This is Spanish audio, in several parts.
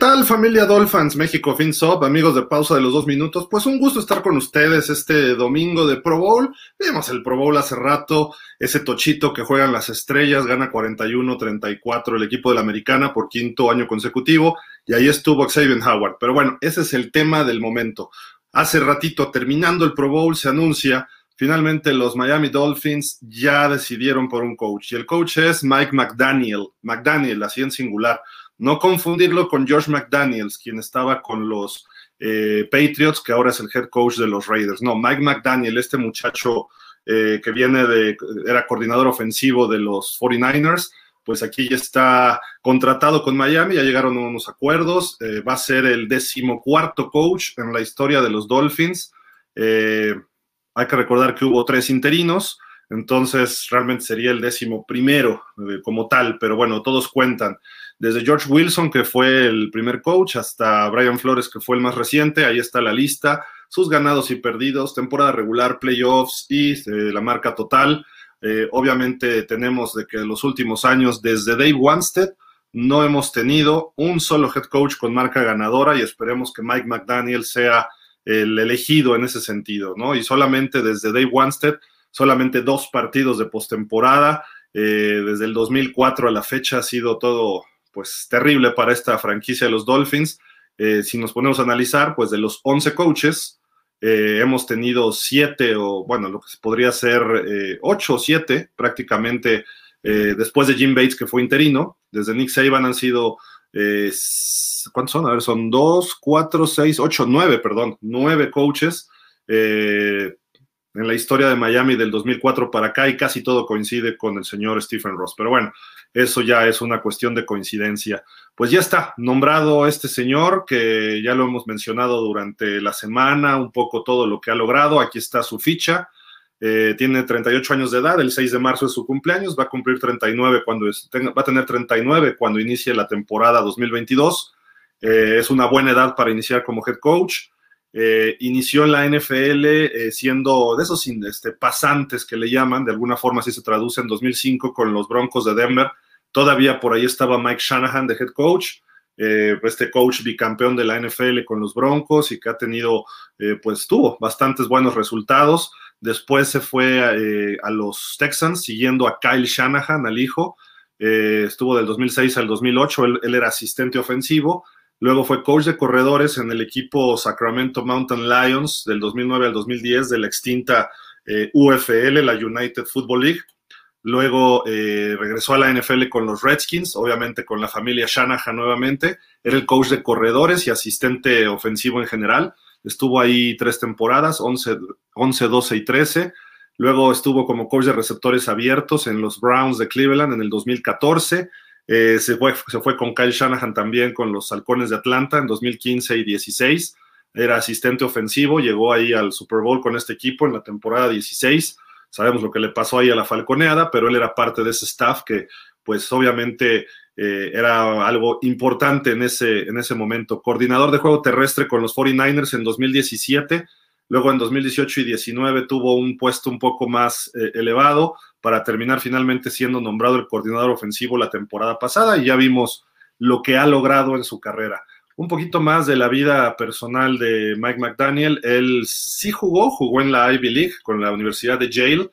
tal familia Dolphins México FinSop, amigos de pausa de los dos minutos? Pues un gusto estar con ustedes este domingo de Pro Bowl. Vimos el Pro Bowl hace rato, ese tochito que juegan las estrellas, gana 41-34 el equipo de la americana por quinto año consecutivo y ahí estuvo Xavier Howard. Pero bueno, ese es el tema del momento. Hace ratito, terminando el Pro Bowl, se anuncia Finalmente, los Miami Dolphins ya decidieron por un coach y el coach es Mike McDaniel, McDaniel, así en singular. No confundirlo con George McDaniels, quien estaba con los eh, Patriots, que ahora es el head coach de los Raiders. No, Mike McDaniel, este muchacho eh, que viene de, era coordinador ofensivo de los 49ers, pues aquí ya está contratado con Miami, ya llegaron a unos acuerdos, eh, va a ser el decimocuarto coach en la historia de los Dolphins. hay que recordar que hubo tres interinos, entonces realmente sería el décimo primero como tal, pero bueno, todos cuentan desde George Wilson, que fue el primer coach, hasta Brian Flores, que fue el más reciente, ahí está la lista, sus ganados y perdidos, temporada regular, playoffs y eh, la marca total. Eh, obviamente tenemos de que los últimos años, desde Dave Wanstead, no hemos tenido un solo head coach con marca ganadora y esperemos que Mike McDaniel sea el elegido en ese sentido, ¿no? Y solamente desde Dave Wanstead, solamente dos partidos de postemporada, eh, desde el 2004 a la fecha ha sido todo pues terrible para esta franquicia de los Dolphins. Eh, si nos ponemos a analizar, pues de los 11 coaches, eh, hemos tenido 7 o, bueno, lo que podría ser 8 eh, o 7 prácticamente después de Jim Bates, que fue interino. Desde Nick Saban han sido, ¿cuántos son? A ver, son 2, 4, 6, 8, 9, perdón, 9 coaches en la historia de Miami del 2004 para acá y casi todo coincide con el señor Stephen Ross. Pero bueno, eso ya es una cuestión de coincidencia. Pues ya está nombrado este señor que ya lo hemos mencionado durante la semana, un poco todo lo que ha logrado. Aquí está su ficha. Eh, tiene 38 años de edad, el 6 de marzo es su cumpleaños, va a cumplir 39 cuando va a tener 39 cuando inicie la temporada 2022. Eh, es una buena edad para iniciar como head coach. Eh, inició en la NFL eh, siendo de esos este, pasantes que le llaman, de alguna forma así se traduce en 2005 con los Broncos de Denver. Todavía por ahí estaba Mike Shanahan de head coach, eh, este coach bicampeón de la NFL con los Broncos y que ha tenido, pues tuvo bastantes buenos resultados. Después se fue a, los Texans siguiendo a Kyle Shanahan, al hijo. estuvo del 2006 al 2008, él era asistente ofensivo Luego fue coach de corredores en el equipo Sacramento Mountain Lions del 2009 al 2010 de la extinta eh, UFL, la United Football League. Luego eh, regresó a la NFL con los Redskins, obviamente con la familia Shanahan nuevamente. Era el coach de corredores y asistente ofensivo en general. Estuvo ahí tres temporadas, 11, 11 12 y 13. Luego estuvo como coach de receptores abiertos en los Browns de Cleveland en el 2014 eh, se, fue, se fue con Kyle Shanahan también con los Halcones de Atlanta en 2015 y 16. Era asistente ofensivo, llegó ahí al Super Bowl con este equipo en la temporada 16. Sabemos lo que le pasó ahí a la Falconeada, pero él era parte de ese staff que, pues obviamente, eh, era algo importante en ese, en ese momento. Coordinador de juego terrestre con los 49ers en 2017 Luego en 2018 y 19 tuvo un puesto un poco más eh, elevado para terminar finalmente siendo nombrado el coordinador ofensivo la temporada pasada y ya vimos lo que ha logrado en su carrera. Un poquito más de la vida personal de Mike McDaniel. Él sí jugó, jugó en la Ivy League con la Universidad de Yale,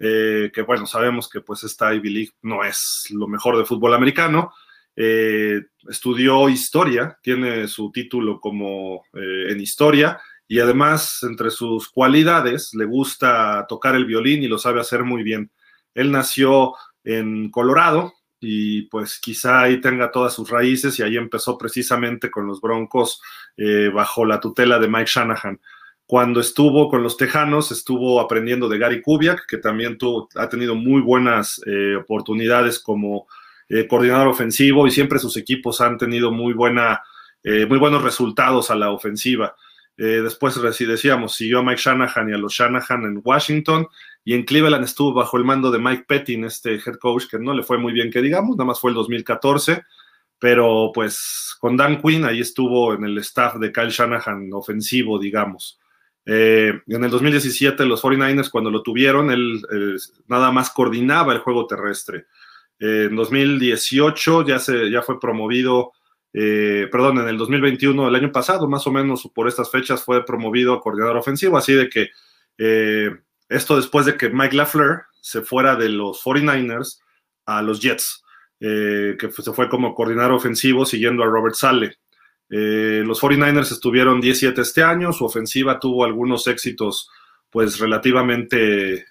eh, que bueno, sabemos que pues esta Ivy League no es lo mejor de fútbol americano. Eh, estudió historia, tiene su título como en historia y además, entre sus cualidades, le gusta tocar el violín y lo sabe hacer muy bien. Él nació en Colorado y pues quizá ahí tenga todas sus raíces y ahí empezó precisamente con los Broncos eh, bajo la tutela de Mike Shanahan. Cuando estuvo con los Tejanos, estuvo aprendiendo de Gary Kubiak, que también tuvo, ha tenido muy buenas eh, oportunidades como eh, coordinador ofensivo y siempre sus equipos han tenido muy, buena, muy buenos resultados a la ofensiva. Eh, después, decíamos, siguió a Mike Shanahan y a los Shanahan en Washington. Y en Cleveland estuvo bajo el mando de Mike Pettin, este head coach, que no le fue muy bien, que digamos, nada más fue el 2014. Pero pues con Dan Quinn ahí estuvo en el staff de Kyle Shanahan ofensivo, digamos. Eh, en el 2017 los 49ers cuando lo tuvieron, él eh, nada más coordinaba el juego terrestre. en 2018 ya, se, ya fue promovido eh, perdón, en el 2021, el año pasado, más o menos por estas fechas, fue promovido a coordinador ofensivo, así de que eh, esto después de que Mike LaFleur se fuera de los 49ers a los Jets, eh, que se fue como coordinador ofensivo siguiendo a Robert Sale. los 49ers estuvieron 17 este año, su ofensiva tuvo algunos éxitos pues relativamente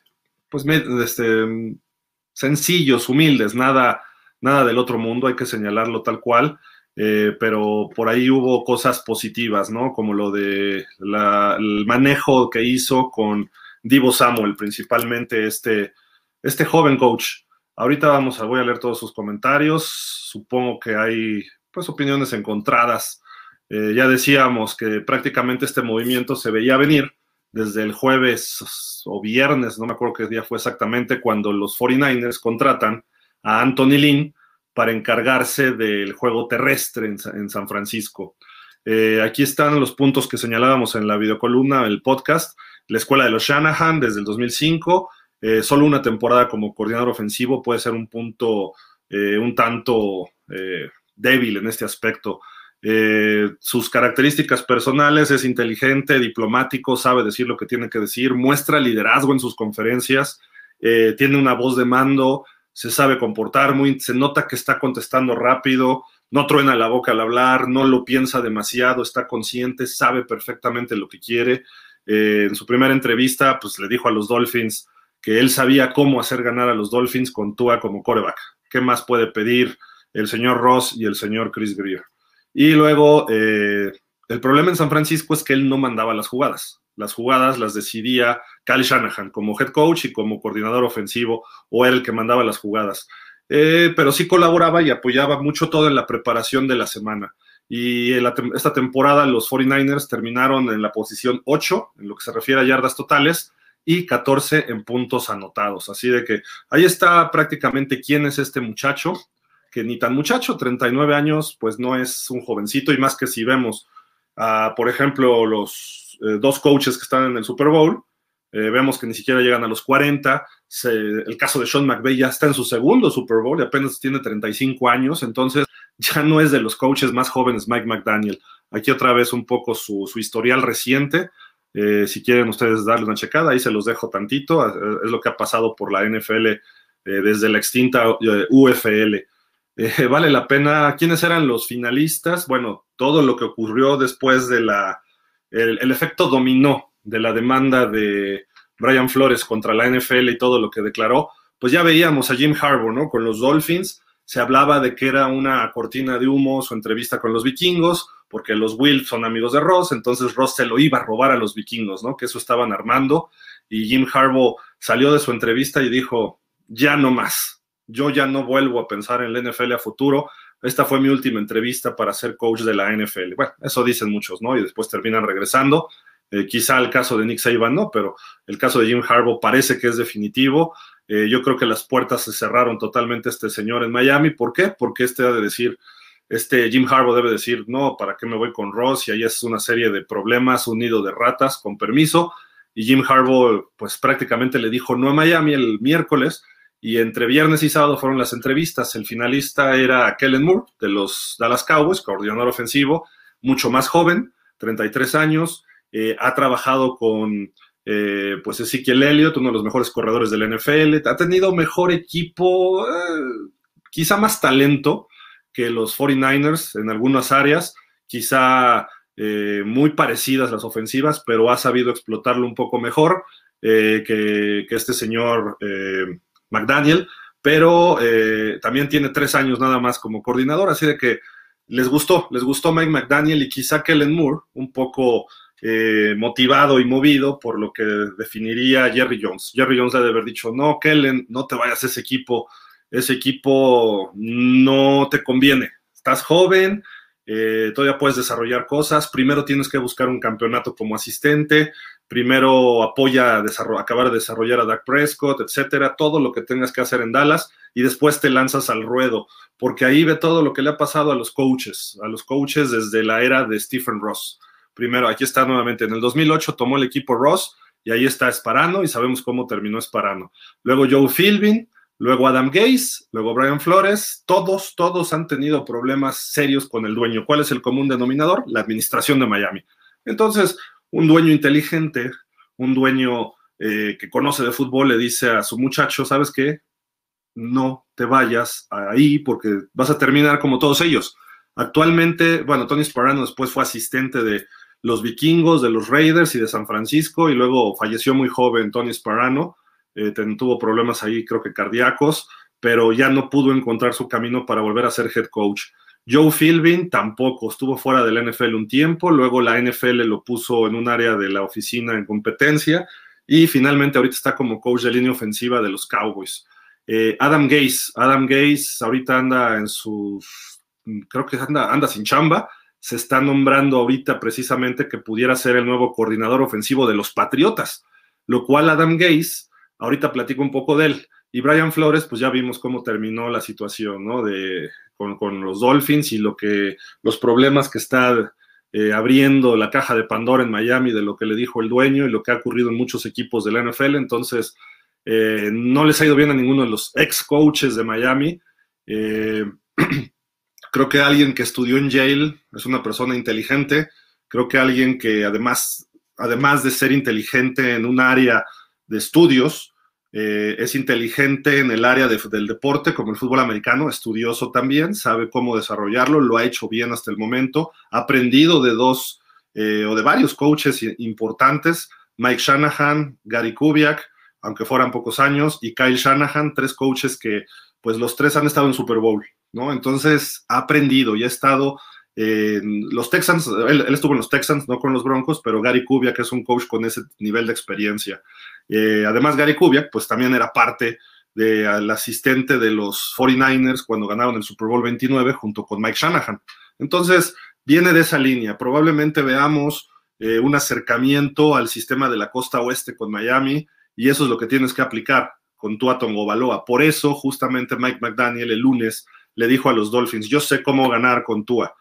pues, este, sencillos, humildes, nada, nada del otro mundo, hay que señalarlo tal cual. Eh, pero por ahí hubo cosas positivas, ¿no? Como lo de el manejo que hizo con Divo Samuel, principalmente este, este joven coach. Ahorita vamos a, voy a leer todos sus comentarios. Supongo que hay, pues, opiniones encontradas. Eh, ya decíamos que prácticamente este movimiento se veía venir desde el jueves o viernes, no me acuerdo qué día fue exactamente, cuando los 49ers contratan a Anthony Lynn para encargarse del juego terrestre en, San Francisco. Eh, aquí están los puntos que señalábamos en la videocolumna, el podcast, la escuela de los Shanahan desde el 2005, eh, solo una temporada como coordinador ofensivo puede ser un punto eh, un tanto débil en este aspecto. sus características personales es inteligente, diplomático, sabe decir lo que tiene que decir, muestra liderazgo en sus conferencias, tiene una voz de mando, se sabe comportar, muy, se nota que está contestando rápido, no truena la boca al hablar, no lo piensa demasiado, está consciente, sabe perfectamente lo que quiere. Eh, en su primera entrevista, pues le dijo a los Dolphins que él sabía cómo hacer ganar a los Dolphins con Tua como coreback. ¿Qué más puede pedir el señor Ross y el señor Chris Greer? Y luego, eh, el problema en San Francisco es que él no mandaba las jugadas las jugadas las decidía Cal Shanahan como head coach y como coordinador ofensivo, o era el que mandaba las jugadas. Eh, pero sí colaboraba y apoyaba mucho todo en la preparación de la semana. Y esta temporada los 49ers terminaron en la posición 8 en lo que se refiere a yardas totales y 14 en puntos anotados. Así de que ahí está prácticamente quién es este muchacho, que ni tan muchacho, 39 años, pues no es un jovencito y más que si vemos, por ejemplo, los eh, dos coaches que están en el Super Bowl. Eh, vemos que ni siquiera llegan a los 40. el caso de Sean McVay ya está en su segundo Super Bowl y apenas tiene 35 años, entonces ya no es de los coaches más jóvenes Mike McDaniel. Aquí otra vez un poco su, historial reciente. Eh, si quieren ustedes darle una checada, ahí se los dejo tantito. Es lo que ha pasado por la NFL desde la extinta UFL. vale la pena. ¿Quiénes eran los finalistas? Bueno, todo lo que ocurrió después de la el, efecto dominó de la demanda de Brian Flores contra la NFL y todo lo que declaró, pues ya veíamos a Jim Harbour, ¿no? Con los Dolphins, se hablaba de que era una cortina de humo su entrevista con los vikingos, porque los Wills son amigos de Ross, entonces Ross se lo iba a robar a los vikingos, ¿no? Que eso estaban armando, y Jim Harbaugh salió de su entrevista y dijo, ya no más, yo ya no vuelvo a pensar en la NFL a futuro, esta fue mi última entrevista para ser coach de la NFL. Bueno, eso dicen muchos, ¿no? Y después terminan regresando. Eh, quizá el caso de Nick Saban no, pero el caso de Jim Harbaugh parece que es definitivo. Eh, yo creo que las puertas se cerraron totalmente a este señor en Miami. ¿Por qué? Porque este ha de decir, este Jim Harbaugh debe decir, no, ¿para qué me voy con Ross? Y ahí es una serie de problemas, un nido de ratas, con permiso. Y Jim Harbaugh, pues prácticamente le dijo no a Miami el miércoles y entre viernes y sábado fueron las entrevistas. El finalista era Kellen Moore, de los Dallas Cowboys, coordinador ofensivo, mucho más joven, 33 años. Eh, ha trabajado con eh, pues Ezekiel Elliott, uno de los mejores corredores del NFL. Ha tenido mejor equipo, eh, quizá más talento que los 49ers en algunas áreas, quizá muy parecidas las ofensivas, pero ha sabido explotarlo un poco mejor que, que, este señor McDaniel, pero eh, también tiene tres años nada más como coordinador, así de que les gustó, les gustó Mike McDaniel y quizá Kellen Moore, un poco eh, motivado y movido por lo que definiría Jerry Jones. Jerry Jones debe haber dicho, no, Kellen, no te vayas a ese equipo, ese equipo no te conviene, estás joven, eh, todavía puedes desarrollar cosas, primero tienes que buscar un campeonato como asistente, primero apoya a acabar de desarrollar a Dak Prescott, etcétera, todo lo que tengas que hacer en Dallas y después te lanzas al ruedo, porque ahí ve todo lo que le ha pasado a los coaches, a los coaches desde la era de Stephen Ross. Primero, aquí está nuevamente, en el 2008 tomó el equipo Ross y ahí está Esparano y sabemos cómo terminó Esparano. Luego Joe Philbin, luego Adam Gase, luego Brian Flores, todos, todos han tenido problemas serios con el dueño. ¿Cuál es el común denominador? La administración de Miami. Entonces, un dueño inteligente, un dueño eh, que conoce de fútbol le dice a su muchacho, ¿sabes qué? No te vayas ahí porque vas a terminar como todos ellos. Actualmente, bueno, Tony Sparano después fue asistente de los vikingos, de los Raiders y de San Francisco, y luego falleció muy joven Tony Sparano, eh, tuvo problemas ahí, creo que cardíacos, pero ya no pudo encontrar su camino para volver a ser head coach. Joe Philbin tampoco, estuvo fuera del NFL un tiempo, luego la NFL lo puso en un área de la oficina en competencia, y finalmente ahorita está como coach de línea ofensiva de los Cowboys. Eh, Adam Gase, Adam Gase ahorita anda en sus creo que anda, anda sin chamba, se está nombrando ahorita precisamente que pudiera ser el nuevo coordinador ofensivo de los Patriotas, lo cual Adam Gase, ahorita platico un poco de él, y Brian Flores, pues ya vimos cómo terminó la situación, ¿no? De, con, los Dolphins y lo que, los problemas que está eh, abriendo la caja de Pandora en Miami de lo que le dijo el dueño y lo que ha ocurrido en muchos equipos de la NFL, entonces eh, no les ha ido bien a ninguno de los ex coaches de Miami. Eh, Creo que alguien que estudió en Yale es una persona inteligente. Creo que alguien que además, además de ser inteligente en un área de estudios, eh, es inteligente en el área del deporte, como el fútbol americano, estudioso también, sabe cómo desarrollarlo, lo ha hecho bien hasta el momento, ha aprendido de dos eh, o de varios coaches importantes, Mike Shanahan, Gary Kubiak, aunque fueran pocos años, y Kyle Shanahan, tres coaches que pues los tres han estado en Super Bowl. ¿No? Entonces ha aprendido y ha estado en los Texans, él, estuvo en los Texans, no con los Broncos, pero Gary Kubiak es un coach con ese nivel de experiencia. Eh, además, Gary Kubiak, pues también era parte del asistente de los 49ers cuando ganaron el Super Bowl 29 junto con Mike Shanahan. Entonces, viene de esa línea. Probablemente veamos eh, un acercamiento al sistema de la costa oeste con Miami y eso es lo que tienes que aplicar con Tua Tongo Por eso, justamente Mike McDaniel el lunes le dijo a los Dolphins, yo sé cómo ganar con Tua.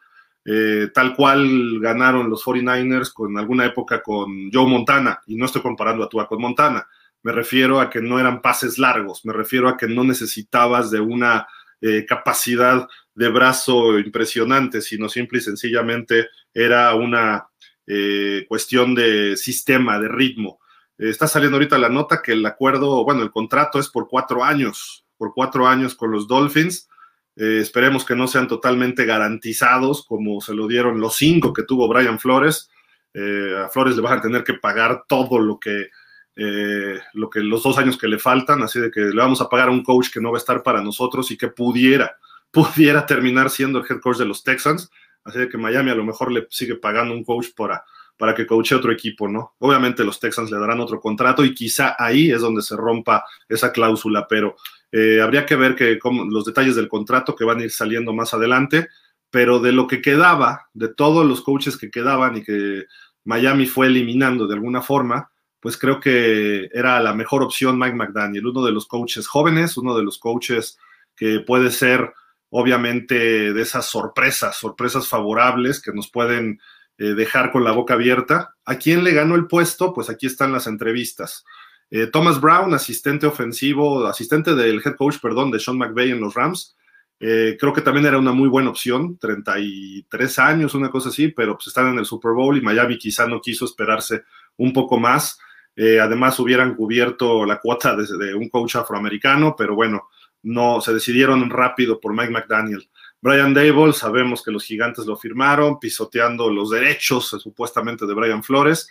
Eh, tal cual ganaron los 49ers con alguna época con Joe Montana, y no estoy comparando a Tua con Montana, me refiero a que no eran pases largos, me refiero a que no necesitabas de una eh, capacidad de brazo impresionante, sino simple y sencillamente era una eh, cuestión de sistema, de ritmo. está saliendo ahorita la nota que el acuerdo, bueno, el contrato es por cuatro años, por cuatro años con los Dolphins. Eh, esperemos que no sean totalmente garantizados como se lo dieron los cinco que tuvo Brian Flores. Eh, a Flores le van a tener que pagar todo lo que, eh, lo que los dos años que le faltan, así de que le vamos a pagar a un coach que no va a estar para nosotros y que pudiera, pudiera terminar siendo el head coach de los Texans. Así de que Miami a lo mejor le sigue pagando un coach para, para que coache otro equipo, ¿no? Obviamente los Texans le darán otro contrato y quizá ahí es donde se rompa esa cláusula, pero eh, habría que ver que, los detalles del contrato que van a ir saliendo más adelante, pero de lo que quedaba, de todos los coaches que quedaban y que Miami fue eliminando de alguna forma, pues creo que era la mejor opción Mike McDaniel, uno de los coaches jóvenes, uno de los coaches que puede ser obviamente de esas sorpresas, sorpresas favorables que nos pueden eh, dejar con la boca abierta. ¿A quién le ganó el puesto? Pues aquí están las entrevistas. Eh, Thomas Brown, asistente ofensivo, asistente del head coach, perdón, de Sean McVay en los Rams. Eh, creo que también era una muy buena opción, 33 años, una cosa así, pero pues están en el Super Bowl y Miami quizá no quiso esperarse un poco más. Eh, además hubieran cubierto la cuota de, un coach afroamericano, pero bueno, no se decidieron rápido por Mike McDaniel. Brian Dable, sabemos que los gigantes lo firmaron, pisoteando los derechos supuestamente de Brian Flores.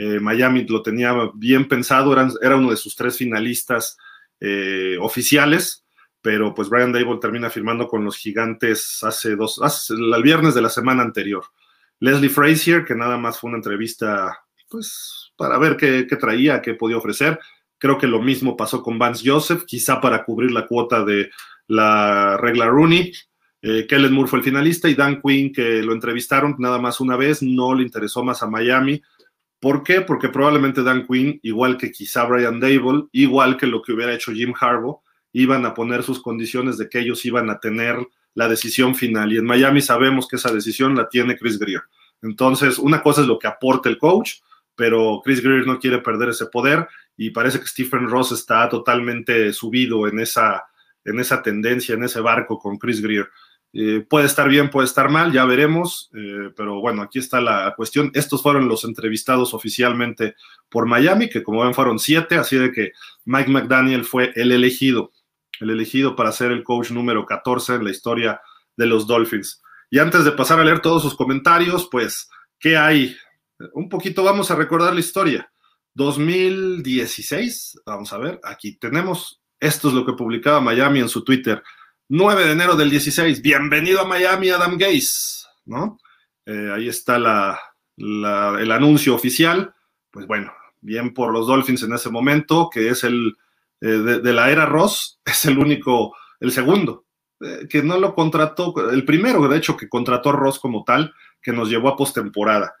Eh, Miami lo tenía bien pensado, era uno de sus tres finalistas eh, oficiales, pero pues Brian Dable termina firmando con los gigantes hace dos, el viernes de la semana anterior. Leslie Frazier, que nada más fue una entrevista, pues, para ver qué, traía, qué podía ofrecer. Creo que lo mismo pasó con Vance Joseph, quizá para cubrir la cuota de la regla Rooney. Eh, Kellen Moore fue el finalista y Dan Quinn, que lo entrevistaron nada más una vez, no le interesó más a Miami ¿Por qué? Porque probablemente Dan Quinn, igual que quizá Brian Dable, igual que lo que hubiera hecho Jim Harbaugh, iban a poner sus condiciones de que ellos iban a tener la decisión final. Y en Miami sabemos que esa decisión la tiene Chris Greer. Entonces, una cosa es lo que aporta el coach, pero Chris Greer no quiere perder ese poder y parece que Stephen Ross está totalmente subido en esa, en esa tendencia, en ese barco con Chris Greer. Eh, puede estar bien, puede estar mal, ya veremos, eh, pero bueno, aquí está la cuestión. Estos fueron los entrevistados oficialmente por Miami, que como ven fueron siete, así de que Mike McDaniel fue el elegido, el elegido para ser el coach número 14 en la historia de los Dolphins. Y antes de pasar a leer todos sus comentarios, pues, ¿qué hay? Un poquito vamos a recordar la historia. 2016, vamos a ver, aquí tenemos, esto es lo que publicaba Miami en su Twitter. 9 de enero del 16, bienvenido a Miami, Adam Gaze, ¿no? Eh, ahí está el anuncio oficial, pues bueno, bien por los Dolphins en ese momento, que es el eh, de, la era Ross, es el único, el segundo, eh, que no lo contrató, el primero, de hecho, que contrató Ross como tal, que nos llevó a postemporada.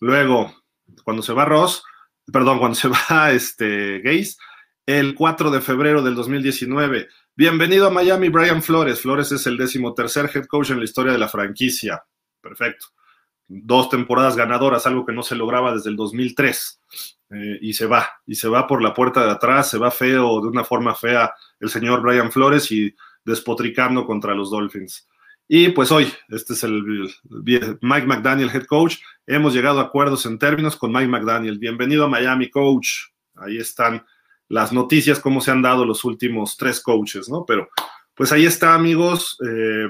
luego, cuando se va Ross, perdón, cuando se va este Gaze, el 4 de febrero del 2019, Bienvenido a Miami, Brian Flores. Flores es el décimo tercer head coach en la historia de la franquicia. Perfecto. Dos temporadas ganadoras, algo que no se lograba desde el 2003. Eh, y se va, y se va por la puerta de atrás, se va feo, de una forma fea, el señor Brian Flores y despotricando contra los Dolphins. Y pues hoy, este es el Mike McDaniel, head coach. Hemos llegado a acuerdos en términos con Mike McDaniel. Bienvenido a Miami, coach. Ahí están las noticias, cómo se han dado los últimos tres coaches, ¿no? Pero pues ahí está, amigos, eh,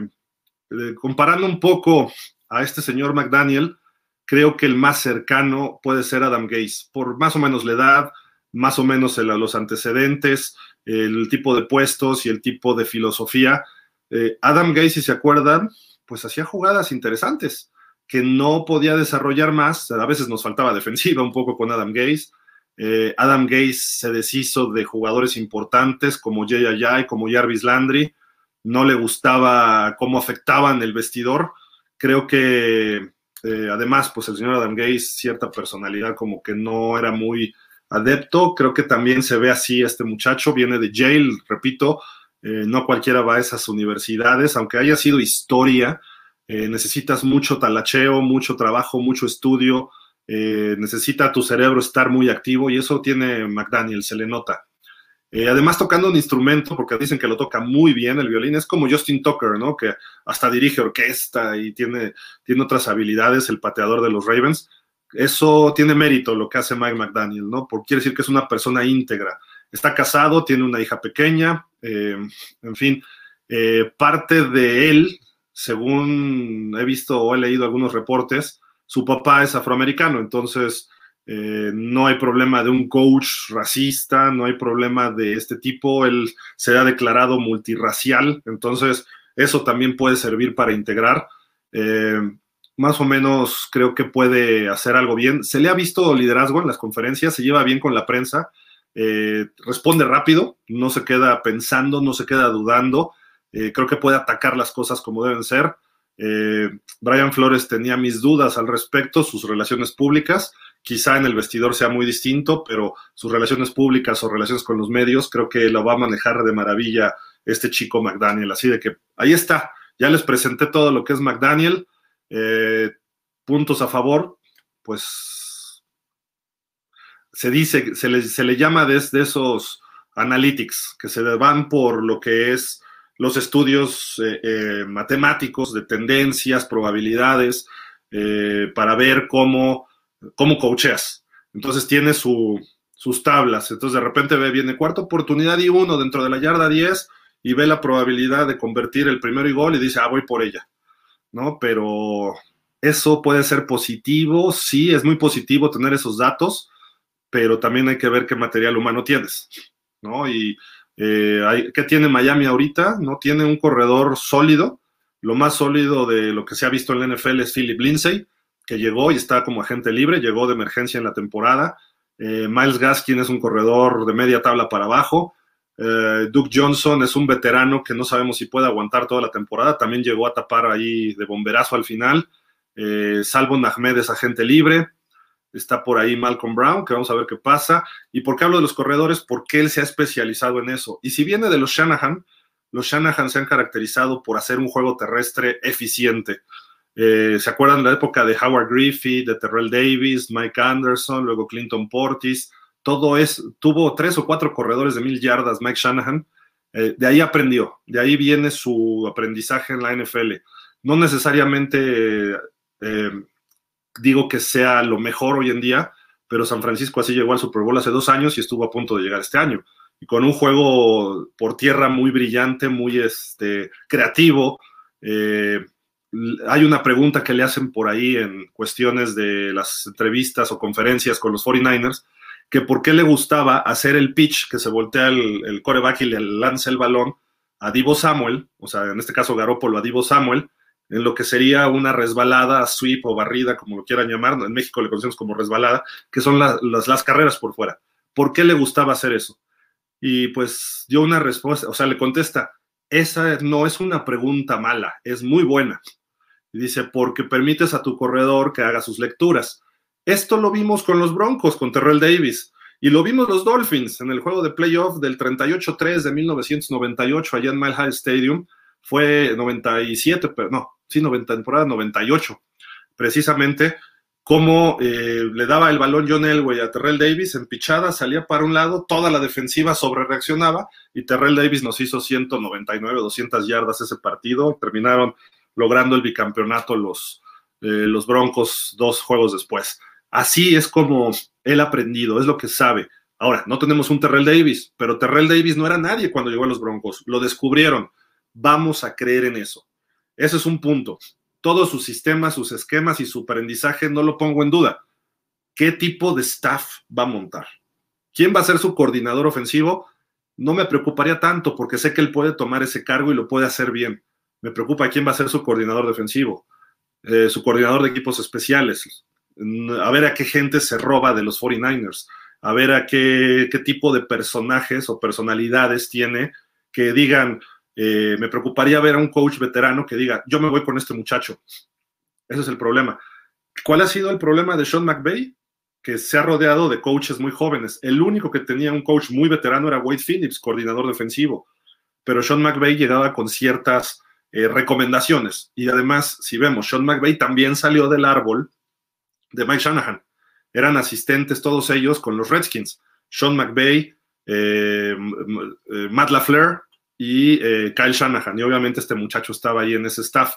eh, comparando un poco a este señor McDaniel, creo que el más cercano puede ser Adam Gaze, por más o menos la edad, más o menos los antecedentes, el tipo de puestos y el tipo de filosofía. Eh, Adam Gaze, si se acuerdan, pues hacía jugadas interesantes que no podía desarrollar más, a veces nos faltaba defensiva un poco con Adam Gaze, eh, Adam Gaze se deshizo de jugadores importantes como Jay como Jarvis Landry. No le gustaba cómo afectaban el vestidor. Creo que eh, además, pues el señor Adam Gaze, cierta personalidad como que no era muy adepto. Creo que también se ve así este muchacho, viene de Yale, repito, eh, no cualquiera va a esas universidades, aunque haya sido historia, necesitas mucho talacheo, mucho trabajo, mucho estudio, eh, necesita tu cerebro estar muy activo y eso tiene McDaniel, se le nota. Eh, además, tocando un instrumento, porque dicen que lo toca muy bien el violín, es como Justin Tucker, ¿no? Que hasta dirige orquesta y tiene, tiene otras habilidades, el pateador de los Ravens. Eso tiene mérito lo que hace Mike McDaniel, ¿no? Porque quiere decir que es una persona íntegra. Está casado, tiene una hija pequeña, eh, en fin, parte de él, según he visto o he leído algunos reportes, su papá es afroamericano, entonces eh, no hay problema de un coach racista, no hay problema de este tipo, él se ha declarado multirracial, entonces eso también puede servir para integrar. Eh, más o menos creo que puede hacer algo bien. Se le ha visto liderazgo en las conferencias, se lleva bien con la prensa, eh, responde rápido, no se queda pensando, no se queda dudando, creo que puede atacar las cosas como deben ser. Eh, Brian Flores tenía mis dudas al respecto, sus relaciones públicas, quizá en el vestidor sea muy distinto, pero sus relaciones públicas o relaciones con los medios, creo que lo va a manejar de maravilla este chico McDaniel. Así de que ahí está, ya les presenté todo lo que es McDaniel, eh, puntos a favor, pues se dice, se le, se le llama desde esos analytics, que se van por lo que es los estudios eh, eh, matemáticos de tendencias, probabilidades, eh, para ver cómo, cómo coacheas. Entonces tiene sus tablas. Entonces de repente ve, viene cuarta oportunidad y uno dentro de la yarda 10 y ve la probabilidad de convertir el primero y gol y dice, ah, voy por ella. ¿No? Pero eso puede ser positivo, sí, es muy positivo tener esos datos, pero también hay que ver qué material humano tienes. ¿no? Y eh, ¿Qué tiene Miami ahorita? No tiene un corredor sólido. Lo más sólido de lo que se ha visto en la NFL es Philip Lindsay, que llegó y está como agente libre, llegó de emergencia en la temporada. Eh, Miles Gaskin es un corredor de media tabla para abajo. Eh, Duke Johnson es un veterano que no sabemos si puede aguantar toda la temporada. También llegó a tapar ahí de bomberazo al final. Salvo Ahmed es agente libre está por ahí Malcolm Brown, que vamos a ver qué pasa. ¿Y por qué hablo de los corredores? Porque él se ha especializado en eso. Y si viene de los Shanahan, los Shanahan se han caracterizado por hacer un juego terrestre eficiente. Eh, ¿Se acuerdan de la época de Howard Griffith, de Terrell Davis, Mike Anderson, luego Clinton Portis? todo es, tuvo tres o cuatro corredores de mil yardas, Mike Shanahan, eh, de ahí aprendió, de ahí viene su aprendizaje en la NFL. No necesariamente eh, digo que sea lo mejor hoy en día, pero San Francisco así llegó al Super Bowl hace dos años y estuvo a punto de llegar este año. Y con un juego por tierra muy brillante, muy este, creativo. Eh, hay una pregunta que le hacen por ahí en cuestiones de las entrevistas o conferencias con los 49ers, que por qué le gustaba hacer el pitch, que se voltea el, el coreback y le lanza el balón a Divo Samuel, o sea, en este caso Garópolo a Divo Samuel, en lo que sería una resbalada, sweep o barrida, como lo quieran llamar, en México le conocemos como resbalada, que son las, carreras por fuera. ¿Por qué le gustaba hacer eso? Y pues dio una respuesta, o sea, le contesta, esa no es una pregunta mala, es muy buena. Y dice, porque permites a tu corredor que haga sus lecturas. Esto lo vimos con los Broncos, con Terrell Davis. Y lo vimos los Dolphins en el juego de playoff del 38-3 de 1998 allá en Mile High Stadium. Fue 97, pero no, sí, 90, temporada 98. Precisamente cómo eh, le daba el balón John Elway a Terrell Davis en pichada, salía para un lado, toda la defensiva sobre reaccionaba y Terrell Davis nos hizo 199, 200 yardas ese partido. Terminaron logrando el bicampeonato los, eh, los Broncos dos juegos después. Así es como él ha aprendido, es lo que sabe. Ahora, no tenemos un Terrell Davis, pero Terrell Davis no era nadie cuando llegó a los Broncos. Lo descubrieron. Vamos a creer en eso. Ese es un punto. Todos sus sistemas, sus esquemas y su aprendizaje no lo pongo en duda. ¿Qué tipo de staff va a montar? ¿Quién va a ser su coordinador ofensivo? No me preocuparía tanto porque sé que él puede tomar ese cargo y lo puede hacer bien. Me preocupa quién va a ser su coordinador defensivo, eh, su coordinador de equipos especiales, a ver a qué gente se roba de los 49ers, a ver a qué, tipo de personajes o personalidades tiene que digan, eh, me preocuparía ver a un coach veterano que diga, yo me voy con este muchacho. Ese es el problema. ¿Cuál ha sido el problema de Sean McVay? Que se ha rodeado de coaches muy jóvenes. El único que tenía un coach muy veterano era Wade Phillips, coordinador defensivo. Pero Sean McVay llegaba con ciertas eh, recomendaciones. Y además, si vemos, Sean McVay también salió del árbol de Mike Shanahan. Eran asistentes todos ellos con los Redskins. Sean McVay, eh, Matt LaFleur y eh, Kyle Shanahan. Y obviamente este muchacho estaba ahí en ese staff.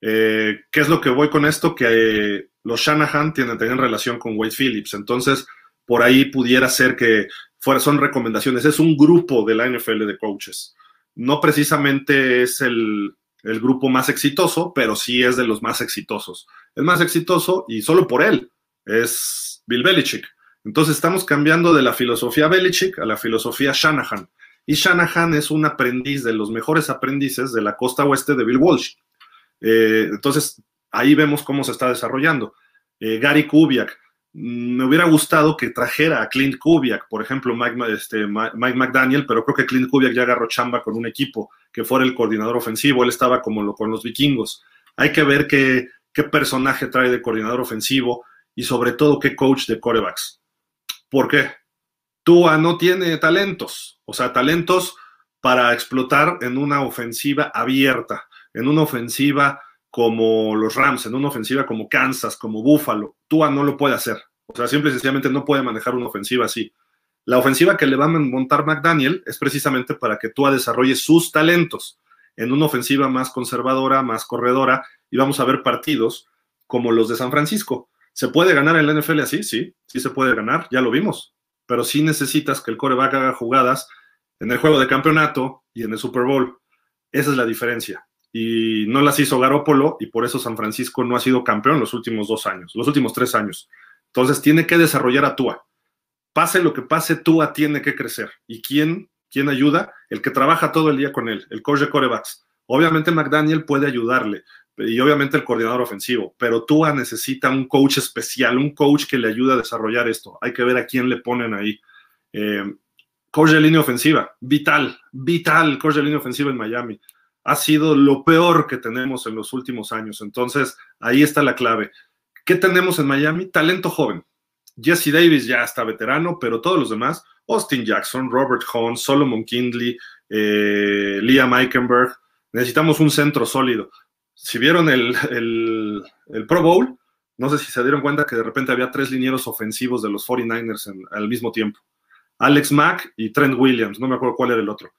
¿Qué es lo que voy con esto? Que los Shanahan tienen, tienen relación con Wade Phillips. Entonces, por ahí pudiera ser que fuera, son recomendaciones. Es un grupo de la NFL de coaches. No precisamente es el, el grupo más exitoso, pero sí es de los más exitosos. El más exitoso, y solo por él, es Bill Belichick. Entonces estamos cambiando de la filosofía Belichick a la filosofía Shanahan. Y Shanahan es un aprendiz de los mejores aprendices de la costa oeste de Bill Walsh. Eh, entonces ahí vemos cómo se está desarrollando. Eh, Gary Kubiak, me hubiera gustado que trajera a Clint Kubiak, por ejemplo, Mike, este, Mike, McDaniel, pero creo que Clint Kubiak ya agarró chamba con un equipo que fuera el coordinador ofensivo, él estaba como lo, con los vikingos. Hay que ver qué, qué personaje trae de coordinador ofensivo y sobre todo qué coach de corebacks. ¿Por qué? Tua no tiene talentos, o sea, talentos para explotar en una ofensiva abierta, en una ofensiva como los Rams, en una ofensiva como Kansas, como Buffalo. Tua no lo puede hacer. O sea, simple y sencillamente no puede manejar una ofensiva así. La ofensiva que le va a montar McDaniel es precisamente para que Tua desarrolle sus talentos en una ofensiva más conservadora, más corredora, y vamos a ver partidos como los de San Francisco. ¿Se puede ganar en la NFL así? Sí, sí se puede ganar, ya lo vimos. Pero sí necesitas que el coreback haga jugadas en el juego de campeonato y en el Super Bowl. Esa es la diferencia y no las hizo Garópolo y por eso San Francisco no ha sido campeón los últimos dos años, los últimos tres años. Entonces tiene que desarrollar a Tua. Pase lo que pase, Tua tiene que crecer. ¿Y quién, quién ayuda? El que trabaja todo el día con él, el coach de corebacks. Obviamente McDaniel puede ayudarle y obviamente el coordinador ofensivo, pero Tua necesita un coach especial, un coach que le ayude a desarrollar esto. Hay que ver a quién le ponen ahí. Eh, coach de línea ofensiva, vital, vital, coach de línea ofensiva en Miami ha sido lo peor que tenemos en los últimos años. Entonces, ahí está la clave. ¿Qué tenemos en Miami? Talento joven. Jesse Davis ya está veterano, pero todos los demás, Austin Jackson, Robert Hahn, Solomon Kindley, eh, Liam Eikenberg, necesitamos un centro sólido. Si vieron el, el, Pro Bowl, No sé si se dieron cuenta que de repente había tres linieros ofensivos de los 49ers al mismo tiempo. Alex Mack y Trent Williams, no me acuerdo cuál era el otro.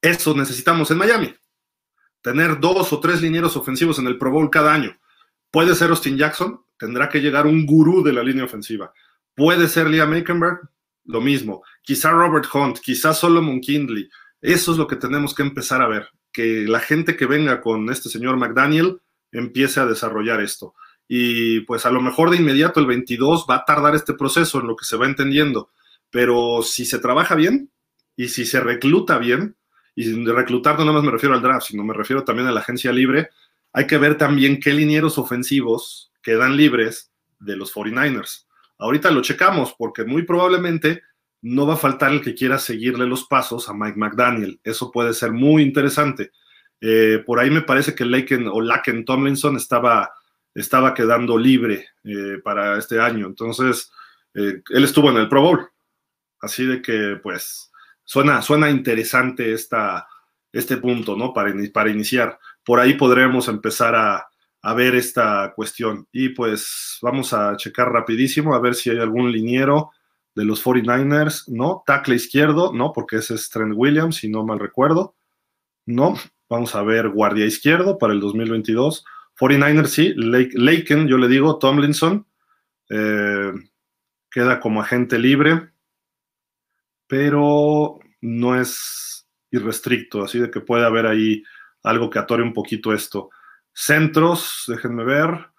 Eso necesitamos en Miami. Tener dos o tres linieros ofensivos en el Pro Bowl cada año. Puede ser Austin Jackson, tendrá que llegar un gurú de la línea ofensiva. Puede ser Liam Aikenberg, lo mismo. Quizá Robert Hunt, quizá Solomon Kindley. Eso es lo que tenemos que empezar a ver. Que la gente que venga con este señor McDaniel empiece a desarrollar esto. Y pues a lo mejor de inmediato el 22 va a tardar este proceso en lo que se va entendiendo. Pero si se trabaja bien y si se recluta bien, y de reclutar no nada más me refiero al draft, sino me refiero también a la agencia libre, hay que ver también qué linieros ofensivos quedan libres de los 49ers. Ahorita lo checamos porque muy probablemente no va a faltar el que quiera seguirle los pasos a Mike McDaniel. Eso puede ser muy interesante. Eh, por ahí me parece que Laken o Laken Tomlinson estaba, estaba quedando libre eh, para este año. Entonces, eh, él estuvo en el Pro Bowl. Así de que, pues, suena, suena interesante esta, este punto, ¿no? Para, para iniciar. Por ahí podremos empezar a, a ver esta cuestión. Y pues vamos a checar rapidísimo a ver si hay algún liniero de los 49ers. No, tackle izquierdo, no, porque ese es Trent Williams, si no mal recuerdo. No, vamos a ver guardia izquierdo para el 2022. 49ers sí, Laken, yo le digo, Tomlinson, eh, queda como agente libre, pero no es irrestricto, así de que puede haber ahí algo que atore un poquito esto. Centros, déjenme ver.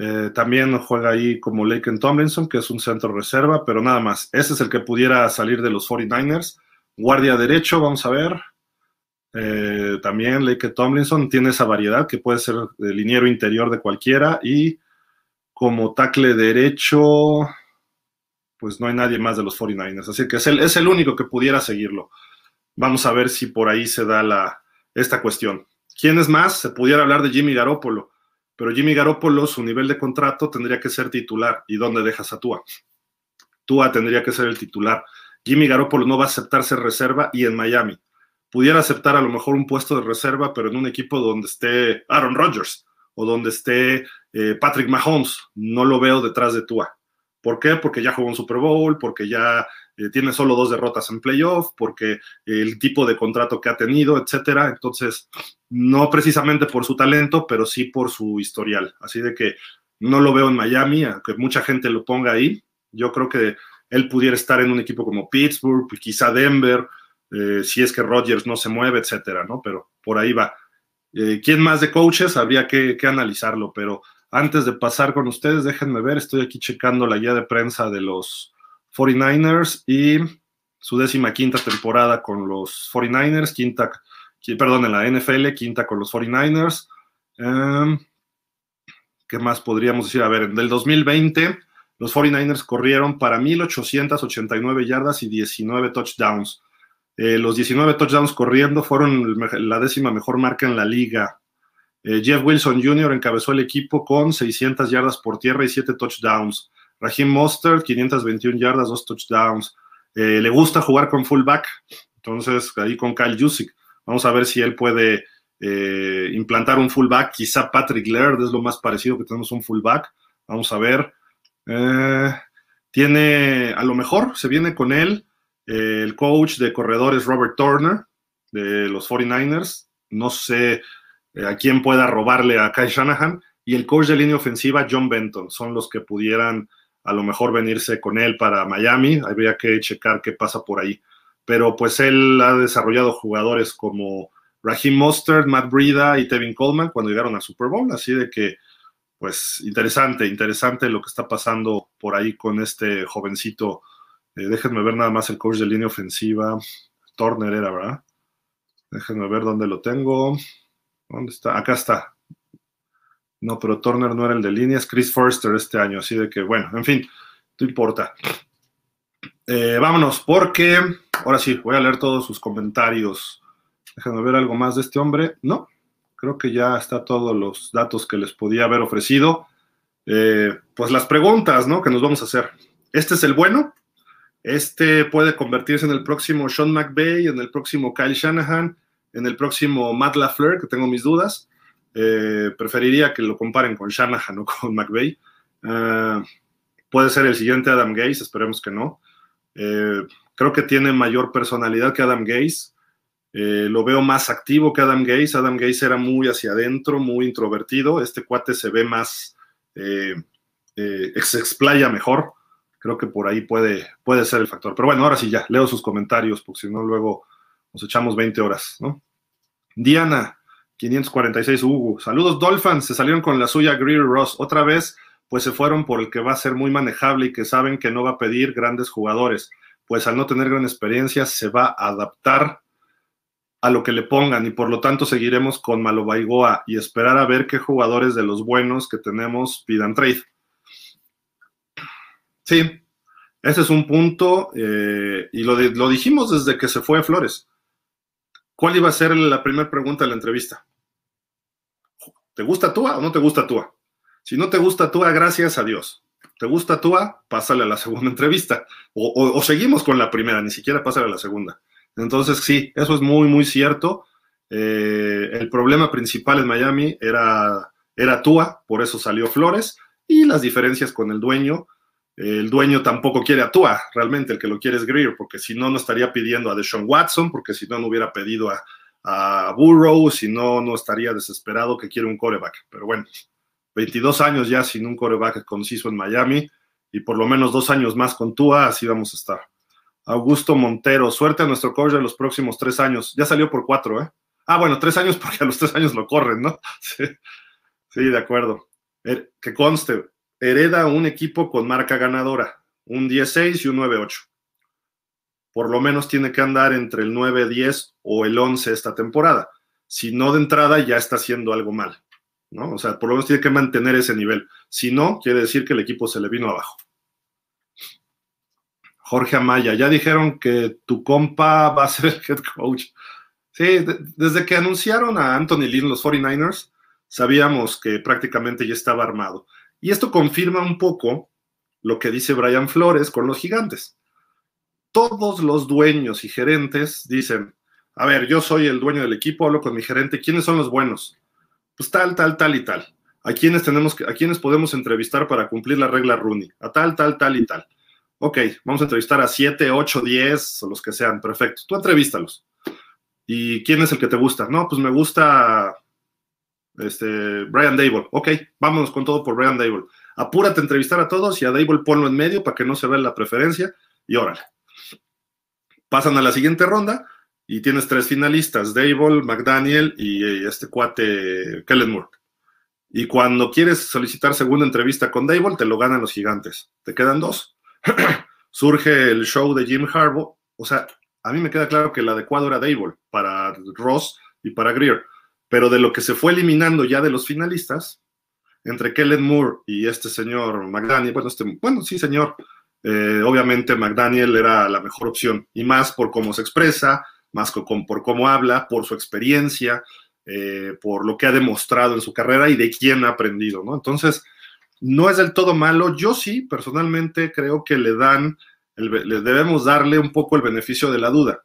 Eh, también juega ahí como Laken Tomlinson, que es un centro reserva, pero nada más. Ese es el que pudiera salir de los 49ers. Guardia derecho, vamos a ver. Eh, también Laken Tomlinson tiene esa variedad que puede ser de liniero interior de cualquiera. Y como tackle derecho, pues no hay nadie más de los 49ers. Así que es el, es el único que pudiera seguirlo. Vamos a ver si por ahí se da la, esta cuestión. ¿Quién es más? Se pudiera hablar de Jimmy Garoppolo, pero Jimmy Garoppolo, su nivel de contrato tendría que ser titular. ¿Y dónde dejas a Tua? Tua tendría que ser el titular. Jimmy Garoppolo no va a aceptar ser reserva y en Miami. Pudiera aceptar a lo mejor un puesto de reserva, pero en un equipo donde esté Aaron Rodgers o donde esté eh, Patrick Mahomes. No lo veo detrás de Tua. ¿Por qué? Porque ya jugó un Super Bowl, porque ya eh, tiene solo dos derrotas en playoff, porque el tipo de contrato que ha tenido, etcétera. Entonces, no precisamente por su talento, pero sí por su historial. Así de que no lo veo en Miami, aunque mucha gente lo ponga ahí. Yo creo que él pudiera estar en un equipo como Pittsburgh, quizá Denver, eh, si es que Rodgers no se mueve, etcétera, ¿no? Pero por ahí va. Eh, ¿Quién más de coaches? Habría que, que, analizarlo, pero antes de pasar con ustedes, déjenme ver, estoy aquí checando la guía de prensa de los 49ers y su décima quinta temporada con los 49ers, quinta, perdón, en la NFL, quinta con los 49ers. Em, ¿Qué más podríamos decir? A ver, en el 2020 los 49ers corrieron para 1.889 yardas y 19 touchdowns. Eh, los 19 touchdowns corriendo fueron la décima mejor marca en la liga. Eh, Jeff Wilson Jr. encabezó el equipo con 600 yardas por tierra y 7 touchdowns. Raheem Mostert, 521 yardas, 2 touchdowns. Eh, le gusta jugar con fullback, entonces ahí con Kyle Jusic. Vamos a ver si él puede eh, implantar un fullback. Quizá Patrick Laird es lo más parecido que tenemos un fullback. Vamos a ver. Eh, tiene, a lo mejor se viene con él el coach de corredores Robert Turner de los 49ers. No sé a quién pueda robarle a Kyle Shanahan. Y el coach de línea ofensiva, John Benton, son los que pudieran a lo mejor venirse con él para Miami, habría que checar qué pasa por ahí. Pero pues él ha desarrollado jugadores como Raheem Mostert, Matt Brida y Tevin Coleman cuando llegaron al Super Bowl, así de que pues interesante, interesante lo que está pasando por ahí con este jovencito. Eh, déjenme ver nada más el coach de línea ofensiva. Turner era, ¿verdad? Déjenme ver dónde lo tengo. ¿Dónde está? Acá está. No, pero Turner no era el de líneas, Chris Forster este año, así de que, bueno, en fin, no importa. Eh, vámonos, porque ahora sí, voy a leer todos sus comentarios. Déjenme ver algo más de este hombre. No, creo que ya está todos los datos que les podía haber ofrecido. Eh, pues las preguntas, ¿no? Que nos vamos a hacer. ¿Este es el bueno? ¿Este puede convertirse en el próximo Sean McVay, en el próximo Kyle Shanahan, en el próximo Matt LaFleur, que tengo mis dudas? Eh, preferiría que lo comparen con Shanahan o con McVeigh. Eh, puede ser el siguiente Adam Gaze, esperemos que no. Eh, creo que tiene mayor personalidad que Adam Gaze. lo veo más activo que Adam Gaze. Adam Gaze era muy hacia adentro, muy introvertido. Este cuate se ve más, se explaya mejor. Creo que por ahí puede, puede ser el factor. Pero bueno, ahora sí ya, leo sus comentarios, porque si no, luego nos echamos 20 horas, ¿no? Diana, 546 Hugo. Saludos, Dolphins. Se salieron con la suya Greer Ross. Otra vez, pues se fueron por el que va a ser muy manejable y que saben que no va a pedir grandes jugadores. Pues al no tener gran experiencia, se va a adaptar a lo que le pongan y por lo tanto seguiremos con Malobaigoa y esperar a ver qué jugadores de los buenos que tenemos pidan trade. Sí, ese es un punto eh, y lo, lo dijimos desde que se fue Flores. ¿Cuál iba a ser la primera pregunta de la entrevista? ¿Te gusta Tua o no te gusta Tua? Si no te gusta Tua, gracias a Dios. ¿Te gusta Tua? Pásale a la segunda entrevista. O, seguimos con la primera, ni siquiera pásale a la segunda. Entonces, sí, eso es muy, muy cierto. Eh, el problema principal en Miami era, era Tua, por eso salió Flores, y las diferencias con el dueño. El dueño tampoco quiere a Tua, realmente el que lo quiere es Greer, porque si no, no estaría pidiendo a Deshaun Watson, porque si no, no hubiera pedido a, a Burrow, si no, no estaría desesperado que quiere un coreback. Pero bueno, 22 años ya sin un coreback conciso en Miami y por lo menos dos años más con Tua, así vamos a estar. Augusto Montero, suerte a nuestro coach de los próximos tres años. Ya salió por cuatro, ¿eh? Ah, bueno, tres años porque a los tres años lo corren, ¿no? Sí, sí de acuerdo. Er, que conste, hereda un equipo con marca ganadora, un 16 y un 9-8 por lo menos tiene que andar entre el 9, 10 o el 11 esta temporada. Si no de entrada ya está haciendo algo mal, ¿no? O sea, por lo menos tiene que mantener ese nivel. Si no, quiere decir que el equipo se le vino abajo. Jorge Amaya, ya dijeron que tu compa va a ser el head coach. Sí, desde que anunciaron a Anthony Lynn los 49ers, sabíamos que prácticamente ya estaba armado. Y esto confirma un poco lo que dice Brian Flores con los gigantes todos los dueños y gerentes dicen, a ver, yo soy el dueño del equipo, hablo con mi gerente, ¿quiénes son los buenos? Pues tal, tal, tal y tal. ¿A quiénes tenemos que, a quiénes podemos entrevistar para cumplir la regla Rooney? A tal, tal, tal y tal. Ok, vamos a entrevistar a 7, 8, 10 o los que sean, perfecto. Tú entrevístalos. ¿Y quién es el que te gusta? No, pues me gusta este, Brian Dable. Ok, vámonos con todo por Brian Dable. Apúrate a entrevistar a todos y a Dable ponlo en medio para que no se vea la preferencia y órale pasan a la siguiente ronda y tienes tres finalistas, Dable, McDaniel y este cuate Kellen Moore. Y cuando quieres solicitar segunda entrevista con Dable, te lo ganan los gigantes. Te quedan dos. Surge el show de Jim Harbaugh. O sea, a mí me queda claro que el adecuado era Dable para Ross y para Greer. Pero de lo que se fue eliminando ya de los finalistas, entre Kellen Moore y este señor McDaniel, bueno, este, bueno, sí, señor, eh, obviamente McDaniel era la mejor opción, y más por cómo se expresa, más por cómo habla, por su experiencia, eh, por lo que ha demostrado en su carrera y de quién ha aprendido, ¿no? Entonces, no es del todo malo. Yo sí, personalmente, creo que le dan, debemos darle un poco el beneficio de la duda.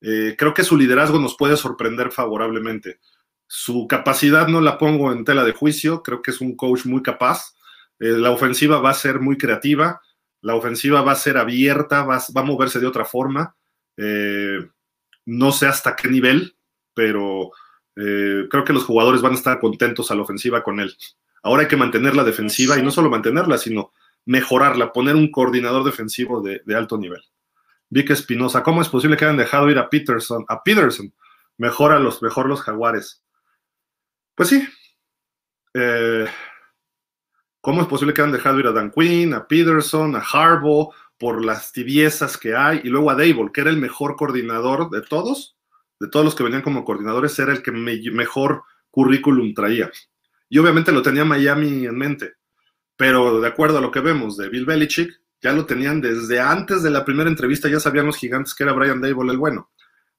Eh, creo que su liderazgo nos puede sorprender favorablemente. Su capacidad no la pongo en tela de juicio, creo que es un coach muy capaz. la ofensiva va a ser muy creativa, la ofensiva va a ser abierta, va, a moverse de otra forma. Eh, no sé hasta qué nivel, pero eh, creo que los jugadores van a estar contentos a la ofensiva con él. Ahora hay que mantener la defensiva y no solo mantenerla, sino mejorarla, poner un coordinador defensivo de, alto nivel. Vic Espinosa, ¿cómo es posible que hayan dejado ir a Peterson? A Peterson, mejor los, mejor los jaguares. Pues sí. Eh, ¿Cómo es posible que han dejado ir a Dan Quinn, a Peterson, a Harbaugh, por las tibiezas que hay, y luego a Dable, que era el mejor coordinador de todos, de todos los que venían como coordinadores, era el que mejor currículum traía. Y obviamente lo tenía Miami en mente, pero de acuerdo a lo que vemos de Bill Belichick, ya lo tenían desde antes de la primera entrevista, ya sabían los gigantes que era Brian Dable el bueno.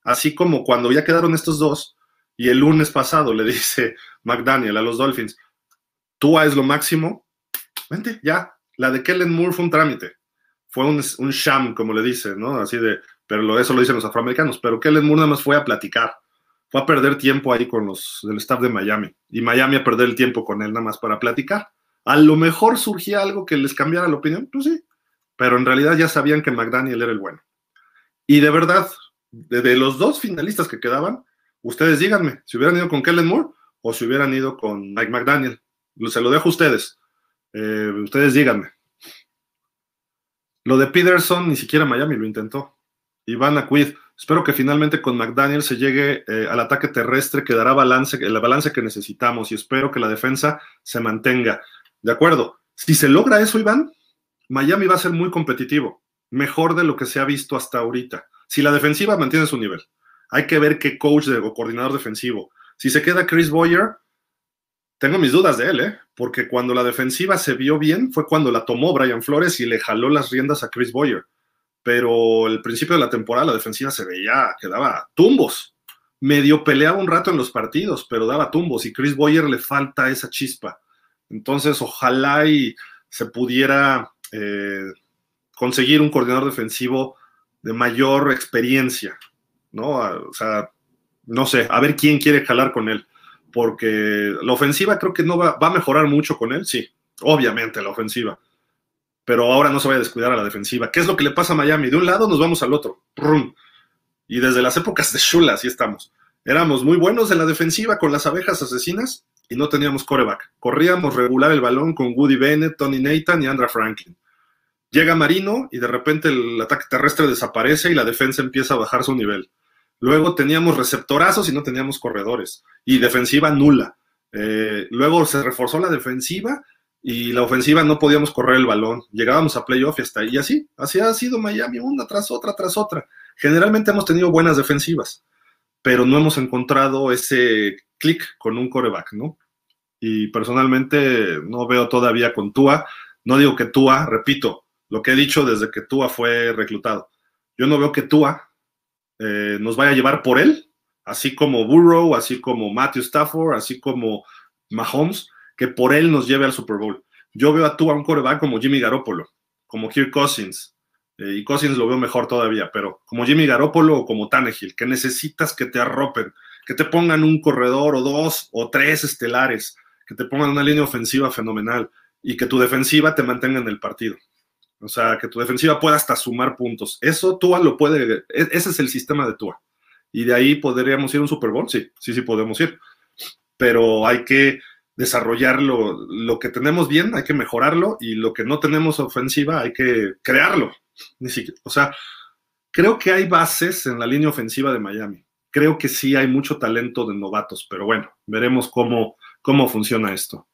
Así como cuando ya quedaron estos dos, y el lunes pasado le dice McDaniel a los Dolphins, tú es lo máximo, vente, ya. La de Kellen Moore fue un trámite. Fue un, un sham, como le dicen, ¿no? Así de, pero eso lo dicen los afroamericanos. Pero Kellen Moore nada más fue a platicar. fue a perder tiempo ahí con los del staff de Miami. Y Miami a perder el tiempo con él nada más para platicar. A lo mejor surgía algo que les cambiara la opinión, pues sí. Pero en realidad ya sabían que McDaniel era el bueno. Y de verdad, de, los dos finalistas que quedaban, ustedes díganme, si hubieran ido con Kellen Moore o si hubieran ido con Mike McDaniel. Se lo dejo a ustedes. Eh, ustedes díganme. Lo de Peterson, ni siquiera Miami lo intentó. Iván Aquid, espero que finalmente con McDaniel se llegue eh, al ataque terrestre que dará balance, el balance que necesitamos y espero que la defensa se mantenga. De acuerdo, si se logra eso, Iván, Miami va a ser muy competitivo, mejor de lo que se ha visto hasta ahorita. Si la defensiva mantiene su nivel, hay que ver qué coach o coordinador defensivo. Si se queda Chris Boyer, tengo mis dudas de él, ¿eh? porque cuando la defensiva se vio bien fue cuando la tomó Brian Flores y le jaló las riendas a Chris Boyer. Pero el principio de la temporada la defensiva se veía que daba tumbos. Medio peleaba un rato en los partidos, pero daba tumbos y Chris Boyer le falta esa chispa. Entonces, ojalá y se pudiera eh, conseguir un coordinador defensivo de mayor experiencia, ¿no? O sea, no sé, a ver quién quiere jalar con él porque la ofensiva creo que no va, a mejorar mucho con él, sí, obviamente la ofensiva, pero ahora no se va a descuidar a la defensiva. ¿Qué es lo que le pasa a Miami? De un lado nos vamos al otro, y desde las épocas de Shula así estamos. Éramos muy buenos en la defensiva con las abejas asesinas y no teníamos coreback. Corríamos regular el balón con Woody Bennett, Tony Nathan y Andra Franklin. Llega Marino y de repente el ataque terrestre desaparece y la defensa empieza a bajar su nivel. Luego teníamos receptorazos y no teníamos corredores. Y defensiva nula. Eh, luego se reforzó la defensiva y la ofensiva no podíamos correr el balón. Llegábamos a playoff y hasta ahí. Y así, así ha sido Miami, una tras otra, tras otra. Generalmente hemos tenido buenas defensivas, pero no hemos encontrado ese clic con un coreback, ¿no? Y personalmente no veo todavía con Tua. No digo que Tua, repito, lo que he dicho desde que Tua fue reclutado. Yo no veo que Tua eh, nos vaya a llevar por él, así como Burrow, así como Matthew Stafford, así como Mahomes, que por él nos lleve al Super Bowl. Yo veo a tú a un coreback como Jimmy Garoppolo, como Kirk Cousins, eh, y Cousins lo veo mejor todavía, pero como Jimmy Garoppolo o como Tannehill, que necesitas que te arropen, que te pongan un corredor o dos o tres estelares, que te pongan una línea ofensiva fenomenal y que tu defensiva te mantenga en el partido. O sea, que tu defensiva pueda hasta sumar puntos. Eso Tua lo puede, e, ese es el sistema de Tua. Y de ahí podríamos ir a un Super Bowl, sí, sí, sí podemos ir. Pero hay que desarrollarlo, lo que tenemos bien hay que mejorarlo y lo que no tenemos ofensiva hay que crearlo. Ni siquiera, o sea, creo que hay bases en la línea ofensiva de Miami. Creo que sí hay mucho talento de novatos, pero bueno, veremos cómo, cómo funciona esto.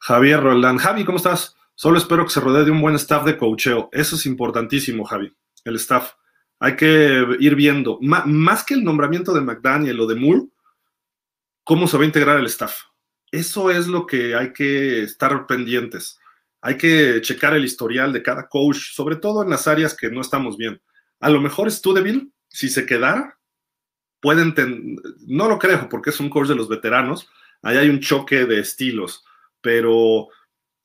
Javier Roland. Javi, ¿cómo estás? Solo espero que se rodee de un buen staff de coacheo. Eso es importantísimo, Javi, el staff. Hay que ir viendo, más que el nombramiento de McDaniel o de Moore, cómo se va a integrar el staff. Eso es lo que hay que estar pendientes. Hay que checar el historial de cada coach, sobre todo en las áreas que no estamos bien. A lo mejor Studeville, si se quedara, pueden, no lo creo porque es un coach de los veteranos, ahí hay un choque de estilos, pero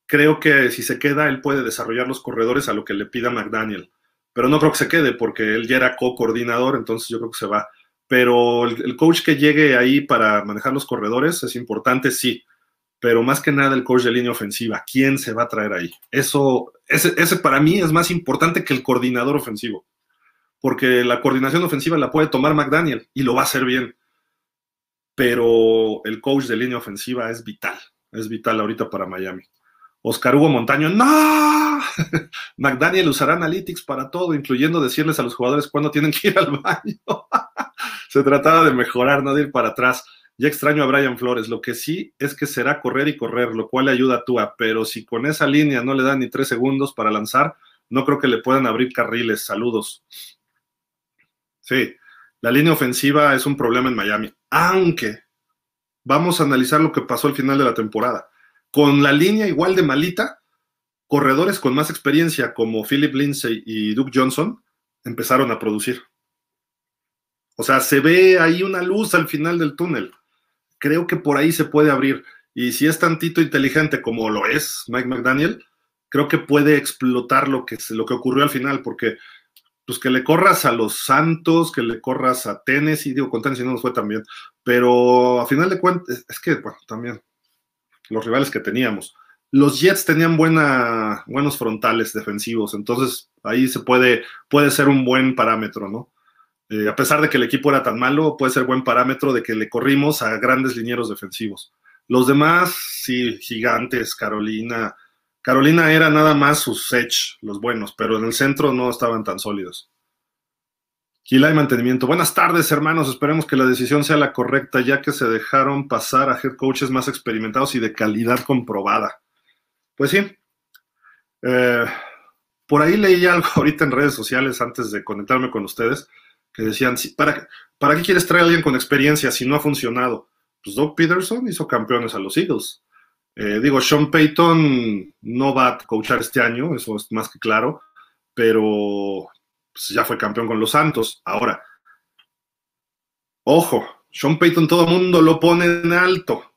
creo que si se queda, él puede desarrollar los corredores a lo que le pida McDaniel. Pero no creo que se quede porque él ya era co-coordinador, entonces yo creo que se va. Pero el, coach que llegue ahí para manejar los corredores es importante, sí. Pero más que nada el coach de línea ofensiva, ¿quién se va a traer ahí? Eso, ese, ese para mí es más importante que el coordinador ofensivo. Porque la coordinación ofensiva la puede tomar McDaniel y lo va a hacer bien. Pero el coach de línea ofensiva es vital, es vital ahorita para Miami. Oscar Hugo Montaño, ¡no! McDaniel usará Analytics para todo, incluyendo decirles a los jugadores cuándo tienen que ir al baño. Se trataba de mejorar, no de ir para atrás. Ya extraño a Brian Flores. Lo que sí es que será correr y correr, lo cual le ayuda a Tua. Pero si con esa línea no le dan ni tres segundos para lanzar, no creo que le puedan abrir carriles. Saludos. Sí, la línea ofensiva es un problema en Miami. Aunque vamos a analizar lo que pasó al final de la temporada con la línea igual de malita, corredores con más experiencia como Philip Lindsay y Duke Johnson empezaron a producir. O sea, se ve ahí una luz al final del túnel. Creo que por ahí se puede abrir. Y si es tantito inteligente como lo es Mike McDaniel, creo que puede explotar lo que, lo que ocurrió al final, porque pues que le corras a los Santos, que le corras a Tennessee, digo, con Tennessee no nos fue tan bien, pero a final de cuentas, es que, bueno, también los rivales que teníamos. Los Jets tenían buena, buenos frontales defensivos, entonces ahí se puede, puede ser un buen parámetro, ¿no? Eh, a pesar de que el equipo era tan malo, puede ser buen parámetro de que le corrimos a grandes linieros defensivos. Los demás, sí, gigantes, Carolina, Carolina era nada más sus edge, los buenos, pero en el centro no estaban tan sólidos. Gila y mantenimiento. Buenas tardes, hermanos. Esperemos que la decisión sea la correcta, ya que se dejaron pasar a head coaches más experimentados y de calidad comprobada. Pues sí. Eh, por ahí leí algo ahorita en redes sociales antes de conectarme con ustedes, que decían, ¿para, ¿para qué quieres traer a alguien con experiencia si no ha funcionado? Pues Doug Peterson hizo campeones a los Eagles. Eh, digo, Sean Payton no va a coachar este año, eso es más que claro, pero pues, ya fue campeón con los Santos. Ahora, ojo, Sean Payton todo el mundo lo pone en alto.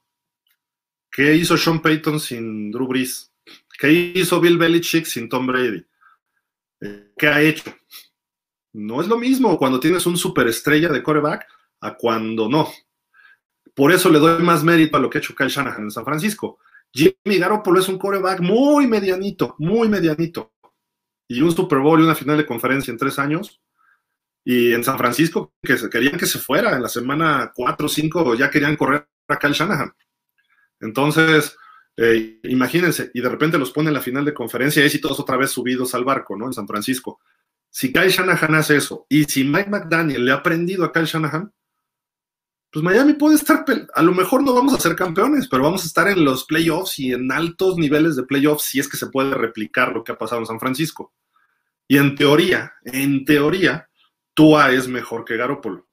¿Qué hizo Sean Payton sin Drew Brees? ¿Qué hizo Bill Belichick sin Tom Brady? Eh, ¿Qué ha hecho? No es lo mismo cuando tienes un superestrella de coreback a cuando no. Por eso le doy más mérito a lo que ha hecho Kyle Shanahan en San Francisco. Jimmy Garoppolo es un coreback muy medianito, muy medianito. Y un Super Bowl y una final de conferencia en tres años. Y en San Francisco, que querían que se fuera. En la semana 4 o 5 ya querían correr a Kyle Shanahan. Entonces, eh, imagínense, y de repente los pone en la final de conferencia y sí todos otra vez subidos al barco, ¿no? En San Francisco. Si Kyle Shanahan hace eso, y si Mike McDaniel le ha aprendido a Kyle Shanahan, pues Miami puede estar, a lo mejor no vamos a ser campeones, pero vamos a estar en los playoffs y en altos niveles de playoffs si es que se puede replicar lo que ha pasado en San Francisco. Y en teoría, en teoría, Tua es mejor que Garópolo.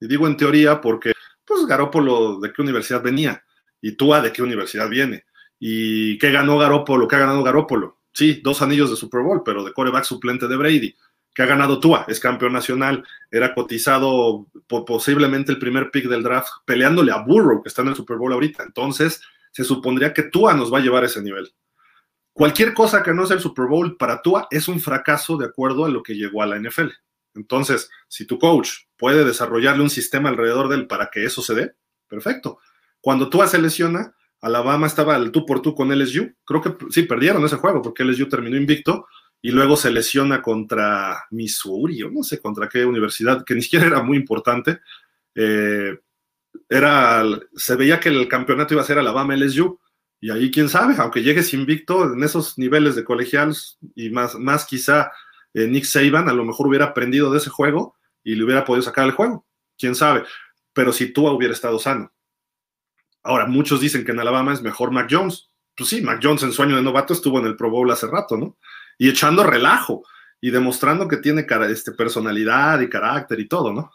Y digo en teoría porque, pues Garópolo, ¿de qué universidad venía? Y Tua, ¿de qué universidad viene? ¿Y qué ganó Garópolo? ¿Qué ha ganado Garópolo? Sí, dos anillos de Super Bowl, pero de coreback suplente de Brady que ha ganado Tua, es campeón nacional, era cotizado por posiblemente el primer pick del draft, peleándole a Burrow, que está en el Super Bowl ahorita. Entonces, se supondría que Tua nos va a llevar a ese nivel. Cualquier cosa que no sea el Super Bowl para Tua es un fracaso de acuerdo a lo que llegó a la NFL. Entonces, si tu coach puede desarrollarle un sistema alrededor de él para que eso se dé, perfecto. Cuando Tua se lesiona, Alabama estaba al tú por tú con LSU. Creo que sí, perdieron ese juego porque LSU terminó invicto y luego se lesiona contra Missouri, o no sé contra qué universidad, que ni siquiera era muy importante. Eh, era, se veía que el campeonato iba a ser Alabama LSU, y ahí quién sabe, aunque llegues invicto en esos niveles de colegiales y más, más quizá eh, Nick Saban a lo mejor hubiera aprendido de ese juego y le hubiera podido sacar el juego, quién sabe, pero si tú hubiera estado sano. Ahora, muchos dicen que en Alabama es mejor Mac Jones. Pues sí, Mac Jones en su año de novato estuvo en el Pro Bowl hace rato, ¿no? y echando relajo y demostrando que tiene este, personalidad y carácter y todo, ¿no?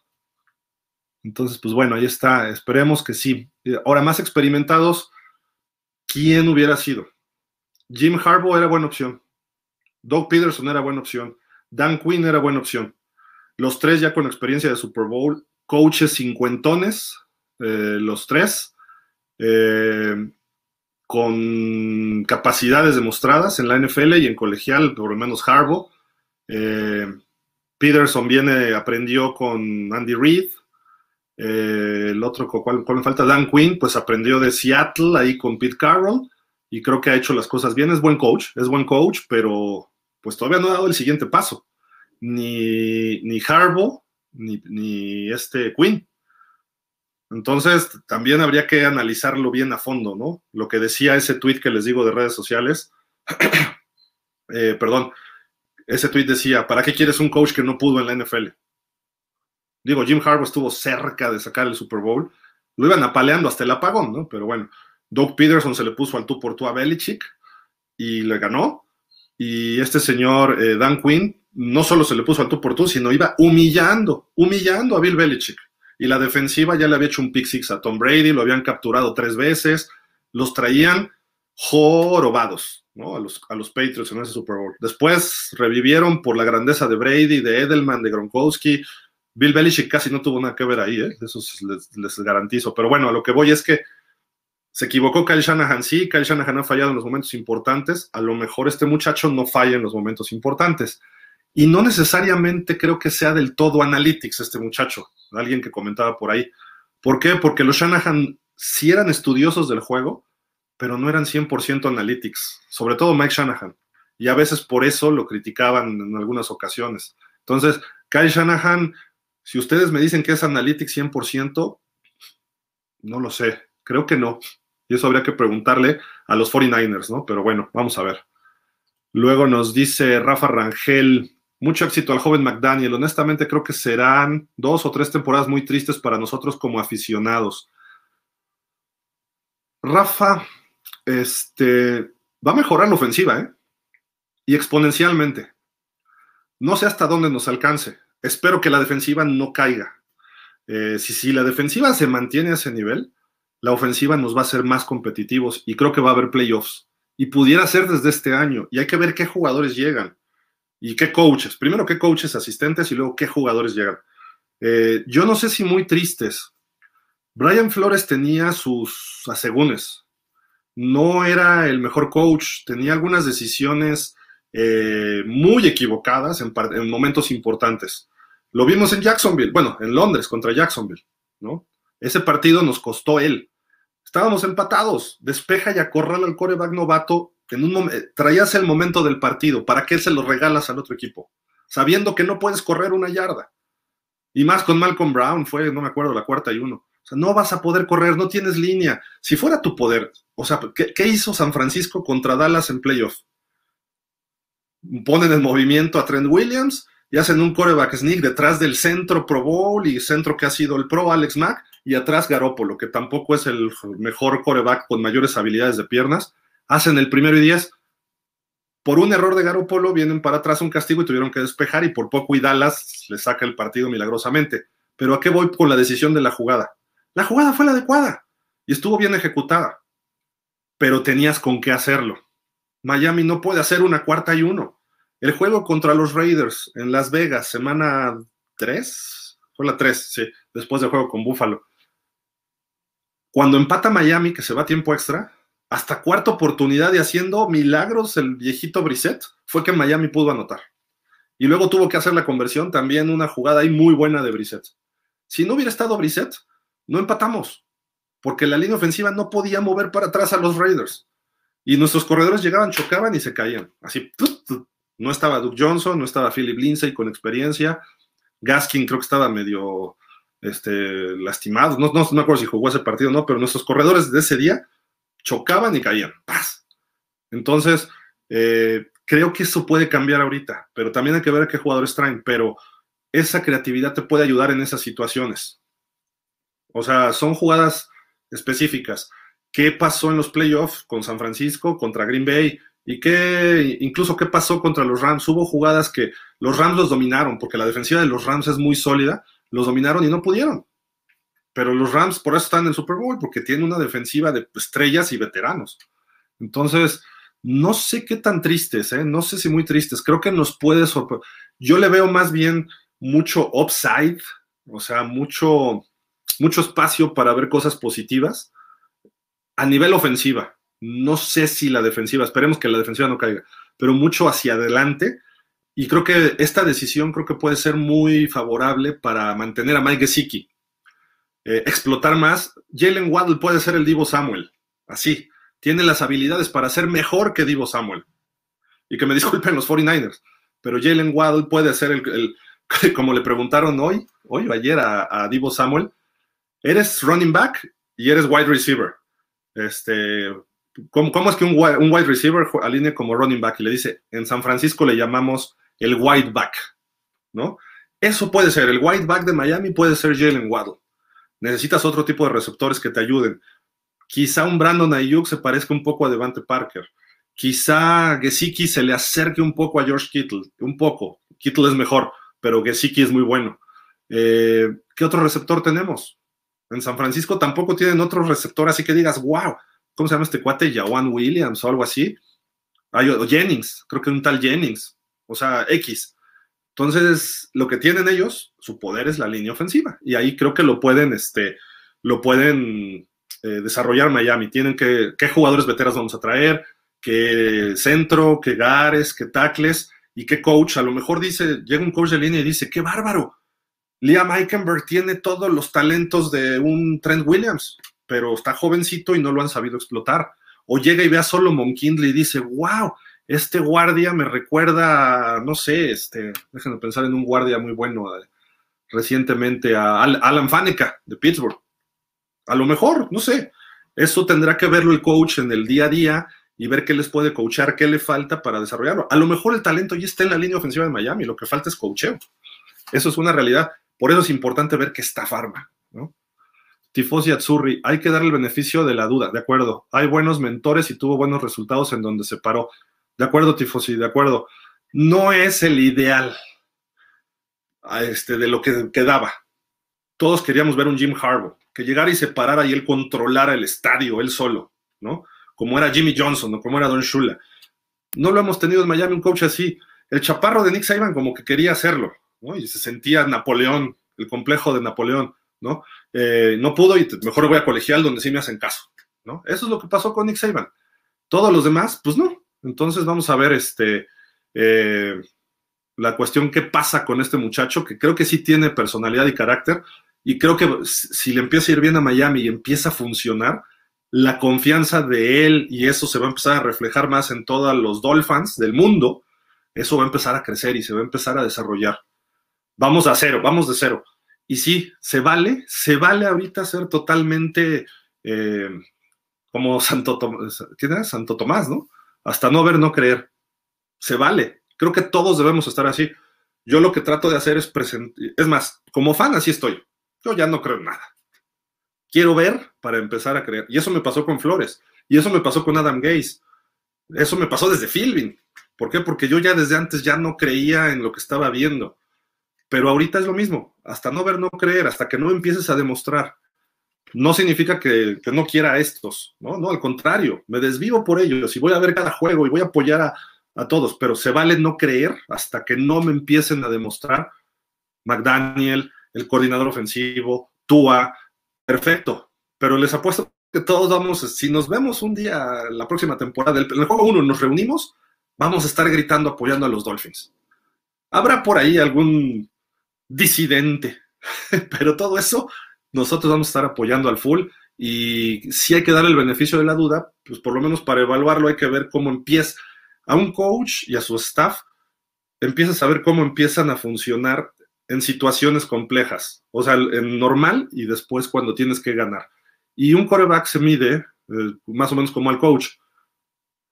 Entonces, pues bueno, ahí está, esperemos que sí. Ahora, más experimentados, ¿quién hubiera sido? Jim Harbaugh era buena opción. Doug Peterson era buena opción. Dan Quinn era buena opción. Los tres ya con experiencia de Super Bowl, coaches cincuentones, eh, los tres. Eh, con capacidades demostradas en la NFL y en colegial, por lo menos Harbaugh. Eh, Peterson viene, aprendió con Andy Reid. Eh, el otro, ¿cuál, me falta? Dan Quinn, pues aprendió de Seattle ahí con Pete Carroll y creo que ha hecho las cosas bien. Es buen coach, es buen coach, pero pues todavía no ha dado el siguiente paso. Ni, ni ni, ni este Quinn. Entonces, también habría que analizarlo bien a fondo, ¿no? Lo que decía ese tweet que les digo de redes sociales, eh, perdón, ese tweet decía, ¿para qué quieres un coach que no pudo en la NFL? Digo, Jim Harbaugh estuvo cerca de sacar el Super Bowl, lo iban apaleando hasta el apagón, ¿no? Pero bueno, Doug Peterson se le puso al tú por tú a Belichick y le ganó. Y este señor eh, Dan Quinn no solo se le puso al tú por tú, sino iba humillando, humillando a Bill Belichick y la defensiva ya le había hecho un pick six a Tom Brady, lo habían capturado tres veces, los traían jorobados, ¿no? A los, a los Patriots en ese Super Bowl. Después revivieron por la grandeza de Brady, de Edelman, de Gronkowski. Bill Belichick casi no tuvo nada que ver ahí, ¿eh? eso les, garantizo. Pero bueno, a lo que voy es que se equivocó Kyle Shanahan, sí, Kyle Shanahan ha fallado en los momentos importantes, a lo mejor este muchacho no falla en los momentos importantes. Y no necesariamente creo que sea del todo analytics este muchacho, alguien que comentaba por ahí. ¿Por qué? Porque los Shanahan sí eran estudiosos del juego, pero no eran 100% analytics, sobre todo Mike Shanahan. Y a veces por eso lo criticaban en algunas ocasiones. Entonces, Kyle Shanahan, si ustedes me dicen que es analytics 100%, no lo sé, creo que no. Y eso habría que preguntarle a los 49ers, ¿no? Pero bueno, vamos a ver. Luego nos dice Rafa Rangel, mucho éxito al joven McDaniel. Honestamente creo que serán dos o tres temporadas muy tristes para nosotros como aficionados. Rafa, este, va a mejorar la ofensiva, ¿eh? Y exponencialmente. No sé hasta dónde nos alcance. Espero que la defensiva no caiga. Eh, si, la defensiva se mantiene a ese nivel, la ofensiva nos va a hacer más competitivos y creo que va a haber playoffs. Y pudiera ser desde este año. Y hay que ver qué jugadores llegan y qué coaches. Primero qué coaches asistentes y luego qué jugadores llegan. Eh, yo no sé si muy tristes. Brian Flores tenía sus asegúnes. No era el mejor coach. Tenía algunas decisiones eh, muy equivocadas en momentos importantes. Lo vimos en Jacksonville, bueno, en Londres contra Jacksonville, ¿no? Ese partido nos costó él. Estábamos empatados. Despeja y acorrala al coreback novato. En un traías el momento del partido. ¿Para qué se lo regalas al otro equipo? Sabiendo que no puedes correr una yarda. Y más con Malcolm Brown, fue, no me acuerdo, la cuarta y uno. O sea, no vas a poder correr, no tienes línea. Si fuera tu poder, o sea, ¿qué, qué hizo San Francisco contra Dallas en playoff? Ponen en movimiento a Trent Williams y hacen un coreback sneak detrás del centro Pro Bowl y centro que ha sido el Pro Alex Mack y atrás Garópolo, que tampoco es el mejor coreback con mayores habilidades de piernas. Hacen el primero y diez. Por un error de Garópolo vienen para atrás un castigo y tuvieron que despejar y por poco y Dallas le saca el partido milagrosamente. Pero ¿a qué voy con la decisión de la jugada? La jugada fue la adecuada y estuvo bien ejecutada, pero tenías con qué hacerlo. Miami no puede hacer una cuarta y uno. El juego contra los Raiders en Las Vegas, semana 3, fue la 3, sí, después del juego con Buffalo. Cuando empata Miami, que se va tiempo extra, hasta cuarta oportunidad y haciendo milagros el viejito Brissett, fue que Miami pudo anotar. Y luego tuvo que hacer la conversión, también una jugada ahí muy buena de Brissett. Si no hubiera estado Brissett, no empatamos, porque la línea ofensiva no podía mover para atrás a los Raiders. Y nuestros corredores llegaban, chocaban y se caían. Así, no estaba Duke Johnson, no estaba Philip Lindsay con experiencia. Gaskin creo que estaba medio este, lastimados, no, no, me acuerdo si jugó ese partido o no, pero nuestros corredores de ese día chocaban y caían. ¡Paz! Entonces, eh, creo que eso puede cambiar ahorita, pero también hay que ver qué jugadores traen, pero esa creatividad te puede ayudar en esas situaciones. O sea, son jugadas específicas. ¿Qué pasó en los playoffs con San Francisco contra Green Bay? ¿Y qué, incluso qué pasó contra los Rams? Hubo jugadas que los Rams los dominaron, porque la defensiva de los Rams es muy sólida, los dominaron y no pudieron. Pero los Rams por eso están en el Super Bowl, porque tienen una defensiva de estrellas y veteranos. Entonces, no sé qué tan tristes, ¿eh? no sé si muy tristes. Creo que nos puede sorprender. Yo le veo más bien mucho upside, o sea, mucho, mucho espacio para ver cosas positivas a nivel ofensiva. No sé si la defensiva, esperemos que la defensiva no caiga, pero mucho hacia adelante y creo que esta decisión creo que puede ser muy favorable para mantener a Mike Gesicki. Eh, explotar más. Jalen Waddle puede ser el Divo Samuel. Así. Tiene las habilidades para ser mejor que Divo Samuel. Y que me disculpen los 49ers. Pero Jalen Waddle puede ser el, como le preguntaron hoy, hoy o ayer a, Divo Samuel, eres running back y eres wide receiver. Este, ¿cómo, es que un, wide receiver alinea como running back? Y le dice, en San Francisco le llamamos el white back, ¿no? Eso puede ser, el white back de Miami puede ser Jalen Waddle. Necesitas otro tipo de receptores que te ayuden. Quizá un Brandon Ayuk se parezca un poco a Devante Parker. Quizá Gesicki se le acerque un poco a George Kittle, un poco. Kittle es mejor, pero Gesicki es muy bueno. Eh, ¿Qué otro receptor tenemos? En San Francisco tampoco tienen otro receptor, así que digas, wow, ¿cómo se llama este cuate? Jawan Williams o algo así. Hay, Jennings, creo que un tal Jennings o sea, X. Entonces, lo que tienen ellos, su poder es la línea ofensiva. Y ahí creo que lo pueden, este, lo pueden eh, desarrollar Miami. Tienen que, qué jugadores veteranos vamos a traer, qué centro, qué gares, qué tacles. y qué coach, a lo mejor dice, llega un coach de línea y dice, qué bárbaro, Liam Eikenberg tiene todos los talentos de un Trent Williams, pero está jovencito y no lo han sabido explotar. O llega y ve a Solomon Kindley y dice, wow, este guardia me recuerda, no sé, este, déjenme pensar en un guardia muy bueno eh, recientemente, a Alan Faneca de Pittsburgh. A lo mejor, no sé. Eso tendrá que verlo el coach en el día a día y ver qué les puede coachar, qué le falta para desarrollarlo. A lo mejor el talento ya está en la línea ofensiva de Miami, lo que falta es coacheo. Eso es una realidad. Por eso es importante ver que está Farma, ¿no? Tifosi Azzurri, hay que darle el beneficio de la duda, de acuerdo. Hay buenos mentores y tuvo buenos resultados en donde se paró. De acuerdo, Tifosi, de acuerdo. No es el ideal este, de lo que quedaba. Todos queríamos ver un Jim Harbaugh, que llegara y se parara y él controlara el estadio, él solo, ¿no? Como era Jimmy Johnson o como era Don Shula. No lo hemos tenido en Miami un coach así. El chaparro de Nick Saban como que quería hacerlo, ¿no? Y se sentía Napoleón, el complejo de Napoleón. ¿no? Eh, no pudo y mejor voy a colegial donde sí me hacen caso, ¿no? Eso es lo que pasó con Nick Saban. Todos los demás, pues no. Entonces vamos a ver este, eh, la cuestión qué pasa con este muchacho, que creo que sí tiene personalidad y carácter, y creo que si le empieza a ir bien a Miami y empieza a funcionar, la confianza de él y eso se va a empezar a reflejar más en todos los Dolphins del mundo, eso va a empezar a crecer y se va a empezar a desarrollar. Vamos a cero, vamos de cero. Y sí, se vale, se vale ahorita ser totalmente eh, como Santo Tomás. Santo Tomás, ¿no? Hasta no ver, no creer. Se vale. Creo que todos debemos estar así. Yo lo que trato de hacer es presentar, es más, como fan así estoy. Yo ya no creo en nada. Quiero ver para empezar a creer. Y eso me pasó con Flores. Y eso me pasó con Adam Gaze. Eso me pasó desde Philbin. ¿Por qué? Porque yo ya desde antes ya no creía en lo que estaba viendo. Pero ahorita es lo mismo, hasta no ver, no creer, hasta que no empieces a demostrar. No significa que, no quiera a estos, ¿no? No, al contrario, me desvivo por ellos y voy a ver cada juego y voy a apoyar a, a todos, pero se vale no creer hasta que no me empiecen a demostrar. McDaniel, el coordinador ofensivo, Tua, perfecto, pero les apuesto que todos vamos, si nos vemos un día la próxima temporada, en el juego uno nos reunimos, vamos a estar gritando apoyando a los Dolphins. Habrá por ahí algún disidente. Pero todo eso nosotros vamos a estar apoyando al full y si hay que dar el beneficio de la duda, pues por lo menos para evaluarlo hay que ver cómo empieza a un coach y a su staff, empieza a saber cómo empiezan a funcionar en situaciones complejas, o sea, en normal y después cuando tienes que ganar. Y un coreback se mide eh, más o menos como al coach.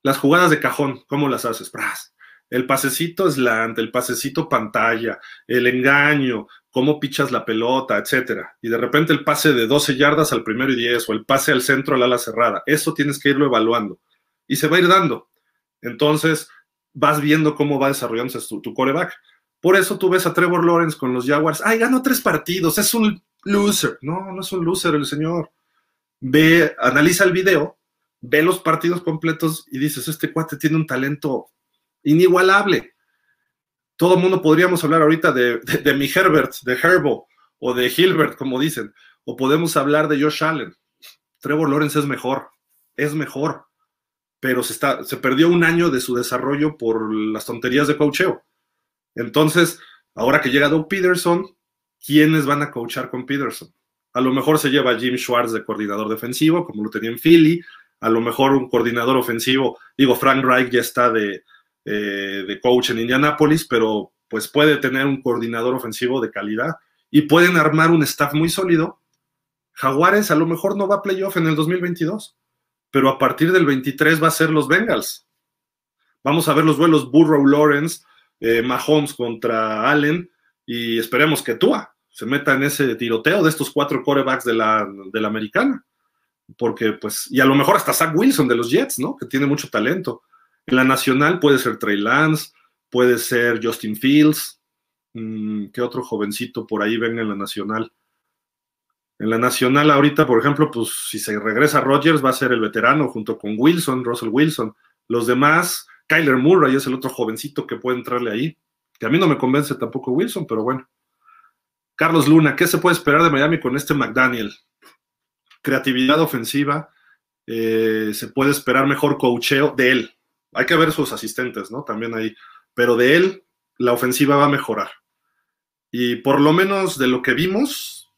Las jugadas de cajón, ¿cómo las haces? ¡Pras! El pasecito slant, el pasecito pantalla, el engaño, cómo pichas la pelota, etcétera. Y de repente el pase de 12 yardas al primero y 10 o el pase al centro al ala cerrada. Eso tienes que irlo evaluando. Y se va a ir dando. Entonces, vas viendo cómo va desarrollándose tu, tu coreback. Por eso tú ves a Trevor Lawrence con los Jaguars. Ay, ganó tres partidos, es un loser. No, no es un loser el señor. Ve, analiza el video, ve los partidos completos y dices, este cuate tiene un talento inigualable. Todo el mundo podríamos hablar ahorita de, mi Herbert, de Herbo o de Hilbert, como dicen, o podemos hablar de Josh Allen. Trevor Lawrence es mejor, es mejor, pero se, está, se perdió un año de su desarrollo por las tonterías de coacheo. Entonces, ahora que llega Doug Peterson, ¿quiénes van a coachar con Peterson? A lo mejor se lleva Jim Schwartz de coordinador defensivo, como lo tenía en Philly. A lo mejor un coordinador ofensivo, digo, Frank Reich ya está de, eh, de coach en Indianapolis, pero pues puede tener un coordinador ofensivo de calidad y pueden armar un staff muy sólido. Jaguares a lo mejor no va a playoff en el 2022, pero a partir del 23 va a ser los Bengals. Vamos a ver los vuelos Burrow Lawrence, eh, Mahomes contra Allen y esperemos que Tua se meta en ese tiroteo de estos cuatro corebacks de la, de la americana. Porque, pues, y a lo mejor hasta Zach Wilson de los Jets, ¿no? Que tiene mucho talento. En la nacional puede ser Trey Lance, puede ser Justin Fields. Mm, ¿Qué otro jovencito por ahí venga en la nacional? En la nacional ahorita, por ejemplo, pues si se regresa Rodgers va a ser el veterano junto con Wilson, Russell Wilson. Los demás, Kyler Murray es el otro jovencito que puede entrarle ahí. Que a mí no me convence tampoco Wilson, pero bueno. Carlos Luna, ¿qué se puede esperar de Miami con este McDaniel? Creatividad ofensiva, eh, se puede esperar mejor coacheo de él, hay que ver sus asistentes, ¿no? También ahí pero de él la ofensiva va a mejorar. Y por lo menos de lo que vimos,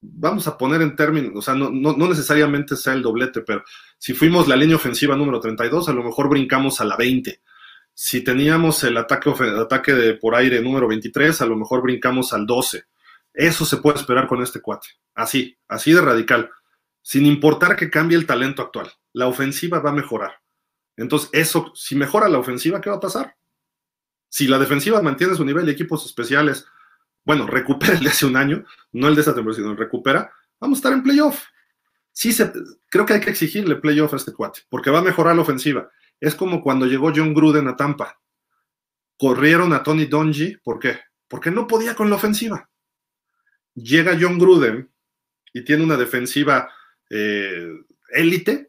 vamos a poner en términos, o sea, no, no, necesariamente sea el doblete, pero si fuimos la línea ofensiva número 32, a lo mejor brincamos a la 20. Si teníamos el ataque, ataque de por aire número 23, a lo mejor brincamos al 12. Eso se puede esperar con este cuate. Así, así de radical. Sin importar que cambie el talento actual. La ofensiva va a mejorar. Entonces, eso, si mejora la ofensiva, ¿qué va a pasar? Si la defensiva mantiene su nivel de equipos especiales, bueno, recupera el de hace un año, no el de esta temporada, sino recupera, vamos a estar en playoff. Sí, se, creo que hay que exigirle playoff a este cuate, porque va a mejorar la ofensiva. Es como cuando llegó John Gruden a Tampa. Corrieron a Tony Dungy, ¿por qué? Porque no podía con la ofensiva. Llega John Gruden y tiene una defensiva eh, élite,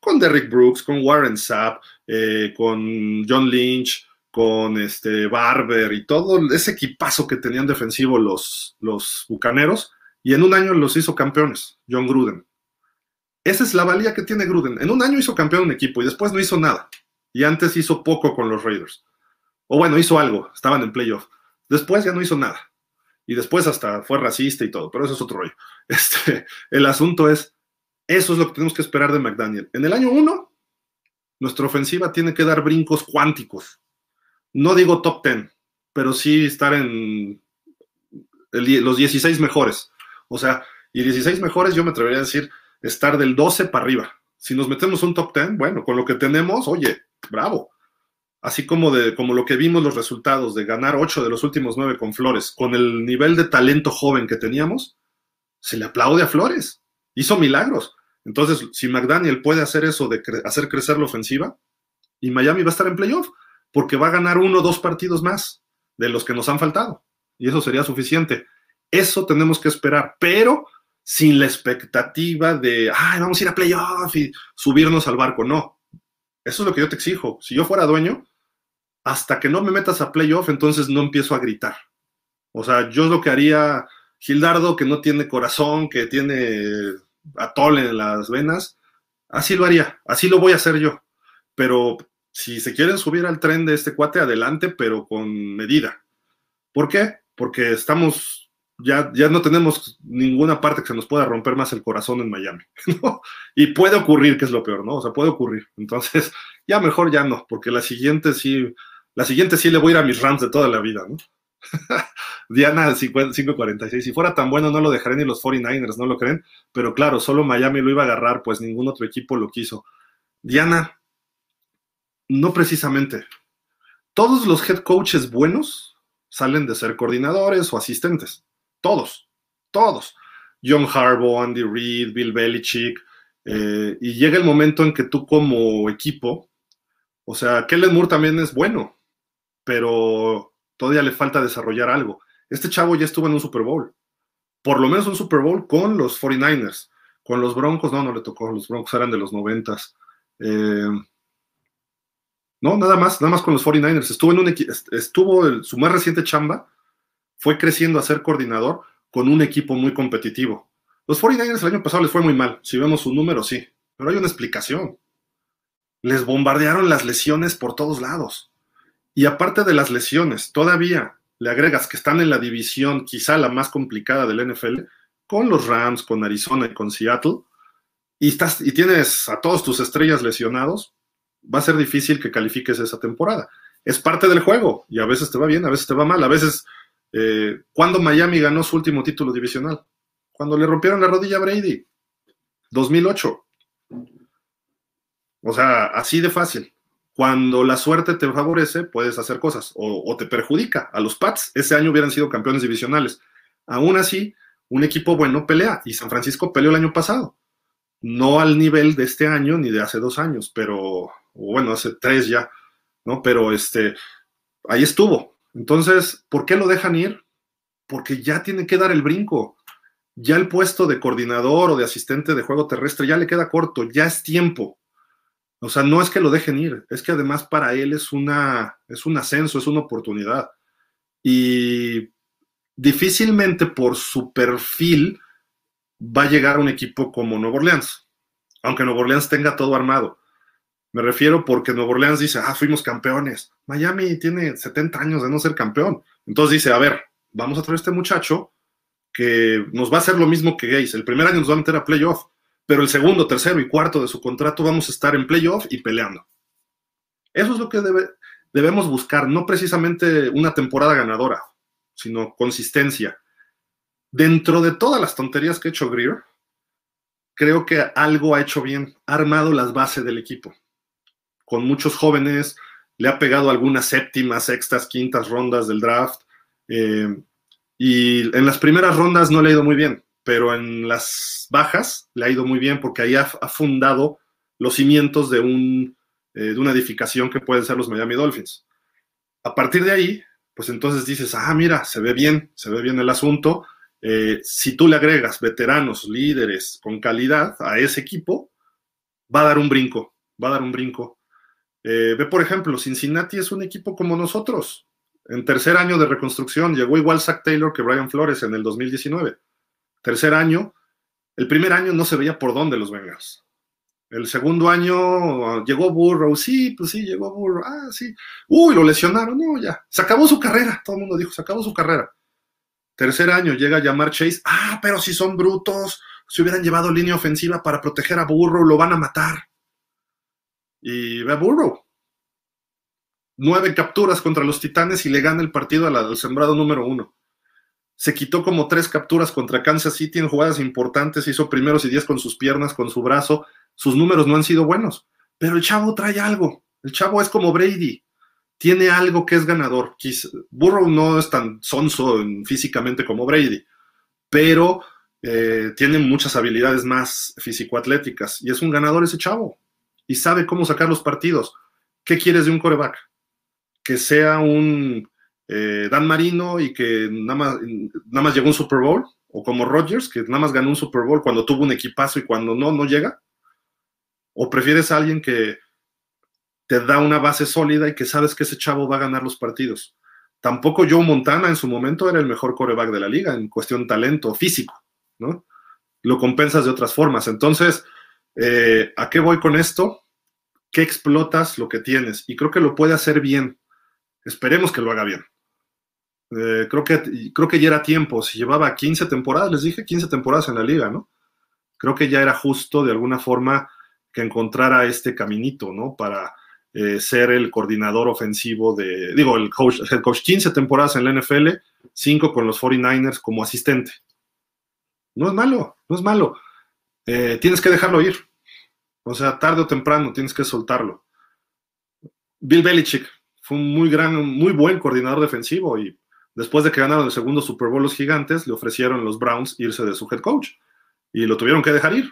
con Derrick Brooks, con Warren Sapp, eh, con John Lynch, con este Barber y todo ese equipazo que tenían defensivo los, los bucaneros, y en un año los hizo campeones, John Gruden. Esa es la valía que tiene Gruden. En un año hizo campeón un equipo y después no hizo nada. Y antes hizo poco con los Raiders. O bueno, hizo algo, estaban en playoff. Después ya no hizo nada. Y después hasta fue racista y todo, pero eso es otro rollo. Este, el asunto es, eso es lo que tenemos que esperar de McDaniel. En el año 1, nuestra ofensiva tiene que dar brincos cuánticos no digo top 10, pero sí estar en los 16 mejores. O sea, y 16 mejores yo me atrevería a decir estar del 12 para arriba. Si nos metemos un top 10, bueno, con lo que tenemos, oye, bravo. Así como de como lo que vimos los resultados de ganar 8 de los últimos 9 con Flores, con el nivel de talento joven que teníamos, se le aplaude a Flores. Hizo milagros. Entonces, si McDaniel puede hacer eso de hacer crecer la ofensiva, y Miami va a estar en playoff, porque va a ganar uno o dos partidos más de los que nos han faltado. Y eso sería suficiente. Eso tenemos que esperar, pero sin la expectativa de, ay, vamos a ir a playoff y subirnos al barco. No. Eso es lo que yo te exijo. Si yo fuera dueño, hasta que no me metas a playoff, entonces no empiezo a gritar. O sea, yo lo que haría Gildardo, que no tiene corazón, que tiene atole en las venas, así lo haría, así lo voy a hacer yo. Pero si se quieren subir al tren de este cuate, adelante, pero con medida. ¿Por qué? Porque estamos, ya, ya no tenemos ninguna parte que se nos pueda romper más el corazón en Miami, ¿no? Y puede ocurrir, que es lo peor, ¿no? O sea, puede ocurrir. Entonces, ya mejor ya no, porque la siguiente sí, la siguiente sí le voy a ir a mis Rams de toda la vida, ¿no? Diana 546. Si fuera tan bueno, no lo dejaré ni los 49ers, ¿no lo creen? Pero claro, solo Miami lo iba a agarrar, pues ningún otro equipo lo quiso. Diana, no precisamente. Todos los head coaches buenos salen de ser coordinadores o asistentes. Todos, todos. John Harbaugh, Andy Reid, Bill Belichick. Eh, y llega el momento en que tú como equipo, o sea, Kellen Moore también es bueno, pero todavía le falta desarrollar algo. Este chavo ya estuvo en un Super Bowl. Por lo menos un Super Bowl con los 49ers. Con los Broncos, no, no le tocó. Los Broncos eran de los 90 eh, no, nada más, nada más con los 49ers. Estuvo en un estuvo su más reciente chamba, fue creciendo a ser coordinador con un equipo muy competitivo. Los 49ers el año pasado les fue muy mal. Si vemos su número, sí. Pero hay una explicación. Les bombardearon las lesiones por todos lados. Y aparte de las lesiones, todavía le agregas que están en la división quizá la más complicada del NFL, con los Rams, con Arizona y con Seattle, y, estás, y tienes a todos tus estrellas lesionados, va a ser difícil que califiques esa temporada. Es parte del juego y a veces te va bien, a veces te va mal. A veces, eh, cuando Miami ganó su último título divisional? Cuando le rompieron la rodilla a Brady, 2008. O sea, así de fácil. Cuando la suerte te favorece, puedes hacer cosas o, te perjudica. A los Pats ese año hubieran sido campeones divisionales. Aún así, un equipo bueno pelea y San Francisco peleó el año pasado. No al nivel de este año ni de hace dos años, pero bueno, hace tres ya, ¿no? Pero este, ahí estuvo. Entonces, ¿por qué lo dejan ir? Porque ya tiene que dar el brinco. Ya el puesto de coordinador o de asistente de juego terrestre ya le queda corto, ya es tiempo. O sea, no es que lo dejen ir, es que además para él es una es un ascenso, es una oportunidad. Y difícilmente por su perfil va a llegar a un equipo como Nuevo Orleans, aunque Nuevo Orleans tenga todo armado Me refiero porque Nuevo Orleans dice, ah, fuimos campeones. Miami tiene 70 años de no ser campeón. Entonces dice, a ver, vamos a traer a este muchacho que nos va a hacer lo mismo que Gaze. El primer año nos va a meter a playoff, pero el segundo, tercero y cuarto de su contrato vamos a estar en playoff y peleando. Eso es lo que debemos buscar, no precisamente una temporada ganadora, sino consistencia. Dentro de todas las tonterías que ha hecho Greer, creo que algo ha hecho bien, ha armado las bases del equipo con muchos jóvenes, le ha pegado algunas séptimas, sextas, quintas rondas del draft. Eh, y en las primeras rondas no le ha ido muy bien, pero en las bajas le ha ido muy bien porque ahí ha, fundado los cimientos de, un, eh, de una edificación que pueden ser los Miami Dolphins. A partir de ahí, pues entonces dices, ah, mira, se ve bien, se ve bien el asunto. Eh, si tú le agregas veteranos, líderes con calidad a ese equipo, va a dar un brinco, va a dar un brinco. Eh, ve, por ejemplo, Cincinnati es un equipo como nosotros. En tercer año de reconstrucción llegó igual Zach Taylor que Brian Flores en el 2019. Tercer año, el primer año no se veía por dónde los Bengals. El segundo año llegó Burrow, sí, pues sí, llegó Burrow, ah, sí. Uy, lo lesionaron, no, ya. Se acabó su carrera, todo el mundo dijo, se acabó su carrera. Tercer año llega a llamar Chase, ah, pero si son brutos, si hubieran llevado línea ofensiva para proteger a Burrow, lo van a matar y ve a Burrow. Nueve capturas contra los Titanes y le gana el partido al sembrado número uno. Se quitó como tres capturas contra Kansas City en jugadas importantes, hizo primeros y diez con sus piernas, con su brazo. Sus números no han sido buenos, pero el chavo trae algo. El chavo es como Brady, tiene algo que es ganador. Burrow no es tan sonso físicamente como Brady, pero eh, tiene muchas habilidades más físico-atléticas y es un ganador ese chavo y sabe cómo sacar los partidos. ¿Qué quieres de un coreback? Que sea un eh, Dan Marino y que nada más, nada más llegó un Super Bowl, o como Rodgers, que nada más ganó un Super Bowl cuando tuvo un equipazo y cuando no, no llega. ¿O prefieres a alguien que te da una base sólida y que sabes que ese chavo va a ganar los partidos? Tampoco Joe Montana en su momento era el mejor coreback de la liga en cuestión talento físico, ¿no? Lo compensas de otras formas. Entonces, eh, ¿A qué voy con esto? ¿Qué explotas lo que tienes? Y creo que lo puede hacer bien. Esperemos que lo haga bien. Eh, creo, que, creo que ya era tiempo. Si llevaba 15 temporadas, les dije 15 temporadas en la liga, ¿no? Creo que ya era justo de alguna forma que encontrara este caminito, ¿no? Para eh, ser el coordinador ofensivo de, digo, el coach, el coach 15 temporadas en la NFL, 5 con los 49ers como asistente. No es malo, no es malo. Eh, tienes que dejarlo ir. O sea, tarde o temprano tienes que soltarlo. Bill Belichick fue un muy gran, muy buen coordinador defensivo y después de que ganaron el segundo Super Bowl los gigantes, le ofrecieron los Browns irse de su head coach y lo tuvieron que dejar ir.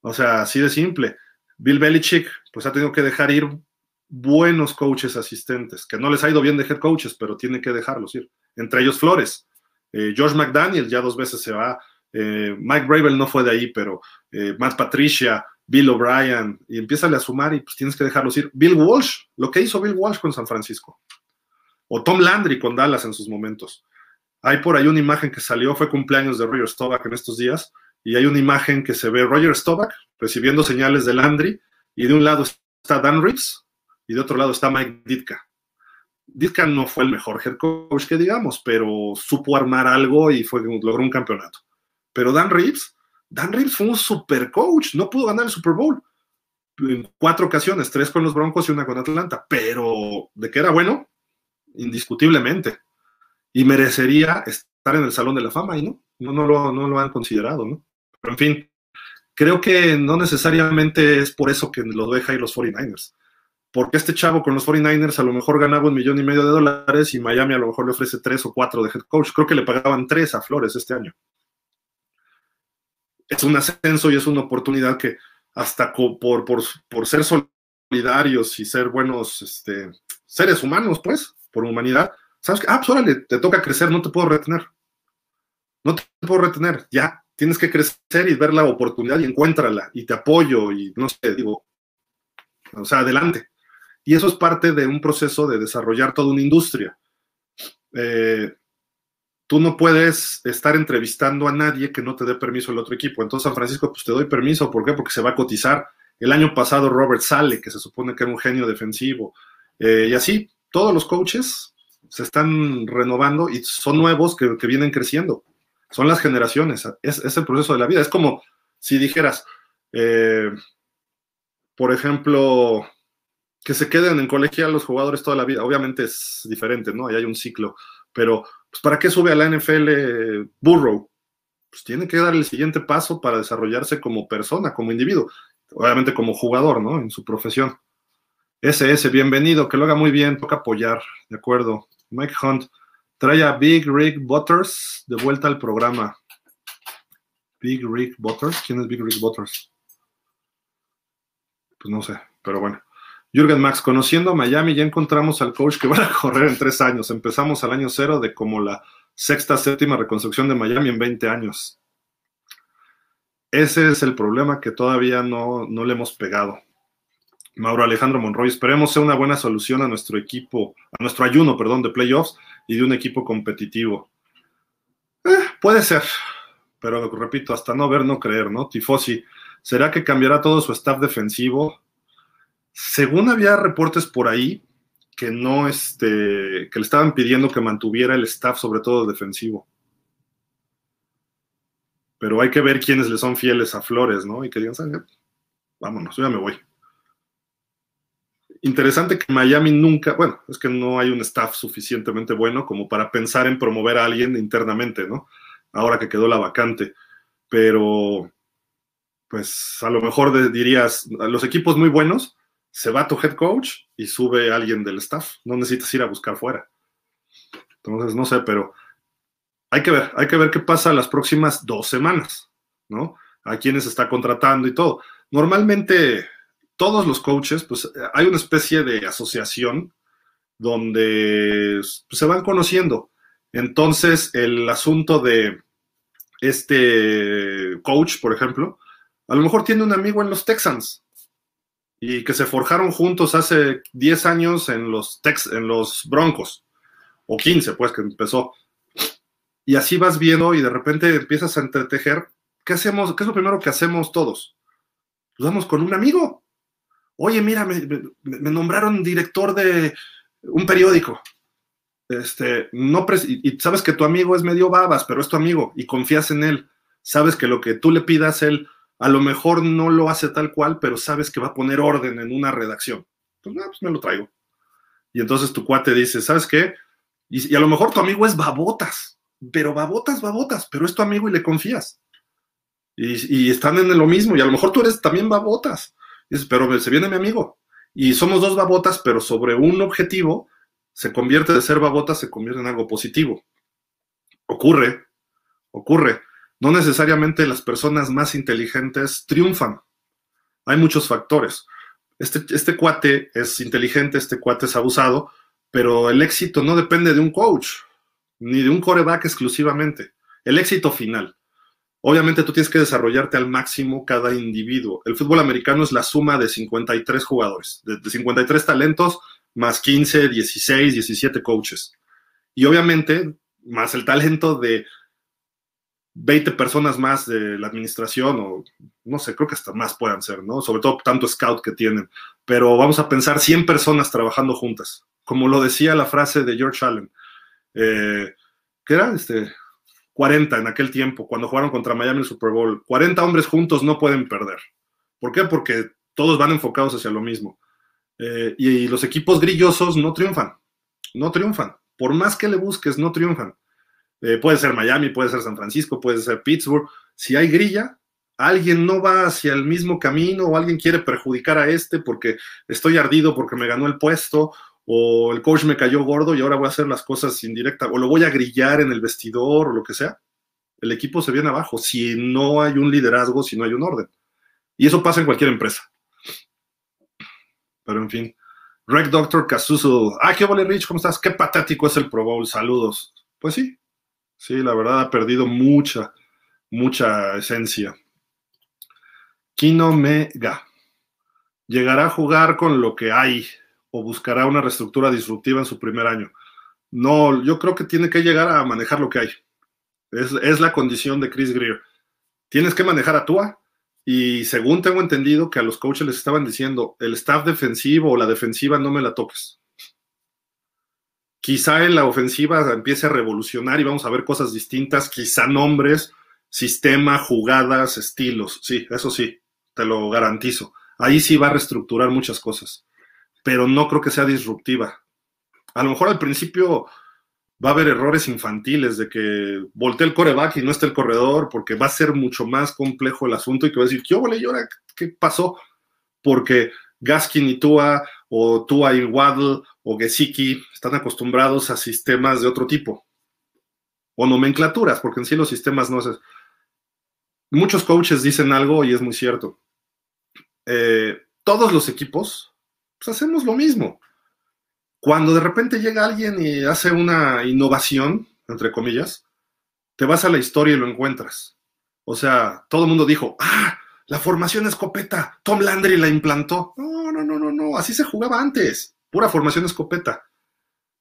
O sea, así de simple. Bill Belichick pues ha tenido que dejar ir buenos coaches asistentes, que no les ha ido bien de head coaches, pero tiene que dejarlos ir. Entre ellos Flores. Eh, George McDaniel ya dos veces se va eh, Mike Bravel no fue de ahí, pero eh, Matt Patricia, Bill O'Brien, y empieza a sumar y pues tienes que dejarlos ir. Bill Walsh, lo que hizo Bill Walsh con San Francisco. O Tom Landry con Dallas en sus momentos. Hay por ahí una imagen que salió, fue cumpleaños de Roger Staubach en estos días, y hay una imagen que se ve Roger Staubach recibiendo señales de Landry, y de un lado está Dan Reeves, y de otro lado está Mike Ditka. Ditka no fue el mejor head coach que digamos, pero supo armar algo y fue, logró un campeonato. Pero Dan Reeves, Dan Reeves fue un super coach, no pudo ganar el Super Bowl en cuatro ocasiones, tres con los Broncos y una con Atlanta, pero de que era bueno, indiscutiblemente. Y merecería estar en el Salón de la Fama y no, no, no, lo, no lo han considerado, ¿no? Pero en fin, creo que no necesariamente es por eso que lo deja ir los 49ers. Porque este chavo con los 49ers a lo mejor ganaba un millón y medio de dólares y Miami a lo mejor le ofrece tres o cuatro de head coach. Creo que le pagaban tres a Flores este año es un ascenso y es una oportunidad que hasta por, por, ser solidarios y ser buenos este, seres humanos, pues, por humanidad, sabes que, ah, pues órale, te toca crecer, no te puedo retener. No te puedo retener, ya, tienes que crecer y ver la oportunidad y encuéntrala y te apoyo y no sé, digo, o sea, adelante. Y eso es parte de un proceso de desarrollar toda una industria. Eh, tú no puedes estar entrevistando a nadie que no te dé permiso el otro equipo. Entonces, San Francisco, pues te doy permiso. ¿Por qué? Porque se va a cotizar El año pasado Robert Sale, que se supone que era un genio defensivo. Eh, y así, todos los coaches se están renovando y son nuevos que, vienen creciendo. Son las generaciones, es, el proceso de la vida. Es como si dijeras, eh, por ejemplo, que se queden en colegial los jugadores toda la vida. Obviamente es diferente, ¿no? Ahí hay un ciclo. Pero, pues, ¿para qué sube a la NFL Burrow? Pues tiene que dar el siguiente paso para desarrollarse como persona, como individuo. Obviamente como jugador, ¿no? En su profesión. SS, bienvenido, que lo haga muy bien, toca apoyar, de acuerdo. Mike Hunt, trae a Big Rick Butters de vuelta al programa. Big Rick Butters, ¿quién es Big Rick Butters? Pues no sé, pero bueno. Jürgen Max, conociendo Miami, ya encontramos al coach que va a correr en tres años. Empezamos al año cero de como la sexta, séptima reconstrucción de Miami en 20 años. Ese es el problema que todavía no, no le hemos pegado. Mauro Alejandro Monroy, esperemos sea una buena solución a nuestro equipo, a nuestro ayuno, perdón, de playoffs y de un equipo competitivo. Eh, puede ser, pero repito, hasta no ver, no creer, ¿no? Tifosi, ¿será que cambiará todo su staff defensivo? Según había reportes por ahí que no, este, que le estaban pidiendo que mantuviera el staff, sobre todo defensivo. Pero hay que ver quiénes le son fieles a Flores, ¿no? Y que digan, vámonos, ya me voy. Interesante que Miami nunca, bueno, es que no hay un staff suficientemente bueno como para pensar en promover a alguien internamente, ¿no? Ahora que quedó la vacante. Pero, pues a lo mejor dirías, los equipos muy buenos se va tu head coach y sube alguien del staff. No necesitas ir a buscar fuera. Entonces, no sé, pero hay que ver, hay que ver qué pasa las próximas dos semanas, ¿no? A quienes está contratando y todo. Normalmente, todos los coaches, pues hay una especie de asociación donde pues, se van conociendo. Entonces, el asunto de este coach, por ejemplo, a lo mejor tiene un amigo en los Texans y que se forjaron juntos hace 10 años en los, Tex, en los Broncos, o 15, pues, que empezó. Y así vas viendo y de repente empiezas a entretejer. ¿Qué hacemos? ¿Qué es lo primero que hacemos todos? Nos vamos con un amigo. Oye, mira, me, nombraron director de un periódico. Este, no y, y sabes que tu amigo es medio babas, pero es tu amigo y confías en él. Sabes que lo que tú le pidas, él a lo mejor no lo hace tal cual, pero sabes que va a poner orden en una redacción. Pues, pues me lo traigo. Y entonces tu cuate dice, ¿sabes qué? Y, a lo mejor tu amigo es babotas, pero babotas, babotas, pero es tu amigo y le confías. Y, están en lo mismo, y a lo mejor tú eres también babotas. Pero se viene mi amigo. Y somos dos babotas, pero sobre un objetivo se convierte de ser babotas, se convierte en algo positivo. Ocurre, ocurre no necesariamente las personas más inteligentes triunfan. Hay muchos factores. Este, este cuate es inteligente, este cuate es abusado, pero el éxito no depende de un coach, ni de un coreback exclusivamente. El éxito final. Obviamente tú tienes que desarrollarte al máximo cada individuo. El fútbol americano es la suma de 53 jugadores, de, de 53 talentos más 15, 16, 17 coaches. Y obviamente, más el talento de 20 personas más de la administración, o no sé, creo que hasta más puedan ser, ¿no? Sobre todo tanto scout que tienen. Pero vamos a pensar 100 personas trabajando juntas, como lo decía la frase de George Allen, eh, era este, 40 en aquel tiempo, cuando jugaron contra Miami en el Super Bowl. 40 hombres juntos no pueden perder. ¿Por qué? Porque todos van enfocados hacia lo mismo. Eh, y los equipos grillosos no triunfan, no triunfan. Por más que le busques, no triunfan. Eh, puede ser Miami, puede ser San Francisco, puede ser Pittsburgh. Si hay grilla, alguien no va hacia el mismo camino o alguien quiere perjudicar a este porque estoy ardido porque me ganó el puesto o el coach me cayó gordo y ahora voy a hacer las cosas indirectas o lo voy a grillar en el vestidor o lo que sea. El equipo se viene abajo si no hay un liderazgo, si no hay un orden. Y eso pasa en cualquier empresa. Pero en fin. Rec Doctor Casuso. Ah, qué vale, Rich, ¿cómo estás? Qué patético es el Pro Bowl. Saludos. Pues sí, Sí, la verdad ha perdido mucha, mucha esencia. Kino Mega. ¿Llegará a jugar con lo que hay o buscará una reestructura disruptiva en su primer año? No, yo creo que tiene que llegar a manejar lo que hay. Es, la condición de Chris Greer. Tienes que manejar a Tua, Y según tengo entendido que a los coaches les estaban diciendo, el staff defensivo o la defensiva no me la toques. Quizá en la ofensiva empiece a revolucionar y vamos a ver cosas distintas, quizá nombres, sistema, jugadas, estilos. Sí, eso sí, te lo garantizo. Ahí sí va a reestructurar muchas cosas, pero no creo que sea disruptiva. A lo mejor al principio va a haber errores infantiles de que voltee el coreback y no esté el corredor, porque va a ser mucho más complejo el asunto y que va a decir, ¿qué vale, y ahora qué pasó? Porque Gaskin y Tua, o Tua y Waddle, o Gesicki, están acostumbrados a sistemas de otro tipo, o nomenclaturas, porque en sí los sistemas no se... Muchos coaches dicen algo y es muy cierto. Eh, todos los equipos, pues hacemos lo mismo cuando de repente llega alguien y hace una innovación, entre comillas, te vas a la historia y lo encuentras. O sea, todo el mundo dijo, ah, la formación escopeta, Tom Landry la implantó. No, no, no, no, no, así se jugaba antes, pura formación escopeta.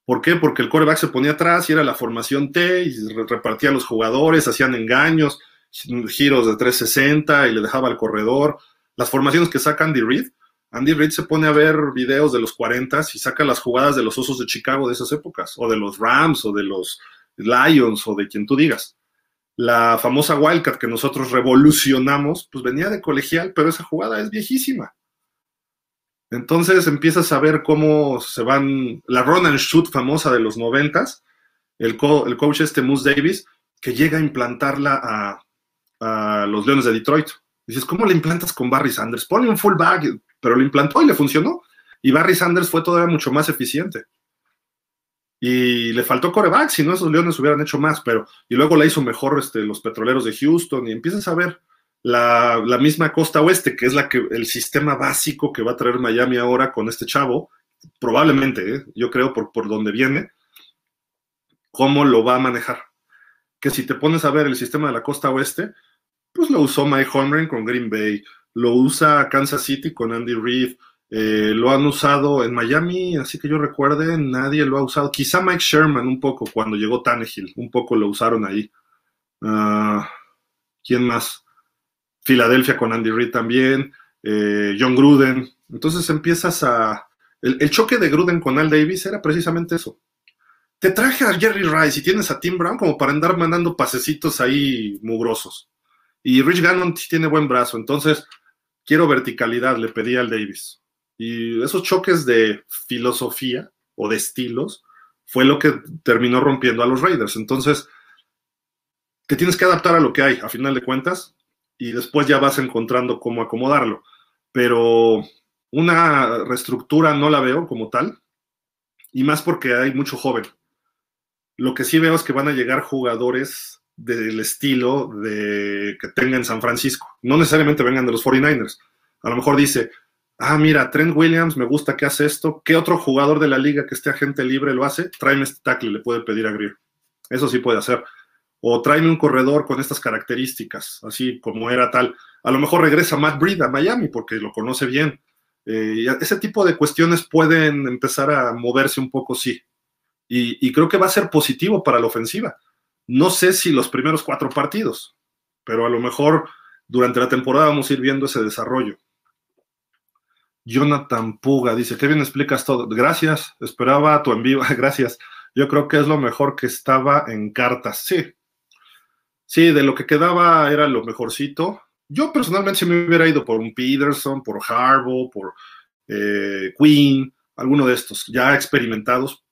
¿Por qué? Porque el coreback se ponía atrás y era la formación T y repartía los jugadores, hacían engaños, giros de 360 y le dejaba al corredor. Las formaciones que saca Andy Reid Andy Reid se pone a ver videos de los 40 y saca las jugadas de los Osos de Chicago de esas épocas, o de los Rams, o de los Lions, o de quien tú digas. La famosa Wildcat que nosotros revolucionamos, pues venía de colegial, pero esa jugada es viejísima. Entonces empiezas a ver cómo se van, la run and shoot famosa de los 90 el, el coach este Moose Davis, que llega a implantarla a, a los Leones de Detroit. Dices, ¿cómo le implantas con Barry Sanders? Pone un fullback, pero lo implantó y le funcionó. Y Barry Sanders fue todavía mucho más eficiente. Y le faltó coreback, si no esos Leones hubieran hecho más, pero y luego la hizo mejor este, los petroleros de Houston y empiezas a ver la, misma costa oeste, que es el sistema básico que va a traer Miami ahora con este chavo, probablemente, ¿eh? yo creo por, por donde viene, cómo lo va a manejar. Que si te pones a ver el sistema de la costa oeste, pues lo usó Mike Holmgren con Green Bay, lo usa Kansas City con Andy Reid, eh, lo han usado en Miami, así que yo recuerde, nadie lo ha usado. Quizá Mike Sherman un poco cuando llegó Tannehill, un poco lo usaron ahí. Ah, ¿Quién más? Filadelfia con Andy Reid también, eh, John Gruden. Entonces empiezas a... El, choque de Gruden con Al Davis era precisamente eso. Te traje a Jerry Rice y tienes a Tim Brown como para andar mandando pasecitos ahí mugrosos. Y Rich Gannon tiene buen brazo, entonces quiero verticalidad, le pedí al Davis. Y esos choques de filosofía o de estilos fue lo que terminó rompiendo a los Raiders. Entonces, te tienes que adaptar a lo que hay, a final de cuentas, y después ya vas encontrando cómo acomodarlo. Pero una reestructura no la veo como tal, y más porque hay mucho joven. Lo que sí veo es que van a llegar jugadores del estilo de que tenga en San Francisco. No necesariamente vengan de los 49ers. A lo mejor dice, ah, mira, Trent Williams me gusta que hace esto. ¿Qué otro jugador de la liga que esté agente libre lo hace? Tráeme este tackle, le puede pedir a Greer. Eso sí puede hacer. O tráeme un corredor con estas características, así como era tal. A lo mejor regresa Matt Breed a Miami porque lo conoce bien. Eh, ese tipo de cuestiones pueden empezar a moverse un poco, sí. y creo que va a ser positivo para la ofensiva no sé si los primeros cuatro partidos, pero a lo mejor durante la temporada vamos a ir viendo ese desarrollo. Jonathan Puga dice, qué bien explicas todo. Gracias, esperaba tu envío. Gracias. Yo creo que es lo mejor que estaba en cartas. Sí. Sí, de lo que quedaba era lo mejorcito. Yo personalmente me hubiera ido por un Peterson, por Harbaugh, por eh, Queen, alguno de estos ya experimentados,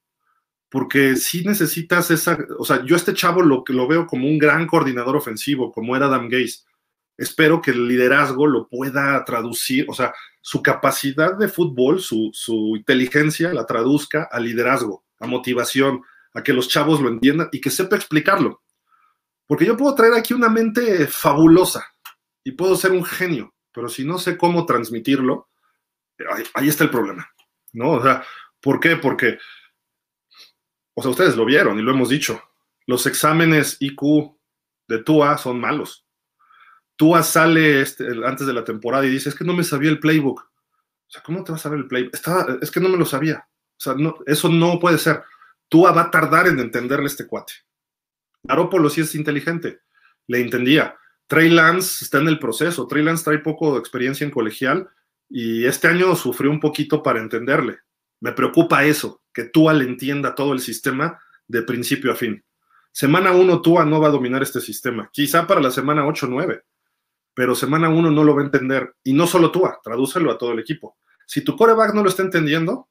porque si necesitas esa, o sea, yo este chavo lo, lo veo como un gran coordinador ofensivo, como era Adam Gaze. Espero que el liderazgo lo pueda traducir, o sea, su capacidad de fútbol, su, su inteligencia la traduzca a liderazgo, a motivación, a que los chavos lo entiendan y que sepa explicarlo. Porque yo puedo traer aquí una mente fabulosa y puedo ser un genio, pero si no sé cómo transmitirlo, ahí, ahí está el problema, ¿no? O sea, ¿por qué? Porque o sea, ustedes lo vieron y lo hemos dicho. Los exámenes IQ de TUA son malos. TUA sale este, antes de la temporada y dice, es que no me sabía el playbook. O sea, ¿cómo te vas a saber el playbook? es que no me lo sabía. O sea, no, eso no puede ser. TUA va a tardar en entenderle este cuate. Garópolo sí es inteligente, le entendía, Trey Lance está en el proceso. Trey Lance trae poco de experiencia en colegial y este año sufrió un poquito para entenderle. Me preocupa eso, que Tua le entienda todo el sistema de principio a fin. Semana 1 Tua no va a dominar este sistema. Quizá para la semana 8 9, pero semana 1 no lo va a entender. Y no solo Tua, tradúcelo a todo el equipo. Si tu coreback no lo está entendiendo,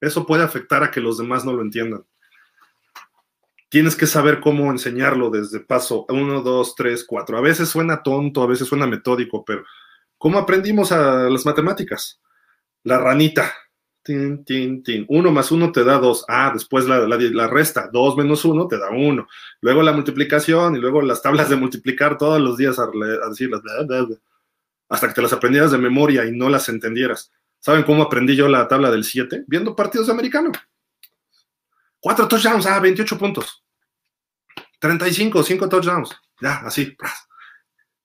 eso puede afectar a que los demás no lo entiendan. Tienes que saber cómo enseñarlo desde paso 1, 2, 3, 4. A veces suena tonto, a veces suena metódico, pero ¿cómo aprendimos las matemáticas? La ranita. Tin, tin, tin. Uno más uno te da dos. Ah, después la, la, resta. Dos menos uno te da uno. Luego la multiplicación y luego las tablas de multiplicar todos los días a, decirlas. Hasta que te las aprendieras de memoria y no las entendieras. ¿Saben cómo aprendí yo la tabla del 7? Viendo partidos de americano. Cuatro touchdowns, ah, 28 puntos. 35, 5 touchdowns. Ya, así.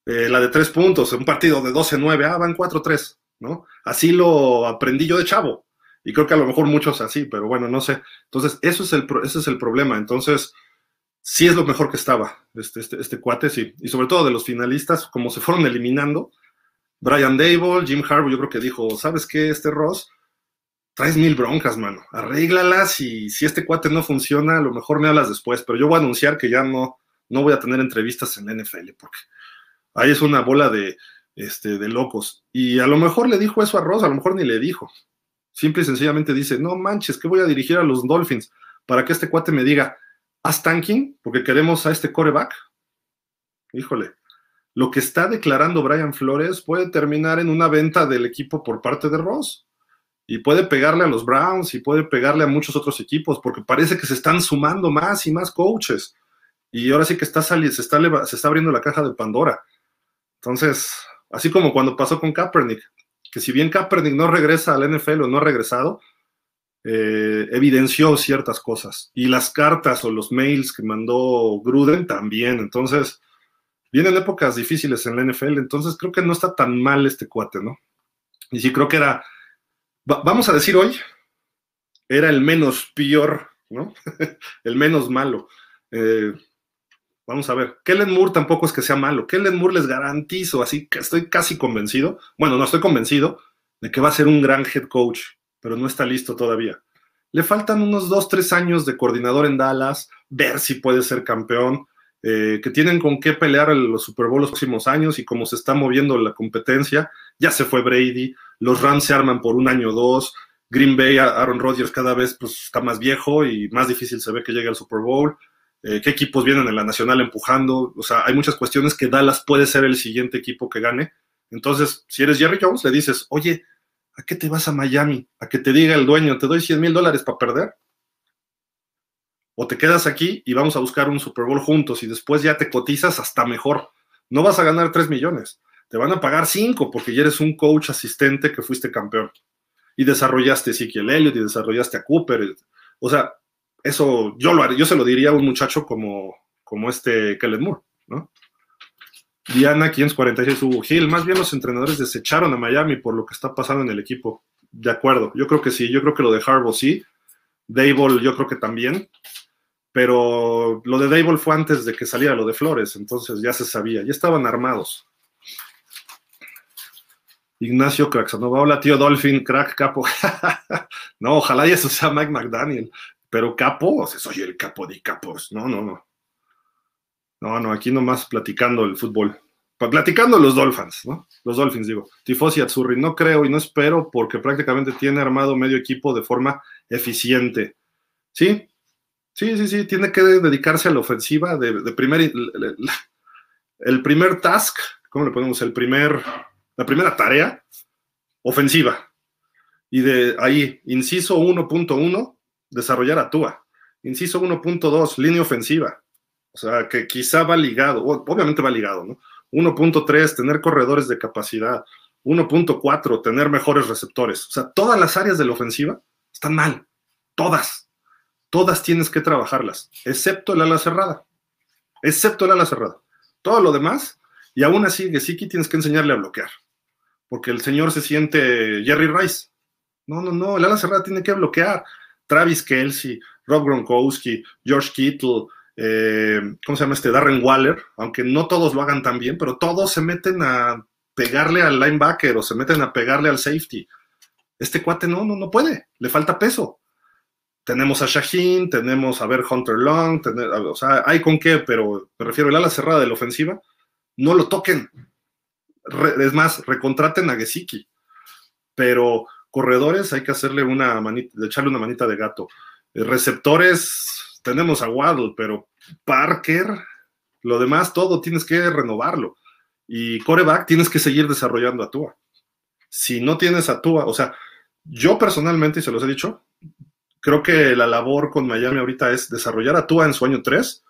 Eh, la de 3 puntos, un partido de 12-9, ah, van 4-3, ¿no? Así lo aprendí yo de chavo. Y creo que a lo mejor muchos así, pero bueno, no sé. Entonces, eso es el, ese es el problema. Entonces, sí es lo mejor que estaba este, este, este cuate, sí. Y sobre todo de los finalistas, como se fueron eliminando, Brian Dable, Jim Harbaugh, yo creo que dijo, ¿sabes qué, este Ross? Traes mil broncas, mano. Arréglalas y si este cuate no funciona, a lo mejor me hablas después. Pero yo voy a anunciar que ya no, no voy a tener entrevistas en la NFL porque ahí es una bola de, este, de locos. Y a lo mejor le dijo eso a Ross, a lo mejor ni le dijo. Simple y sencillamente dice, no manches, que voy a dirigir a los Dolphins para que este cuate me diga, haz tanking porque queremos a este coreback. Híjole, lo que está declarando Brian Flores puede terminar en una venta del equipo por parte de Ross. Y puede pegarle a los Browns y puede pegarle a muchos otros equipos, porque parece que se están sumando más y más coaches. Y ahora sí que está saliendo, se está, se está abriendo la caja de Pandora. Entonces, así como cuando pasó con Kaepernick, que si bien Kaepernick no regresa al NFL o no ha regresado, eh, evidenció ciertas cosas. Y las cartas o los mails que mandó Gruden también. Entonces, vienen épocas difíciles en la NFL, entonces creo que no está tan mal este cuate, ¿no? Y sí creo que era, vamos a decir hoy, era el menos peor, ¿no? el menos malo. Eh, vamos a ver, Kellen Moore tampoco es que sea malo. Kellen Moore les garantizo, así que estoy casi convencido, bueno, no estoy convencido de que va a ser un gran head coach, pero no está listo todavía. Le faltan unos dos, tres años de coordinador en Dallas, ver si puede ser campeón. Eh, que tienen con qué pelear en los Super Bowl los próximos años y como se está moviendo la competencia, ya se fue Brady, los Rams se arman por un año o dos, Green Bay, Aaron Rodgers cada vez pues, está más viejo y más difícil se ve que llegue al Super Bowl. Eh, qué equipos vienen en la nacional empujando, o sea, hay muchas cuestiones que Dallas puede ser el siguiente equipo que gane. Entonces, si eres Jerry Jones, le dices, oye, ¿a qué te vas a Miami? A que te diga el dueño, te doy 100 mil dólares para perder o te quedas aquí y vamos a buscar un Super Bowl juntos y después ya te cotizas hasta mejor. No vas a ganar 3 millones, te van a pagar 5 porque ya eres un coach asistente que fuiste campeón y desarrollaste a Ezekiel Elliott y desarrollaste a Cooper. O sea, eso yo, lo, yo se lo diría a un muchacho como, como este Kellen Moore, ¿no? Diana 546 Hugo Hill, más bien los entrenadores desecharon a Miami por lo que está pasando en el equipo. De acuerdo, yo creo que sí, yo creo que lo de Harbaugh sí, Dable yo creo que también, pero lo de Dable fue antes de que saliera lo de Flores, entonces ya se sabía, ya estaban armados. Ignacio Craxanova, hola tío Dolphin, crack, capo. no, ojalá y eso sea Mike McDaniel, pero capo, o sea, soy el capo de capos. No, no, no. No, no, aquí nomás platicando el fútbol. Platicando los Dolphins, ¿no? Los Dolphins, digo. Tifosi Azzurri, no creo y no espero porque prácticamente tiene armado medio equipo de forma eficiente. Sí, Sí, sí, sí, tiene que dedicarse a la ofensiva de, primer, el, primer task, ¿cómo le ponemos? El primer, la primera tarea ofensiva. Y de ahí, inciso 1.1, desarrollar a Tua. Inciso 1.2, línea ofensiva. O sea, que quizá va ligado, obviamente va ligado, ¿no? 1.3, tener corredores de capacidad. 1.4, tener mejores receptores. O sea, todas las áreas de la ofensiva están mal. Todas todas tienes que trabajarlas, excepto el ala cerrada. Excepto el ala cerrada. Todo lo demás, y aún así, Gesicki tienes que enseñarle a bloquear. Porque el señor se siente Jerry Rice. No, no, no, el ala cerrada tiene que bloquear. Travis Kelsey, Rob Gronkowski, George Kittle, eh, ¿cómo se llama este? Darren Waller, aunque no todos lo hagan tan bien, pero todos se meten a pegarle al linebacker o se meten a pegarle al safety. Este cuate no, no, no puede, le falta peso. Tenemos a Shaheen, tenemos a ver Hunter Long, o sea, hay con qué, pero me refiero al ala cerrada de la ofensiva, no lo toquen. es más, recontraten a Gesicki. Pero corredores hay que hacerle una manita, echarle una manita de gato. Eh, receptores, tenemos a Waddle, pero Parker, lo demás, todo tienes que renovarlo. Y coreback, tienes que seguir desarrollando a Tua. Si no tienes a Tua, o sea, yo personalmente, y se los he dicho, creo que la labor con Miami ahorita es desarrollar a Tua en su año 3,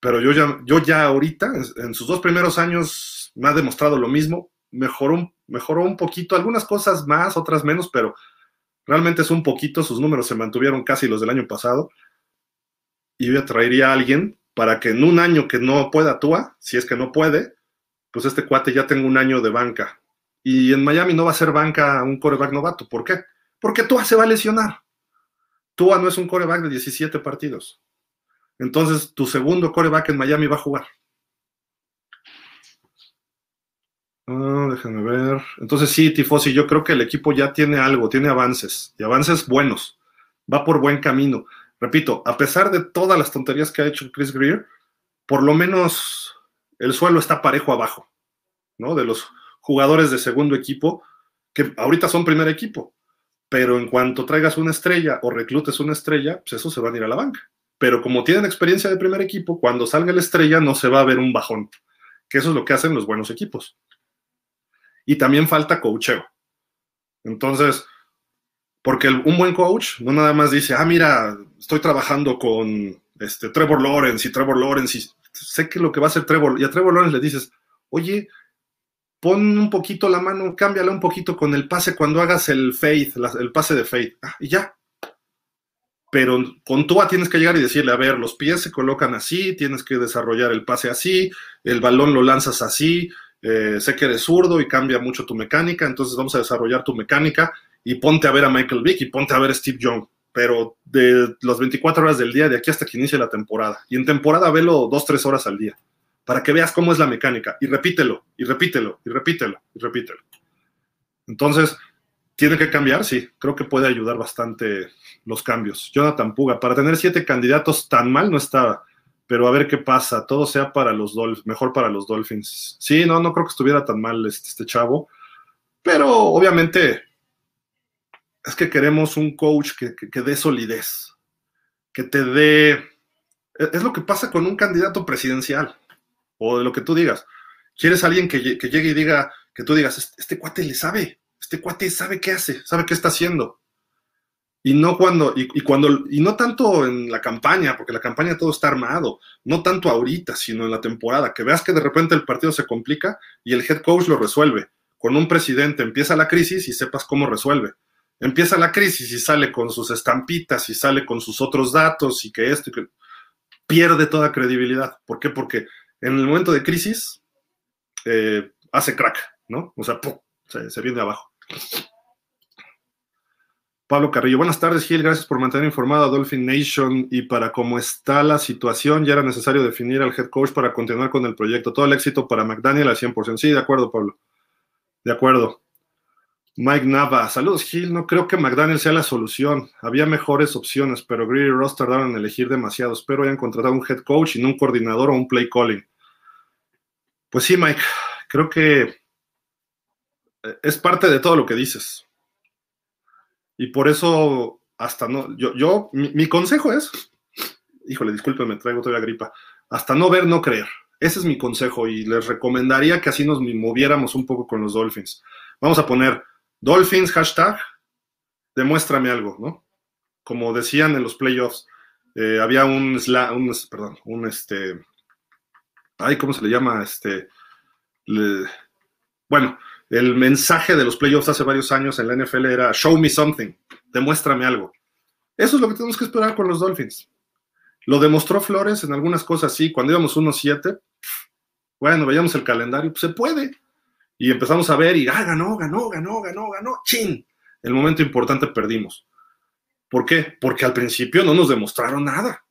pero yo ya, yo ya ahorita, en, sus dos primeros años, me ha demostrado lo mismo. Mejoró, mejoró un poquito, algunas cosas más, otras menos, pero realmente es un poquito. Sus números se mantuvieron casi los del año pasado. Y yo traería a alguien para que en un año que no pueda Tua, si es que no puede, pues este cuate ya tenga un año de banca. Y en Miami no va a ser banca un coreback novato. ¿Por qué? Porque Tua se va a lesionar. Tua no es un coreback de 17 partidos. Entonces, tu segundo coreback en Miami va a jugar. Ah, déjenme ver. Entonces, sí, Tifosi, yo creo que el equipo ya tiene algo, tiene avances, y avances buenos. Va por buen camino. Repito, a pesar de todas las tonterías que ha hecho Chris Greer, por lo menos el suelo está parejo abajo, ¿no? De los jugadores de segundo equipo, que ahorita son primer equipo pero en cuanto traigas una estrella o reclutes una estrella, pues eso se van a ir a la banca. Pero como tienen experiencia de primer equipo, cuando salga la estrella no se va a ver un bajón, que eso es lo que hacen los buenos equipos. Y también falta coacheo. Entonces, porque un buen coach no nada más dice, ah, mira, estoy trabajando con este, Trevor Lawrence y Trevor Lawrence y sé que lo que va a hacer Trevor, y a Trevor Lawrence le dices, oye, pon un poquito la mano, cámbiala un poquito con el pase cuando hagas el faith, el pase de faith, ah, y ya. Pero con Tua tienes que llegar y decirle, a ver, los pies se colocan así, tienes que desarrollar el pase así, el balón lo lanzas así, eh, sé que eres zurdo y cambia mucho tu mecánica, entonces vamos a desarrollar tu mecánica y ponte a ver a Michael Vick y ponte a ver a Steve Young, pero de las 24 horas del día, de aquí hasta que inicie la temporada. Y en temporada velo dos, tres horas al día para que veas cómo es la mecánica y repítelo, y repítelo, y repítelo, y repítelo. Entonces, ¿tiene que cambiar? Sí, creo que puede ayudar bastante los cambios. Jonathan Puga, para tener siete candidatos tan mal no estaba, pero a ver qué pasa, todo sea para los Dolphins, mejor para los Dolphins. Sí, no, no creo que estuviera tan mal este, este chavo, pero obviamente es que queremos un coach que, que dé solidez, que te dé... Es lo que pasa con un candidato presidencial o de lo que tú digas. Quieres alguien que, llegue y diga, que tú digas, este, este, cuate le sabe, este cuate sabe qué hace, sabe qué está haciendo. Y no cuando, y, cuando, y no tanto en la campaña, porque la campaña todo está armado, no tanto ahorita, sino en la temporada, que veas que de repente el partido se complica y el head coach lo resuelve. Con un presidente empieza la crisis y sepas cómo resuelve. Empieza la crisis y sale con sus estampitas y sale con sus otros datos y que esto y que pierde toda credibilidad. ¿Por qué? Porque en el momento de crisis, eh, hace crack, ¿no? O sea, Se, viene abajo. Pablo Carrillo, buenas tardes, Gil. Gracias por mantener informado a Dolphin Nation. Y para cómo está la situación, ya era necesario definir al head coach para continuar con el proyecto. Todo el éxito para McDaniel al 100%. Sí, de acuerdo, Pablo. De acuerdo. Mike Nava, saludos Gil, no creo que McDaniel sea la solución. Había mejores opciones, pero Greer y Ross tardaron en elegir demasiado. Espero hayan contratado un head coach y no un coordinador o un play calling. Pues sí, Mike, creo que eh, es parte de todo lo que dices. Y por eso, hasta no, yo, yo mi, consejo es, híjole, discúlpeme, traigo todavía gripa, hasta no ver, no creer. Ese es mi consejo y les recomendaría que así nos moviéramos un poco con los Dolphins. Vamos a poner Dolphins hashtag, demuéstrame algo, ¿no? Como decían en los playoffs, eh, había un, un, perdón, un este, ay, ¿cómo se le llama? Este, bueno, el mensaje de los playoffs hace varios años en la NFL era show me something, demuéstrame algo. Eso es lo que tenemos que esperar con los Dolphins. Lo demostró Flores en algunas cosas, sí, cuando íbamos 1-7, bueno, veíamos el calendario, pues se puede. Y empezamos a ver y, ah, ganó, ganó, ganó, ganó, ganó, chin. El momento importante perdimos. ¿Por qué? Porque al principio no nos demostraron nada.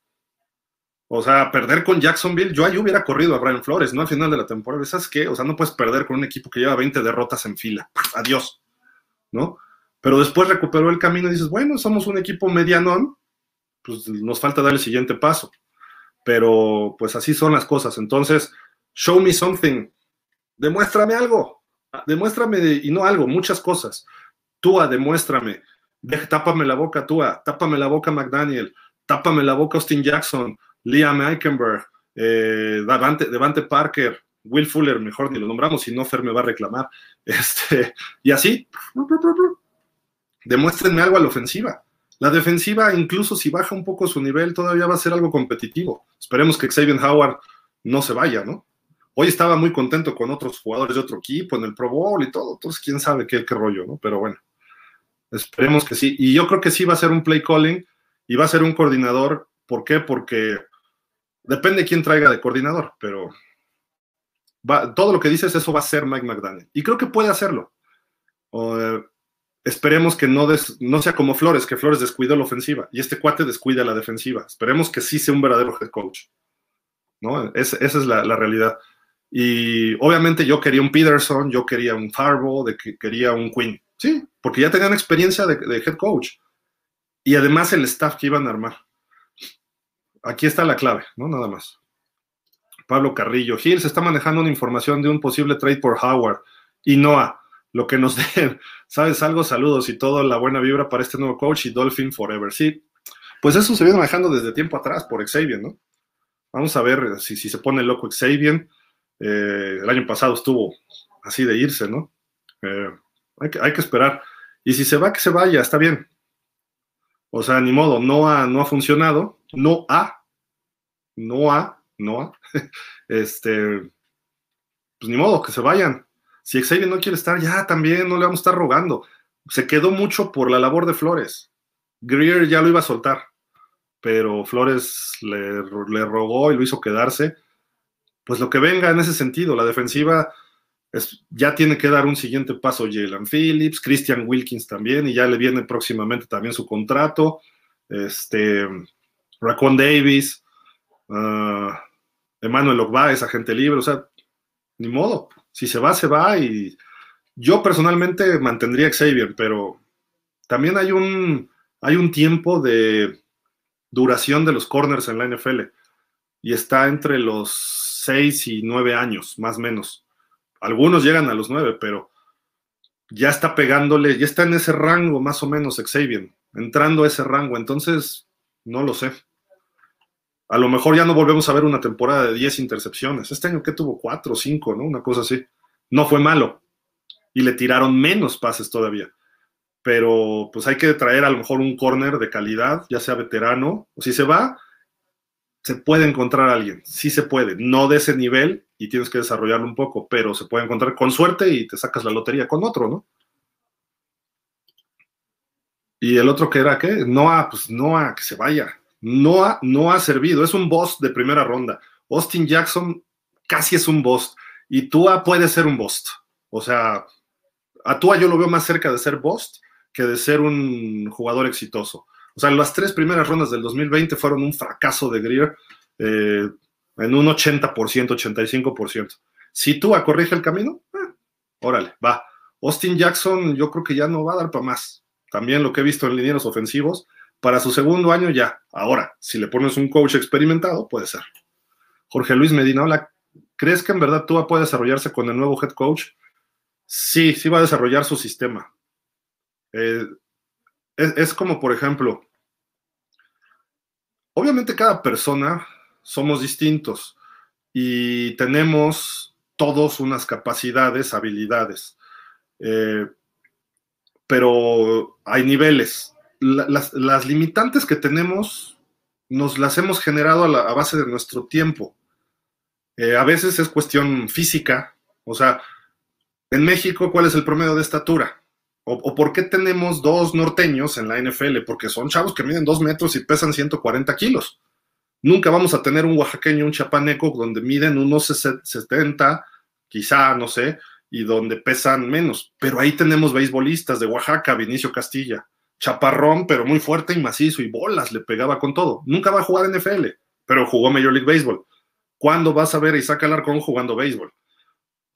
O sea, perder con Jacksonville, yo ahí hubiera corrido a Brian Flores, ¿no? Al final de la temporada, ¿sabes qué? O sea, no puedes perder con un equipo que lleva 20 derrotas en fila. Adiós, ¿no? Pero después recuperó el camino y dices, bueno, somos un equipo medianón, pues nos falta dar el siguiente paso. Pero pues así son las cosas. Entonces, show me something. Demuéstrame algo. Demuéstrame, y no algo, muchas cosas. Túa, demuéstrame. tápame la boca, Túa. Tápame la boca, McDaniel. Tápame la boca, Austin Jackson. Liam Eikenberg. Eh, Devante, Parker. Will Fuller, mejor ni lo nombramos, si no, Fer me va a reclamar. Este, y así, demuéstrenme algo a la ofensiva. La defensiva, incluso si baja un poco su nivel, todavía va a ser algo competitivo. Esperemos que Xavier Howard no se vaya, ¿no? Hoy estaba muy contento con otros jugadores de otro equipo en el Pro Bowl y todo, entonces quién sabe qué rollo, ¿no? Pero bueno, esperemos que sí. Y yo creo que sí va a ser un play calling y va a ser un coordinador. ¿Por qué? Porque depende quién traiga de coordinador, pero todo lo que dices, eso va a ser Mike McDaniel. Y creo que puede hacerlo. Eh, esperemos que no, sea como Flores, que Flores descuidó la ofensiva y este cuate descuida la defensiva. Esperemos que sí sea un verdadero head coach. ¿no? esa es la, realidad. Y obviamente yo quería un Peterson, yo quería un Farbo, de que quería un Quinn. Sí, porque ya tenían experiencia de, de head coach. Y además el staff que iban a armar. Aquí está la clave, ¿no? Nada más. Pablo Carrillo. Gil se está manejando una información de un posible trade por Howard y Noah lo que nos den. ¿Sabes algo? Saludos y toda la buena vibra para este nuevo coach y Dolphin Forever. Sí, pues eso se viene manejando desde tiempo atrás por Xavier, ¿no? Vamos a ver si, si se pone loco Xavier. Eh, el año pasado estuvo así de irse, ¿no? Eh, hay, que, hay, que, esperar. Y si se va, que se vaya, está bien. O sea, ni modo, no ha, no ha funcionado, no ha, no ha, no ha. este, pues ni modo, que se vayan. Si Xavier no quiere estar, ya también no le vamos a estar rogando. Se quedó mucho por la labor de Flores. Greer ya lo iba a soltar, pero Flores le, rogó y lo hizo quedarse. Pues lo que venga en ese sentido, la defensiva es, ya tiene que dar un siguiente paso Jalen Phillips, Christian Wilkins también, y ya le viene próximamente también su contrato. Este, Racon Davis, uh, Emmanuel Ogba es agente libre, o sea, ni modo. Si se va, se va y yo personalmente mantendría Xavier, pero también hay un, hay un tiempo de duración de los corners en la NFL y está entre los 6 y 9 años, más o menos. Algunos llegan a los 9, pero ya está pegándole, ya está en ese rango más o menos Xavier, entrando a ese rango, entonces no lo sé. A lo mejor ya no volvemos a ver una temporada de 10 intercepciones. Este año que tuvo 4 o 5, ¿no? Una cosa así. No fue malo. Y le tiraron menos pases todavía. Pero pues hay que traer a lo mejor un corner de calidad, ya sea veterano. O si se va, se puede encontrar a alguien. Sí se puede. No de ese nivel y tienes que desarrollarlo un poco, pero se puede encontrar con suerte y te sacas la lotería con otro, ¿no? Y el otro que era, ¿qué? Noah, pues Noah, que se vaya no ha, no ha servido. Es un boss de primera ronda. Austin Jackson casi es un boss. Y Tua puede ser un boss. O sea, a Tua yo lo veo más cerca de ser boss que de ser un jugador exitoso. O sea, las tres primeras rondas del 2020 fueron un fracaso de Greer eh, en un 80%, 85%. Si Tua corrige el camino, eh, órale, va. Austin Jackson yo creo que ya no va a dar para más. También lo que he visto en linieros ofensivos, para su segundo año ya. Ahora, si le pones un coach experimentado, puede ser. Jorge Luis Medina, hola. ¿Crees que en verdad Tua puede desarrollarse con el nuevo head coach? Sí, sí va a desarrollar su sistema. Eh, es, como, por ejemplo, obviamente cada persona somos distintos y tenemos todos unas capacidades, habilidades, eh, pero hay niveles las, limitantes que tenemos nos las hemos generado a, base de nuestro tiempo. Eh, a veces es cuestión física, o sea, en México, ¿cuál es el promedio de estatura? O, por qué tenemos dos norteños en la NFL? Porque son chavos que miden dos metros y pesan 140 kilos. Nunca vamos a tener un oaxaqueño, un chapaneco, donde miden unos 70, quizá, no sé, y donde pesan menos. Pero ahí tenemos beisbolistas de Oaxaca, Vinicio Castilla chaparrón, pero muy fuerte y macizo y bolas, le pegaba con todo. Nunca va a jugar NFL, pero jugó Major League Baseball. ¿Cuándo vas a ver a Isaac Alarcón jugando béisbol?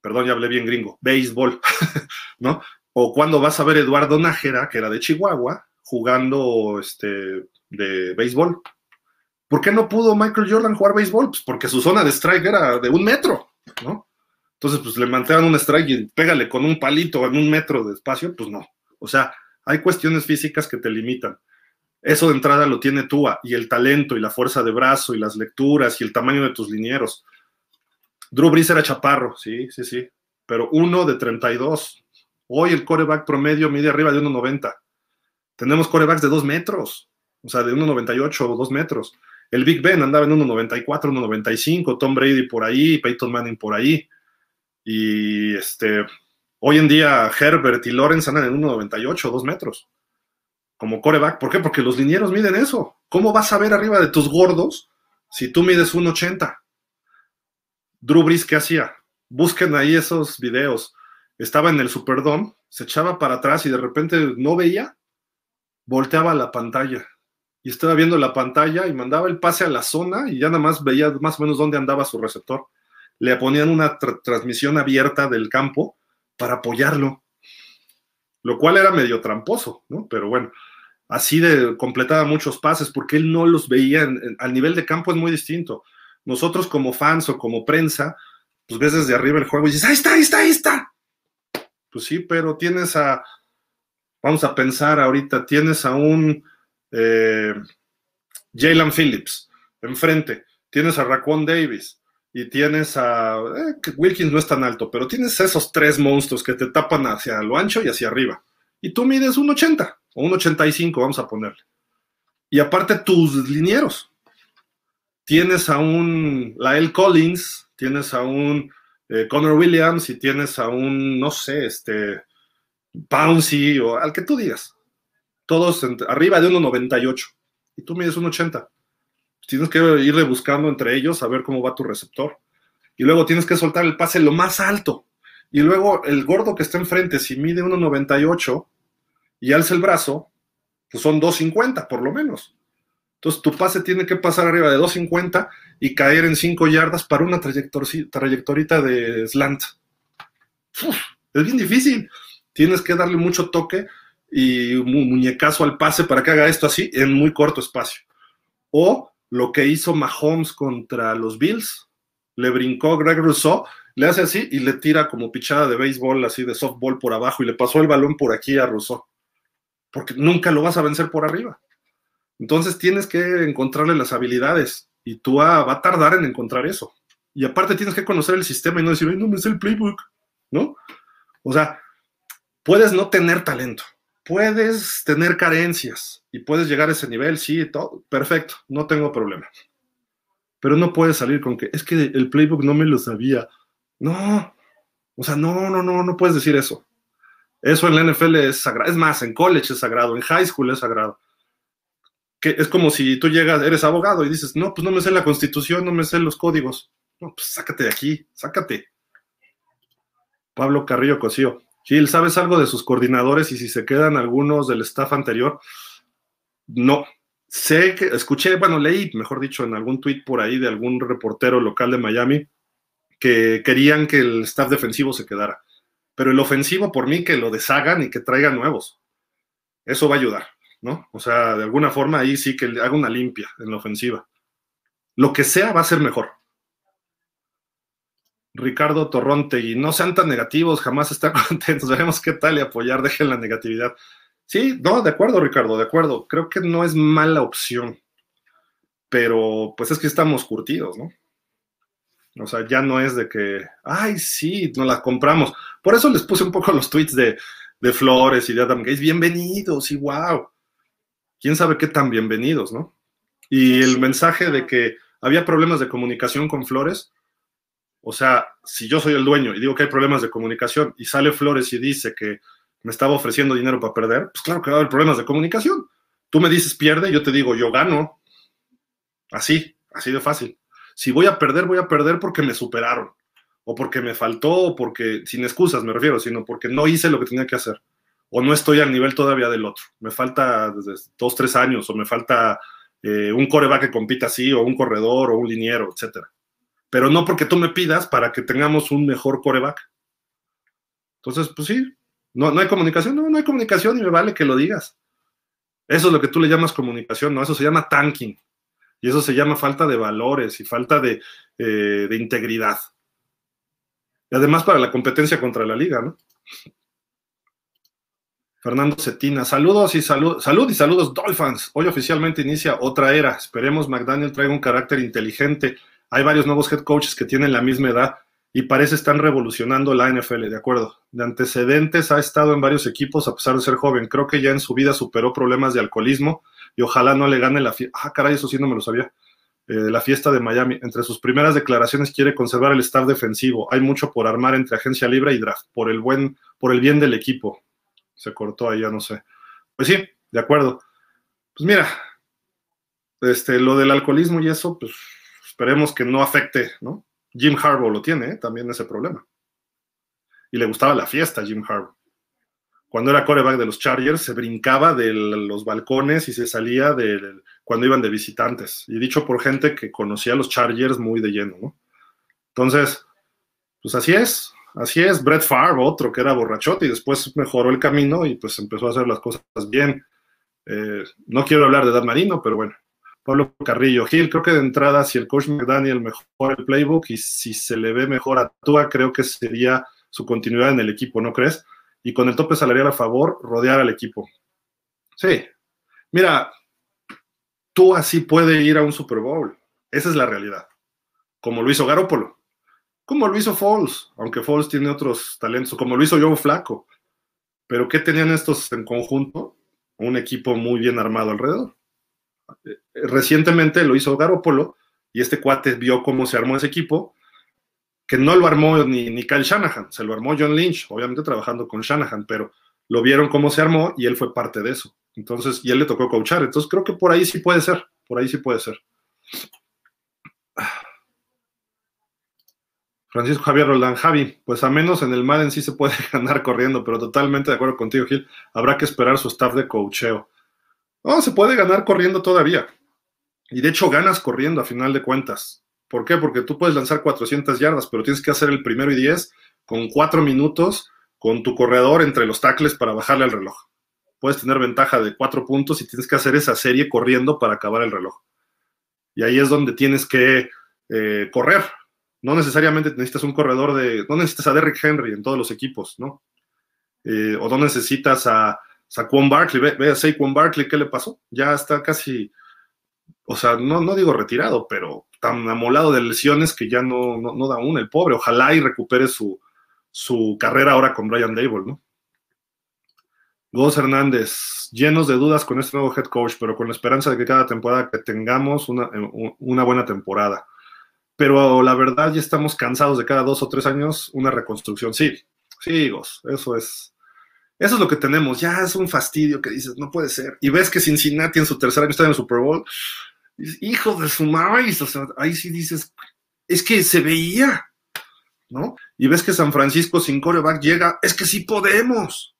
Perdón, ya hablé bien gringo, béisbol, ¿no? O cuándo vas a ver a Eduardo Nájera, que era de Chihuahua, jugando este, de béisbol. ¿Por qué no pudo Michael Jordan jugar béisbol? Pues porque su zona de strike era de un metro, ¿no? Entonces, pues le mantenan un strike y pégale con un palito en un metro de espacio, pues no. O sea, hay cuestiones físicas que te limitan. Eso de entrada lo tiene Tua, y el talento, y la fuerza de brazo, y las lecturas, y el tamaño de tus linieros. Drew Brees era chaparro, sí, sí, sí, pero uno de 32. Hoy el coreback promedio mide arriba de 1,90. Tenemos corebacks de 2 metros, o sea, de 1,98 o 2 metros. El Big Ben andaba en 1,94, 1,95, Tom Brady por ahí, Peyton Manning por ahí. Y este, hoy en día Herbert y Lawrence andan en 1,98, 2 metros. Como coreback. ¿Por qué? Porque los linieros miden eso. ¿Cómo vas a ver arriba de tus gordos si tú mides 1,80? Drew Brees, ¿qué hacía? Busquen ahí esos videos. Estaba en el Superdome, se echaba para atrás y de repente no veía, volteaba la pantalla y estaba viendo la pantalla y mandaba el pase a la zona y ya nada más veía más o menos dónde andaba su receptor le ponían una transmisión abierta del campo para apoyarlo, lo cual era medio tramposo, ¿no? Pero bueno, así de completaba muchos pases porque él no los veía, al nivel de campo es muy distinto. Nosotros como fans o como prensa, pues ves desde arriba el juego y dices, ahí está, ahí está, ahí está. Pues sí, pero tienes a, vamos a pensar ahorita, tienes a un eh, Jalen Phillips enfrente, tienes a Raquan Davis, y tienes a. Eh, Wilkins no es tan alto, pero tienes esos tres monstruos que te tapan hacia lo ancho y hacia arriba. Y tú mides un 80 o un 85, vamos a ponerle. Y aparte tus linieros. Tienes a un Lael Collins, tienes a un eh, Connor Williams y tienes a un, no sé, este, Pouncy o al que tú digas. Todos arriba de 1,98 y tú mides un 80 tienes que irle buscando entre ellos a ver cómo va tu receptor. Y luego tienes que soltar el pase lo más alto. Y luego el gordo que está enfrente, si mide 1,98 y alza el brazo, pues son 2,50 por lo menos. Entonces tu pase tiene que pasar arriba de 2,50 y caer en 5 yardas para una trayectorita de slant. es bien difícil. Tienes que darle mucho toque y muñecazo al pase para que haga esto así en muy corto espacio. O lo que hizo Mahomes contra los Bills. Le brincó Greg Rousseau, le hace así y le tira como pichada de béisbol, así de softball por abajo y le pasó el balón por aquí a Rousseau. Porque nunca lo vas a vencer por arriba. Entonces tienes que encontrarle las habilidades y tú va a tardar en encontrar eso. Y aparte tienes que conocer el sistema y no decir, no me sé el playbook, ¿no? O sea, puedes no tener talento, puedes tener carencias, y puedes llegar a ese nivel, sí, todo, perfecto, no tengo problema. Pero no puedes salir con que es que el playbook no me lo sabía. No, o sea, no, no, no, no puedes decir eso. Eso en la NFL es sagrado. Es más, en college es sagrado, en high school es sagrado. Es como si tú llegas, eres abogado y dices, no, pues no me sé la constitución, no me sé los códigos. No, pues sácate de aquí, sácate. Pablo Carrillo Cosío. Gil, ¿sabes algo de sus coordinadores y si se quedan algunos del staff anterior? No, sé que escuché, bueno, leí, mejor dicho, en algún tuit por ahí de algún reportero local de Miami que querían que el staff defensivo se quedara. Pero el ofensivo, por mí, que lo deshagan y que traigan nuevos. Eso va a ayudar, ¿no? O sea, de alguna forma ahí sí que haga una limpia en la ofensiva. Lo que sea va a ser mejor. Ricardo Torronte, y no sean tan negativos, jamás están contentos. Veremos qué tal y apoyar, dejen la negatividad. Sí, no, de acuerdo, Ricardo, de acuerdo. Creo que no es mala opción, pero pues es que estamos curtidos, ¿no? O sea, ya no es de que, ay, sí, nos la compramos. Por eso les puse un poco los tweets de, de Flores y de Adam Gates, bienvenidos y wow. Quién sabe qué tan bienvenidos, ¿no? Y el mensaje de que había problemas de comunicación con Flores, o sea, si yo soy el dueño y digo que hay problemas de comunicación y sale Flores y dice que me estaba ofreciendo dinero para perder, pues claro que va a haber problemas de comunicación. Tú me dices pierde, yo te digo yo gano. Así, así de fácil. Si voy a perder, voy a perder porque me superaron, o porque me faltó, o porque, sin excusas me refiero, sino porque no hice lo que tenía que hacer, o no estoy al nivel todavía del otro. Me falta desde dos, tres años, o me falta eh, un coreback que compita así, o un corredor, o un liniero, etcétera. Pero no porque tú me pidas para que tengamos un mejor coreback. Entonces, pues sí, no, no hay comunicación, no, no hay comunicación y me vale que lo digas. Eso es lo que tú le llamas comunicación, ¿no? Eso se llama tanking. Y eso se llama falta de valores y falta de, eh, de integridad. Y además para la competencia contra la liga, ¿no? Fernando Cetina, saludos y salud, salud y saludos Dolphins. Hoy oficialmente inicia otra era. Esperemos McDaniel traiga un carácter inteligente. Hay varios nuevos head coaches que tienen la misma edad y parece están revolucionando la NFL, de acuerdo. De antecedentes ha estado en varios equipos a pesar de ser joven. Creo que ya en su vida superó problemas de alcoholismo y ojalá no le gane la fiesta. Ah, caray, eso sí no me lo sabía. Eh, la fiesta de Miami. Entre sus primeras declaraciones quiere conservar el staff defensivo. Hay mucho por armar entre agencia libre y draft, por el buen, por el bien del equipo se cortó ahí, ya no sé. Pues sí, de acuerdo. Pues mira, este, lo del alcoholismo y eso, pues esperemos que no afecte, ¿no? Jim Harbaugh lo tiene, ¿eh? también ese problema. Y le gustaba la fiesta a Jim Harbaugh. Cuando era coreback de los Chargers, se brincaba de los balcones y se salía de, cuando iban de visitantes. Y dicho por gente que conocía a los Chargers muy de lleno, ¿no? Entonces, pues así es. Así es, Brett Favre, otro que era borrachote y después mejoró el camino y pues empezó a hacer las cosas bien. Eh, no quiero hablar de Dan Marino, pero bueno. Pablo Carrillo, Gil, creo que de entrada, si el coach McDaniel mejora el playbook y si se le ve mejor a Tua, creo que sería su continuidad en el equipo, ¿no crees? Y con el tope salarial a favor, rodear al equipo. Sí. Mira, Tua sí puede ir a un Super Bowl. Esa es la realidad. Como lo hizo Garópolo como lo hizo Falls, aunque Falls tiene otros talentos, como lo hizo Joe Flaco. Pero ¿qué tenían estos en conjunto? Un equipo muy bien armado alrededor. Recientemente lo hizo Garoppolo y este cuate vio cómo se armó ese equipo, que no lo armó ni, ni Kyle Shanahan, se lo armó John Lynch, obviamente trabajando con Shanahan, pero lo vieron cómo se armó y él fue parte de eso. Entonces, y él le tocó coachar. Entonces, creo que por ahí sí puede ser, por ahí sí puede ser. Francisco Javier Roldán, Javi, pues a menos en el Madden sí se puede ganar corriendo, pero totalmente de acuerdo contigo, Gil. Habrá que esperar su staff de coacheo. No, se puede ganar corriendo todavía. Y de hecho ganas corriendo a final de cuentas. ¿Por qué? Porque tú puedes lanzar 400 yardas, pero tienes que hacer el primero y 10 con 4 minutos con tu corredor entre los tackles para bajarle al reloj. Puedes tener ventaja de 4 puntos y tienes que hacer esa serie corriendo para acabar el reloj. Y ahí es donde tienes que eh, correr, no necesariamente necesitas un corredor de. No necesitas a Derrick Henry en todos los equipos, ¿no? Eh, o no necesitas a Saquon Barkley. Ve, ve, a Barkley, ¿qué le pasó? Ya está casi. O sea, no, no digo retirado, pero tan amolado de lesiones que ya no, no, da uno, el pobre. Ojalá y recupere su, su carrera ahora con Brian Dable, ¿no? Gómez Hernández, llenos de dudas con este nuevo head coach, pero con la esperanza de que cada temporada que tengamos una, una buena temporada pero la verdad ya estamos cansados de cada dos o tres años una reconstrucción. Sí, sí, eso es. Eso es lo que tenemos. Ya es un fastidio que dices, no puede ser. Y ves que Cincinnati en su tercer año está en el Super Bowl. Hijo de su maíz. O sea, ahí sí dices, es que se veía, ¿no? Y ves que San Francisco sin coreback llega, es que sí podemos.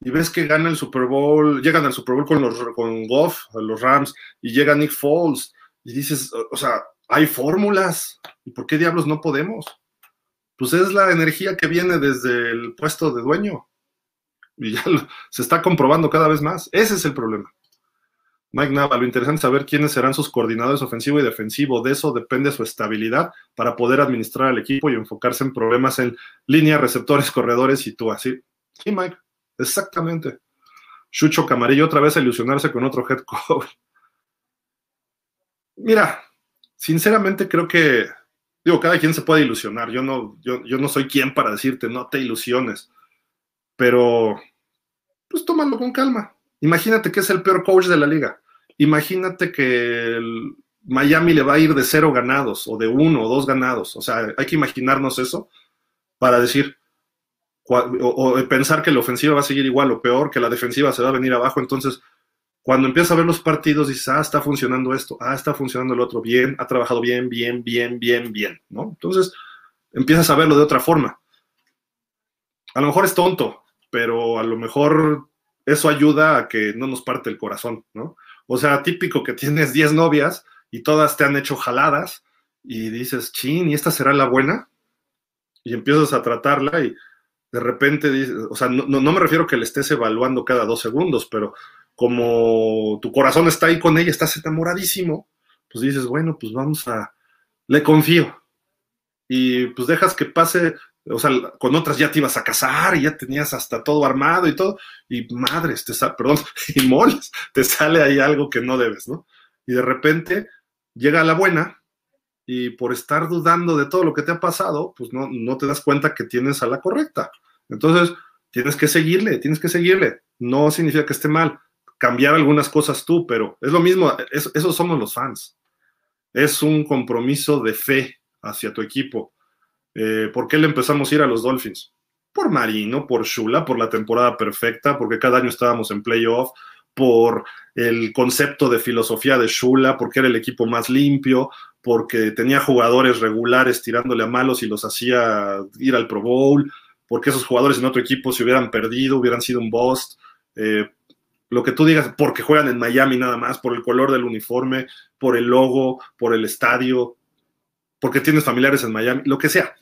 Y ves que gana el Super Bowl, llegan al Super Bowl con los con Goff, los Rams, y llega Nick Foles. Y dices, o sea, hay fórmulas. ¿Y por qué diablos no podemos? Pues es la energía que viene desde el puesto de dueño. Y ya se está comprobando cada vez más. Ese es el problema. Mike Nava, lo interesante es saber quiénes serán sus coordinadores ofensivo y defensivo. De eso depende su estabilidad para poder administrar al equipo y enfocarse en problemas en línea, receptores, corredores y tú así. Sí, Mike, exactamente. Chucho Camarillo otra vez a ilusionarse con otro head coach. Mira, sinceramente creo que, digo, cada quien se puede ilusionar. Yo no, yo, yo no soy quien para decirte, no te ilusiones. Pero, pues tómalo con calma. Imagínate que es el peor coach de la liga. Imagínate que el Miami le va a ir de cero ganados o de uno o dos ganados. O sea, hay que imaginarnos eso para decir, o, pensar que la ofensiva va a seguir igual o peor, que la defensiva se va a venir abajo. Entonces, cuando empiezas a ver los partidos, dices, ah, está funcionando esto, ah, está funcionando el otro, bien, ha trabajado bien, bien, bien, bien, bien, ¿no? Entonces, empiezas a verlo de otra forma. A lo mejor es tonto, pero a lo mejor eso ayuda a que no nos parte el corazón, ¿no? O sea, típico que tienes 10 novias y todas te han hecho jaladas y dices, chin, ¿y esta será la buena? Y empiezas a tratarla y de repente dices, o sea, no, no me refiero que le estés evaluando cada dos segundos, pero como tu corazón está ahí con ella, estás enamoradísimo, pues dices, bueno, pues vamos a, le confío. Y pues dejas que pase, o sea, con otras ya te ibas a casar y ya tenías hasta todo armado y todo, y madres, te sale, perdón, y moles, te sale ahí algo que no debes, ¿no? Y de repente llega la buena y por estar dudando de todo lo que te ha pasado, pues no, no te das cuenta que tienes a la correcta. Entonces, tienes que seguirle, tienes que seguirle. No significa que esté mal, cambiar algunas cosas tú, pero es lo mismo, esos somos los fans. Es un compromiso de fe hacia tu equipo. Eh, ¿Por qué le empezamos a ir a los Dolphins? Por Marino, por Shula, por la temporada perfecta, porque cada año estábamos en playoff, por el concepto de filosofía de Shula, porque era el equipo más limpio, porque tenía jugadores regulares tirándole a malos y los hacía ir al Pro Bowl, porque esos jugadores en otro equipo se hubieran perdido, hubieran sido un bust. Eh, lo que tú digas, porque juegan en Miami nada más, por el color del uniforme, por el logo, por el estadio, porque tienes familiares en Miami, lo que sea,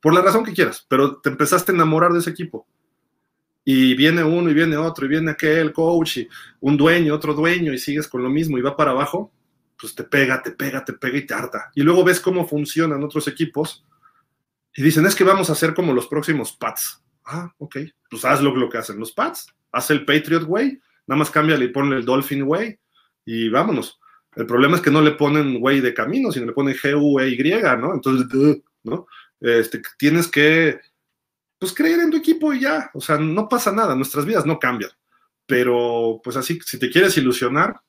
por la razón que quieras, pero te empezaste a enamorar de ese equipo. Y viene uno y viene otro, y viene aquel coach, y un dueño, otro dueño, y sigues con lo mismo y va para abajo, pues te pega, te pega, te pega y te harta. Y luego ves cómo funcionan otros equipos y dicen, es que vamos a hacer como los próximos Pats. Ah, ok, pues haz lo, lo que hacen los Pats, haz el Patriot Way, Nada más cámbiale y ponle el Dolphin Way y vámonos. El problema es que no le ponen Way de camino, sino le ponen G-U-E-Y, ¿no? Entonces, ¿no? Este, tienes que, pues, creer en tu equipo y ya. O sea, no pasa nada, nuestras vidas no cambian. Pero, pues así, si te quieres ilusionar,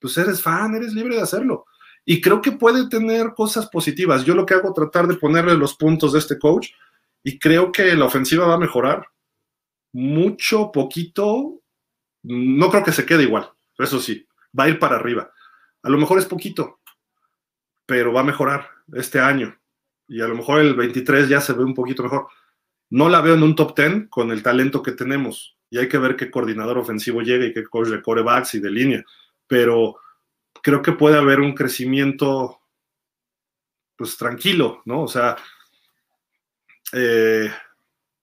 pues eres fan, eres libre de hacerlo. Y creo que puede tener cosas positivas. Yo lo que hago es tratar de ponerle los puntos de este coach y creo que la ofensiva va a mejorar mucho, poquito, no creo que se quede igual, eso sí, va a ir para arriba. A lo mejor es poquito, pero va a mejorar este año. Y a lo mejor el 23 ya se ve un poquito mejor. No la veo en un top 10 con el talento que tenemos. Y hay que ver qué coordinador ofensivo llega y qué coach de corebacks y de línea. Pero creo que puede haber un crecimiento, pues tranquilo, ¿no? O sea, eh,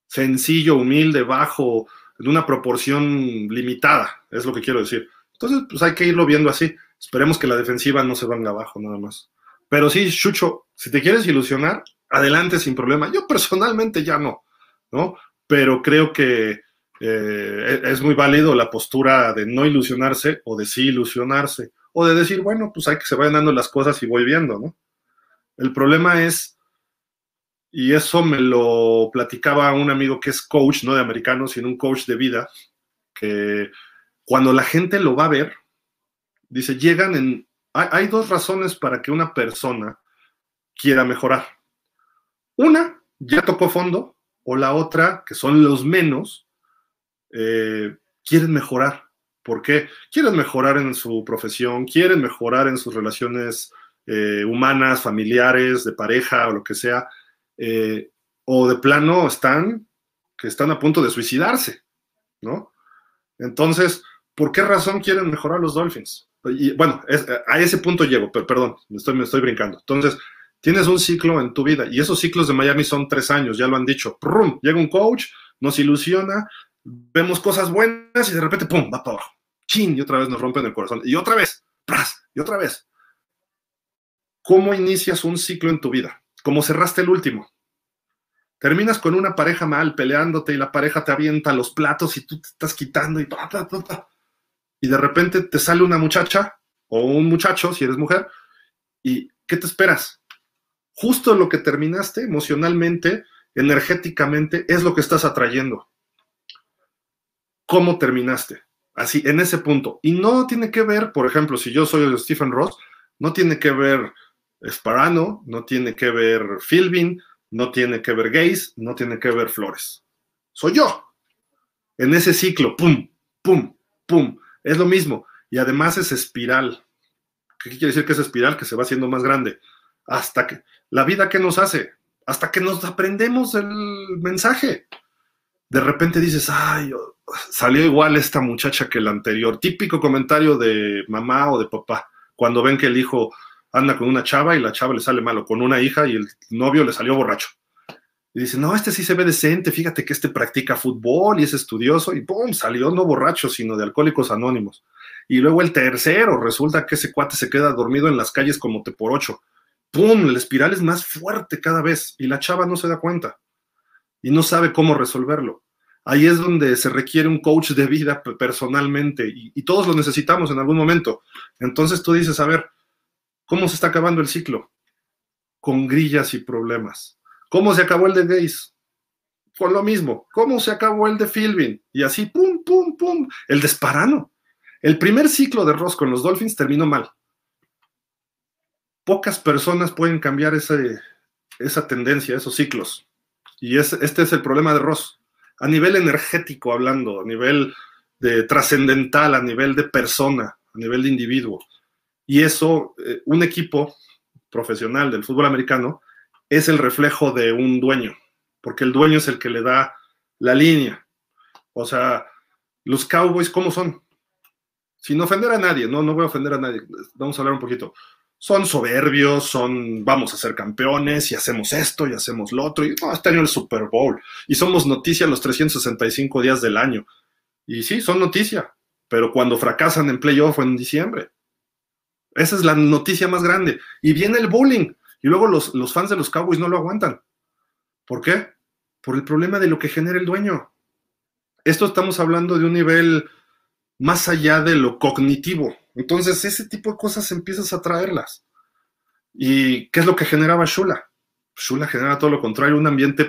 sencillo, humilde, bajo, en una proporción limitada, es lo que quiero decir. Entonces, pues hay que irlo viendo así. Esperemos que la defensiva no se venga abajo nada más. Pero sí, Chucho, si te quieres ilusionar, adelante sin problema. Yo personalmente ya no, ¿no? Pero creo que eh, es muy válido la postura de no ilusionarse o de sí ilusionarse. O de decir, bueno, pues hay que se vayan dando las cosas y voy viendo, ¿no? El problema es y eso me lo platicaba un amigo que es coach, no de americano, sino un coach de vida, que cuando la gente lo va a ver, dice, llegan en... Hay, dos razones para que una persona quiera mejorar. Una, ya tocó fondo, o la otra, que son los menos, eh, quieren mejorar. ¿Por qué? Quieren mejorar en su profesión, quieren mejorar en sus relaciones eh, humanas, familiares, de pareja o lo que sea eh, o de plano están que están a punto de suicidarse, ¿no? Entonces, ¿por qué razón quieren mejorar los Dolphins? Bueno, a ese punto llego, pero perdón, me estoy, brincando. Entonces, tienes un ciclo en tu vida y esos ciclos de Miami son tres años, ya lo han dicho. ¡Prum! Llega un coach, nos ilusiona, vemos cosas buenas y de repente, ¡pum!, va para abajo. ¡Chin! Y otra vez nos rompen el corazón. Y otra vez, ¡pras! Y otra vez. ¿Cómo inicias un ciclo en tu vida? como cerraste el último. Terminas con una pareja mal peleándote y la pareja te avienta los platos y tú te estás quitando y y de repente te sale una muchacha o un muchacho, si eres mujer, y ¿qué te esperas? Justo lo que terminaste emocionalmente, energéticamente, es lo que estás atrayendo. ¿Cómo terminaste? Así, en ese punto. Y no tiene que ver, por ejemplo, si yo soy el Stephen Ross, no tiene que ver Sparano, no tiene que ver Philbin, no tiene que ver Gays, no tiene que ver Flores. Soy yo. En ese ciclo, pum, pum, pum. Es lo mismo. Y además es espiral. ¿Qué quiere decir que es espiral? Que se va haciendo más grande. Hasta que la vida que nos hace, hasta que nos aprendemos el mensaje. de repente dices, ay, salió igual esta muchacha que la anterior. Típico comentario de mamá o de papá, cuando ven que el hijo anda con una chava y la chava le sale malo, con una hija y el novio le salió borracho. Y dice, no, este sí se ve decente, fíjate que este practica fútbol y es estudioso, y ¡pum! salió no borracho, sino de alcohólicos anónimos. Y luego el tercero, resulta que ese cuate se queda dormido en las calles como te por ocho. ¡Pum! La espiral es más fuerte cada vez y la chava no se da cuenta y no sabe cómo resolverlo. Ahí es donde se requiere un coach de vida personalmente y, todos lo necesitamos en algún momento. Entonces tú dices, a ver, ¿cómo se está acabando el ciclo? Con grillas y problemas. ¿Cómo se acabó el de Gays? Con lo mismo. ¿Cómo se acabó el de Philbin? Y así, pum, pum, pum. El de Sparano. El primer ciclo de Ross con los Dolphins terminó mal. Pocas personas pueden cambiar esa tendencia, esos ciclos. Y este es el problema de Ross. A nivel energético hablando, a nivel de trascendental, a nivel de persona, a nivel de individuo. Y eso, eh, un equipo profesional del fútbol americano es el reflejo de un dueño, porque el dueño es el que le da la línea. O sea, los Cowboys, ¿cómo son? Sin ofender a nadie, no, no voy a ofender a nadie, vamos a hablar un poquito son soberbios, son vamos a ser campeones y hacemos esto y hacemos lo otro. Y no, este año el Super Bowl. Y somos noticia los 365 días del año. Y sí, son noticia, pero cuando fracasan en playoff en diciembre. Esa es la noticia más grande. Y viene el bullying. Y luego los, los fans de los Cowboys no lo aguantan. ¿Por qué? Por el problema de lo que genera el dueño. Esto estamos hablando de un nivel más allá de lo cognitivo entonces, ese tipo de cosas empiezas a traerlas. ¿Y qué es lo que generaba Shula? Shula genera todo lo contrario, un ambiente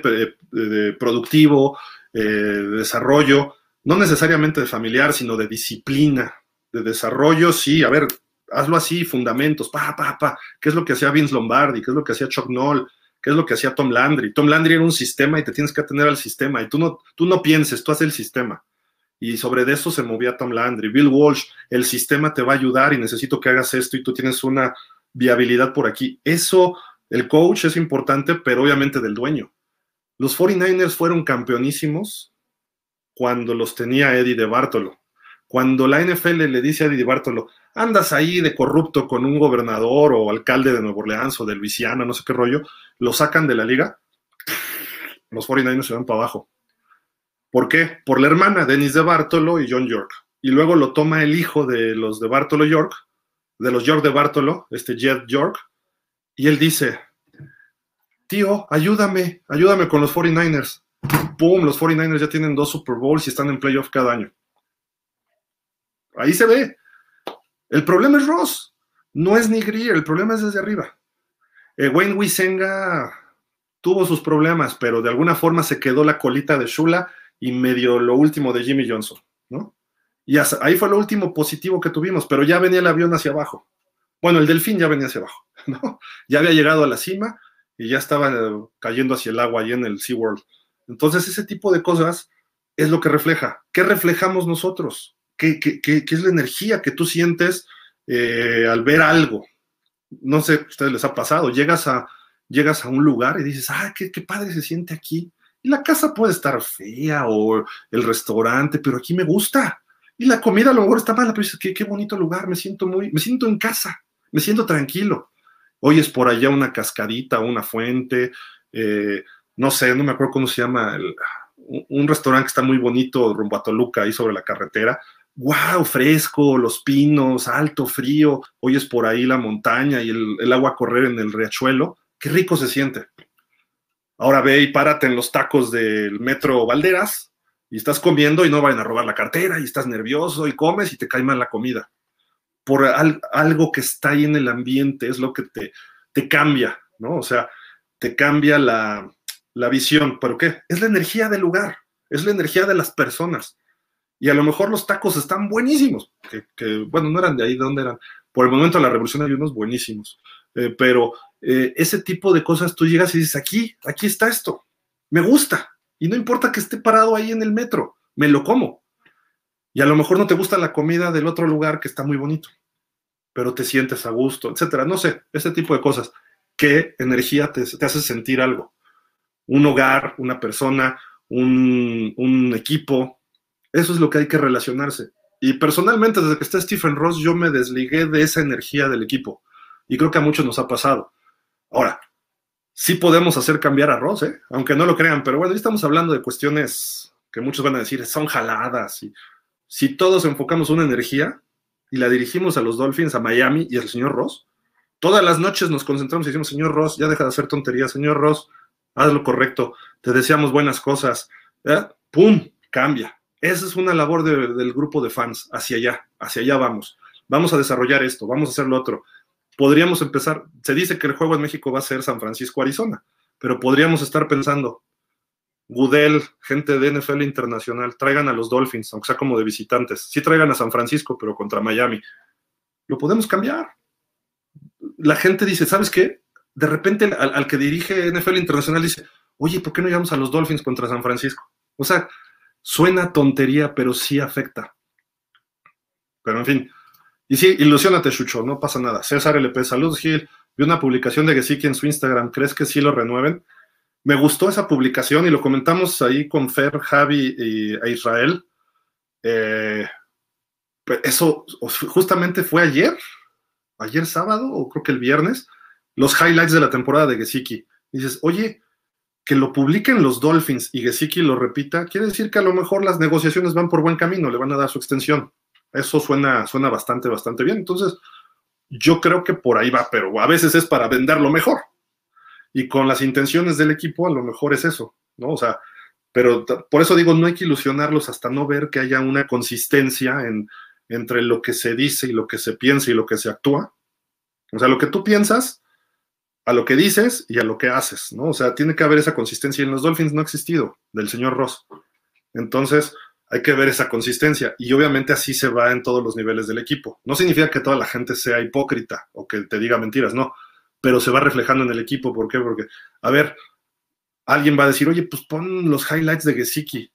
productivo, eh, de desarrollo, no necesariamente de familiar, sino de disciplina, de desarrollo, sí, a ver, hazlo así, fundamentos, pa, pa, pa. ¿Qué es lo que hacía Vince Lombardi? ¿Qué es lo que hacía Chuck Noll? ¿Qué es lo que hacía Tom Landry? Tom Landry era un sistema y te tienes que atender al sistema y tú no, tú no pienses, tú haces el sistema y sobre eso se movía Tom Landry. Bill Walsh, el sistema te va a ayudar y necesito que hagas esto y tú tienes una viabilidad por aquí. Eso, el coach es importante, pero obviamente del dueño. Los 49ers fueron campeonísimos cuando los tenía Eddie de Bartolo. Cuando la NFL le dice a Eddie de Bartolo, andas ahí de corrupto con un gobernador o alcalde de Nueva Orleans o de Luisiana, no sé qué rollo, lo sacan de la liga, los 49ers se van para abajo ¿Por qué? Por la hermana, Dennis de Bartolo y John York. Y luego lo toma el hijo de los de Bartolo York, de los York de Bartolo, este Jet York, y él dice, tío, ayúdame, ayúdame con los 49ers. ¡Pum! Los 49ers ya tienen dos Super Bowls y están en playoff cada año. Ahí se ve. El problema es Ross, no es ni Greer, el problema es desde arriba. Eh, Wayne Wisenga tuvo sus problemas, pero de alguna forma se quedó la colita de Shula y medio lo último de Jimmy Johnson, ¿no? Y ahí fue lo último positivo que tuvimos, pero ya venía el avión hacia abajo. Bueno, el delfín ya venía hacia abajo, ¿no? Ya había llegado a la cima y ya estaba eh, cayendo hacia el agua ahí en el SeaWorld. Entonces, ese tipo de cosas es lo que refleja. ¿Qué reflejamos nosotros? ¿Qué, es la energía que tú sientes eh, al ver algo? No sé, a ustedes les ha pasado. Llegas a, llegas a un lugar y dices, ah, qué, qué padre se siente aquí y la casa puede estar fea o el restaurante, pero aquí me gusta. Y la comida a lo mejor está mala, pero dices, qué, qué bonito lugar, me siento muy, me siento en casa, me siento tranquilo. Hoy es por allá una cascadita, una fuente, eh, no sé, no me acuerdo cómo se llama, un restaurante que está muy bonito rumbo a Toluca, ahí sobre la carretera. ¡Wow! Fresco, los pinos, alto, frío. Hoy es por ahí la montaña y el, agua correr en el riachuelo. ¡Qué rico se siente! Ahora ve y párate en los tacos del metro Valderas y estás comiendo y no vayan a robar la cartera y estás nervioso y comes y te cae mal la comida. Por algo que está ahí en el ambiente es lo que te, te cambia, ¿no? O sea, te cambia la, visión. ¿Pero qué? Es la energía del lugar, es la energía de las personas. Y a lo mejor los tacos están buenísimos, que, bueno, no eran de ahí, ¿de dónde eran? Por el momento de la revolución hay unos buenísimos, eh, pero eh, ese tipo de cosas tú llegas y dices, aquí, aquí está esto, me gusta, y no importa que esté parado ahí en el metro, me lo como. Y a lo mejor no te gusta la comida del otro lugar que está muy bonito, pero te sientes a gusto, etcétera. No sé, ese tipo de cosas. ¿Qué energía te, te hace sentir algo? Un hogar, una persona, un, un equipo. Eso es lo que hay que relacionarse. Y personalmente, desde que está Stephen Ross, yo me desligué de esa energía del equipo. Y creo que a muchos nos ha pasado. Ahora, sí podemos hacer cambiar a Ross, ¿eh? aunque no lo crean, pero bueno, estamos hablando de cuestiones que muchos van a decir son jaladas. Y si todos enfocamos una energía y la dirigimos a los Dolphins, a Miami y al señor Ross, todas las noches nos concentramos y decimos, señor Ross, ya deja de hacer tonterías, señor Ross, haz lo correcto, te deseamos buenas cosas. ¡Pum! Cambia. Esa es una labor del grupo de fans, hacia allá, hacia allá vamos. Vamos a desarrollar esto, vamos a hacer lo otro. Podríamos empezar, se dice que el juego en México va a ser San Francisco, Arizona, pero podríamos estar pensando, Gudel, gente de NFL internacional, traigan a los Dolphins, aunque sea como de visitantes. Sí traigan a San Francisco, pero contra Miami. Lo podemos cambiar. La gente dice, ¿sabes qué? De repente al, al que dirige NFL internacional dice, oye, ¿por qué no llevamos a los Dolphins contra San Francisco? O sea, Suena tontería, pero sí afecta. Pero en fin. Y sí, ilusionate, Chucho, no pasa nada. César LP, saludos, Gil. Vi una publicación de Gesicki en su Instagram. ¿Crees que sí lo renueven? Me gustó esa publicación y lo comentamos ahí con Fer, Javi y, e Israel. Eh, pues eso justamente fue ayer, ayer sábado, o creo que el viernes, los highlights de la temporada de Gesicki. Dices, oye, que lo publiquen los Dolphins y Gesicki lo repita, quiere decir que a lo mejor las negociaciones van por buen camino, le van a dar su extensión. Eso suena, suena bastante, bastante bien. Entonces, yo creo que por ahí va, pero a veces es para venderlo mejor. Y con las intenciones del equipo, a lo mejor es eso, ¿no? O sea, pero por eso digo, no hay que ilusionarlos hasta no ver que haya una consistencia en, entre lo que se dice y lo que se piensa y lo que se actúa. O sea, lo que tú piensas, a lo que dices y a lo que haces, ¿no? O sea, tiene que haber esa consistencia y en los Dolphins no ha existido, del señor Ross. Entonces, hay que ver esa consistencia y obviamente así se va en todos los niveles del equipo. No significa que toda la gente sea hipócrita o que te diga mentiras, no, pero se va reflejando en el equipo. ¿Por qué? Porque, a ver, alguien va a decir, oye, pues pon los highlights de Gesicki.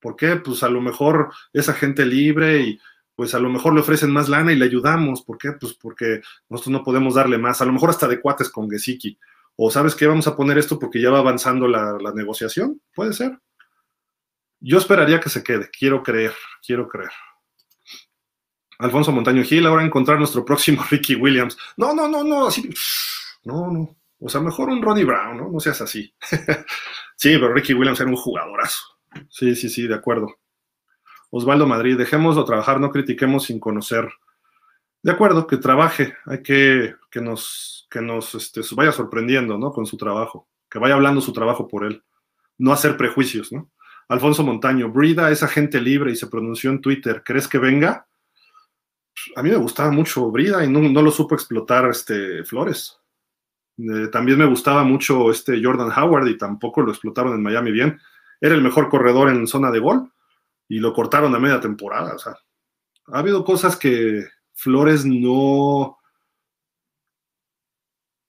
¿Por qué? Pues a lo mejor esa gente libre y pues a lo mejor le ofrecen más lana y le ayudamos. ¿Por qué? Pues porque nosotros no podemos darle más. A lo mejor hasta de cuates con Gesicki. O sabes qué, vamos a poner esto porque ya va avanzando la, negociación. Puede ser. Yo esperaría que se quede. Quiero creer, quiero creer. Alfonso Montaño Gil, ahora encontrar nuestro próximo Ricky Williams. No, no, no, no, así. No, no. O sea, mejor un Ronnie Brown, ¿no? No seas así. sí, pero Ricky Williams era un jugadorazo. Sí, sí, sí, de acuerdo. Osvaldo Madrid, dejémoslo trabajar, no critiquemos sin conocer. De acuerdo, que trabaje, hay que que nos, que nos este, vaya sorprendiendo, ¿no? Con su trabajo, que vaya hablando su trabajo por él, no hacer prejuicios, ¿no? Alfonso Montaño, Brida es agente libre y se pronunció en Twitter, ¿crees que venga? A mí me gustaba mucho Brida y no, lo supo explotar este Flores. Eh, también me gustaba mucho este Jordan Howard y tampoco lo explotaron en Miami bien. Era el mejor corredor en zona de gol y lo cortaron a media temporada. O sea, ha habido cosas que Flores no.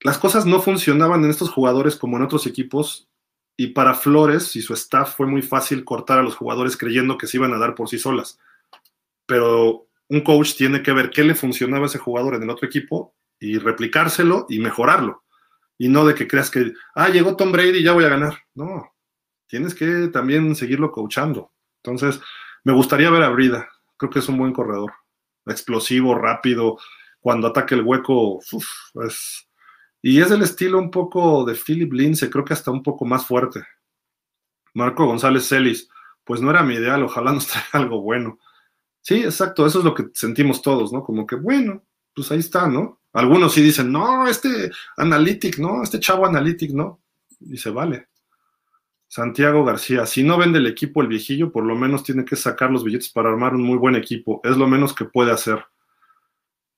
Las cosas no funcionaban en estos jugadores como en otros equipos. Y para Flores y su staff fue muy fácil cortar a los jugadores creyendo que se iban a dar por sí solas. Pero un coach tiene que ver qué le funcionaba a ese jugador en el otro equipo y replicárselo y mejorarlo. Y no de que creas que, ah, llegó Tom Brady ya voy a ganar. No, tienes que también seguirlo coachando. Entonces, me gustaría ver a Brida. Creo que es un buen corredor. Explosivo, rápido. Cuando ataque el hueco, es... Y es del estilo un poco de Philip Lindsay, creo que hasta un poco más fuerte. Marco González Celis, pues no era mi ideal, ojalá nos traiga algo bueno. Sí, exacto, eso es lo que sentimos todos, ¿no? Como que, bueno, pues ahí está, ¿no? Algunos sí dicen, no, este Analytic, no, este chavo Analytic, no. Y se vale. Santiago García, si no vende el equipo el viejillo, por lo menos tiene que sacar los billetes para armar un muy buen equipo. Es lo menos que puede hacer.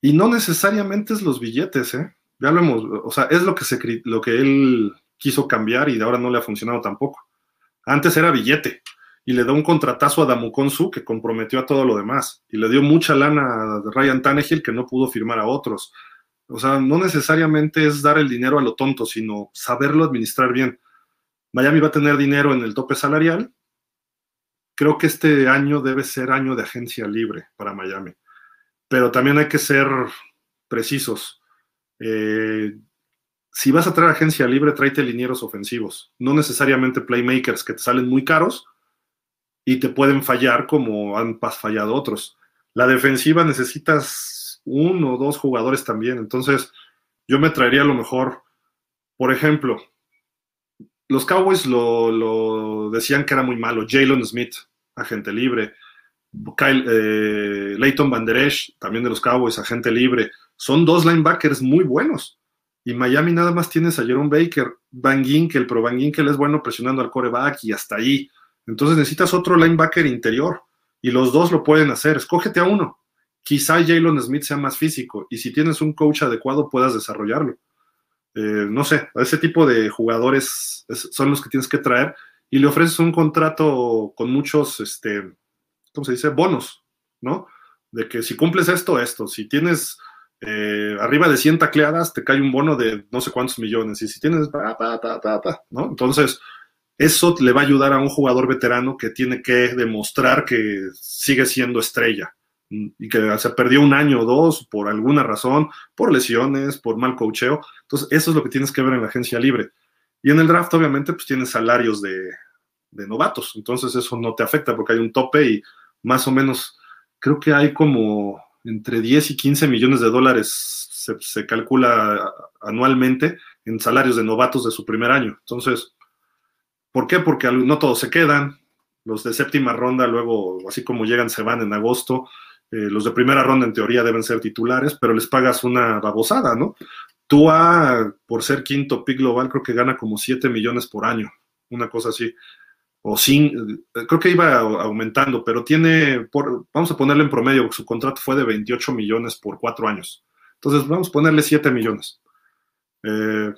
Y no necesariamente es los billetes, ¿eh? Ya lo hemos, o sea, es lo que, se, lo que él quiso cambiar y ahora no le ha funcionado tampoco. Antes era billete y le dio un contratazo a Damukonsu que comprometió a todo lo demás y le dio mucha lana a Ryan Tannehill que no pudo firmar a otros. O sea, no necesariamente es dar el dinero a lo tonto, sino saberlo administrar bien. Miami va a tener dinero en el tope salarial. Creo que este año debe ser año de agencia libre para Miami. Pero también hay que ser precisos. Eh, si vas a traer agencia libre, tráete linieros ofensivos, no necesariamente playmakers que te salen muy caros y te pueden fallar como han fallado otros. La defensiva necesitas uno o dos jugadores también, entonces yo me traería a lo mejor, por ejemplo, los Cowboys lo, decían que era muy malo, Jalen Smith, agente libre, Kyle, eh, Leighton Van Der Esch, también de los Cowboys, agente libre, son dos linebackers muy buenos y Miami nada más tienes a Jerome Baker, Van Ginkel, pero Van Ginkel es bueno presionando al coreback y hasta ahí. Entonces necesitas otro linebacker interior y los dos lo pueden hacer. Escógete a uno. Quizá Jalen Smith sea más físico y si tienes un coach adecuado puedas desarrollarlo. Eh, no sé, ese tipo de jugadores son los que tienes que traer y le ofreces un contrato con muchos, este, ¿cómo se dice? Bonos, ¿no? De que si cumples esto, esto. Si tienes eh, arriba de 100 tacleadas te cae un bono de no sé cuántos millones. Y si tienes, ¿no? Entonces, eso le va a ayudar a un jugador veterano que tiene que demostrar que sigue siendo estrella y que se perdió un año o dos por alguna razón, por lesiones, por mal cocheo. Entonces, eso es lo que tienes que ver en la agencia libre. Y en el draft, obviamente, pues tienes salarios de, novatos. Entonces, eso no te afecta porque hay un tope y más o menos, creo que hay como entre 10 y 15 millones de dólares se, calcula anualmente en salarios de novatos de su primer año. Entonces, ¿por qué? Porque no todos se quedan. Los de séptima ronda, luego, así como llegan, se van en agosto. Eh, los de primera ronda, en teoría, deben ser titulares, pero les pagas una babosada, ¿no? Tua, por ser quinto pick global, creo que gana como 7 millones por año, una cosa así o sin, creo que iba aumentando, pero tiene, por, vamos a ponerle en promedio, su contrato fue de 28 millones por cuatro años. Entonces, vamos a ponerle 7 millones. Eh,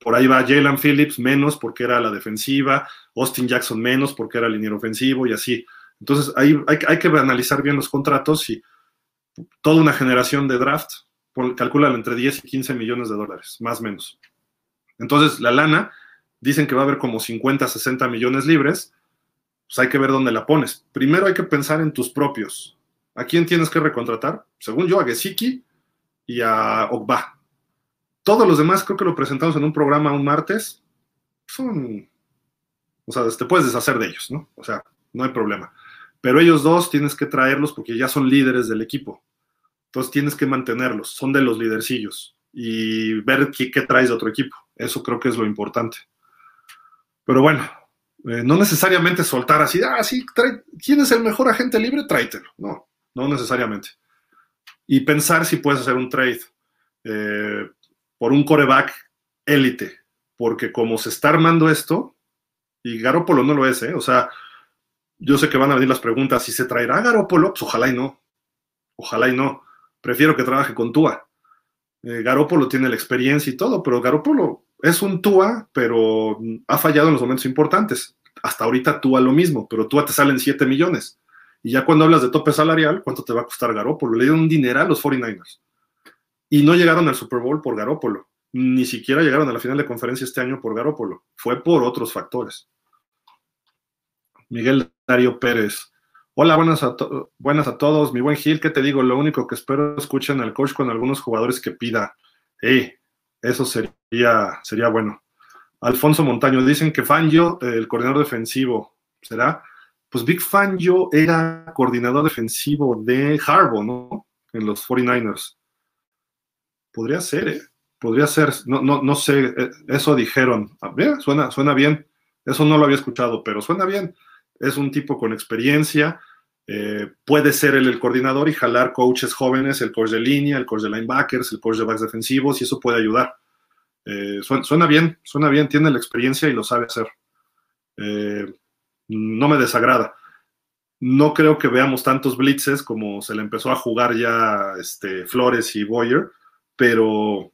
por ahí va Jalen Phillips menos porque era la defensiva, Austin Jackson menos porque era liniero ofensivo y así. Entonces, ahí hay, que analizar bien los contratos y toda una generación de draft, calcula entre 10 y 15 millones de dólares, más o menos. Entonces, la lana dicen que va a haber como 50, 60 millones libres, pues hay que ver dónde la pones. Primero hay que pensar en tus propios. ¿A quién tienes que recontratar? Según yo, a Gesicki y a Ogba. Todos los demás, creo que lo presentamos en un programa un martes, son, o sea, te puedes deshacer de ellos, ¿no? O sea, no hay problema. Pero ellos dos tienes que traerlos porque ya son líderes del equipo. Entonces tienes que mantenerlos, son de los lidercillos y ver qué, traes de otro equipo. Eso creo que es lo importante. Pero bueno, eh, no necesariamente soltar así, ah, sí, ¿quién es el mejor agente libre? Tráetelo. No, no necesariamente. Y pensar si puedes hacer un trade eh, por un coreback élite, porque como se está armando esto, y Garópolo no lo es, ¿eh? O sea, yo sé que van a venir las preguntas, si se traerá Garópolo, pues ojalá y no. Ojalá y no. Prefiero que trabaje con Tua. Eh, Garópolo tiene la experiencia y todo, pero Garópolo es un Tua, pero ha fallado en los momentos importantes. Hasta ahorita Tua lo mismo, pero Tua te salen 7 millones. Y ya cuando hablas de tope salarial, ¿cuánto te va a costar Garópolo? Le dieron un dineral a los 49ers. Y no llegaron al Super Bowl por Garópolo. Ni siquiera llegaron a la final de conferencia este año por Garópolo. Fue por otros factores. Miguel Darío Pérez. Hola, buenas a, buenas a todos. Mi buen Gil, ¿qué te digo? Lo único que espero escuchen al coach con algunos jugadores que pida. Hey, eso sería, sería bueno. Alfonso Montaño, dicen que Fangio, el coordinador defensivo, ¿será? Pues Big Fangio era coordinador defensivo de Harbaugh, ¿no? En los 49ers. Podría ser, ¿eh? Podría ser, no, no, no sé, eh, eso dijeron. ah, suena, suena bien. Eso no lo había escuchado, pero suena bien. Es un tipo con experiencia, eh, puede ser él el coordinador y jalar coaches jóvenes, el coach de línea, el coach de linebackers, el coach de backs defensivos, y eso puede ayudar. Eh, suena, bien, suena bien, tiene la experiencia y lo sabe hacer. Eh, no me desagrada. No creo que veamos tantos blitzes como se le empezó a jugar ya este, Flores y Boyer, pero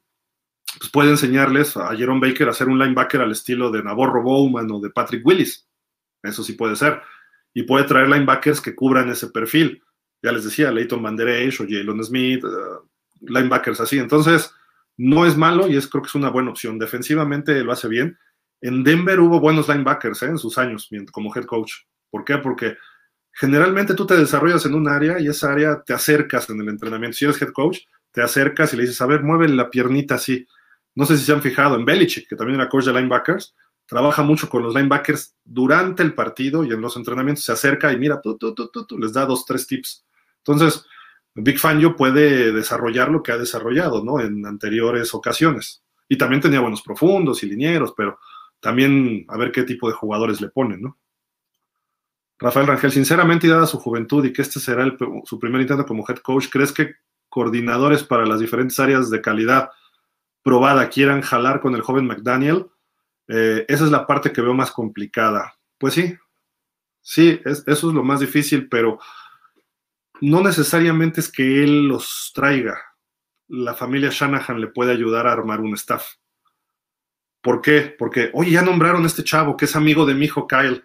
pues, puede enseñarles a Jerome Baker a hacer un linebacker al estilo de Navarro Bowman o de Patrick Willis. Eso sí puede ser y puede traer linebackers que cubran ese perfil. Ya les decía, Leighton Van o Jalen Smith, uh, linebackers así. Entonces, no es malo y es, creo que es una buena opción. Defensivamente lo hace bien. En Denver hubo buenos linebackers ¿eh? en sus años como head coach. ¿Por qué? Porque generalmente tú te desarrollas en un área y esa área te acercas en el entrenamiento. Si eres head coach, te acercas y le dices, a ver, mueve la piernita así. No sé si se han fijado en Belichick, que también era coach de linebackers, trabaja mucho con los linebackers durante el partido y en los entrenamientos se acerca y mira, les da dos, tres tips. Entonces, Big Fangio puede desarrollar lo que ha desarrollado, ¿no? En anteriores ocasiones. Y también tenía buenos profundos y linieros, pero también a ver qué tipo de jugadores le ponen, ¿no? Rafael Rangel, sinceramente, y dada su juventud y que este será su primer intento como head coach, ¿crees que coordinadores para las diferentes áreas de calidad probada quieran jalar con el joven McDaniel? Eh, esa es la parte que veo más complicada. Pues sí, sí, eso es lo más difícil, pero no necesariamente es que él los traiga. La familia Shanahan le puede ayudar a armar un staff. ¿Por qué? Porque, oye, ya nombraron a este chavo que es amigo de mi hijo Kyle.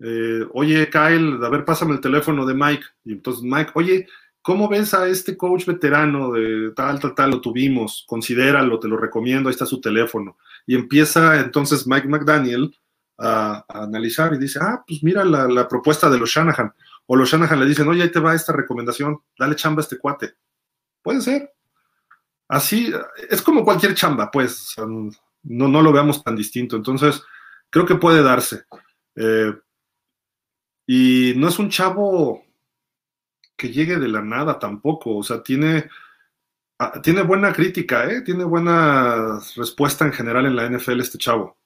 Eh, oye, Kyle, a ver, pásame el teléfono de Mike. Y entonces Mike, oye, ¿cómo ves a este coach veterano de tal, tal, tal? Lo tuvimos, considéralo, te lo recomiendo, ahí está su teléfono. Y empieza entonces Mike McDaniel a, analizar y dice, ah, pues mira la, propuesta de los Shanahan. O los Shanahan le dicen, oye, ahí te va esta recomendación, dale chamba a este cuate. Puede ser. Así, es como cualquier chamba, pues no, no lo veamos tan distinto. Entonces, creo que puede darse. Eh, y no es un chavo que llegue de la nada tampoco, o sea, tiene, ah, tiene buena crítica, ¿eh? tiene buena respuesta en general en la NFL este chavo.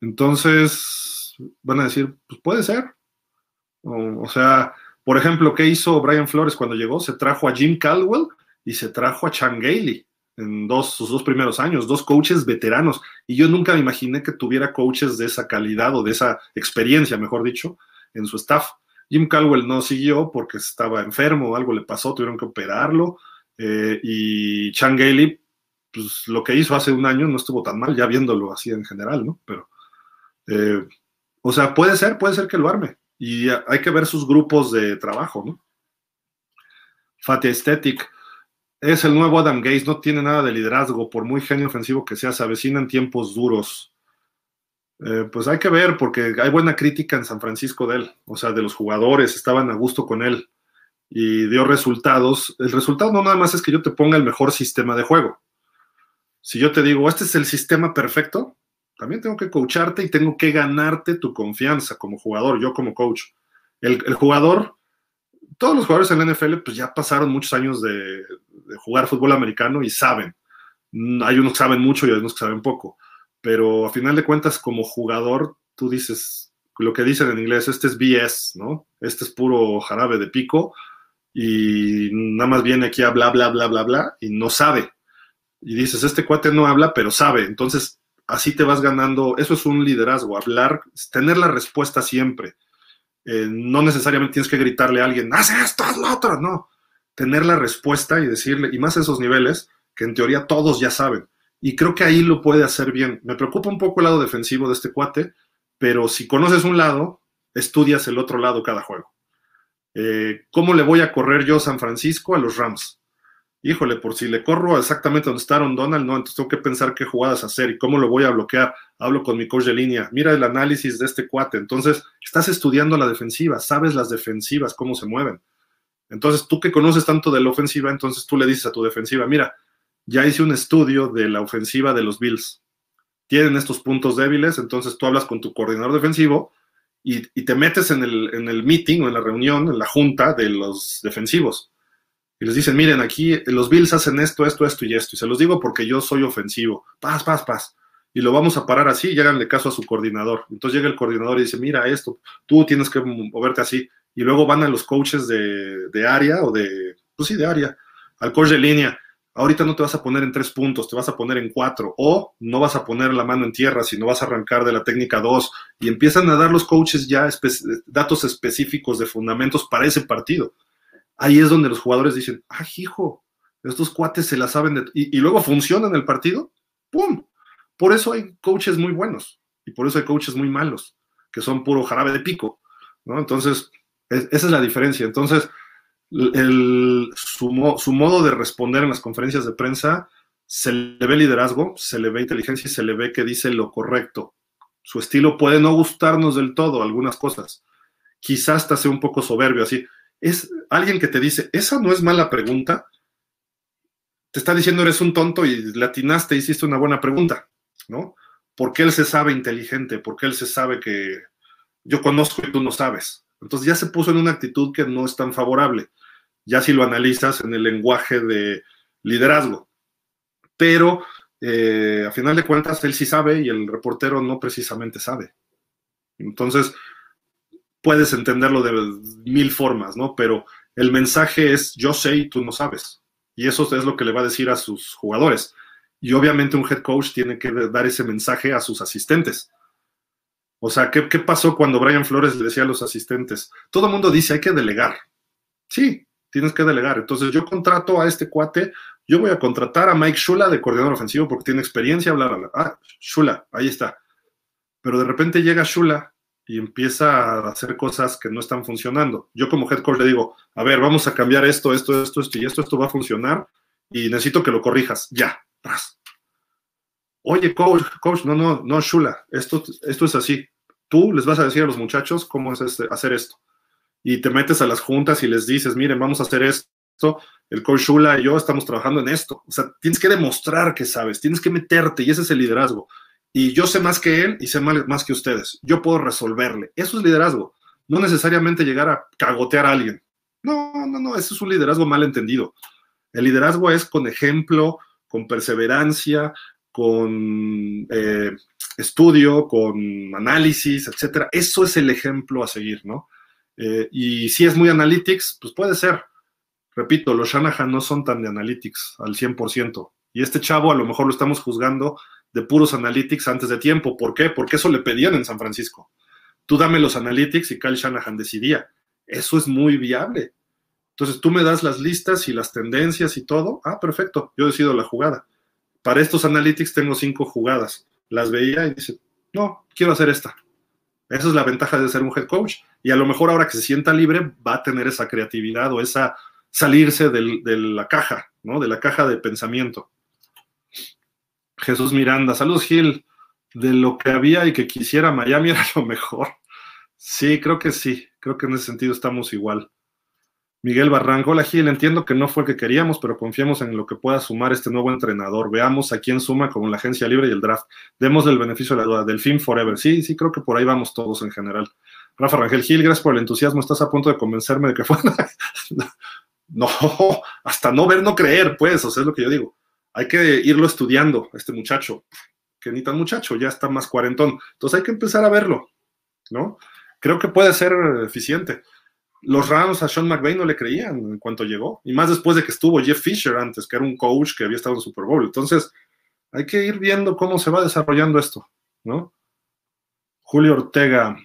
Entonces, van a decir, pues puede ser. O, o sea, por ejemplo, ¿qué hizo Brian Flores cuando llegó? Se trajo a Jim Caldwell y se trajo a Chan Gailey en dos, sus dos primeros años, dos coaches veteranos. Y yo nunca me imaginé que tuviera coaches de esa calidad o de esa experiencia, mejor dicho, en su staff. Jim Caldwell no siguió porque estaba enfermo algo le pasó, tuvieron que operarlo. Eh, y Chan Gailey, pues lo que hizo hace un año no estuvo tan mal, ya viéndolo así en general, ¿no? Pero, eh, o sea, puede ser, puede ser que lo arme. Y hay que ver sus grupos de trabajo, ¿no? Fatty Aesthetic, es el nuevo Adam Gates, no tiene nada de liderazgo, por muy genio ofensivo que sea, se avecinan tiempos duros. Eh, pues hay que ver, porque hay buena crítica en San Francisco de él, o sea, de los jugadores, estaban a gusto con él y dio resultados. El resultado no nada más es que yo te ponga el mejor sistema de juego. Si yo te digo, este es el sistema perfecto, también tengo que coacharte y tengo que ganarte tu confianza como jugador, yo como coach. El, jugador todos los jugadores en la NFL pues ya pasaron muchos años de, jugar fútbol americano y saben. Mm, hay unos que saben mucho y hay unos que saben poco. Pero a final de cuentas, como jugador, tú dices lo que dicen en inglés, este es BS, ¿no? Este es puro jarabe de pico y nada más viene aquí a bla, bla, bla, bla, bla y no sabe. Y dices, este cuate no habla, pero sabe. Entonces, así te vas ganando. Eso es un liderazgo, hablar, tener la respuesta siempre eh, no necesariamente tienes que gritarle a alguien, haz esto, haz lo otro, no. Tener la respuesta y decirle, y más esos niveles, que en teoría todos ya saben. Y creo que ahí lo puede hacer bien. Me preocupa un poco el lado defensivo de este cuate, pero si conoces un lado, estudias el otro lado cada juego. Eh, ¿Cómo le voy a correr yo San Francisco a los Rams? híjole, por si le corro exactamente donde está Donald, no, entonces tengo que pensar qué jugadas hacer y cómo lo voy a bloquear. Hablo con mi coach de línea, mira el análisis de este cuate. Entonces, estás estudiando la defensiva, sabes las defensivas, cómo se mueven. Entonces, tú que conoces tanto de la ofensiva, entonces tú le dices a tu defensiva, mira, ya hice un estudio de la ofensiva de los Bills. Tienen estos puntos débiles, entonces tú hablas con tu coordinador defensivo y, te metes en el, en el meeting o en la reunión, en la junta de los defensivos. Y les dicen, miren, aquí los Bills hacen esto, esto, esto y esto, y se los digo porque yo soy ofensivo, paz, paz, paz, y lo vamos a parar así y háganle caso a su coordinador. Entonces llega el coordinador y dice, mira esto, tú tienes que moverte así, y luego van a los coaches de, de área o de, pues sí, de área, al coach de línea, ahorita no te vas a poner en tres puntos, te vas a poner en cuatro, o no vas a poner la mano en tierra, sino vas a arrancar de la técnica dos, y empiezan a dar los coaches ya datos específicos de fundamentos para ese partido ahí es donde los jugadores dicen, ay, hijo, estos cuates se la saben. Y, luego funciona en el partido, ¡pum! Por eso hay coaches muy buenos y por eso hay coaches muy malos, que son puro jarabe de pico. Entonces, esa es la diferencia. Entonces, el, su, su, modo de responder en las conferencias de prensa, se le ve liderazgo, se le ve inteligencia y se le ve que dice lo correcto. Su estilo puede no gustarnos del todo, algunas cosas. Quizás hasta sea un poco soberbio, así es alguien que te dice, esa no es mala pregunta, te está diciendo eres un tonto y latinaste, hiciste una buena pregunta, ¿no? Porque él se sabe inteligente, porque él se sabe que yo conozco y tú no sabes. Entonces ya se puso en una actitud que no es tan favorable, ya si lo analizas en el lenguaje de liderazgo. Pero eh, a final de cuentas él sí sabe y el reportero no precisamente sabe. Entonces, puedes entenderlo de mil formas, ¿no? Pero el mensaje es yo sé y tú no sabes. Y eso es lo que le va a decir a sus jugadores. Y obviamente un head coach tiene que dar ese mensaje a sus asistentes. O sea, ¿qué, pasó cuando Brian Flores le decía a los asistentes? Todo el mundo dice, hay que delegar. Sí, tienes que delegar. Entonces yo contrato a este cuate, yo voy a contratar a Mike Shula de coordinador ofensivo porque tiene experiencia, bla, bla, bla. Ah, Shula, ahí está. Pero de repente llega Shula y empieza a hacer cosas que no están funcionando. Yo como head coach le digo, a ver, vamos a cambiar esto, esto, esto, esto y esto, esto va a funcionar y necesito que lo corrijas, ya. Oye, coach, coach, no, no, no, Shula, esto, esto es así. Tú les vas a decir a los muchachos cómo es este, hacer esto. Y te metes a las juntas y les dices, miren, vamos a hacer esto. El coach Shula y yo estamos trabajando en esto. O sea, tienes que demostrar que sabes, tienes que meterte y ese es el liderazgo y yo sé más que él y sé más que ustedes. Yo puedo resolverle. Eso es liderazgo. No necesariamente llegar a cagotear a alguien. No, no, no, eso es un liderazgo mal entendido. El liderazgo es con ejemplo, con perseverancia, con eh, estudio, con análisis, etcétera. Eso es el ejemplo a seguir, ¿no? Eh, y si es muy analytics, pues puede ser. Repito, los Shanahan no son tan de analytics al 100%. Y este chavo a lo mejor lo estamos juzgando de puros analytics antes de tiempo. ¿Por qué? Porque eso le pedían en San Francisco. Tú dame los analytics y Kyle Shanahan decidía. Eso es muy viable. Entonces tú me das las listas y las tendencias y todo. Ah, perfecto, yo decido la jugada. Para estos analytics tengo cinco jugadas. Las veía y dice, no, quiero hacer esta. Esa es la ventaja de ser un head coach. Y a lo mejor ahora que se sienta libre va a tener esa creatividad o esa salirse de la caja, ¿no? De la caja de pensamiento. Jesús Miranda, saludos Gil, de lo que había y que quisiera Miami era lo mejor. Sí, creo que sí, creo que en ese sentido estamos igual. Miguel Barranco, hola Gil, entiendo que no fue el que queríamos, pero confiamos en lo que pueda sumar este nuevo entrenador. Veamos a quién suma con la agencia libre y el draft. Demos el beneficio de la duda. Del fin forever. Sí, sí, creo que por ahí vamos todos en general. Rafa Rangel Gil, gracias por el entusiasmo. Estás a punto de convencerme de que fue. no, hasta no ver, no creer, pues, o sea, es lo que yo digo hay que irlo estudiando, este muchacho, que ni tan muchacho, ya está más cuarentón. Entonces hay que empezar a verlo, ¿no? Creo que puede ser eficiente. Los Rams a Sean McVay no le creían en cuanto llegó, y más después de que estuvo Jeff Fisher antes, que era un coach que había estado en Super Bowl. Entonces, hay que ir viendo cómo se va desarrollando esto, ¿no? Julio Ortega.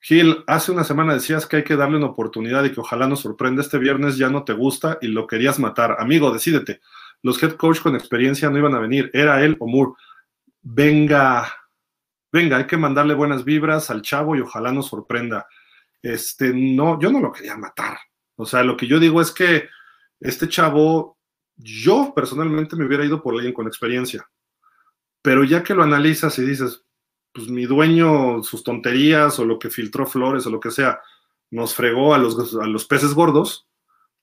Gil, hace una semana decías que hay que darle una oportunidad y que ojalá nos sorprenda. Este viernes ya no te gusta y lo querías matar. Amigo, decídete los head coach con experiencia no iban a venir, era él o Moore. Venga, venga, hay que mandarle buenas vibras al chavo y ojalá nos sorprenda. Este, no, yo no lo quería matar. O sea, lo que yo digo es que este chavo, yo personalmente me hubiera ido por alguien con experiencia. Pero ya que lo analizas y dices, pues mi dueño, sus tonterías o lo que filtró Flores o lo que sea, nos fregó a los, a los peces gordos,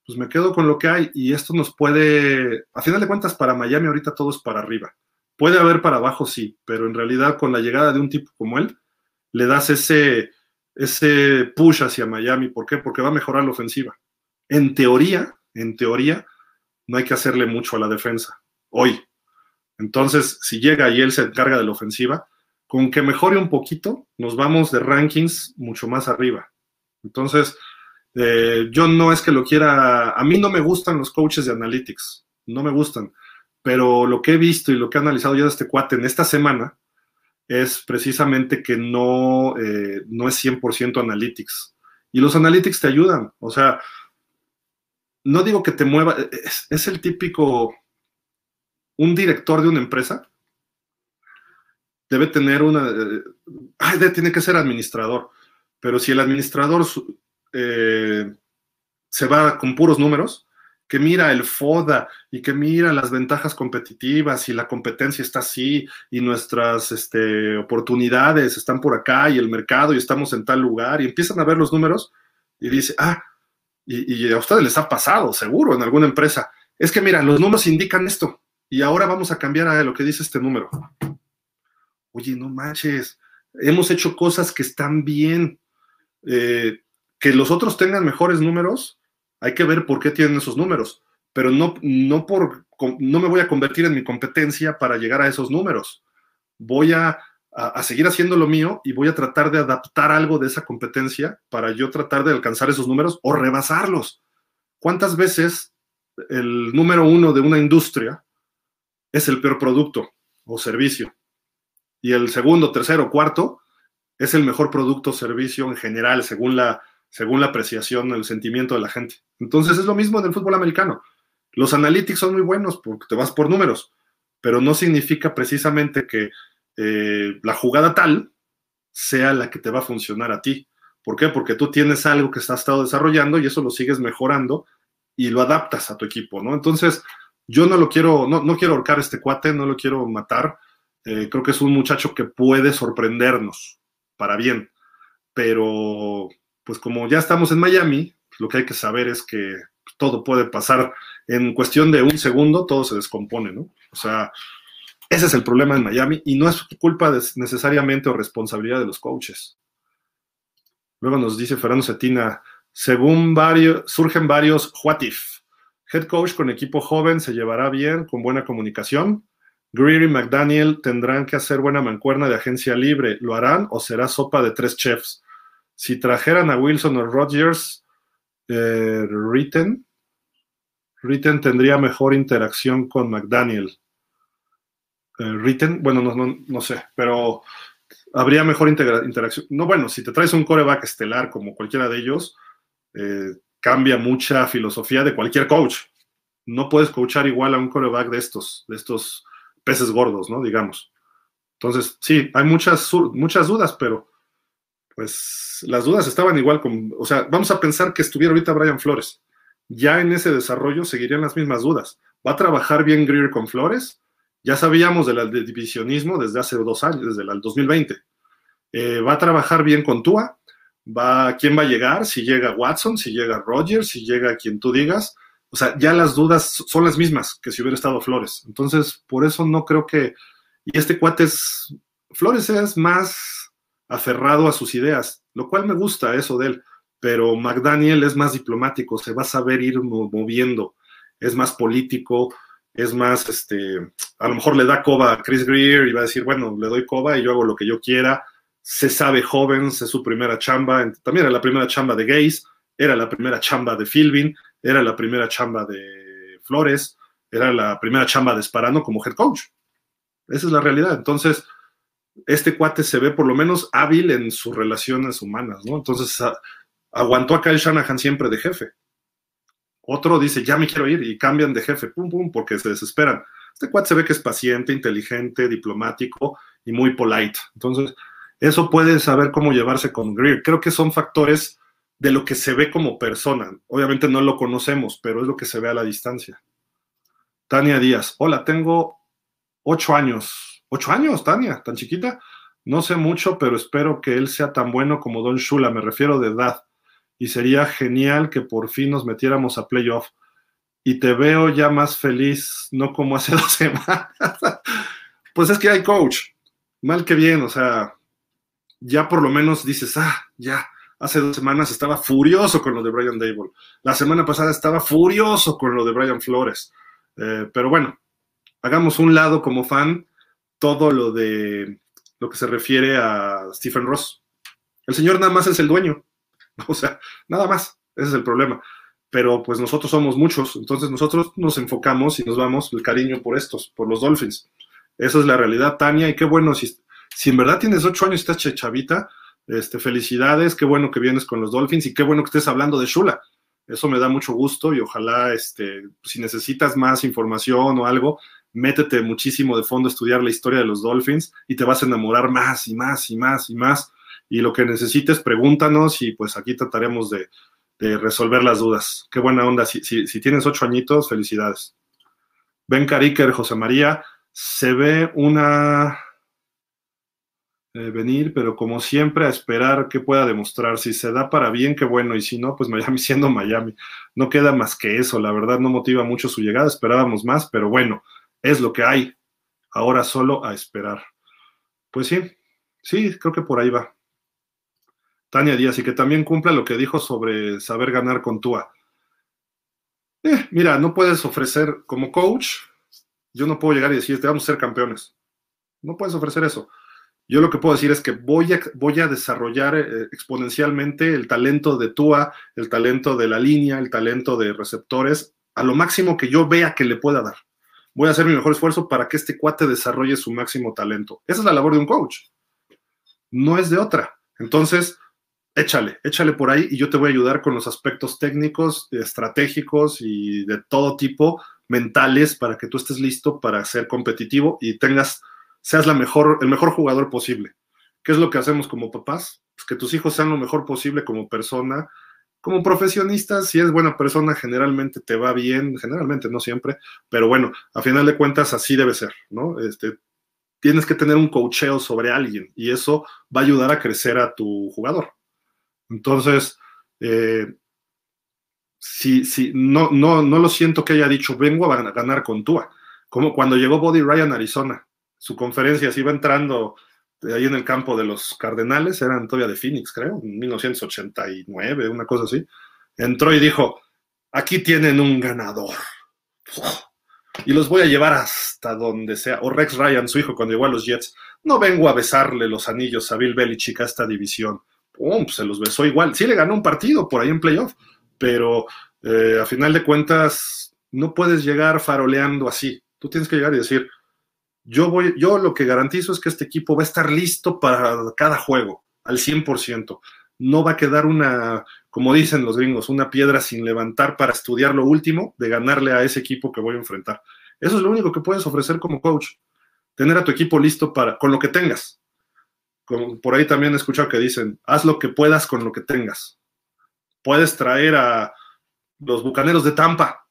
pues me quedo con lo que hay y esto nos puede, a final de cuentas, para Miami ahorita todo es para arriba. Puede haber para abajo, sí, pero en realidad con la llegada de un tipo como él, le das ese, ese push hacia Miami. ¿Por qué? Porque va a mejorar la ofensiva. En teoría, en teoría, no hay que hacerle mucho a la defensa hoy. Entonces, si llega y él se encarga de la ofensiva, con que mejore un poquito, nos vamos de rankings mucho más arriba. Entonces, eh, yo no es que lo quiera, a mí no me gustan los coaches de analytics, no me gustan, pero lo que he visto y lo que he analizado yo de este cuate en esta semana es precisamente que no, eh, no es 100% analytics. Y los analytics te ayudan, o sea, no digo que te mueva, es, es el típico, un director de una empresa debe tener una, eh, tiene que ser administrador, pero si el administrador eh, se va con puros números, que mira el FODA y que mira las ventajas competitivas y la competencia está así y nuestras este, oportunidades están por acá y el mercado y estamos en tal lugar y empiezan a ver los números y dice, ah, y, a ustedes les ha pasado, seguro, en alguna empresa, es que mira, los números indican esto y ahora vamos a cambiar a lo que dice este número. Oye, no manches, hemos hecho cosas que están bien. Eh, que los otros tengan mejores números, hay que ver por qué tienen esos números, pero no, no, por, no me voy a convertir en mi competencia para llegar a esos números. Voy a, a, seguir haciendo lo mío y voy a tratar de adaptar algo de esa competencia para yo tratar de alcanzar esos números o rebasarlos. ¿Cuántas veces el número uno de una industria es el peor producto o servicio? Y el segundo, tercero, cuarto es el mejor producto o servicio en general, según la, según la apreciación, el sentimiento de la gente. Entonces es lo mismo en el fútbol americano. Los analytics son muy buenos porque te vas por números, pero no significa precisamente que eh, la jugada tal sea la que te va a funcionar a ti. ¿Por qué? Porque tú tienes algo que has estado desarrollando y eso lo sigues mejorando y lo adaptas a tu equipo, ¿no? Entonces, yo no lo quiero, no, no quiero ahorcar este cuate, no lo quiero matar. Eh, creo que es un muchacho que puede sorprendernos para bien, pero pues como ya estamos en Miami, lo que hay que saber es que todo puede pasar en cuestión de un segundo, todo se descompone, ¿no? O sea, ese es el problema en Miami y no es culpa necesariamente o responsabilidad de los coaches. Luego nos dice Fernando Cetina, según varios, surgen varios what if. Head coach con equipo joven se llevará bien, con buena comunicación. Greer y McDaniel tendrán que hacer buena mancuerna de agencia libre. ¿Lo harán o será sopa de tres chefs? Si trajeran a Wilson o Rodgers, eh, Ritten, Ritten tendría mejor interacción con McDaniel. Eh, Ritten, bueno, no, no, sé, pero habría mejor interacción. No, bueno, si te traes un coreback estelar como cualquiera de ellos, eh, cambia mucha filosofía de cualquier coach. No puedes coachar igual a un coreback de estos, de estos peces gordos, ¿no? Digamos. Entonces, sí, hay muchas, muchas dudas, pero pues las dudas estaban igual con, o sea, vamos a pensar que estuviera ahorita Brian Flores. Ya en ese desarrollo seguirían las mismas dudas. ¿Va a trabajar bien Greer con Flores? Ya sabíamos del divisionismo desde hace dos años, desde el 2020. Eh, ¿Va a trabajar bien con Tua? ¿Va, ¿Quién va a llegar? Si llega Watson, si llega Rogers, si llega quien tú digas. O sea, ya las dudas son las mismas que si hubiera estado Flores. Entonces, por eso no creo que... Y este cuate es... Flores es más aferrado a sus ideas, lo cual me gusta eso de él, pero McDaniel es más diplomático, se va a saber ir moviendo, es más político, es más, este, a lo mejor le da coba a Chris Greer y va a decir, bueno, le doy coba y yo hago lo que yo quiera, se sabe joven, es su primera chamba, también era la primera chamba de Gays, era la primera chamba de Philbin, era la primera chamba de Flores, era la primera chamba de Sparano como head coach. Esa es la realidad. Entonces, este cuate se ve por lo menos hábil en sus relaciones humanas, ¿no? Entonces aguantó a Kyle Shanahan siempre de jefe. Otro dice, ya me quiero ir y cambian de jefe, pum, pum, porque se desesperan. Este cuate se ve que es paciente, inteligente, diplomático y muy polite. Entonces, eso puede saber cómo llevarse con Greer. Creo que son factores de lo que se ve como persona. Obviamente no lo conocemos, pero es lo que se ve a la distancia. Tania Díaz, hola, tengo ocho años Ocho años, Tania, tan chiquita. No sé mucho, pero espero que él sea tan bueno como Don Shula, me refiero de edad. Y sería genial que por fin nos metiéramos a playoff. Y te veo ya más feliz, no como hace dos semanas. pues es que hay coach, mal que bien, o sea, ya por lo menos dices, ah, ya, hace dos semanas estaba furioso con lo de Brian Dable. La semana pasada estaba furioso con lo de Brian Flores. Eh, pero bueno, hagamos un lado como fan todo lo de lo que se refiere a Stephen Ross. El señor nada más es el dueño. O sea, nada más. Ese es el problema. Pero pues nosotros somos muchos, entonces nosotros nos enfocamos y nos vamos el cariño por estos, por los Dolphins. Esa es la realidad, Tania, y qué bueno, si, si en verdad tienes ocho años y estás chavita, este, felicidades, qué bueno que vienes con los Dolphins y qué bueno que estés hablando de Shula. Eso me da mucho gusto y ojalá, este, si necesitas más información o algo, métete muchísimo de fondo a estudiar la historia de los Dolphins y te vas a enamorar más y más y más y más. Y lo que necesites, pregúntanos y pues aquí trataremos de, resolver las dudas. Qué buena onda. Si, si, tienes ocho añitos, felicidades. Ben Cariker, José María, se ve una... eh, venir, pero como siempre a esperar que pueda demostrar. Si se da para bien, qué bueno, y si no, pues Miami siendo Miami. No queda más que eso, la verdad no motiva mucho su llegada, esperábamos más, pero bueno, es lo que hay. Ahora solo a esperar. Pues sí, sí, creo que por ahí va. Tania Díaz, y que también cumpla lo que dijo sobre saber ganar con Tua. Eh, mira, no puedes ofrecer como coach, yo no puedo llegar y decir, te vamos a ser campeones. No puedes ofrecer eso. Yo lo que puedo decir es que voy a, voy a desarrollar eh, exponencialmente el talento de Tua, el talento de la línea, el talento de receptores, a lo máximo que yo vea que le pueda dar. Voy a hacer mi mejor esfuerzo para que este cuate desarrolle su máximo talento. Esa es la labor de un coach. No es de otra. Entonces, échale, échale por ahí y yo te voy a ayudar con los aspectos técnicos, estratégicos y de todo tipo, mentales, para que tú estés listo para ser competitivo y tengas, seas la mejor, el mejor jugador posible. ¿Qué es lo que hacemos como papás? Pues que tus hijos sean lo mejor posible como persona, como profesionista, si es buena persona, generalmente te va bien, generalmente, no siempre, pero bueno, a final de cuentas así debe ser, ¿no? Este, tienes que tener un cocheo sobre alguien y eso va a ayudar a crecer a tu jugador. Entonces, eh, si, no, no, no lo siento que haya dicho, vengo a ganar con Tua. Como cuando llegó Body Ryan a Arizona, su conferencia se iba entrando ahí en el campo de los Cardenales, eran todavía de Phoenix, creo, en 1989, una cosa así. Entró y dijo, aquí tienen un ganador. Y los voy a llevar hasta donde sea. O Rex Ryan, su hijo, cuando llegó a los Jets. No vengo a besarle los anillos a Bill Belichick a esta división. ¡pum! se los besó igual. Sí le ganó un partido por ahí en playoff, pero eh, a final de cuentas no puedes llegar faroleando así. Tú tienes que llegar y decir, yo, voy, yo lo que garantizo es que este equipo va a estar listo para cada juego, al 100%. No va a quedar una, como dicen los gringos, una piedra sin levantar para estudiar lo último de ganarle a ese equipo que voy a enfrentar. Eso es lo único que puedes ofrecer como coach. Tener a tu equipo listo para, con lo que tengas por ahí también he escuchado que dicen, haz lo que puedas con lo que tengas. Puedes traer a los Bucaneros de Tampa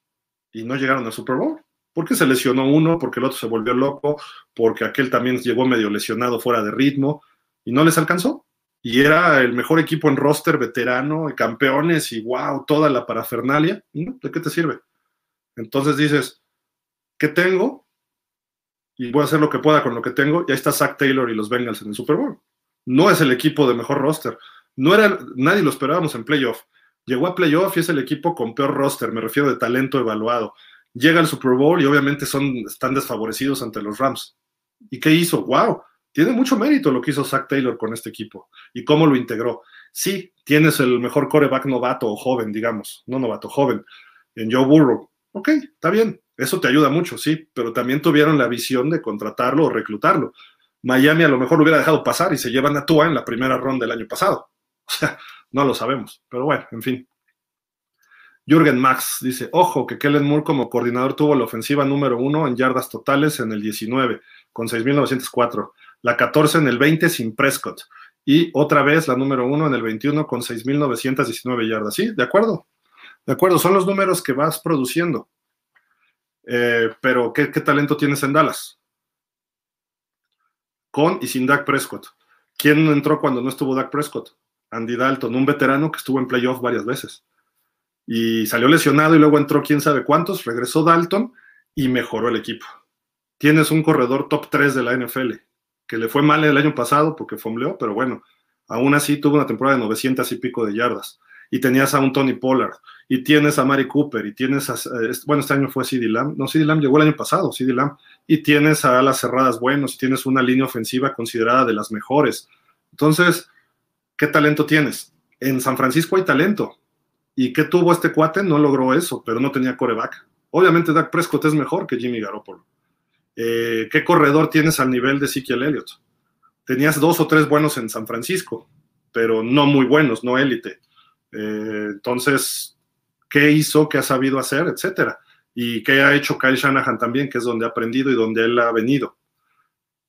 y no llegaron al Super Bowl. Porque se lesionó uno, porque el otro se volvió loco, porque aquel también llegó medio lesionado fuera de ritmo y no les alcanzó. Y era el mejor equipo en roster, veterano, campeones y wow, toda la parafernalia. ¿De qué te sirve? Entonces dices, ¿qué tengo? y voy a hacer lo que pueda con lo que tengo. Y ahí está Zach Taylor y los Bengals en el Super Bowl. No es el equipo de mejor roster. No era, nadie lo esperábamos en playoff. Llegó a playoff y es el equipo con peor roster, me refiero de talento evaluado. Llega al Super Bowl y obviamente son, están desfavorecidos ante los Rams. ¿Y qué hizo? ¡Wow! Tiene mucho mérito lo que hizo Zach Taylor con este equipo y cómo lo integró. Sí, tienes el mejor coreback novato o joven, digamos, no novato, joven, en Joe Burrow. Ok, está bien, eso te ayuda mucho, sí, pero también tuvieron la visión de contratarlo o reclutarlo. Miami a lo mejor lo hubiera dejado pasar y se llevan a Tua en la primera ronda del año pasado. O sea, no lo sabemos, pero bueno, en fin. Jürgen Max dice, ojo, que Kellen Moore como coordinador tuvo la ofensiva número uno en yardas totales en el 19, con 6.904, la 14 en el 20 sin Prescott, y otra vez la número uno en el 21 con 6.919 yardas. Sí, de acuerdo, de acuerdo, son los números que vas produciendo. Eh, pero ¿qué, talento tienes en Dallas? Con y sin Dak Prescott. ¿Quién entró cuando no estuvo Dak Prescott? Andy Dalton, un veterano que estuvo en playoff varias veces. Y salió lesionado y luego entró quién sabe cuántos, regresó Dalton y mejoró el equipo. Tienes un corredor top 3 de la NFL, que le fue mal el año pasado porque fombleó, pero bueno, aún así tuvo una temporada de 900 y pico de yardas y tenías a un Tony Pollard, y tienes a Mari Cooper, y tienes a, eh, bueno, este año fue CD Lamb, no, CD Lamb llegó el año pasado, CD Lamb, y tienes a las cerradas buenos, y tienes una línea ofensiva considerada de las mejores. Entonces, ¿qué talento tienes? En San Francisco hay talento. ¿Y qué tuvo este cuate? No logró eso, pero no tenía coreback. Obviamente Dak Prescott es mejor que Jimmy Garoppolo. Eh, ¿Qué corredor tienes al nivel de Ezekiel Elliott? Tenías dos o tres buenos en San Francisco, pero no muy buenos, no élite. Eh, entonces, ¿qué hizo? ¿Qué ha sabido hacer? Etcétera. Y qué ha hecho Kyle Shanahan también, que es donde ha aprendido y donde él ha venido.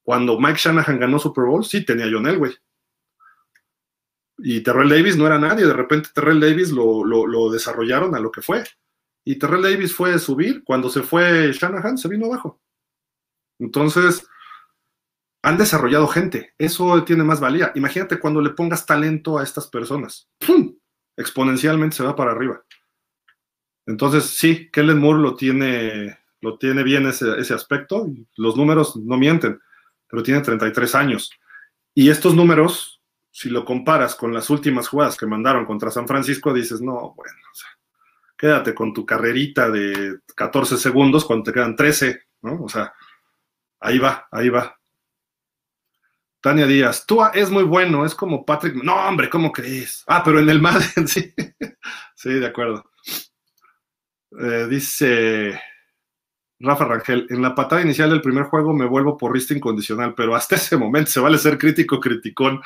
Cuando Mike Shanahan ganó Super Bowl, sí tenía John Elway. Y Terrell Davis no era nadie. De repente Terrell Davis lo, lo desarrollaron a lo que fue. Y Terrell Davis fue subir. Cuando se fue Shanahan, se vino abajo. Entonces, han desarrollado gente. Eso tiene más valía. Imagínate cuando le pongas talento a estas personas. Exponencialmente se va para arriba. Entonces, sí, Kellen Moore lo tiene, lo tiene bien ese, ese aspecto. Los números no mienten, pero tiene 33 años. Y estos números, si lo comparas con las últimas jugadas que mandaron contra San Francisco, dices, no, bueno, quédate con tu carrerita de 14 segundos cuando te quedan 13, ¿no? O sea, ahí va, ahí va. Tania Díaz, Tua es muy bueno, es como Patrick. No, hombre, ¿cómo crees? Ah, pero en el Madden, sí. sí, de acuerdo. Eh, dice Rafa Rangel, en la patada inicial del primer juego me vuelvo porrista incondicional, pero hasta ese momento se vale ser crítico, criticón.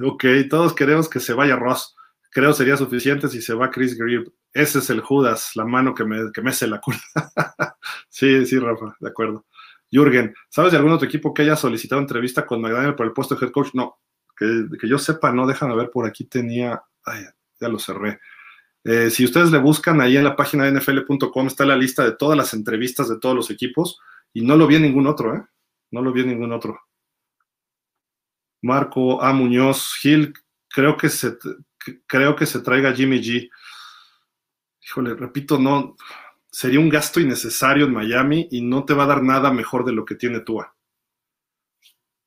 Ok, todos queremos que se vaya Ross. Creo sería suficiente si se va Chris Greer. Ese es el Judas, la mano que me, que me hace la curva. sí, sí, Rafa, de acuerdo. Jürgen, ¿sabes de algún otro equipo que haya solicitado entrevista con McDaniel por el puesto de head coach? No, que, que yo sepa, no, déjame ver, por aquí tenía, ay, ya lo cerré. Eh, si ustedes le buscan ahí en la página de nfl.com está la lista de todas las entrevistas de todos los equipos y no lo vi en ningún otro, ¿eh? No lo vi en ningún otro. Marco A. Muñoz Gil, creo que se, creo que se traiga Jimmy G. Híjole, repito, no, sería un gasto innecesario en Miami y no te va a dar nada mejor de lo que tiene Tua.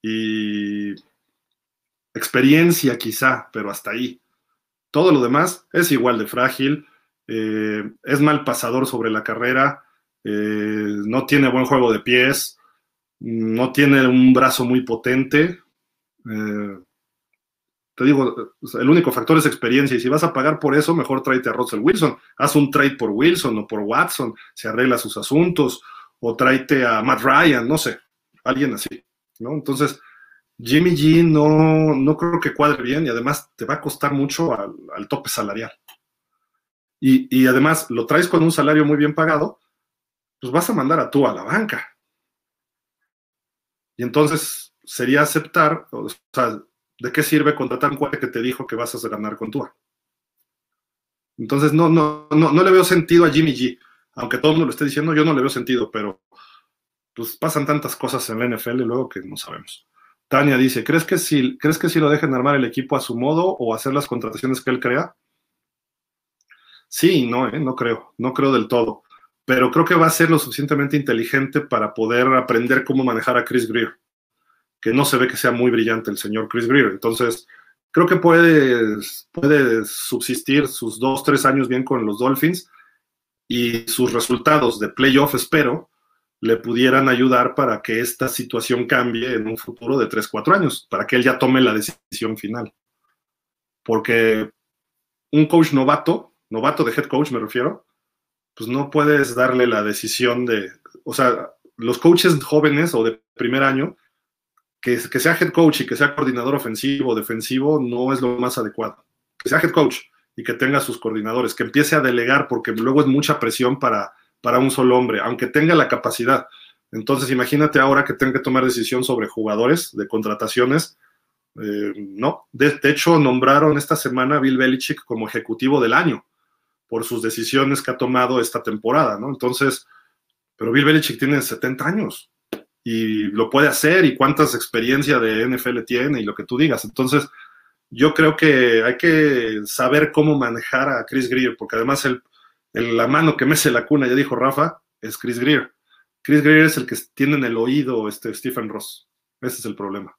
Y experiencia quizá, pero hasta ahí. Todo lo demás es igual de frágil, eh, es mal pasador sobre la carrera, eh, no tiene buen juego de pies, no tiene un brazo muy potente. Eh, te digo, el único factor es experiencia y si vas a pagar por eso, mejor tráete a Russell Wilson. Haz un trade por Wilson o por Watson, se arregla sus asuntos, o tráete a Matt Ryan, no sé, alguien así, ¿no? Entonces, Jimmy G no, no creo que cuadre bien y además te va a costar mucho al, tope salarial. Y, y, además lo traes con un salario muy bien pagado, pues vas a mandar a tú a la banca. Y entonces sería aceptar, o sea, ¿de qué sirve contratar un cuate que te dijo que vas a ganar con Tua? Entonces, no, no, no, no le veo sentido a Jimmy G. Aunque todo el mundo lo esté diciendo, yo no le veo sentido, pero pues pasan tantas cosas en la NFL luego que no sabemos. Tania dice, ¿crees que si, ¿crees que si lo dejen armar el equipo a su modo o hacer las contrataciones que él crea? Sí, no, ¿eh? no creo, no creo del todo, pero creo que va a ser lo suficientemente inteligente para poder aprender cómo manejar a Chris Greer que no se ve que sea muy brillante el señor Chris Greer. Entonces, creo que puede, puede subsistir sus dos, tres años bien con los Dolphins y sus resultados de playoff, espero, le pudieran ayudar para que esta situación cambie en un futuro de tres, cuatro años, para que él ya tome la decisión final. Porque un coach novato, novato de head coach me refiero, pues no puedes darle la decisión de, o sea, los coaches jóvenes o de primer año que, sea head coach y que sea coordinador ofensivo o defensivo no es lo más adecuado. Que sea head coach y que tenga sus coordinadores, que empiece a delegar porque luego es mucha presión para, para un solo hombre, aunque tenga la capacidad. Entonces, imagínate ahora que tenga que tomar decisión sobre jugadores de contrataciones. Eh, no, de, hecho, nombraron esta semana a Bill Belichick como ejecutivo del año por sus decisiones que ha tomado esta temporada, ¿no? Entonces, pero Bill Belichick tiene 70 años y lo puede hacer y cuántas experiencia de NFL tiene y lo que tú digas. Entonces, yo creo que hay que saber cómo manejar a Chris Greer, porque además el, la mano que mece la cuna, ya dijo Rafa, es Chris Greer. Chris Greer es el que tiene en el oído este Stephen Ross. Ese es el problema.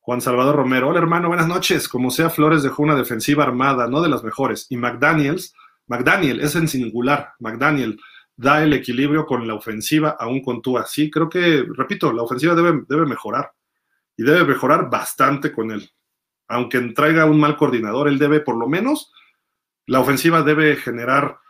Juan Salvador Romero, hola hermano, buenas noches. Como sea, Flores dejó una defensiva armada, no de las mejores. Y McDaniels, McDaniel es en singular, McDaniel da el equilibrio con la ofensiva aún con Tua. Sí, creo que, repito, la ofensiva debe, debe mejorar y debe mejorar bastante con él. Aunque traiga un mal coordinador, él debe, por lo menos, la ofensiva debe generar,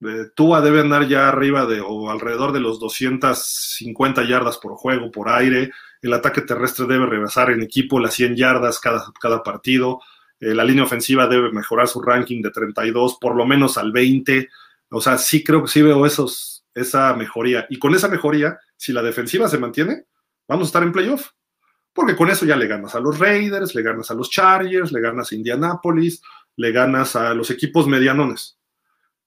eh, Tua debe andar ya arriba de o alrededor de los 250 yardas por juego, por aire. El ataque terrestre debe rebasar en equipo las 100 yardas cada, cada partido. Eh, la línea ofensiva debe mejorar su ranking de 32, por lo menos al 20 o sea, sí creo que sí veo esos, esa mejoría. Y con esa mejoría, si la defensiva se mantiene, vamos a estar en playoff. Porque con eso ya le ganas a los Raiders, le ganas a los Chargers, le ganas a Indianapolis, le ganas a los equipos medianones.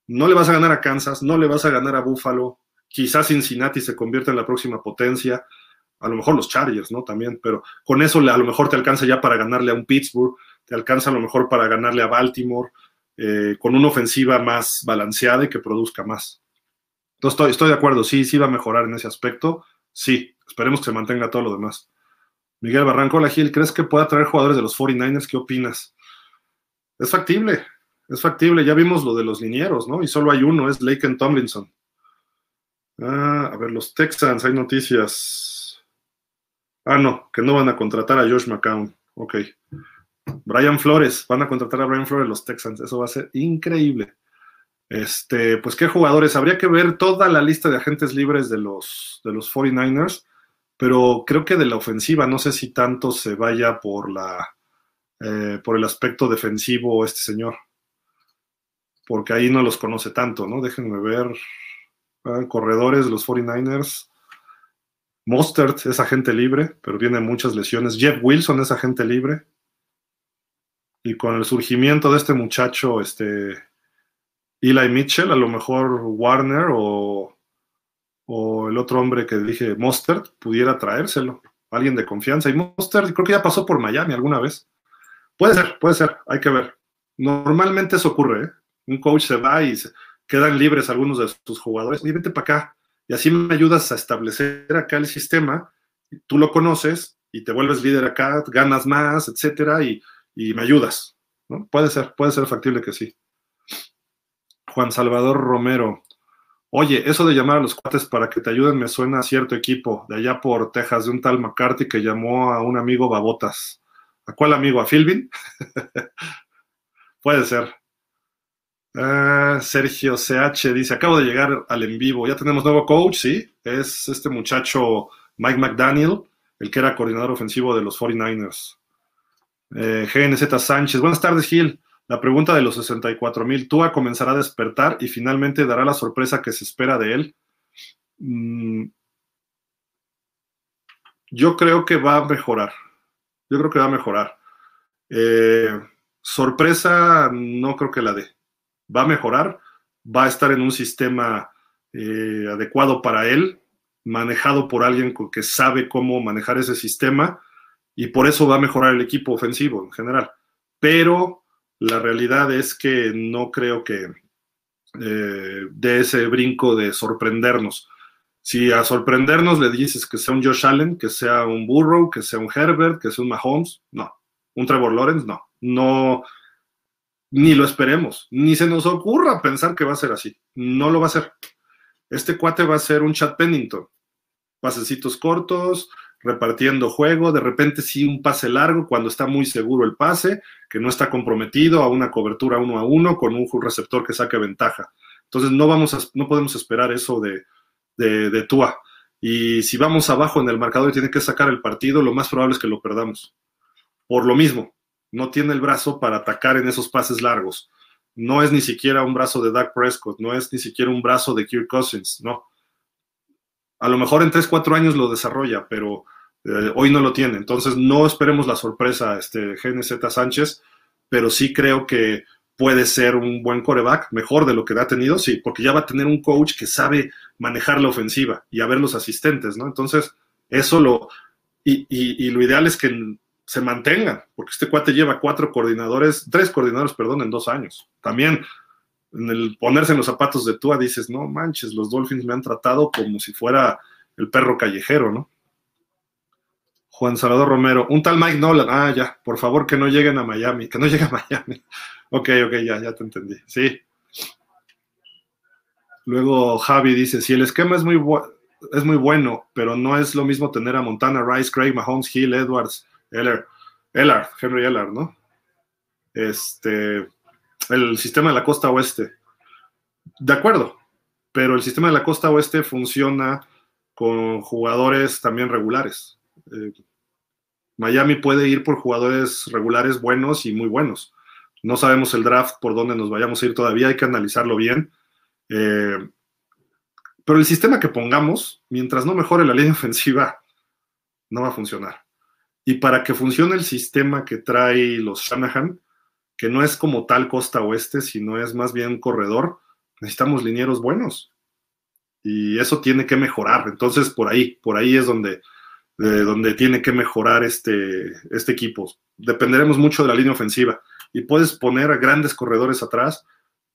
No le vas a ganar a Kansas, no le vas a ganar a Buffalo. Quizás Cincinnati se convierta en la próxima potencia. A lo mejor los Chargers, ¿no? También, pero con eso a lo mejor te alcanza ya para ganarle a un Pittsburgh, te alcanza a lo mejor para ganarle a Baltimore, eh, con una ofensiva más balanceada y que produzca más. Entonces estoy, de acuerdo, sí, sí va a mejorar en ese aspecto, sí, esperemos que se mantenga todo lo demás. Miguel Barranco, la Gil, ¿crees que pueda traer jugadores de los 49ers? ¿Qué opinas? Es factible, es factible. Ya vimos lo de los linieros, ¿no? Y solo hay uno, es Laken Tomlinson. Ah, a ver, los Texans, hay noticias. Ah, no, que no van a contratar a Josh McCown. Ok. Brian Flores, van a contratar a Brian Flores los Texans. Eso va a ser increíble. Este, pues qué jugadores. Habría que ver toda la lista de agentes libres de los, de los 49ers, pero creo que de la ofensiva, no sé si tanto se vaya por la eh, por el aspecto defensivo este señor. Porque ahí no los conoce tanto, ¿no? Déjenme ver. Ah, corredores de los 49ers. Mostert es agente libre, pero tiene muchas lesiones. Jeff Wilson es agente libre. Y con el surgimiento de este muchacho, este Eli Mitchell, a lo mejor Warner o, o el otro hombre que dije, Mostert, pudiera traérselo. Alguien de confianza. Y Mostert creo que ya pasó por Miami alguna vez. Puede ser, puede ser, hay que ver. Normalmente eso ocurre, ¿eh? Un coach se va y quedan libres algunos de sus jugadores. Oye, vente para acá. Y así me ayudas a establecer acá el sistema. Tú lo conoces y te vuelves líder acá, ganas más, etcétera, y, y me ayudas. ¿no? Puede ser, puede ser factible que sí. Juan Salvador Romero. Oye, eso de llamar a los cuates para que te ayuden me suena a cierto equipo de allá por Texas, de un tal McCarthy que llamó a un amigo Babotas. ¿A cuál amigo? ¿A Philbin? Puede ser. Ah, Sergio CH dice, acabo de llegar al en vivo, ya tenemos nuevo coach, sí, es este muchacho Mike McDaniel, el que era coordinador ofensivo de los 49ers. Eh, GNZ Sánchez, buenas tardes Gil. La pregunta de los 64 mil, ¿Tua comenzará a despertar y finalmente dará la sorpresa que se espera de él? Mm, yo creo que va a mejorar yo creo que va a mejorar. Eh, sorpresa, no creo que la dé. Va a mejorar, va a estar en un sistema eh, adecuado para él, manejado por alguien que sabe cómo manejar ese sistema y por eso va a mejorar el equipo ofensivo en general. Pero la realidad es que no creo que eh, dé ese brinco de sorprendernos. Si a sorprendernos le dices que sea un Josh Allen, que sea un Burrow, que sea un Herbert, que sea un Mahomes, no. Un Trevor Lawrence, no. No, ni lo esperemos, ni se nos ocurra pensar que va a ser así. No lo va a ser. Este cuate va a ser un Chad Pennington. Pasecitos cortos, repartiendo juego, de repente sí un pase largo cuando está muy seguro el pase, que no está comprometido a una cobertura uno a uno con un receptor que saque ventaja. Entonces no vamos no podemos esperar eso de, de, Tua. Y si vamos abajo en el marcador y tiene que sacar el partido, lo más probable es que lo perdamos. Por lo mismo, no tiene el brazo para atacar en esos pases largos. No es ni siquiera un brazo de Dak Prescott, no es ni siquiera un brazo de Kirk Cousins, no. A lo mejor en 3, 4 años lo desarrolla, pero eh, hoy no lo tiene. Entonces no esperemos la sorpresa, este GNZ Sánchez, pero sí creo que puede ser un buen coreback, mejor de lo que ha tenido, sí, porque ya va a tener un coach que sabe manejar la ofensiva y a ver los asistentes, ¿no? Entonces, eso lo, y, lo ideal es que se mantengan, porque este cuate lleva cuatro coordinadores, tres coordinadores, perdón, en dos años. También, en el ponerse en los zapatos de Tua, dices, no manches, los Dolphins me han tratado como si fuera el perro callejero, ¿no? Juan Salvador Romero, un tal Mike Nolan, ah, ya, por favor que no lleguen a Miami, que no lleguen a Miami. Ok, ok, ya, ya te entendí. Sí. Luego Javi dice, si el esquema es muy, es muy bueno, pero no es lo mismo tener a Montana, Rice, Craig, Mahomes, Hill, Edwards, Eller, Eller, Henry Eller, ¿no? Este, el sistema de la costa oeste. De acuerdo, pero el sistema de la costa oeste funciona con jugadores también regulares. Eh, Miami puede ir por jugadores regulares buenos y muy buenos. No sabemos el draft por dónde nos vayamos a ir todavía, hay que analizarlo bien. Eh, pero el sistema que pongamos, mientras no mejore la línea ofensiva, no va a funcionar. Y para que funcione el sistema que trae los Shanahan, que no es como tal costa oeste, sino es más bien corredor, necesitamos linieros buenos. Y eso tiene que mejorar. Entonces, por ahí, por ahí es donde de donde tiene que mejorar este, este equipo. Dependeremos mucho de la línea ofensiva y puedes poner a grandes corredores atrás,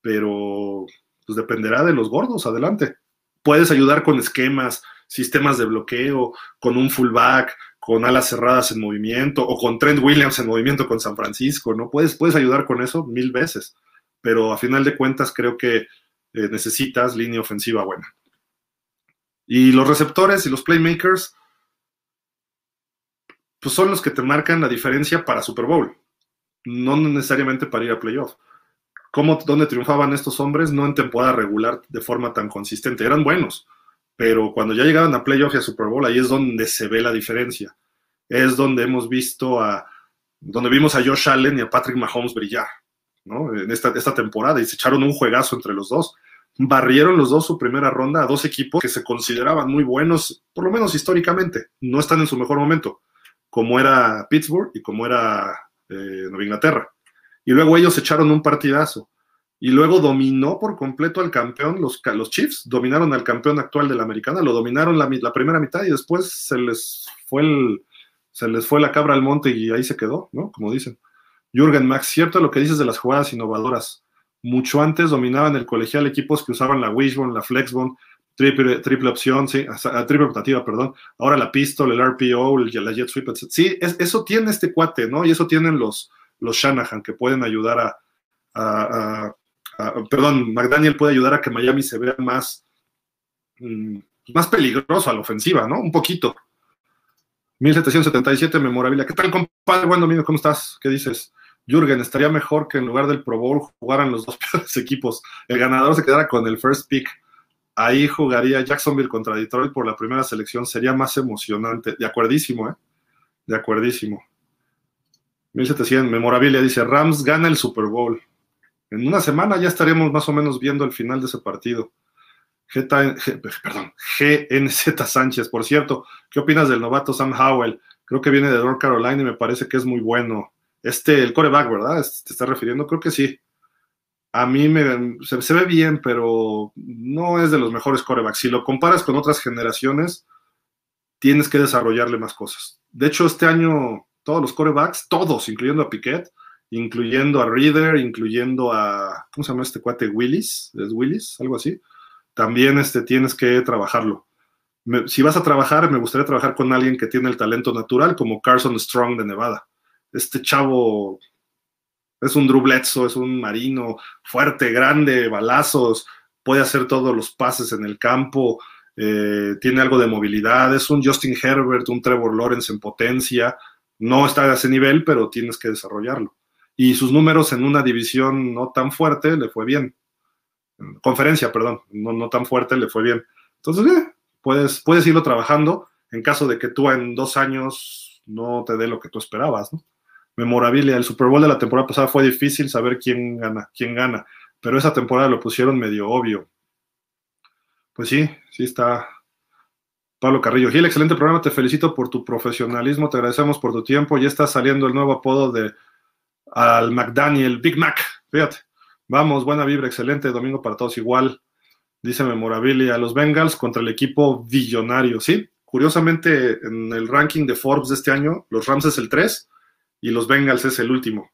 pero pues dependerá de los gordos adelante. Puedes ayudar con esquemas, sistemas de bloqueo, con un fullback, con alas cerradas en movimiento o con Trent Williams en movimiento con San Francisco, ¿no? Puedes, puedes ayudar con eso mil veces, pero a final de cuentas creo que eh, necesitas línea ofensiva buena. Y los receptores y los playmakers, pues son los que te marcan la diferencia para Super Bowl, no necesariamente para ir a playoff. ¿Cómo, ¿Dónde triunfaban estos hombres? No en temporada regular de forma tan consistente, eran buenos, pero cuando ya llegaban a playoff y a Super Bowl, ahí es donde se ve la diferencia. Es donde hemos visto a, donde vimos a Josh Allen y a Patrick Mahomes brillar, ¿no? En esta, esta temporada y se echaron un juegazo entre los dos. Barrieron los dos su primera ronda a dos equipos que se consideraban muy buenos, por lo menos históricamente. No están en su mejor momento, como era Pittsburgh y como era eh, Nueva Inglaterra. Y luego ellos echaron un partidazo y luego dominó por completo al campeón, los, los Chiefs dominaron al campeón actual de la americana, lo dominaron la, primera mitad y después se les fue el, se les fue la cabra al monte y ahí se quedó, ¿no? Como dicen. Jürgen Max, cierto lo que dices de las jugadas innovadoras. Mucho antes dominaban el colegial equipos que usaban la wishbone, la flexbone, triple, triple opción, sí, triple optativa, perdón. Ahora la pistol, el RPO, la jet sweep, etc. Sí, eso tiene este cuate, ¿no? Y eso tienen los, los Shanahan que pueden ayudar a, perdón, McDaniel puede ayudar a que Miami se vea más, mm, más peligroso a la ofensiva, ¿no? Un poquito. 1777, memorabilia. ¿Qué tal, compadre? Buen domingo, ¿cómo estás? ¿Qué dices? Jürgen, estaría mejor que en lugar del Pro Bowl jugaran los dos peores equipos. El ganador se quedara con el first pick. Ahí jugaría Jacksonville contra Detroit por la primera selección. Sería más emocionante. De acuerdísimo, ¿eh? De acuerdísimo. 1700, memorabilia. Dice, Rams gana el Super Bowl. En una semana ya estaremos más o menos viendo el final de ese partido. GNZ Sánchez, por cierto, ¿qué opinas del novato Sam Howell? Creo que viene de North Carolina y me parece que es muy bueno. Este, el coreback, ¿verdad? ¿Te estás refiriendo? Creo que sí. A mí me, se, se, ve bien, pero no es de los mejores corebacks. Si lo comparas con otras generaciones, tienes que desarrollarle más cosas. De hecho, este año, todos los corebacks, todos, incluyendo a Piquet, incluyendo a Reader, incluyendo a, ¿cómo se llama este cuate? Willis, ¿es Willis? Algo así. También este, tienes que trabajarlo. si vas a trabajar, me gustaría trabajar con alguien que tiene el talento natural, como Carson Strong de Nevada. Este chavo es un Drew es un marino fuerte, grande, balazos, puede hacer todos los pases en el campo, eh, tiene algo de movilidad, es un Justin Herbert, un Trevor Lawrence en potencia. No está a ese nivel, pero tienes que desarrollarlo y sus números en una división no tan fuerte le fue bien. Conferencia, perdón, no, no tan fuerte le fue bien. Entonces, eh, puedes, puedes irlo trabajando en caso de que tú en dos años no te dé lo que tú esperabas. ¿no? Memorabilia, el Super Bowl de la temporada pasada fue difícil saber quién gana, quién gana, pero esa temporada lo pusieron medio obvio. Pues sí, sí está, Pablo Carrillo. Gil, excelente programa, te felicito por tu profesionalismo, te agradecemos por tu tiempo. Ya está saliendo el nuevo apodo de al McDaniel, Big Mac, fíjate. Vamos, buena vibra, excelente, domingo para todos igual. Dice Memorabilia, los Bengals contra el equipo billonario, ¿sí? Curiosamente, en el ranking de Forbes de este año, los Rams es el 3 y los Bengals es el último.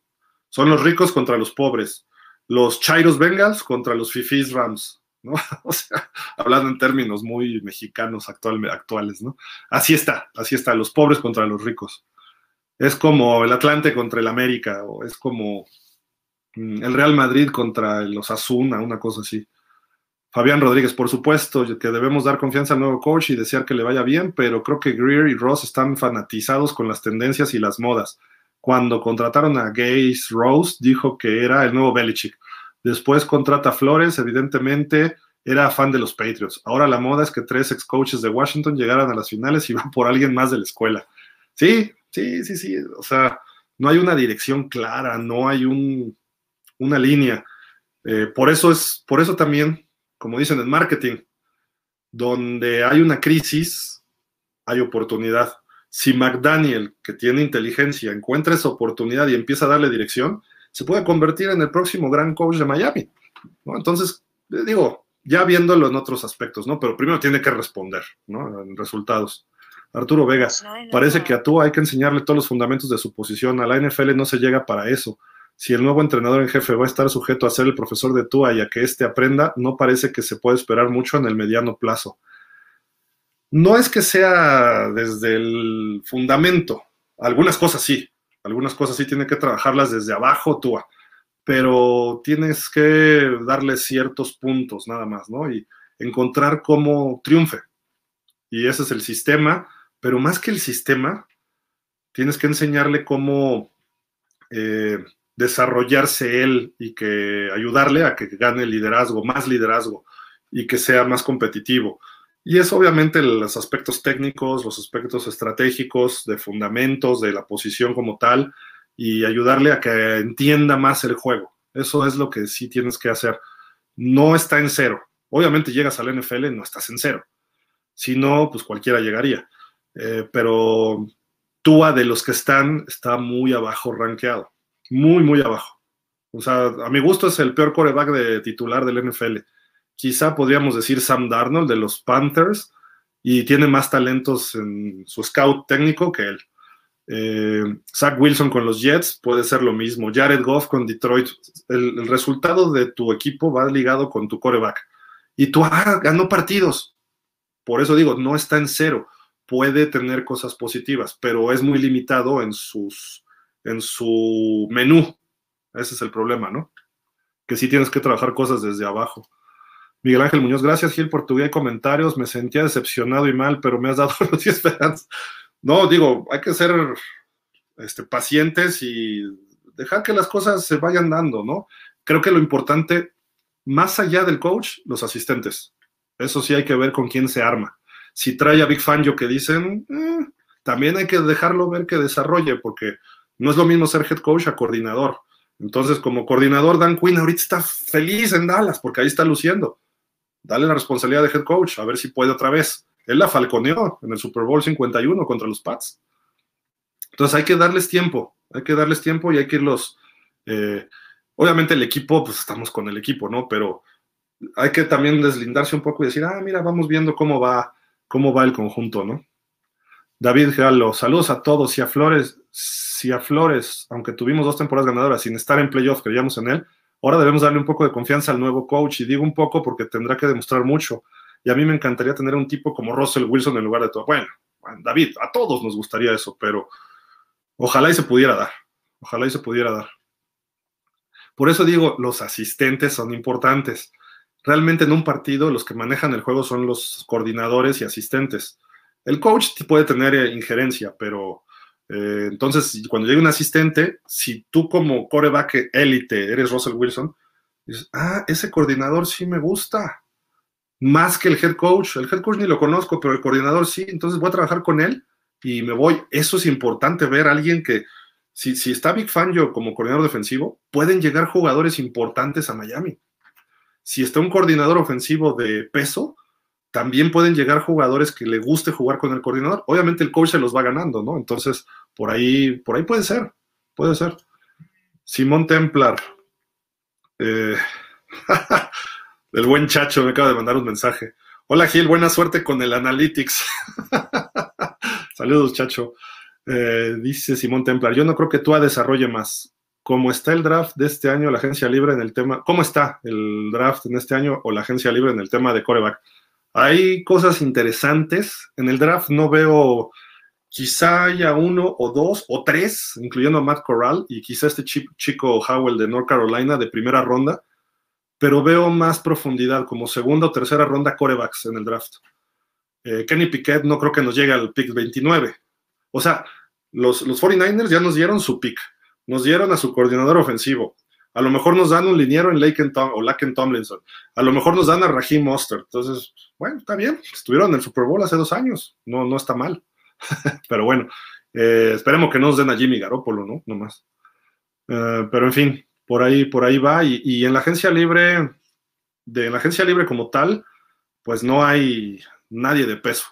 Son los ricos contra los pobres. Los Chairos Bengals contra los Fifis Rams, ¿no? O sea, hablando en términos muy mexicanos actuales, ¿no? Así está, así está, los pobres contra los ricos es como el Atlante contra el América, o es como mm, el Real Madrid contra los Asuna, una cosa así. Fabián Rodríguez, por supuesto que debemos dar confianza al nuevo coach y desear que le vaya bien, pero creo que Greer y Ross están fanatizados con las tendencias y las modas. Cuando contrataron a Gaze Rose, dijo que era el nuevo Belichick. Después contrata a Flores, evidentemente era fan de los Patriots. Ahora la moda es que tres ex coaches de Washington llegaran a las finales y van por alguien más de la escuela. Sí, Sí, sí, sí. O sea, no hay una dirección clara, no hay un, una línea. Eh, por eso es, por eso también, como dicen en marketing, donde hay una crisis, hay oportunidad. Si McDaniel, que tiene inteligencia, encuentra esa oportunidad y empieza a darle dirección, se puede convertir en el próximo gran coach de Miami. ¿no? Entonces, eh, digo, ya viéndolo en otros aspectos, ¿no? Pero primero tiene que responder, ¿no? En resultados. Arturo Vega, parece que a tú hay que enseñarle todos los fundamentos de su posición. A la NFL no se llega para eso. Si el nuevo entrenador en jefe va a estar sujeto a ser el profesor de Tua y a que éste aprenda, no parece que se puede esperar mucho en el mediano plazo. No es que sea desde el fundamento, algunas cosas sí, algunas cosas sí tiene que trabajarlas desde abajo Tua, pero tienes que darle ciertos puntos nada más, ¿no? Y encontrar cómo triunfe. Y ese es el sistema pero más que el sistema, tienes que enseñarle cómo eh, desarrollarse él y que ayudarle a que gane liderazgo, más liderazgo y que sea más competitivo. Y es obviamente los aspectos técnicos, los aspectos estratégicos, de fundamentos, de la posición como tal, y ayudarle a que entienda más el juego. Eso es lo que sí tienes que hacer. No está en cero. Obviamente llegas al NFL, no estás en cero. Si no, pues cualquiera llegaría. Eh, pero Tua de los que están está muy abajo rankeado, muy, muy abajo. O sea, a mi gusto es el peor coreback de titular del NFL. Quizá podríamos decir Sam Darnold de los Panthers y tiene más talentos en su scout técnico que él. Eh, Zach Wilson con los Jets puede ser lo mismo. Jared Goff con Detroit. El, resultado de tu equipo va ligado con tu coreback. Y tú ganó partidos. Por eso digo, no está en cero puede tener cosas positivas, pero es muy limitado en, sus, en su menú. Ese es el problema, ¿no? Que sí tienes que trabajar cosas desde abajo. Miguel Ángel Muñoz, gracias Gil por tu y comentarios. Me sentía decepcionado y mal, pero me has dado los esperanzas. No, digo, hay que ser este, pacientes y dejar que las cosas se vayan dando, ¿no? Creo que lo importante, más allá del coach, los asistentes. Eso sí hay que ver con quién se arma si trae a Big Fangio que dicen, eh, también hay que dejarlo ver que desarrolle, porque no es lo mismo ser head coach a coordinador. Entonces, como coordinador, Dan Quinn ahorita está feliz en Dallas, porque ahí está luciendo. Dale la responsabilidad de head coach, a ver si puede otra vez. Él la falconeó en el Super Bowl 51 contra los Pats. Entonces hay que darles tiempo, hay que darles tiempo y hay que irlos. Eh, obviamente el equipo, pues estamos con el equipo, ¿no? Pero hay que también deslindarse un poco y decir, ah, mira, vamos viendo cómo va cómo va el conjunto, ¿no? David Galo, saludos a todos. Si a Flores, si a Flores, aunque tuvimos dos temporadas ganadoras sin estar en playoff, creíamos en él, ahora debemos darle un poco de confianza al nuevo coach. Y digo un poco porque tendrá que demostrar mucho. Y a mí me encantaría tener un tipo como Russell Wilson en lugar de todo. Bueno, David, a todos nos gustaría eso, pero ojalá y se pudiera dar. Ojalá y se pudiera dar. Por eso digo, los asistentes son importantes realmente en un partido los que manejan el juego son los coordinadores y asistentes. El coach puede tener eh, injerencia, pero eh, entonces cuando llega un asistente, si tú como coreback élite eres Russell Wilson, dices, ah, ese coordinador sí me gusta, más que el head coach. El head coach ni lo conozco, pero el coordinador sí, entonces voy a trabajar con él y me voy. Eso es importante ver a alguien que, si, si está Big Fan yo como coordinador defensivo, pueden llegar jugadores importantes a Miami si está un coordinador ofensivo de peso, también pueden llegar jugadores que le guste jugar con el coordinador. Obviamente el coach se los va ganando, ¿no? Entonces, por ahí, por ahí puede ser, puede ser. Simón Templar. Eh, el buen Chacho me acaba de mandar un mensaje. Hola Gil, buena suerte con el Analytics. Saludos, Chacho. Eh, dice Simón Templar, yo no creo que tú desarrolle más cómo está el draft de este año, la agencia libre en el tema, cómo está el draft en este año o la agencia libre en el tema de coreback. Hay cosas interesantes. En el draft no veo, quizá haya uno o dos o tres, incluyendo a Matt Corral y quizá este chico Howell de North Carolina de primera ronda, pero veo más profundidad como segunda o tercera ronda corebacks en el draft. Eh, Kenny Piquet no creo que nos llegue al pick 29. O sea, los, los 49ers ya nos dieron su pick nos dieron a su coordinador ofensivo. A lo mejor nos dan un liniero en Laken o Laken Tomlinson. A lo mejor nos dan a Raheem Mostert. Entonces, bueno, está bien. Estuvieron en el Super Bowl hace dos años. No, no está mal. pero bueno, eh, esperemos que no nos den a Jimmy Garoppolo, ¿no? No más. Eh, pero en fin, por ahí, por ahí va. Y, en la agencia libre, de en la agencia libre como tal, pues no hay nadie de peso.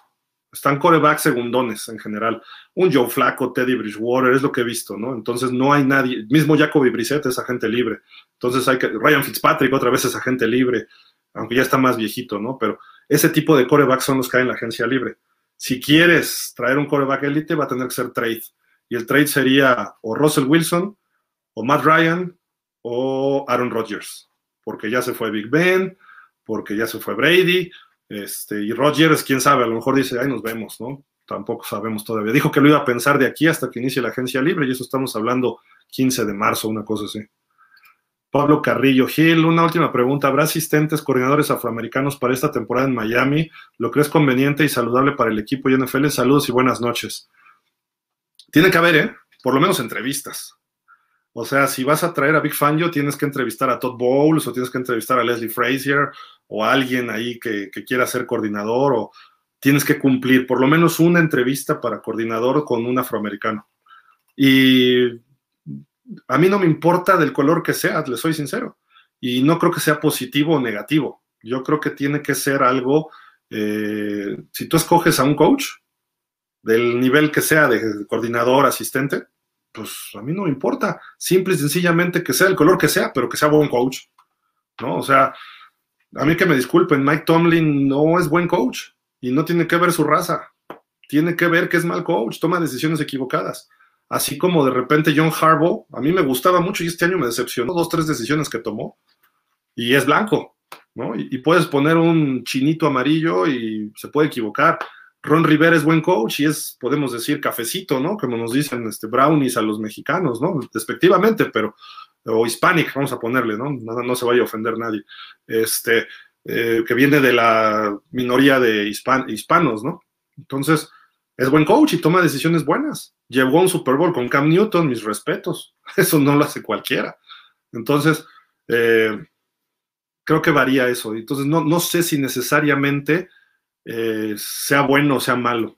Están corebacks segundones en general. Un Joe Flaco, Teddy Bridgewater, es lo que he visto, ¿no? Entonces no hay nadie. Mismo Jacoby Brissett es agente libre. Entonces hay que. Ryan Fitzpatrick otra vez es agente libre, aunque ya está más viejito, ¿no? Pero ese tipo de corebacks son los que hay en la agencia libre. si quieres traer un coreback élite, va a tener que ser trade. Y el trade sería o Russell Wilson, o Matt Ryan, o Aaron Rodgers. Porque ya se fue Big Ben, porque ya se fue Brady, este, y Rodgers, quién sabe, a lo mejor dice, ahí nos vemos, ¿no? Tampoco sabemos todavía. Dijo que lo iba a pensar de aquí hasta que inicie la agencia libre, y eso estamos hablando 15 de marzo, una cosa así. Pablo Carrillo Gil, una última pregunta. ¿Habrá asistentes coordinadores afroamericanos para esta temporada en Miami? ¿Lo crees conveniente y saludable para el equipo y NFL? Saludos y buenas noches. Tiene que haber, ¿eh? Por lo menos entrevistas. O sea, si vas a traer a Big Fangio, tienes que entrevistar a Todd Bowles o tienes que entrevistar a Leslie Frazier o a alguien ahí que, quiera ser coordinador o tienes que cumplir por lo menos una entrevista para coordinador con un afroamericano. Y a mí no me importa del color que sea, le soy sincero. Y no creo que sea positivo o negativo. Yo creo que tiene que ser algo, eh, si tú escoges a un coach, del nivel que sea, de coordinador, asistente, pues a mí no me importa. Simple y sencillamente que sea el color que sea, pero que sea buen coach. ¿No? O sea, a mí que me disculpen, Mike Tomlin no es buen coach y no tiene que ver su raza. Tiene que ver que es mal coach, toma decisiones equivocadas así como de repente John Harbaugh, a mí me gustaba mucho y este año me decepcionó dos, tres decisiones que tomó, y es blanco, ¿no? Y, puedes poner un chinito amarillo y se puede equivocar. Ron Rivera es buen coach y es, podemos decir, cafecito, ¿no? Como nos dicen este, brownies a los mexicanos, ¿no? Despectivamente, pero, o hispanic, vamos a ponerle, ¿no? No, no se vaya a ofender nadie. Este, eh, que viene de la minoría de hispanos, ¿no? Entonces, es buen coach y toma decisiones buenas. Llevó un Super Bowl con Cam Newton, mis respetos. Eso no lo hace cualquiera. Entonces, eh, creo que varía eso. Entonces, no, no sé si necesariamente eh, sea bueno o sea malo.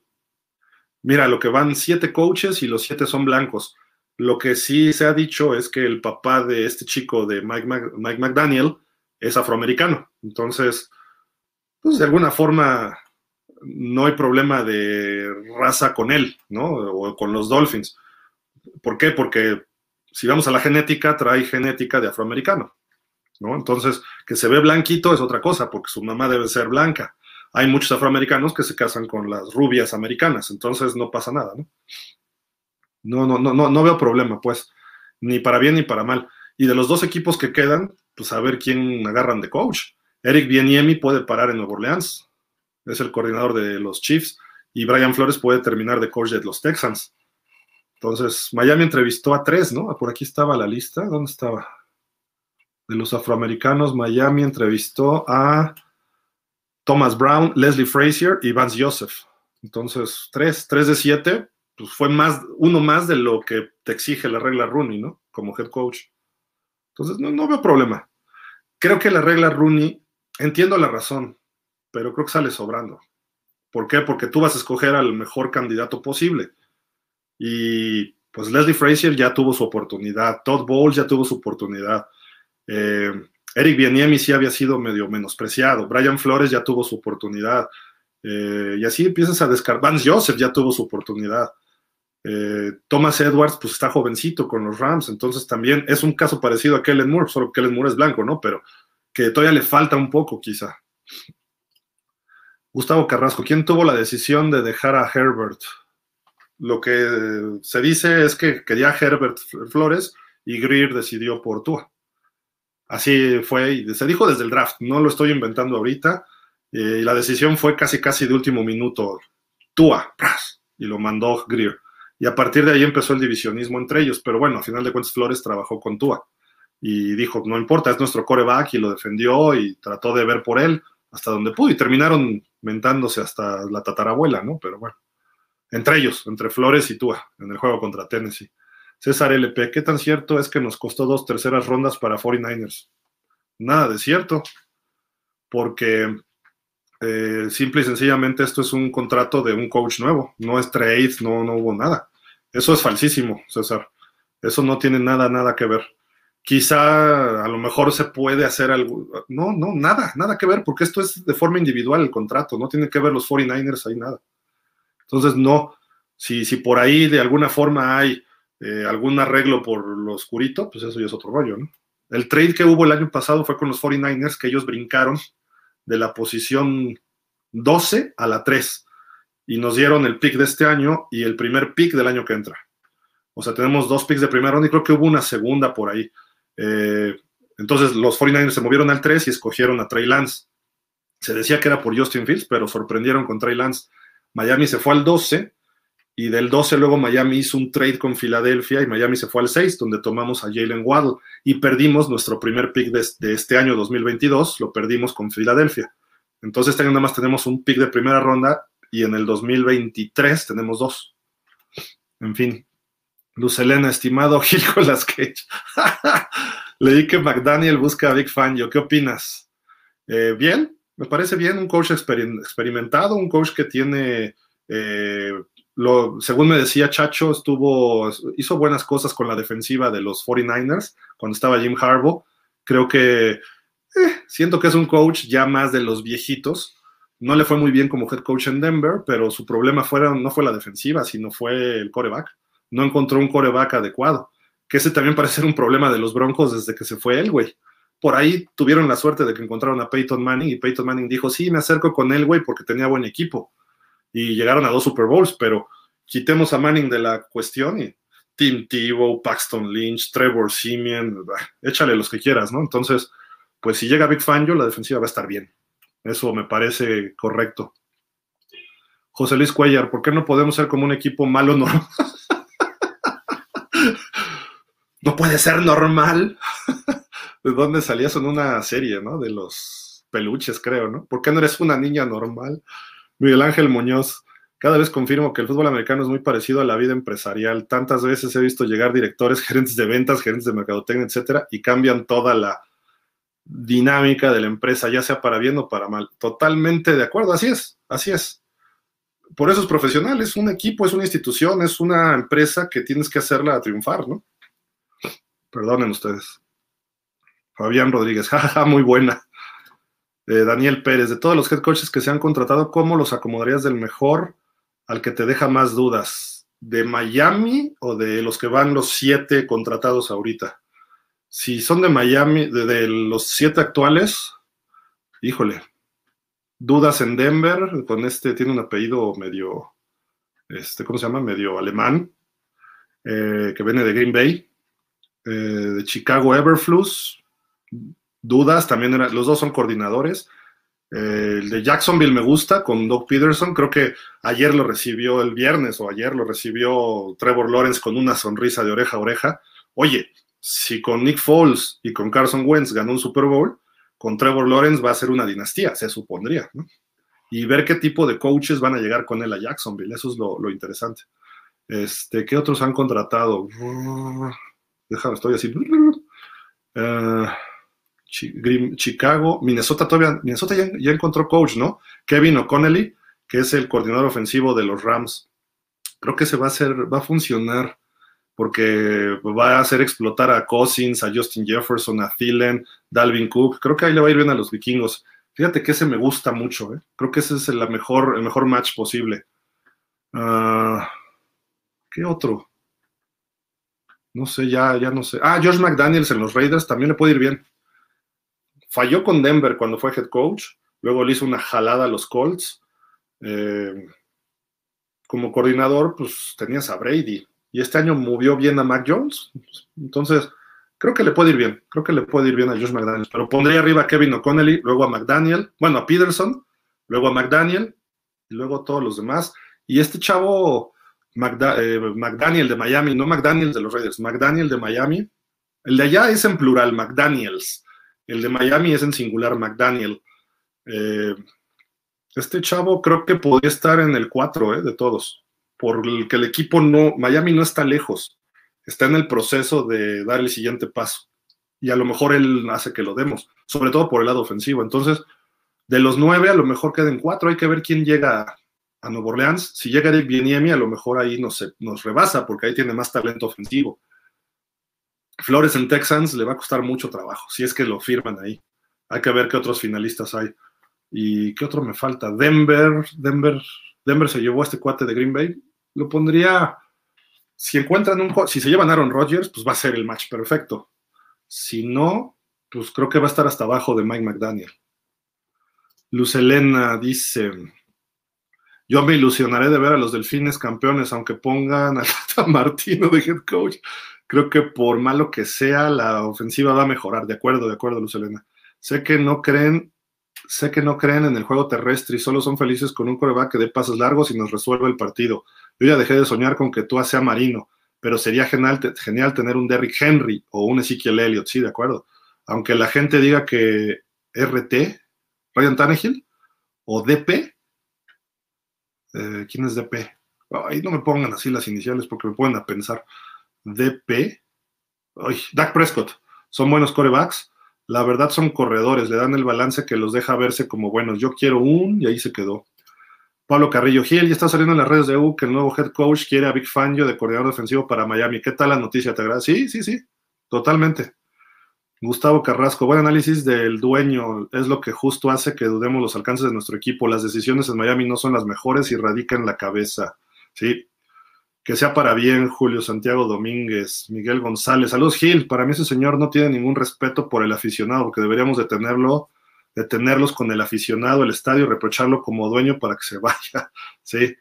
Mira, lo que van siete coaches y los siete son blancos. Lo que sí se ha dicho es que el papá de este chico, de Mike, Mike McDaniel, es afroamericano. Entonces, pues de alguna forma no hay problema de raza con él, ¿no? O con los Dolphins. ¿Por qué? Porque si vamos a la genética, trae genética de afroamericano, ¿no? Entonces, que se ve blanquito es otra cosa, porque su mamá debe ser blanca. Hay muchos afroamericanos que se casan con las rubias americanas, entonces no pasa nada, ¿no? No, no, no, no, no veo problema, pues, ni para bien ni para mal. Y de los dos equipos que quedan, pues a ver quién agarran de coach. Eric Bieniemi puede parar en Nueva Orleans, es el coordinador de los Chiefs, y Brian Flores puede terminar de coach de los Texans. Entonces, Miami entrevistó a tres, ¿no? Por aquí estaba la lista. ¿Dónde estaba? De los afroamericanos, Miami entrevistó a Thomas Brown, Leslie Frazier y Vance Joseph. Entonces, tres, tres de siete, pues fue más, uno más de lo que te exige la regla Rooney, ¿no? Como head coach. Entonces, no, no veo problema. Creo que la regla Rooney, entiendo la razón, pero creo que sale sobrando. ¿Por qué? Porque tú vas a escoger al mejor candidato posible. Y pues Leslie Frazier ya tuvo su oportunidad, Todd Bowles ya tuvo su oportunidad, eh, Eric Bieniemi sí había sido medio menospreciado, Brian Flores ya tuvo su oportunidad, eh, y así empiezas a descartar, Vance Joseph ya tuvo su oportunidad, eh, Thomas Edwards pues está jovencito con los Rams, entonces también es un caso parecido a Kellen Moore, solo que Kellen Moore es blanco, ¿no? Pero que todavía le falta un poco quizá. Gustavo Carrasco, ¿quién tuvo la decisión de dejar a Herbert? Lo que se dice es que quería Herbert Flores y Greer decidió por Tua. Así fue, y se dijo desde el draft, no lo estoy inventando ahorita, eh, y la decisión fue casi casi de último minuto, Tua, y lo mandó Greer. Y a partir de ahí empezó el divisionismo entre ellos, pero bueno, a final de cuentas Flores trabajó con Tua y dijo, no importa, es nuestro coreback y lo defendió y trató de ver por él hasta donde pudo y terminaron mentándose hasta la tatarabuela, ¿no? Pero bueno, entre ellos, entre Flores y Tua, en el juego contra Tennessee. César LP, ¿qué tan cierto es que nos costó dos terceras rondas para 49ers? Nada de cierto, porque eh, simple y sencillamente esto es un contrato de un coach nuevo, no es trade, no, no hubo nada. Eso es falsísimo, César. Eso no tiene nada, nada que ver quizá a lo mejor se puede hacer algo. No, no, nada, nada que ver, porque esto es de forma individual el contrato, no tiene que ver los 49ers ahí nada. Entonces, no, si, si por ahí de alguna forma hay eh, algún arreglo por lo oscurito, pues eso ya es otro rollo, ¿no? El trade que hubo el año pasado fue con los 49ers, que ellos brincaron de la posición 12 a la 3. y nos dieron el pick de este año y el primer pick del año que entra. O sea, tenemos dos picks de primera ronda y creo que hubo una segunda por ahí. Eh, entonces los 49ers se movieron al 3 y escogieron a Trey Lance. Se decía que era por Justin Fields, pero sorprendieron con Trey Lance. Miami se fue al 12 y del 12 luego Miami hizo un trade con Filadelfia y Miami se fue al 6, donde tomamos a Jalen Waddle y perdimos nuestro primer pick de, este año 2022, lo perdimos con Filadelfia. Entonces este año nada más tenemos un pick de primera ronda y en el 2023 tenemos dos. En fin, Luz Elena, estimado Gil las Cage. Leí que McDaniel busca a Big Fangio. ¿Qué opinas? Eh, bien, me parece bien. Un coach experimentado, un coach que tiene, eh, lo, según me decía Chacho, estuvo, hizo buenas cosas con la defensiva de los 49ers cuando estaba Jim Harbaugh. Creo que eh, siento que es un coach ya más de los viejitos. No le fue muy bien como head coach en Denver, pero su problema fuera, no fue la defensiva, sino fue el coreback no encontró un coreback adecuado. Que ese también parece ser un problema de los Broncos desde que se fue él, güey. Por ahí tuvieron la suerte de que encontraron a Peyton Manning y Peyton Manning dijo, sí, me acerco con él, güey, porque tenía buen equipo. Y llegaron a dos Super Bowls, pero quitemos a Manning de la cuestión y Tim Tebow, Paxton Lynch, Trevor Simeon, échale los que quieras, ¿no? Entonces, pues si llega Big Fangio, la defensiva va a estar bien. Eso me parece correcto. José Luis Cuellar, ¿por qué no podemos ser como un equipo malo normal? no puede ser normal. ¿De dónde salías en una serie, no? De los peluches, creo, ¿no? ¿Por qué no eres una niña normal? Miguel Ángel Muñoz, cada vez confirmo que el fútbol americano es muy parecido a la vida empresarial. Tantas veces he visto llegar directores, gerentes de ventas, gerentes de mercadotecnia, etcétera, y cambian toda la dinámica de la empresa, ya sea para bien o para mal. Totalmente de acuerdo, así es, así es. Por eso es profesional, es un equipo, es una institución, es una empresa que tienes que hacerla triunfar, ¿no? Perdonen ustedes. Fabián Rodríguez, jajaja, muy buena. Daniel Pérez, de todos los head coaches que se han contratado, ¿cómo los acomodarías del mejor al que te deja más dudas? ¿De Miami o de los que van los siete contratados ahorita? Si son de Miami, de, de los siete actuales, híjole, dudas en Denver, con este, tiene un apellido medio, este, ¿cómo se llama? Medio alemán, eh, que viene de Green Bay. Eh, de Chicago Everflux, dudas, también los dos son coordinadores. Eh, el de Jacksonville me gusta con Doug Peterson, creo que ayer lo recibió el viernes o ayer lo recibió Trevor Lawrence con una sonrisa de oreja a oreja. Oye, si con Nick Foles y con Carson Wentz ganó un Super Bowl, con Trevor Lawrence va a ser una dinastía, se supondría, ¿no? Y ver qué tipo de coaches van a llegar con él a Jacksonville, eso es lo, lo interesante. Este, ¿Qué otros han contratado? déjame, estoy así. Uh, Chicago, Minnesota todavía, Minnesota ya, encontró coach, ¿no? Kevin O'Connelly, que es el coordinador ofensivo de los Rams. Creo que se va a hacer, va a funcionar porque va a hacer explotar a Cousins, a Justin Jefferson, a Thielen, Dalvin Cook. Creo que ahí le va a ir bien a los vikingos. Fíjate que ese me gusta mucho, ¿eh? Creo que ese es el mejor, el mejor match posible. Uh, ¿Qué otro? No sé, ya, ya no sé. Ah, Josh McDaniels en los Raiders también le puede ir bien. Falló con Denver cuando fue head coach, luego le hizo una jalada a los Colts. Eh, como coordinador, pues tenías a Brady. Y este año movió bien a Mac Jones. Entonces, creo que le puede ir bien. Creo que le puede ir bien a Josh McDaniels. Pero pondría arriba a Kevin O'Connelly, luego a McDaniel, bueno, a Peterson, luego a McDaniel, y luego todos los demás. Y este chavo, eh, McDaniel de Miami, no McDaniel de los Raiders, McDaniel de Miami. El de allá es en plural, McDaniels. El de Miami es en singular, McDaniel. Eh, este chavo creo que podría estar en el 4 eh, de todos, porque el equipo no, Miami no está lejos, está en el proceso de dar el siguiente paso. Y a lo mejor él hace que lo demos, sobre todo por el lado ofensivo. Entonces, de los nueve, a lo mejor queden cuatro. Hay que ver quién llega a Nuevo Orleans. Si llega Eric Bieniemi, a lo mejor ahí nos, nos rebasa, porque ahí tiene más talento ofensivo. Flores en Texans le va a costar mucho trabajo, si es que lo firman ahí. Hay que ver qué otros finalistas hay. ¿Y qué otro me falta? Denver, Denver, Denver se llevó a este cuate de Green Bay. Lo pondría, si encuentran un si se llevan Aaron Rodgers, pues va a ser el match perfecto. Si no, pues creo que va a estar hasta abajo de Mike McDaniel. Luz Elena dice, Yo me ilusionaré de ver a los delfines campeones, aunque pongan a Tata Martino de head coach. Creo que por malo que sea, la ofensiva va a mejorar. De acuerdo, de acuerdo, Luz Elena. Sé que no creen, sé que no creen en el juego terrestre y solo son felices con un coreback que dé pasos largos y nos resuelve el partido. Yo ya dejé de soñar con que tú sea Marino, pero sería genial, genial tener un Derrick Henry o un Ezekiel Elliott, sí, de acuerdo. Aunque la gente diga que RT, Ryan Tannehill, o DP, eh, ¿quién es DP? Ay, no me pongan así las iniciales porque me ponen a pensar. DP, Dak Prescott, son buenos corebacks. La verdad son corredores, le dan el balance que los deja verse como buenos. Yo quiero un y ahí se quedó. Pablo Carrillo Gil, ya está saliendo en las redes de U que el nuevo head coach quiere a Big Fangio de coordinador defensivo para Miami. ¿Qué tal la noticia? ¿Te agrada? Sí, sí, sí, totalmente. Gustavo Carrasco, buen análisis del dueño. Es lo que justo hace que dudemos los alcances de nuestro equipo. Las decisiones en Miami no son las mejores y radican en la cabeza. Sí. Que sea para bien, Julio Santiago Domínguez, Miguel González. Saludos, Gil. Para mí ese señor no tiene ningún respeto por el aficionado, porque deberíamos detenerlo, detenerlos con el aficionado, el estadio, reprocharlo como dueño para que se vaya. Sí.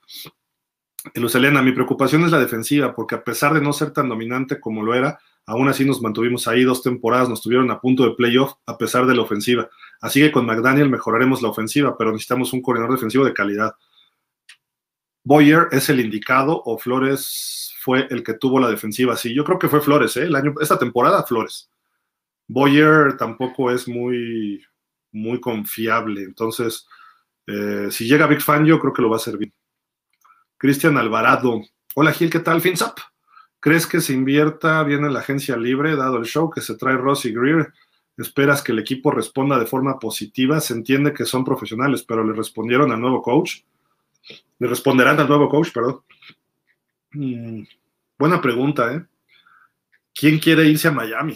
Luz Elena, mi preocupación es la defensiva, porque a pesar de no ser tan dominante como lo era, Aún así nos mantuvimos ahí dos temporadas, nos tuvieron a punto de playoff a pesar de la ofensiva. Así que con McDaniel mejoraremos la ofensiva, pero necesitamos un coordinador defensivo de calidad. Boyer es el indicado o Flores fue el que tuvo la defensiva. Sí, yo creo que fue Flores, ¿eh? El año, esta temporada Flores. Boyer tampoco es muy, muy confiable. Entonces, eh, si llega Big Fan, yo creo que lo va a bien. Cristian Alvarado. Hola Gil, ¿qué tal? Fins up. ¿Crees que se invierta bien en la agencia libre, dado el show que se trae Ross y Greer? ¿Esperas que el equipo responda de forma positiva? Se entiende que son profesionales, pero le respondieron al nuevo coach. Le responderán al nuevo coach, perdón. Mm, buena pregunta, ¿eh? ¿Quién quiere irse a Miami?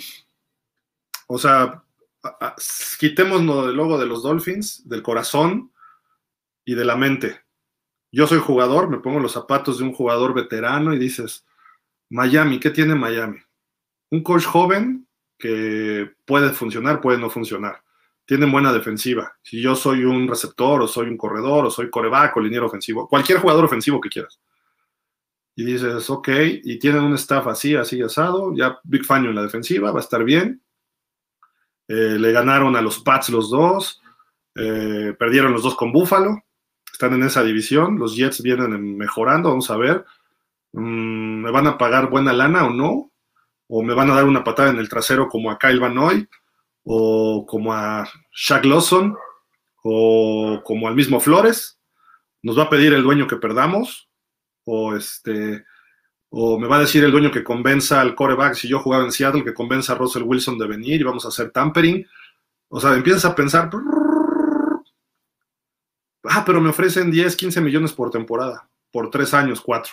O sea, quitémonos el logo de los Dolphins, del corazón y de la mente. Yo soy jugador, me pongo los zapatos de un jugador veterano y dices, Miami, ¿qué tiene Miami? Un coach joven que puede funcionar, puede no funcionar. Tienen buena defensiva. Si yo soy un receptor, o soy un corredor, o soy coreback, o liniero ofensivo, cualquier jugador ofensivo que quieras. Y dices, ok, y tienen un staff así, así asado, ya Big Fan en la defensiva, va a estar bien. Eh, le ganaron a los Pats los dos, eh, perdieron los dos con Buffalo, están en esa división, los Jets vienen mejorando, vamos a ver. Mm, ¿me van a pagar buena lana o no? ¿O me van a dar una patada en el trasero como a Kyle Van Noy? ¿O como a Shaq Lawson? ¿O como al mismo Flores? ¿Nos va a pedir el dueño que perdamos? ¿O este... O me va a decir el dueño que convenza al coreback, si yo jugaba en Seattle, que convenza a Russell Wilson de venir y vamos a hacer tampering. O sea, empiezas a pensar, ah, pero me ofrecen 10, 15 millones por temporada, por tres años, cuatro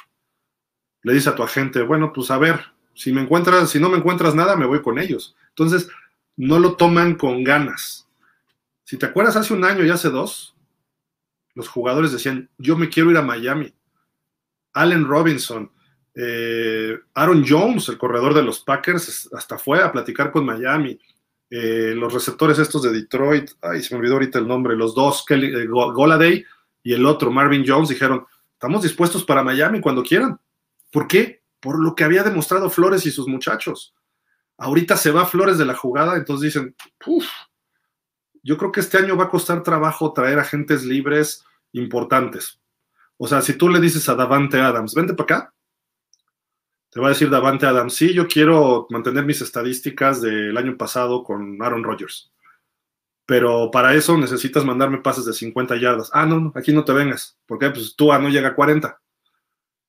le dice a tu agente, bueno, pues a ver, si me encuentras, si no me encuentras nada, me voy con ellos. Entonces, no lo toman con ganas. Si te acuerdas, hace un año y hace dos, los jugadores decían, yo me quiero ir a Miami. Allen Robinson, eh, Aaron Jones, el corredor de los Packers, hasta fue a platicar con Miami. Eh, los receptores estos de Detroit, ay, se me olvidó ahorita el nombre, los dos, Kelly, eh, Goladay y el otro, Marvin Jones, dijeron, estamos dispuestos para Miami cuando quieran. ¿Por qué? Por lo que había demostrado Flores y sus muchachos. Ahorita se va Flores de la jugada, entonces dicen, uff, yo creo que este año va a costar trabajo traer agentes libres importantes. O sea, si tú le dices a Davante Adams, vente para acá, te va a decir Davante Adams, sí, yo quiero mantener mis estadísticas del año pasado con Aaron Rodgers. Pero para eso necesitas mandarme pases de 50 yardas. Ah, no, aquí no te vengas. porque Pues tú no llega a 40.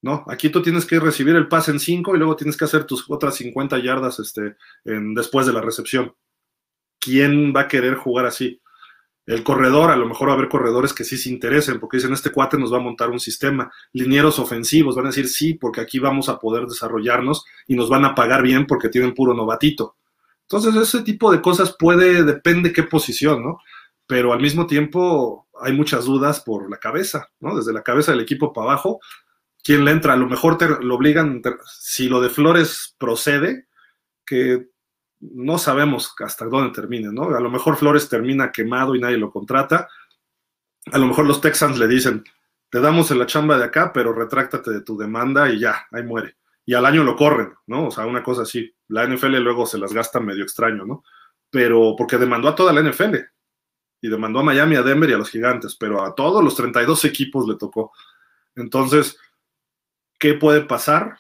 ¿No? Aquí tú tienes que recibir el pase en 5 y luego tienes que hacer tus otras 50 yardas este, después de la recepción. ¿Quién va a querer jugar así? El corredor, a lo mejor va a haber corredores que sí se interesen, porque dicen, este cuate nos va a montar un sistema. Linieros ofensivos van a decir, sí, porque aquí vamos a poder desarrollarnos y nos van a pagar bien porque tienen puro novatito. Entonces, ese tipo de cosas puede, depende qué posición, ¿no? Pero al mismo tiempo hay muchas dudas por la cabeza, ¿no? Desde la cabeza del equipo para abajo, quién le entra. A lo mejor te, lo obligan, si lo de Flores procede, que no sabemos hasta dónde termine, ¿no? A lo mejor Flores termina quemado y nadie lo contrata. A lo mejor los Texans le dicen, te damos la chamba de acá, pero retráctate de tu demanda y ya, ahí muere. Y al año lo corren, ¿no? O sea, una cosa así. La NFL luego se las gasta medio extraño, ¿no? Pero porque demandó a toda la NFL. Y demandó a Miami, a Denver y a los gigantes, pero a todos los 32 equipos le tocó. Entonces, ¿qué puede pasar?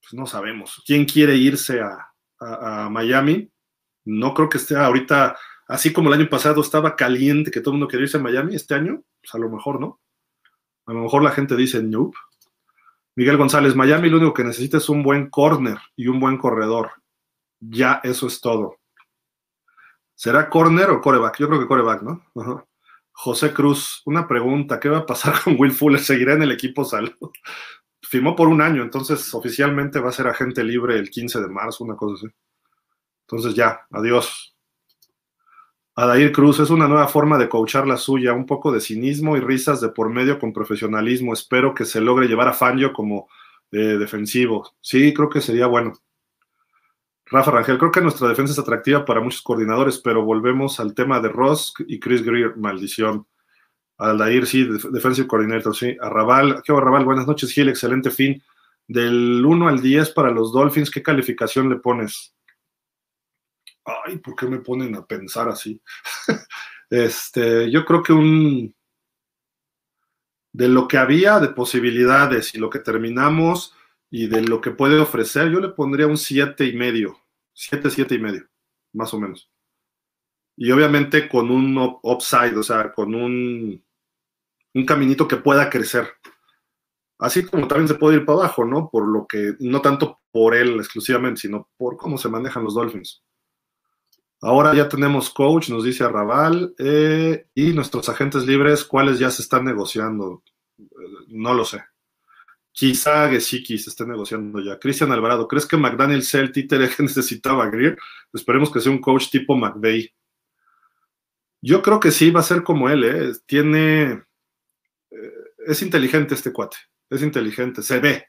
Pues no sabemos. ¿Quién quiere irse a, Miami? No creo que esté ahorita, así como el año pasado estaba caliente que todo el mundo quería irse a Miami, este año, pues a lo mejor no. A lo mejor la gente dice nope. Miguel González, Miami lo único que necesita es un buen corner y un buen corredor. Ya eso es todo. ¿Será corner o coreback? Yo creo que coreback, ¿no? José Cruz, una pregunta, ¿qué va a pasar con Will Fuller? ¿Seguirá en el equipo salud? Firmó por un año, entonces oficialmente va a ser agente libre el 15 de marzo, una cosa así. Entonces ya, adiós. Adair Cruz es una nueva forma de coachar la suya, un poco de cinismo y risas de por medio con profesionalismo. Espero que se logre llevar a Fangio como eh, defensivo. Sí, creo que sería bueno. Rafa Rangel, creo que nuestra defensa es atractiva para muchos coordinadores, pero volvemos al tema de Ross y Chris Greer, maldición. Aldair, sí, defensive coordinator, sí. Arrabal, ¿qué Arrabal? Buenas noches, Gil, excelente fin. Del 1 al 10 para los Dolphins, ¿qué calificación le pones? ay, ¿por qué me ponen a pensar así? este, yo creo que un, de lo que había de posibilidades y lo que terminamos y de lo que puede ofrecer, yo le pondría un siete y medio, siete, siete y medio, más o menos. Y obviamente con un upside, o sea, con un, un caminito que pueda crecer. Así como también se puede ir para abajo, ¿no? Por lo que, no tanto por él exclusivamente, sino por cómo se manejan los Dolphins. Ahora ya tenemos coach, nos dice Arrabal, eh, y nuestros agentes libres, ¿cuáles ya se están negociando? Eh, no lo sé. Quizá Gesicki se esté negociando ya. Cristian Alvarado, ¿crees que McDaniel sea el títere que necesitaba Greer? Esperemos que sea un coach tipo McVeigh. Yo creo que sí, va a ser como él, ¿eh? Tiene. Es inteligente este cuate, es inteligente, se ve.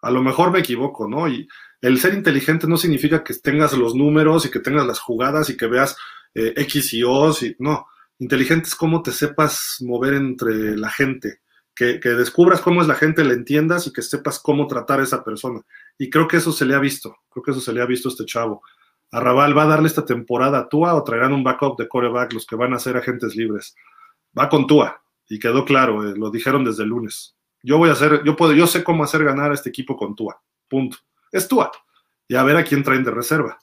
A lo mejor me equivoco, ¿no? Y el ser inteligente no significa que tengas los números y que tengas las jugadas y que veas eh, X y O. Y, no, inteligente es cómo te sepas mover entre la gente, que, descubras cómo es la gente, le entiendas y que sepas cómo tratar a esa persona. Y creo que eso se le ha visto, creo que eso se le ha visto a este chavo. Arrabal va a darle esta temporada a Tua o traerán un backup de coreback los que van a ser agentes libres. Va con Tua y quedó claro, eh, lo dijeron desde lunes. Yo voy a hacer, yo puedo, yo sé cómo hacer ganar a este equipo con Tua. Punto es Tua. Y a ver a quién traen de reserva.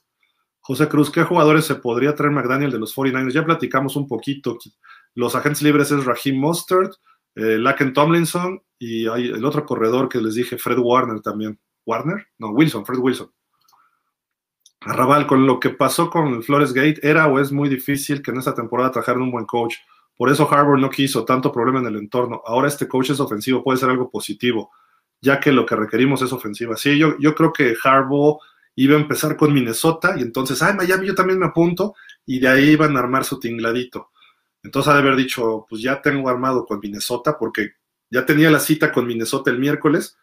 José Cruz, ¿qué jugadores se podría traer McDaniel de los 49ers? Ya platicamos un poquito. Los agentes libres es Raheem Mustard, eh, Laken Tomlinson y hay el otro corredor que les dije, Fred Warner también. ¿Warner? No, Wilson, Fred Wilson. Arrabal, con lo que pasó con Flores Gate, era o es muy difícil que en esta temporada trajeran un buen coach. Por eso Harvard no quiso tanto problema en el entorno. Ahora este coach es ofensivo, puede ser algo positivo ya que lo que requerimos es ofensiva. Sí, yo, yo creo que Harbaugh iba a empezar con Minnesota y entonces, ay, Miami, yo también me apunto y de ahí iban a armar su tingladito. Entonces ha de haber dicho, pues ya tengo armado con Minnesota porque ya tenía la cita con Minnesota el miércoles,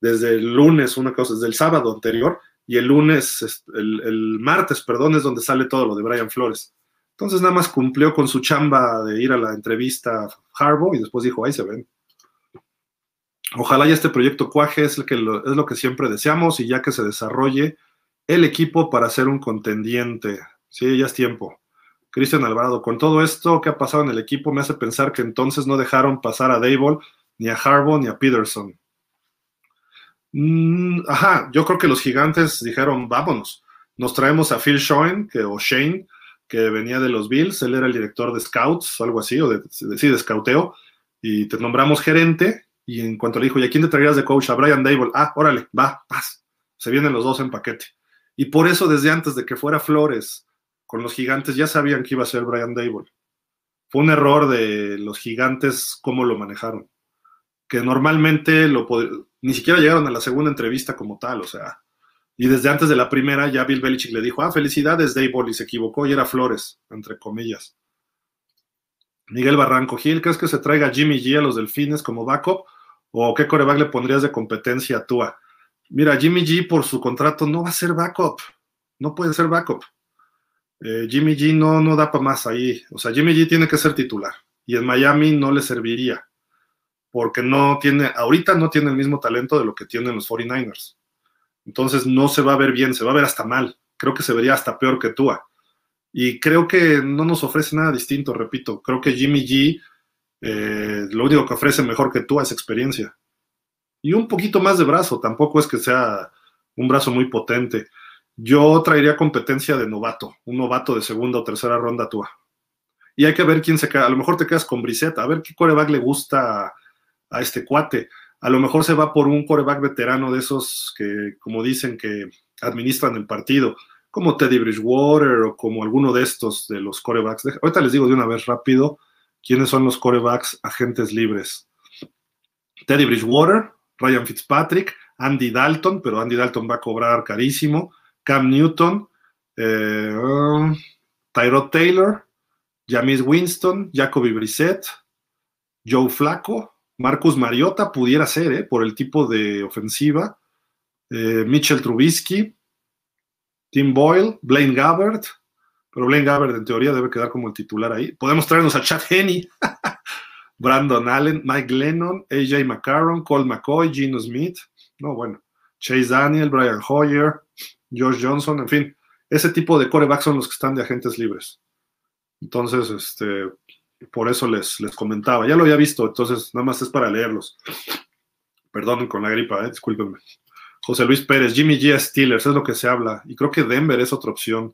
desde el lunes, una cosa, desde el sábado anterior, y el lunes, el martes, perdón, es donde sale todo lo de Brian Flores. Entonces nada más cumplió con su chamba de ir a la entrevista Harbaugh y después dijo, ahí se ven. Ojalá ya este proyecto cuaje, es, que lo, es lo que siempre deseamos y ya que se desarrolle el equipo para ser un contendiente. Sí, ya es tiempo. Cristian Alvarado, con todo esto que ha pasado en el equipo, me hace pensar que entonces no dejaron pasar a Dable, ni a Harbaugh, ni a Peterson. Mm, ajá, yo creo que los gigantes dijeron, vámonos. Nos traemos a Phil Schoen, que, o Shane, que venía de los Bills, él era el director de Scouts, algo así, o de, sí, de scouteo, y te nombramos gerente, y en cuanto le dijo, ¿y a quién te traerías de coach? A Brian Dable. Ah, órale, va, paz. Se vienen los dos en paquete. Y por eso, desde antes de que fuera Flores con los gigantes, ya sabían que iba a ser Brian Dable. Fue un error de los gigantes cómo lo manejaron. Que normalmente lo ni siquiera llegaron a la segunda entrevista como tal, o sea. Y desde antes de la primera, ya Bill Belichick le dijo, ah, felicidades, Dable, y se equivocó y era Flores, entre comillas. Miguel Barranco Gil, ¿crees que se traiga Jimmy G a los delfines como backup? ¿O qué coreback le pondrías de competencia a Tua? Mira, Jimmy G por su contrato no va a ser backup. No puede ser backup. Eh, Jimmy G no, no da para más ahí. O sea, Jimmy G tiene que ser titular. Y en Miami no le serviría. porque no tiene, ahorita no tiene el mismo talento de lo que tienen los 49ers. Entonces no se va a ver bien, se va a ver hasta mal. Creo que se vería hasta peor que Tua. Y creo que no nos ofrece nada distinto, repito. Creo que Jimmy G eh, lo único que ofrece mejor que Tua es experiencia. Y un poquito más de brazo, tampoco es que sea un brazo muy potente. Yo traería competencia de novato, un novato de segunda o tercera ronda Tua. Y hay que ver quién se queda. A lo mejor te quedas con Brissette, a ver qué coreback le gusta a este cuate. A lo mejor se va por un coreback veterano de esos que, como dicen, que administran el partido, como Teddy Bridgewater o como alguno de estos de los corebacks. Ahorita les digo de una vez rápido quiénes son los corebacks agentes libres. Teddy Bridgewater, Ryan Fitzpatrick, Andy Dalton, pero Andy Dalton va a cobrar carísimo, Cam Newton, eh, Tyrod Taylor, James Winston, Jacoby Brissett, Joe Flaco, Marcus Mariota pudiera ser, ¿eh? por el tipo de ofensiva, eh, Mitchell Trubisky, Tim Boyle, Blaine Gabbert, pero Blaine Gabbert en teoría debe quedar como el titular ahí. Podemos traernos a Chad Henney, Brandon Allen, Mike Lennon, AJ McCarron, Cole McCoy, Gino Smith, no, bueno, Chase Daniel, Brian Hoyer, George Johnson, en fin, ese tipo de corebacks son los que están de agentes libres. Entonces, este, por eso les, les comentaba. Ya lo había visto, entonces nada más es para leerlos. Perdonen con la gripa, eh, discúlpenme. José Luis Pérez, Jimmy G. Steelers, es lo que se habla. Y creo que Denver es otra opción.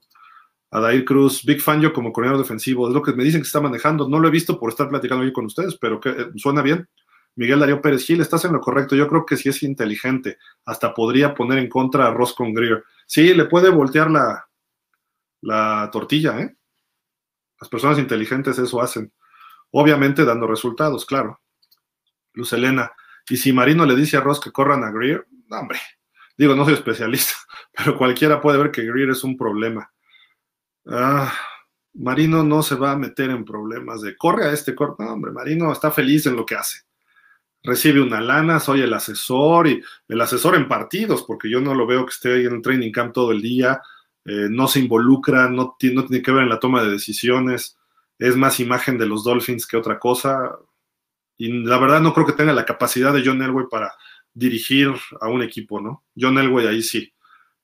Adair Cruz, Big Fan yo como coordinador defensivo, es lo que me dicen que está manejando. No lo he visto por estar platicando hoy con ustedes, pero que eh, suena bien. Miguel Darío Pérez Gil, estás en lo correcto. Yo creo que sí es inteligente. Hasta podría poner en contra a Ross con Greer. Sí, le puede voltear la, la tortilla, ¿eh? Las personas inteligentes eso hacen. Obviamente dando resultados, claro. Luz Elena. Y si Marino le dice a Ross que corran a Greer, no, hombre. Digo, no soy especialista, pero cualquiera puede ver que Greer es un problema. Ah, Marino no se va a meter en problemas de corre a este corte. No, hombre, Marino está feliz en lo que hace. Recibe una lana, soy el asesor y el asesor en partidos, porque yo no lo veo que esté ahí en el training camp todo el día eh, no se involucra, no, no tiene que ver en la toma de decisiones, es más imagen de los Dolphins que otra cosa. Y la verdad no creo que tenga la capacidad de John Elway para dirigir a un equipo, ¿no? John Elway ahí sí.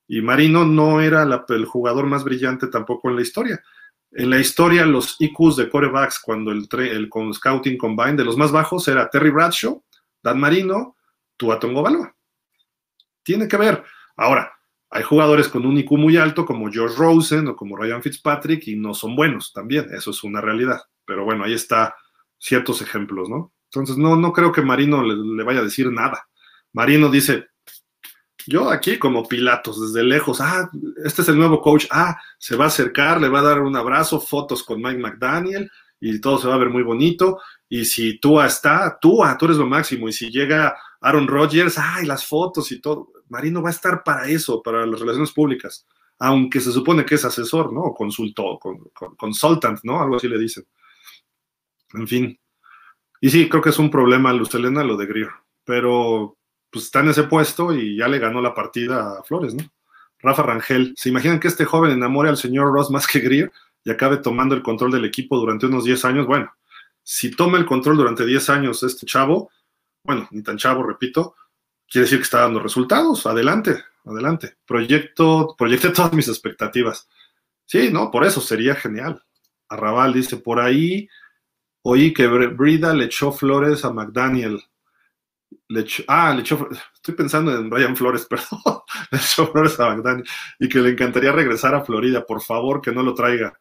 Y Marino no era el jugador más brillante tampoco en la historia. En la historia, los IQs de corebacks, cuando el, el Scouting Combine, de los más bajos era Terry Bradshaw, Dan Marino, Tua Tongo Tiene que ver. Ahora, hay jugadores con un IQ muy alto como George Rosen o como Ryan Fitzpatrick y no son buenos también, eso es una realidad. Pero bueno, ahí está ciertos ejemplos, ¿no? Entonces no, no creo que Marino le, vaya a decir nada. Marino dice, yo aquí como Pilatos, desde lejos, ah, este es el nuevo coach, ah, se va a acercar, le va a dar un abrazo, fotos con Mike McDaniel y todo se va a ver muy bonito. Y si Tua está, Tua, tú eres lo máximo. Y si llega Aaron Rodgers, ay, las fotos y todo. Marino va a estar para eso, para las relaciones públicas, aunque se supone que es asesor, ¿no? O consultor, consultant, ¿no? Algo así le dicen. En fin. Y sí, creo que es un problema, Luz Elena, lo de Greer, pero pues está en ese puesto y ya le ganó la partida a Flores, ¿no? Rafa Rangel, ¿se imaginan que este joven enamore al señor Ross más que Greer y acabe tomando el control del equipo durante unos 10 años? Bueno, si toma el control durante 10 años este chavo, bueno, ni tan chavo, repito, quiere decir que está dando resultados. Adelante, adelante. Proyecto, proyecté todas mis expectativas. Sí, no, por eso sería genial. Arrabal dice, por ahí oí que Brida le echó flores a McDaniel. Ah, le echó, estoy pensando en Brian Flores, perdón. le echó flores a McDaniel y que le encantaría regresar a Florida. Por favor, que no lo traiga.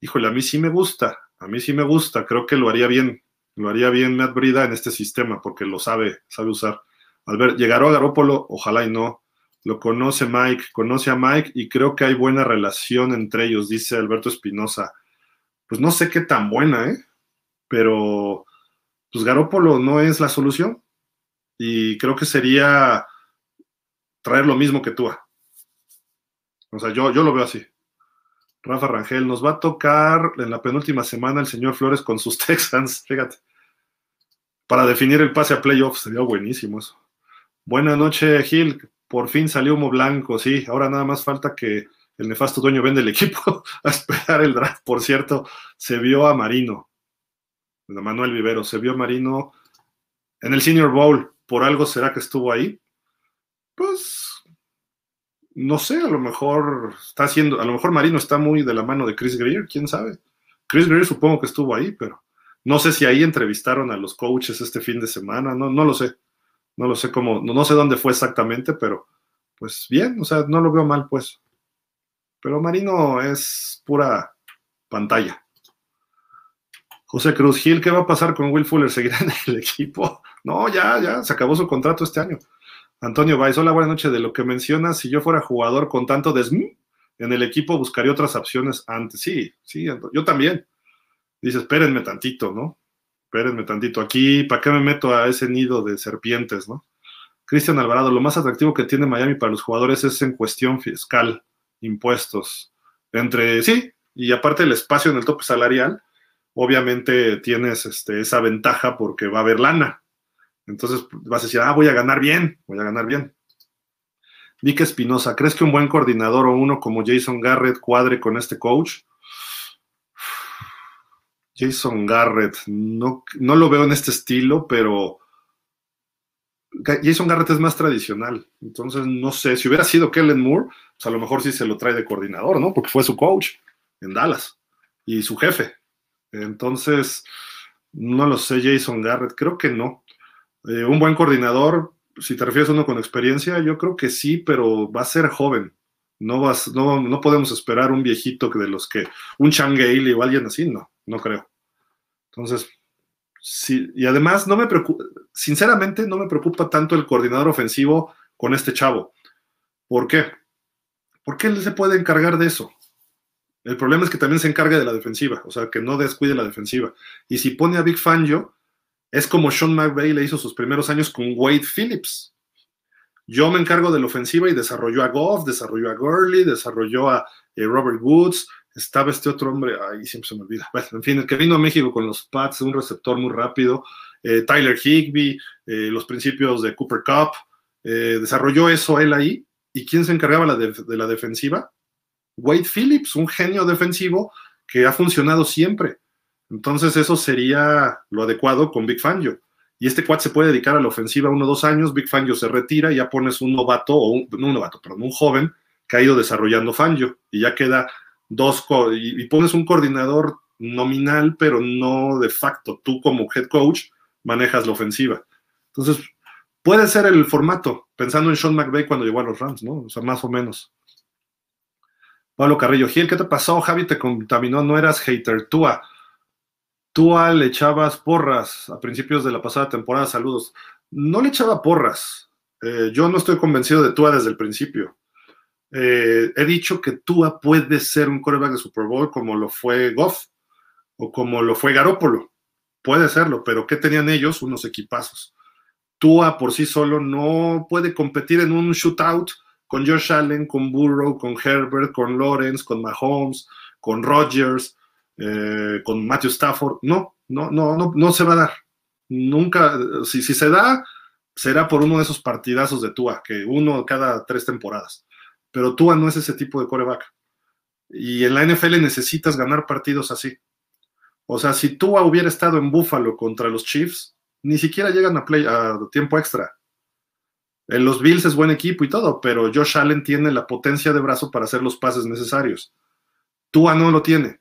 Híjole, a mí sí me gusta, a mí sí me gusta. Creo que lo haría bien, lo haría bien Matt Brida en este sistema porque lo sabe, sabe usar. Albert, ¿llegará a Garópolo? Ojalá y no. Lo conoce Mike, conoce a Mike y creo que hay buena relación entre ellos, dice Alberto Espinosa. Pues no sé qué tan buena, ¿eh? Pero, pues Garópolo no es la solución. Y creo que sería traer lo mismo que tú. O sea, yo, yo lo veo así. Rafa Rangel, nos va a tocar en la penúltima semana el señor Flores con sus Texans, fíjate. Para definir el pase a playoffs, sería buenísimo eso. Buenas noches, Gil. Por fin salió humo blanco, sí. Ahora nada más falta que el nefasto dueño vende el equipo a esperar el draft. Por cierto, se vio a Marino, Manuel Vivero, se vio a Marino en el Senior Bowl, ¿por algo será que estuvo ahí? Pues no sé, a lo mejor está haciendo, a lo mejor Marino está muy de la mano de Chris Greer, quién sabe. Chris Greer supongo que estuvo ahí, pero no sé si ahí entrevistaron a los coaches este fin de semana, no, no lo sé. No lo sé cómo, no, no sé dónde fue exactamente, pero pues bien, o sea, no lo veo mal, pues. Pero Marino es pura pantalla. José Cruz Gil, ¿qué va a pasar con Will Fuller? ¿Seguirá en el equipo? No, ya, ya, se acabó su contrato este año. Antonio Valls, hola, buenas noches. De lo que mencionas, si yo fuera jugador con tanto desm en el equipo, buscaría otras opciones antes. Sí, sí, yo también. Dice, espérenme tantito, ¿no? Espérenme tantito. Aquí, ¿para qué me meto a ese nido de serpientes, no? Cristian Alvarado, lo más atractivo que tiene Miami para los jugadores es en cuestión fiscal, impuestos. Entre, sí, y aparte el espacio en el tope salarial, obviamente tienes este, esa ventaja porque va a haber lana. Entonces vas a decir, ah, voy a ganar bien, voy a ganar bien. Vic Espinosa, ¿crees que un buen coordinador o uno como Jason Garrett cuadre con este coach? Jason Garrett, no, no lo veo en este estilo, pero Jason Garrett es más tradicional. Entonces, no sé, si hubiera sido Kellen Moore, pues a lo mejor sí se lo trae de coordinador, ¿no? Porque fue su coach en Dallas y su jefe. Entonces, no lo sé, Jason Garrett, creo que no. Eh, un buen coordinador, si te refieres a uno con experiencia, yo creo que sí, pero va a ser joven. No, vas, no, no podemos esperar un viejito de los que, un Changale o alguien así, no, no creo. Entonces, sí, y además no me preocupa, sinceramente no me preocupa tanto el coordinador ofensivo con este chavo. ¿Por qué? Porque él se puede encargar de eso. El problema es que también se encarga de la defensiva, o sea, que no descuide la defensiva. Y si pone a Big Fangio, es como Sean McVay le hizo sus primeros años con Wade Phillips. Yo me encargo de la ofensiva y desarrolló a Goff, desarrolló a Gurley, desarrolló a eh, Robert Woods, estaba este otro hombre, ahí siempre se me olvida. Bueno, en fin, el que vino a México con los Pats, un receptor muy rápido, eh, Tyler Higby, eh, los principios de Cooper Cup, desarrolló eso él ahí. ¿Y quién se encargaba de, de la defensiva? Wade Phillips, un genio defensivo que ha funcionado siempre. Entonces eso sería lo adecuado con Big Fangio. Y este cuad se puede dedicar a la ofensiva uno o dos años, Big Fangio se retira y ya pones un novato, o un, no un novato, perdón, un joven que ha ido desarrollando Fangio y ya queda dos, y, y pones un coordinador nominal, pero no de facto. Tú como head coach manejas la ofensiva. Entonces, puede ser el formato, pensando en Sean McVay cuando llegó a los Rams, ¿no? O sea, más o menos. Pablo Carrillo, Gil, ¿qué te pasó? Javi te contaminó, no eras hater. Tua, Tua le echabas porras a principios de la pasada temporada, saludos. No le echaba porras. Eh, yo no estoy convencido de Tua desde el principio. Eh, he dicho que Tua puede ser un coreback de Super Bowl como lo fue Goff o como lo fue Garópolo. Puede serlo, pero ¿qué tenían ellos? Unos equipazos. Tua por sí solo no puede competir en un shootout con Josh Allen, con Burrow, con Herbert, con Lawrence, con Mahomes, con Rodgers, eh, con Matthew Stafford. No, no, no, no, no se va a dar. Nunca, si, si se da, será por uno de esos partidazos de Tua, que uno cada tres temporadas. Pero Tua no es ese tipo de coreback. Y en la NFL necesitas ganar partidos así. O sea, si Tua hubiera estado en Buffalo contra los Chiefs, ni siquiera llegan a, play, a tiempo extra. En los Bills es buen equipo y todo, pero Josh Allen tiene la potencia de brazo para hacer los pases necesarios. Tua no lo tiene.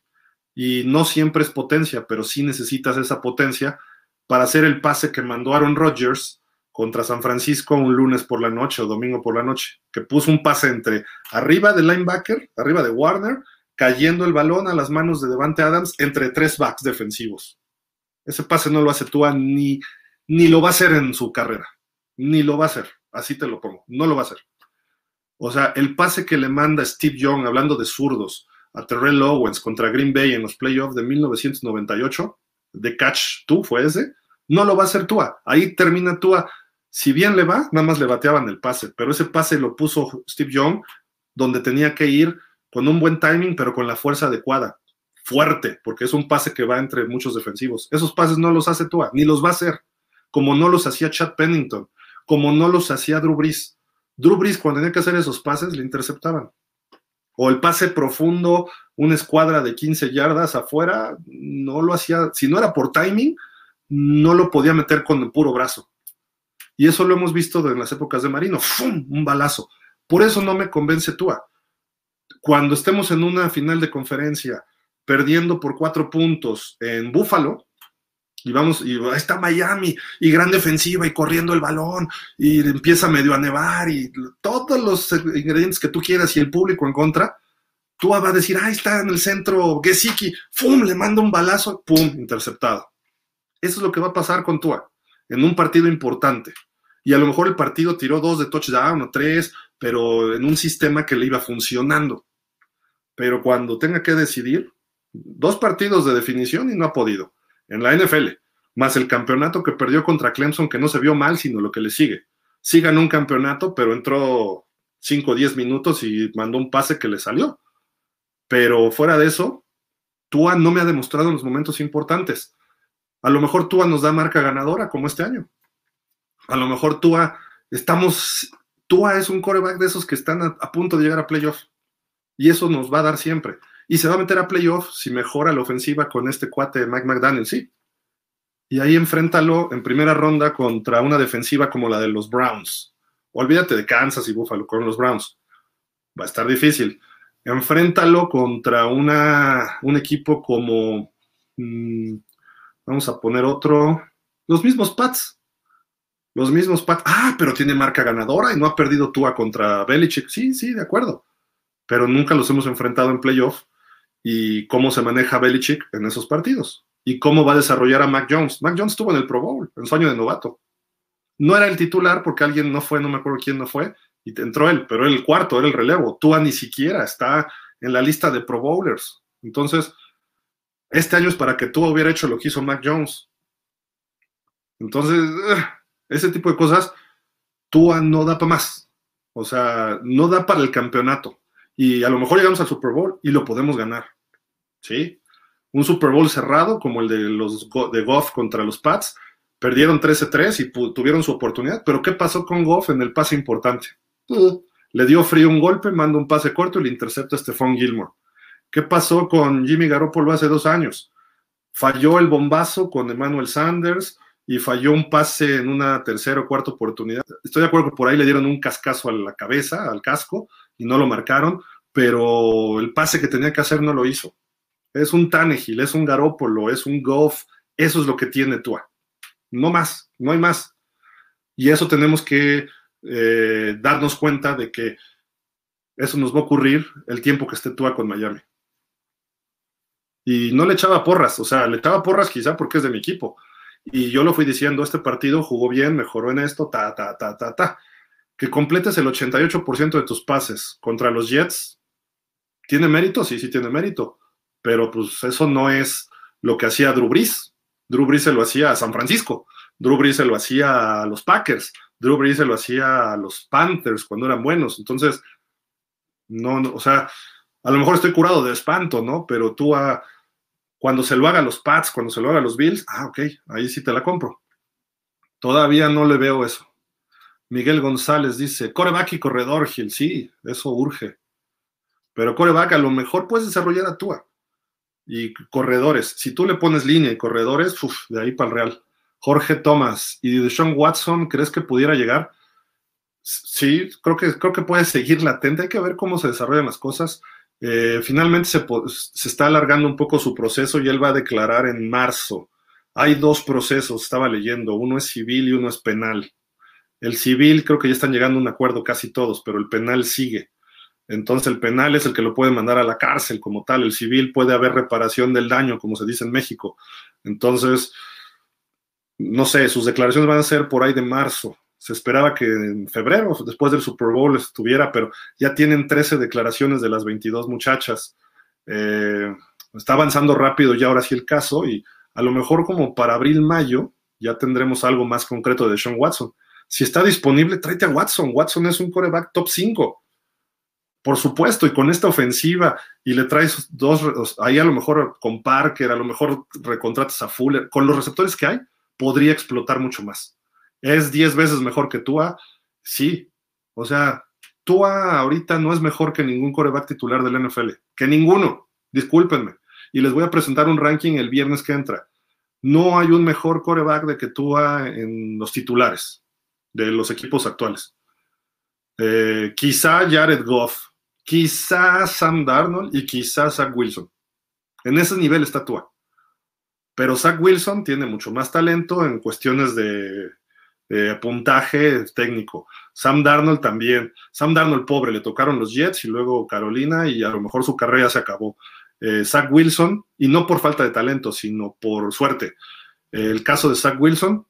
Y no siempre es potencia, pero sí necesitas esa potencia para hacer el pase que mandó Aaron Rodgers contra San Francisco un lunes por la noche o domingo por la noche, que puso un pase entre arriba del linebacker, arriba de Warner, cayendo el balón a las manos de Devante Adams entre tres backs defensivos. Ese pase no lo hace Tua ni, ni lo va a hacer en su carrera, ni lo va a hacer. Así te lo pongo. No lo va a hacer. O sea, el pase que le manda Steve Young, hablando de zurdos, a Terrell Owens contra Green Bay en los playoffs de 1998, de Catch 2 fue ese, no lo va a hacer Tua. Ahí termina Tua. Si bien le va, nada más le bateaban el pase, pero ese pase lo puso Steve Young donde tenía que ir con un buen timing, pero con la fuerza adecuada, fuerte, porque es un pase que va entre muchos defensivos. Esos pases no los hace Tua, ni los va a hacer, como no los hacía Chad Pennington, como no los hacía Drew Brees. Drew Brees, cuando tenía que hacer esos pases, le interceptaban. O el pase profundo, una escuadra de 15 yardas afuera, no lo hacía. Si no era por timing, no lo podía meter con el puro brazo. Y eso lo hemos visto en las épocas de Marino, ¡fum! un balazo. Por eso no me convence Tua. Cuando estemos en una final de conferencia perdiendo por cuatro puntos en Búfalo, y vamos, y ahí está Miami, y gran defensiva, y corriendo el balón, y empieza medio a nevar, y todos los ingredientes que tú quieras, y el público en contra, tú va a decir, ahí está en el centro Gesicki, ¡fum! Le manda un balazo, ¡pum! Interceptado. Eso es lo que va a pasar con Tua en un partido importante. Y a lo mejor el partido tiró dos de touchdown o tres, pero en un sistema que le iba funcionando. Pero cuando tenga que decidir, dos partidos de definición y no ha podido en la NFL, más el campeonato que perdió contra Clemson, que no se vio mal, sino lo que le sigue. Sí un campeonato, pero entró 5 o 10 minutos y mandó un pase que le salió. Pero fuera de eso, Tua no me ha demostrado en los momentos importantes. A lo mejor Tua nos da marca ganadora como este año. A lo mejor Tua, estamos, Tua es un coreback de esos que están a, punto de llegar a playoff. Y eso nos va a dar siempre y se va a meter a playoff si mejora la ofensiva con este cuate de Mike McDaniel, sí. Y ahí enfréntalo en primera ronda contra una defensiva como la de los Browns. Olvídate de Kansas y Buffalo con los Browns. Va a estar difícil. Enfréntalo contra una, un equipo como, mm, vamos a poner otro, los mismos Pats. Los mismos Pats. Ah, pero tiene marca ganadora y no ha perdido Tua contra Belichick. Sí, sí, de acuerdo. Pero nunca los hemos enfrentado en playoff y cómo se maneja Belichick en esos partidos y cómo va a desarrollar a Mac Jones. Mac Jones estuvo en el Pro Bowl, en sueño de novato. No era el titular porque alguien no fue, no me acuerdo quién no fue, y entró él, pero era el cuarto, era el relevo. Tua ni siquiera está en la lista de Pro Bowlers. Entonces, este año es para que Tua hubiera hecho lo que hizo Mac Jones. Entonces, ese tipo de cosas, Tua no da para más. O sea, no da para el campeonato. Y a lo mejor llegamos al Super Bowl y lo podemos ganar. ¿sí? Un Super Bowl cerrado como el de los de Goff contra los Pats. Perdieron 13-3 y tuvieron su oportunidad, pero ¿qué pasó con Goff en el pase importante? Le dio frío un golpe, manda un pase corto y le intercepta a Stephon Gilmore. ¿Qué pasó con Jimmy Garoppolo hace dos años? Falló el bombazo con Emmanuel Sanders y falló un pase en una tercera o cuarta oportunidad. Estoy de acuerdo que por ahí le dieron un cascazo a la cabeza, al casco, y no lo marcaron, pero el pase que tenía que hacer no lo hizo. Es un Tannehill, es un Garópolo, es un Goff, eso es lo que tiene Tua. No más, no hay más. Y eso tenemos que eh, darnos cuenta de que eso nos va a ocurrir el tiempo que esté Tua con Miami. Y no le echaba porras, o sea, le echaba porras quizá porque es de mi equipo. Y yo lo fui diciendo, este partido jugó bien, mejoró en esto, ta, ta, ta, ta, ta. Que completes el 88% de tus pases contra los Jets, ¿tiene mérito? Sí, sí tiene mérito pero pues eso no es lo que hacía Drew Brees. Drew Brees se lo hacía a San Francisco, Drew Brees se lo hacía a los Packers, Drew Brees se lo hacía a los Panthers cuando eran buenos. Entonces, no, o sea, a lo mejor estoy curado de espanto, ¿no? Pero tú a, cuando se lo haga los Pats, cuando se lo haga los Bills, ah, ok, ahí sí te la compro. Todavía no le veo eso. Miguel González dice, coreback y corredor, Gil, sí, eso urge. Pero coreback a lo mejor puedes desarrollar a Tua y corredores. Si tú le pones línea y corredores, de ahí para el Real. Jorge Thomas y Deshaun Watson, ¿crees que pudiera llegar? Sí, creo que, creo que puede seguir latente. Hay que ver cómo se desarrollan las cosas. Eh, finalmente se, se, está alargando un poco su proceso y él va a declarar en marzo. Hay dos procesos, estaba leyendo, uno es civil y uno es penal. El civil creo que ya están llegando a un acuerdo casi todos, pero el penal sigue. Entonces el penal es el que lo puede mandar a la cárcel como tal, el civil puede haber reparación del daño, como se dice en México. Entonces, no sé, sus declaraciones van a ser por ahí de marzo. Se esperaba que en febrero, después del Super Bowl, estuviera, pero ya tienen 13 declaraciones de las 22 muchachas. Eh, está avanzando rápido ya ahora sí el caso y a lo mejor como para abril, mayo, ya tendremos algo más concreto de Sean Watson. Si está disponible, tráete a Watson. Watson es un coreback top 5 por supuesto, y con esta ofensiva, y le traes dos, ahí a lo mejor con Parker, a lo mejor recontratas a Fuller, con los receptores que hay, podría explotar mucho más. ¿Es 10 veces mejor que Tua? Sí. O sea, Tua ahorita no es mejor que ningún coreback titular del NFL, que ninguno, discúlpenme. Y les voy a presentar un ranking el viernes que entra. No hay un mejor coreback de que Tua en los titulares de los equipos actuales. Eh, quizá Jared Goff, quizá Sam Darnold y quizá Zach Wilson. En ese nivel está Tua. Pero Zach Wilson tiene mucho más talento en cuestiones de, puntaje técnico. Sam Darnold también. Sam Darnold, pobre, le tocaron los Jets y luego Carolina y a lo mejor su carrera se acabó. Eh, Zach Wilson, y no por falta de talento, sino por suerte. el caso de Zach Wilson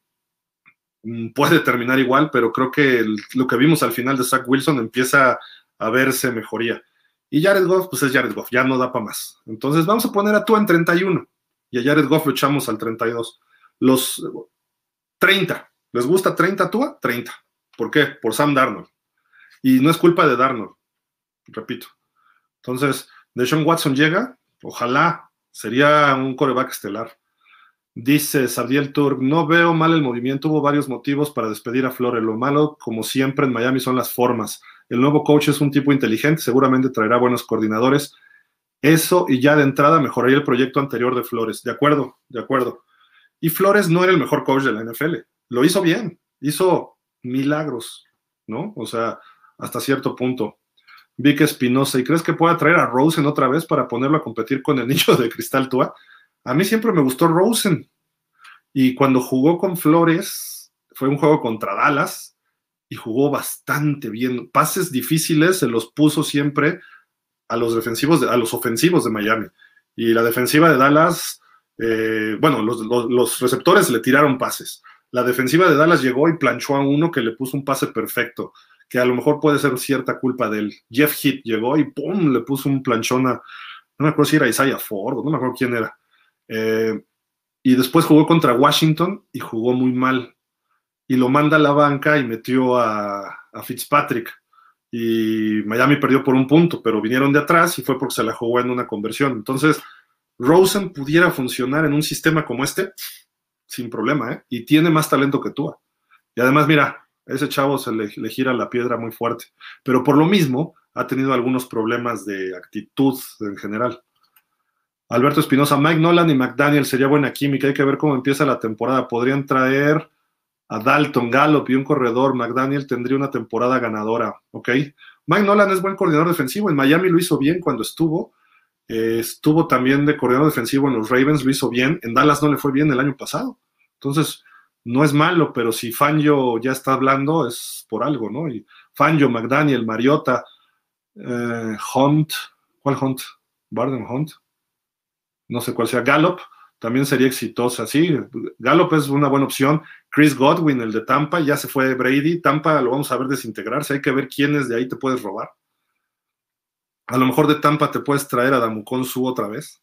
mm, puede terminar igual, pero creo que lo que vimos al final de Zach Wilson empieza a verse mejoría. Y Jared Goff, pues es Jared Goff, ya no da para más. Entonces vamos a poner a tú en 31 y a Jared Goff lo echamos al 32. Los 30, ¿les gusta 30 Tua? 30. ¿Por qué? Por Sam Darnold. Y no es culpa de Darnold, repito. Entonces, Deshaun Watson llega, ojalá, sería un coreback estelar. Dice Sabiel Turk, no veo mal el movimiento, hubo varios motivos para despedir a Flores. Lo malo, como siempre en Miami, son las formas. El nuevo coach es un tipo inteligente, seguramente traerá buenos coordinadores. Eso y ya de entrada mejoraría el proyecto anterior de Flores. De acuerdo, de acuerdo. Y Flores no era el mejor coach de la NFL. Lo hizo bien, hizo milagros, ¿no? O sea, hasta cierto punto. Vic Espinosa, ¿y crees que pueda traer a Rosen otra vez para ponerlo a competir con el niño de Cristal Tua? A mí siempre me gustó Rosen. Y cuando jugó con Flores, fue un juego contra Dallas y jugó bastante bien. Pases difíciles se los puso siempre a los defensivos, a los ofensivos de Miami. Y la defensiva de Dallas, eh, bueno, los, receptores le tiraron pases. La defensiva de Dallas llegó y planchó a uno que le puso un pase perfecto, que a lo mejor puede ser cierta culpa de él. Jeff Heath llegó y ¡pum! le puso un planchón a, no me acuerdo si era Isaiah Ford, no me acuerdo quién era. Eh, y después jugó contra Washington y jugó muy mal. Y lo manda a la banca y metió a, a Fitzpatrick y Miami perdió por un punto, pero vinieron de atrás y fue porque se la jugó en una conversión. Entonces, Rosen pudiera funcionar en un sistema como este sin problema, ¿eh? Y tiene más talento que tú. Y además, mira, ese chavo se le, gira la piedra muy fuerte, pero por lo mismo ha tenido algunos problemas de actitud en general. Alberto Espinosa, Mike Nolan y McDaniel sería buena química, hay que ver cómo empieza la temporada. Podrían traer a Dalton Gallup y un corredor, McDaniel tendría una temporada ganadora, ¿ok? Mike Nolan es buen coordinador defensivo, en Miami lo hizo bien cuando estuvo, eh, estuvo también de coordinador defensivo en los Ravens, lo hizo bien, en Dallas no le fue bien el año pasado, entonces no es malo, pero si Fangio ya está hablando es por algo, ¿no? Y Fangio, McDaniel, Mariota, eh, Hunt, ¿cuál Hunt? Barden Hunt, no sé cuál sea, Gallup, también sería exitosa. Sí, Gallup es una buena opción. Chris Godwin, el de Tampa, ya se fue Brady. Tampa lo vamos a ver desintegrarse. Hay que ver quiénes de ahí te puedes robar. A lo mejor de Tampa te puedes traer a Damucon Su otra vez.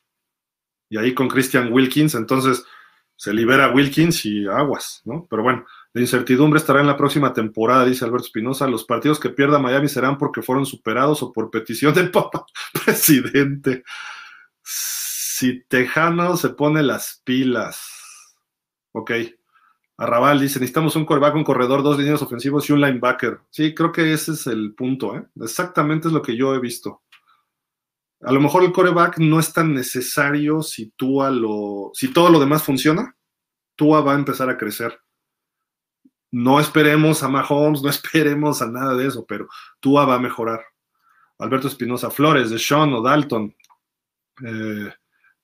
Y ahí con Christian Wilkins, entonces se libera Wilkins y aguas, ¿no? Pero bueno, la incertidumbre estará en la próxima temporada, dice Alberto Espinosa. Los partidos que pierda Miami serán porque fueron superados o por petición del Papa presidente si Tejano se pone las pilas. Ok. Arrabal dice, necesitamos un coreback, un corredor, dos líneas ofensivos y un linebacker. Sí, creo que ese es el punto. ¿eh? Exactamente es lo que yo he visto. A lo mejor el coreback no es tan necesario si, lo, si todo lo demás funciona. Tua va a empezar a crecer. No esperemos a Mahomes, no esperemos a nada de eso, pero Tua va a mejorar. Alberto Espinosa Flores, de Sean o Dalton. Eh,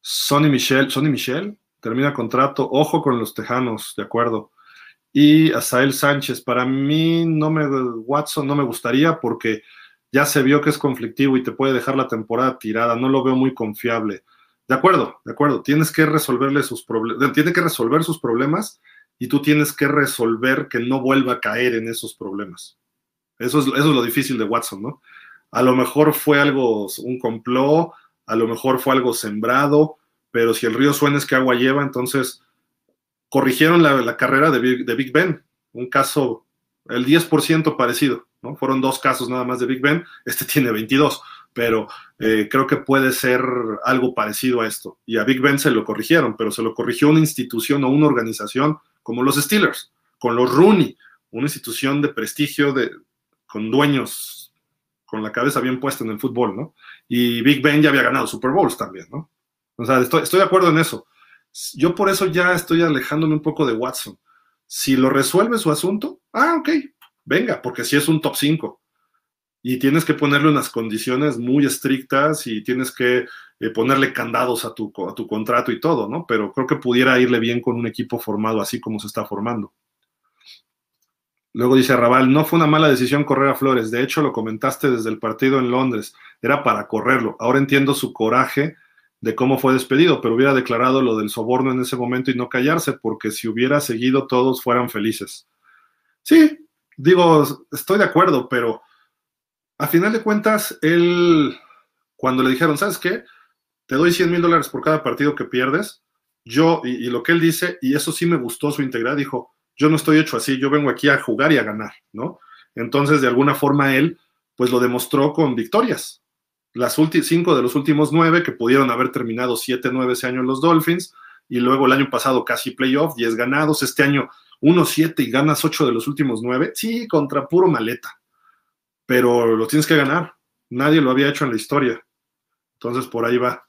Sonny Michel, Sonny Michel termina contrato, ojo con los Tejanos, de acuerdo. Y Asael Sánchez, para mí no me, Watson no me gustaría porque ya se vio que es conflictivo y te puede dejar la temporada tirada, no lo veo muy confiable. De acuerdo, de acuerdo, tienes que resolverle sus problemas, tiene que resolver sus problemas y tú tienes que resolver que no vuelva a caer en esos problemas. Eso es, eso es lo difícil de Watson, ¿no? A lo mejor fue algo, un complot, a lo mejor fue algo sembrado, pero si el río suena es que agua lleva, entonces corrigieron la, carrera de Big, Ben, un caso, el 10% parecido, ¿no? Fueron dos casos nada más de Big Ben, este tiene 22, pero eh, creo que puede ser algo parecido a esto. Y a Big Ben se lo corrigieron, pero se lo corrigió una institución o una organización como los Steelers, con los Rooney, una institución de prestigio de, con dueños con la cabeza bien puesta en el fútbol, ¿no? Y Big Ben ya había ganado Super Bowls también, ¿no? O sea, estoy, de acuerdo en eso. Yo por eso ya estoy alejándome un poco de Watson. Si lo resuelve su asunto, ah, ok, venga, porque si es un top 5 y tienes que ponerle unas condiciones muy estrictas y tienes que eh, ponerle candados a tu, a tu contrato y todo, ¿no? Pero creo que pudiera irle bien con un equipo formado así como se está formando. Luego dice Raval, no fue una mala decisión correr a Flores, de hecho lo comentaste desde el partido en Londres, era para correrlo. Ahora entiendo su coraje de cómo fue despedido, pero hubiera declarado lo del soborno en ese momento y no callarse, porque si hubiera seguido todos fueran felices. Sí, digo, estoy de acuerdo, pero a final de cuentas, él, cuando le dijeron, ¿sabes qué? Te doy 100 mil dólares por cada partido que pierdes, yo, y, lo que él dice, y eso sí me gustó su integridad, dijo, yo no estoy hecho así, yo vengo aquí a jugar y a ganar, ¿no? Entonces, de alguna forma, él, pues lo demostró con victorias. Las cinco de los últimos nueve, que pudieron haber terminado siete, nueve ese año en los Dolphins, y luego el año pasado casi playoff, diez ganados, este año uno, siete y ganas ocho de los últimos nueve, sí, contra puro maleta, pero lo tienes que ganar. Nadie lo había hecho en la historia. Entonces, por ahí va.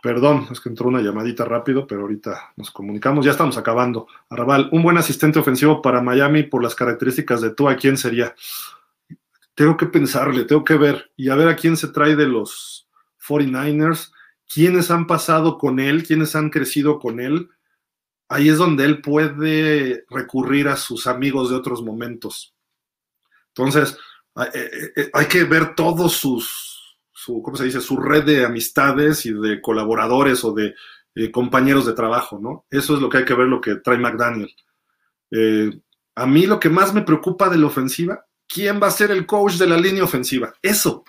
Perdón, es que entró una llamadita rápido, pero ahorita nos comunicamos. Ya estamos acabando. Arrabal, un buen asistente ofensivo para Miami por las características de tú, ¿a quién sería? Tengo que pensarle, tengo que ver y a ver a quién se trae de los 49ers, quiénes han pasado con él, quiénes han crecido con él. Ahí es donde él puede recurrir a sus amigos de otros momentos. Entonces, eh, eh, hay que ver todos sus, su, ¿cómo se dice? Su red de amistades y de colaboradores o de eh, compañeros de trabajo, ¿no? Eso es lo que hay que ver, lo que trae McDaniel. Eh, a mí lo que más me preocupa de la ofensiva, ¿quién va a ser el coach de la línea ofensiva? Eso,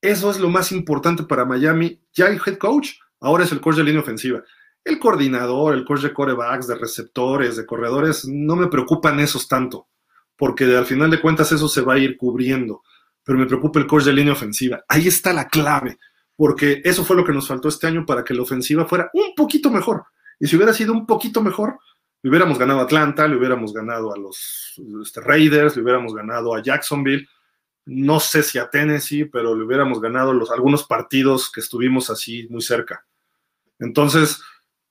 eso es lo más importante para Miami. Ya hay head coach, ahora es el coach de línea ofensiva. El coordinador, el coach de corebacks, de receptores, de corredores, no me preocupan esos tanto, porque al final de cuentas eso se va a ir cubriendo pero me preocupa el coach de línea ofensiva. Ahí está la clave, porque eso fue lo que nos faltó este año para que la ofensiva fuera un poquito mejor. Y si hubiera sido un poquito mejor, le hubiéramos ganado a Atlanta, le hubiéramos ganado a los este, Raiders, le hubiéramos ganado a Jacksonville, no sé si a Tennessee, pero le hubiéramos ganado los, algunos partidos que estuvimos así muy cerca. Entonces,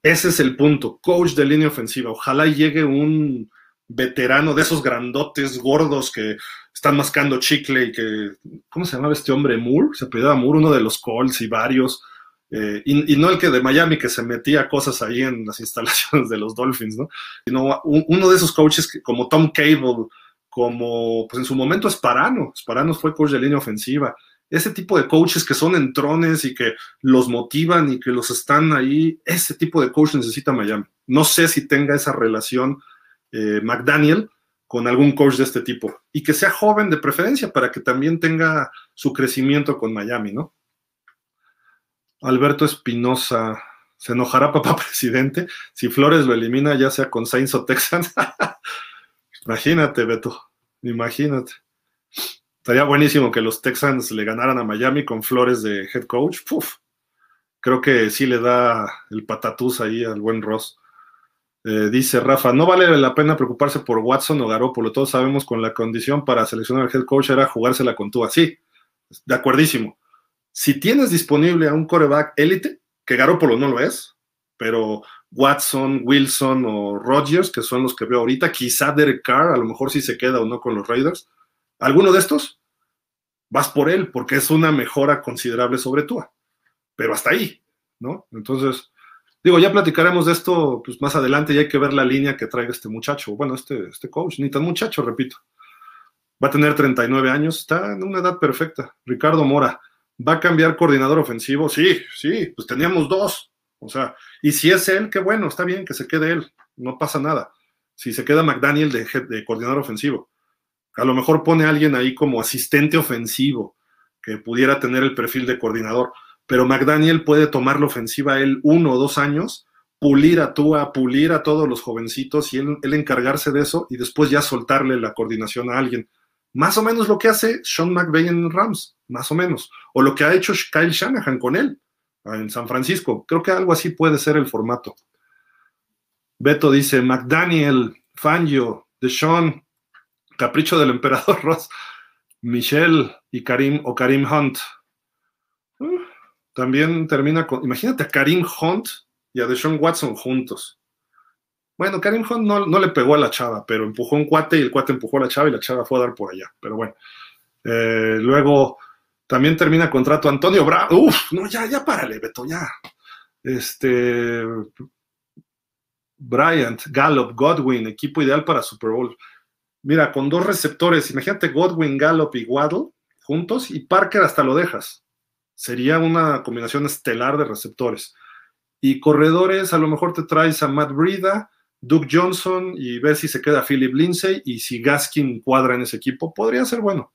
ese es el punto, coach de línea ofensiva. Ojalá llegue un veterano de esos grandotes gordos que están mascando chicle y que, ¿cómo se llamaba este hombre? Moore, se apellidaba Moore, uno de los Colts y varios, eh, y, no el que de Miami que se metía cosas ahí en las instalaciones de los Dolphins, ¿no? Sino uno de esos coaches como Tom Cable, como, pues en su momento Sparano, Sparano fue coach de línea ofensiva, ese tipo de coaches que son entrones y que los motivan y que los están ahí, ese tipo de coach necesita Miami. No sé si tenga esa relación eh, McDaniel con algún coach de este tipo y que sea joven de preferencia para que también tenga su crecimiento con Miami, ¿no? Alberto Espinosa, ¿se enojará papá presidente si Flores lo elimina ya sea con Saints o Texans? imagínate, Beto, imagínate. Estaría buenísimo que los Texans le ganaran a Miami con Flores de head coach. Creo que sí le da el patatús ahí al buen Ross. Eh, dice Rafa, no vale la pena preocuparse por Watson o Garoppolo. Todos sabemos con la condición para seleccionar al head coach era jugársela con tú así. De acuerdísimo. Si tienes disponible a un coreback élite, que Garoppolo no lo es, pero Watson, Wilson o Rodgers, que son los que veo ahorita, quizá Derek Carr, a lo mejor si se queda o no con los Raiders, alguno de estos, vas por él, porque es una mejora considerable sobre tú. Pero hasta ahí, ¿no? Entonces, Digo, ya platicaremos de esto pues, más adelante y hay que ver la línea que traiga este muchacho, bueno, este, este coach, ni tan muchacho, repito. Va a tener 39 años, está en una edad perfecta. Ricardo Mora, ¿va a cambiar coordinador ofensivo? Sí, sí, pues teníamos dos. O sea, y si es él, qué bueno, está bien que se quede él, no pasa nada. Si se queda McDaniel de, coordinador ofensivo, a lo mejor pone a alguien ahí como asistente ofensivo que pudiera tener el perfil de coordinador pero McDaniel puede tomar la ofensiva él uno o dos años, pulir a Tua, pulir a todos los jovencitos y él, encargarse de eso y después ya soltarle la coordinación a alguien. Más o menos lo que hace Sean McVay en Rams, más o menos. O lo que ha hecho Kyle Shanahan con él en San Francisco. Creo que algo así puede ser el formato. Beto dice, McDaniel, Fangio, Deshaun, Capricho del emperador Ross, Michelle y Karim o Karim Hunt. Uh, también termina con, imagínate a Karim Hunt y a Deshaun Watson juntos. Bueno, Karim Hunt no, le pegó a la chava, pero empujó un cuate y el cuate empujó a la chava y la chava fue a dar por allá. Pero bueno, eh, luego también termina contrato Antonio Bravo. Uf, no, ya, ya párale, Beto, ya. Este, Bryant, Gallup, Godwin, equipo ideal para Super Bowl. Mira, con dos receptores, imagínate Godwin, Gallup y Waddle juntos y Parker hasta lo dejas. Sería una combinación estelar de receptores. Y corredores, a lo mejor te traes a Matt Brida, Duke Johnson y ves si se queda Philip Lindsay y si Gaskin cuadra en ese equipo, podría ser bueno.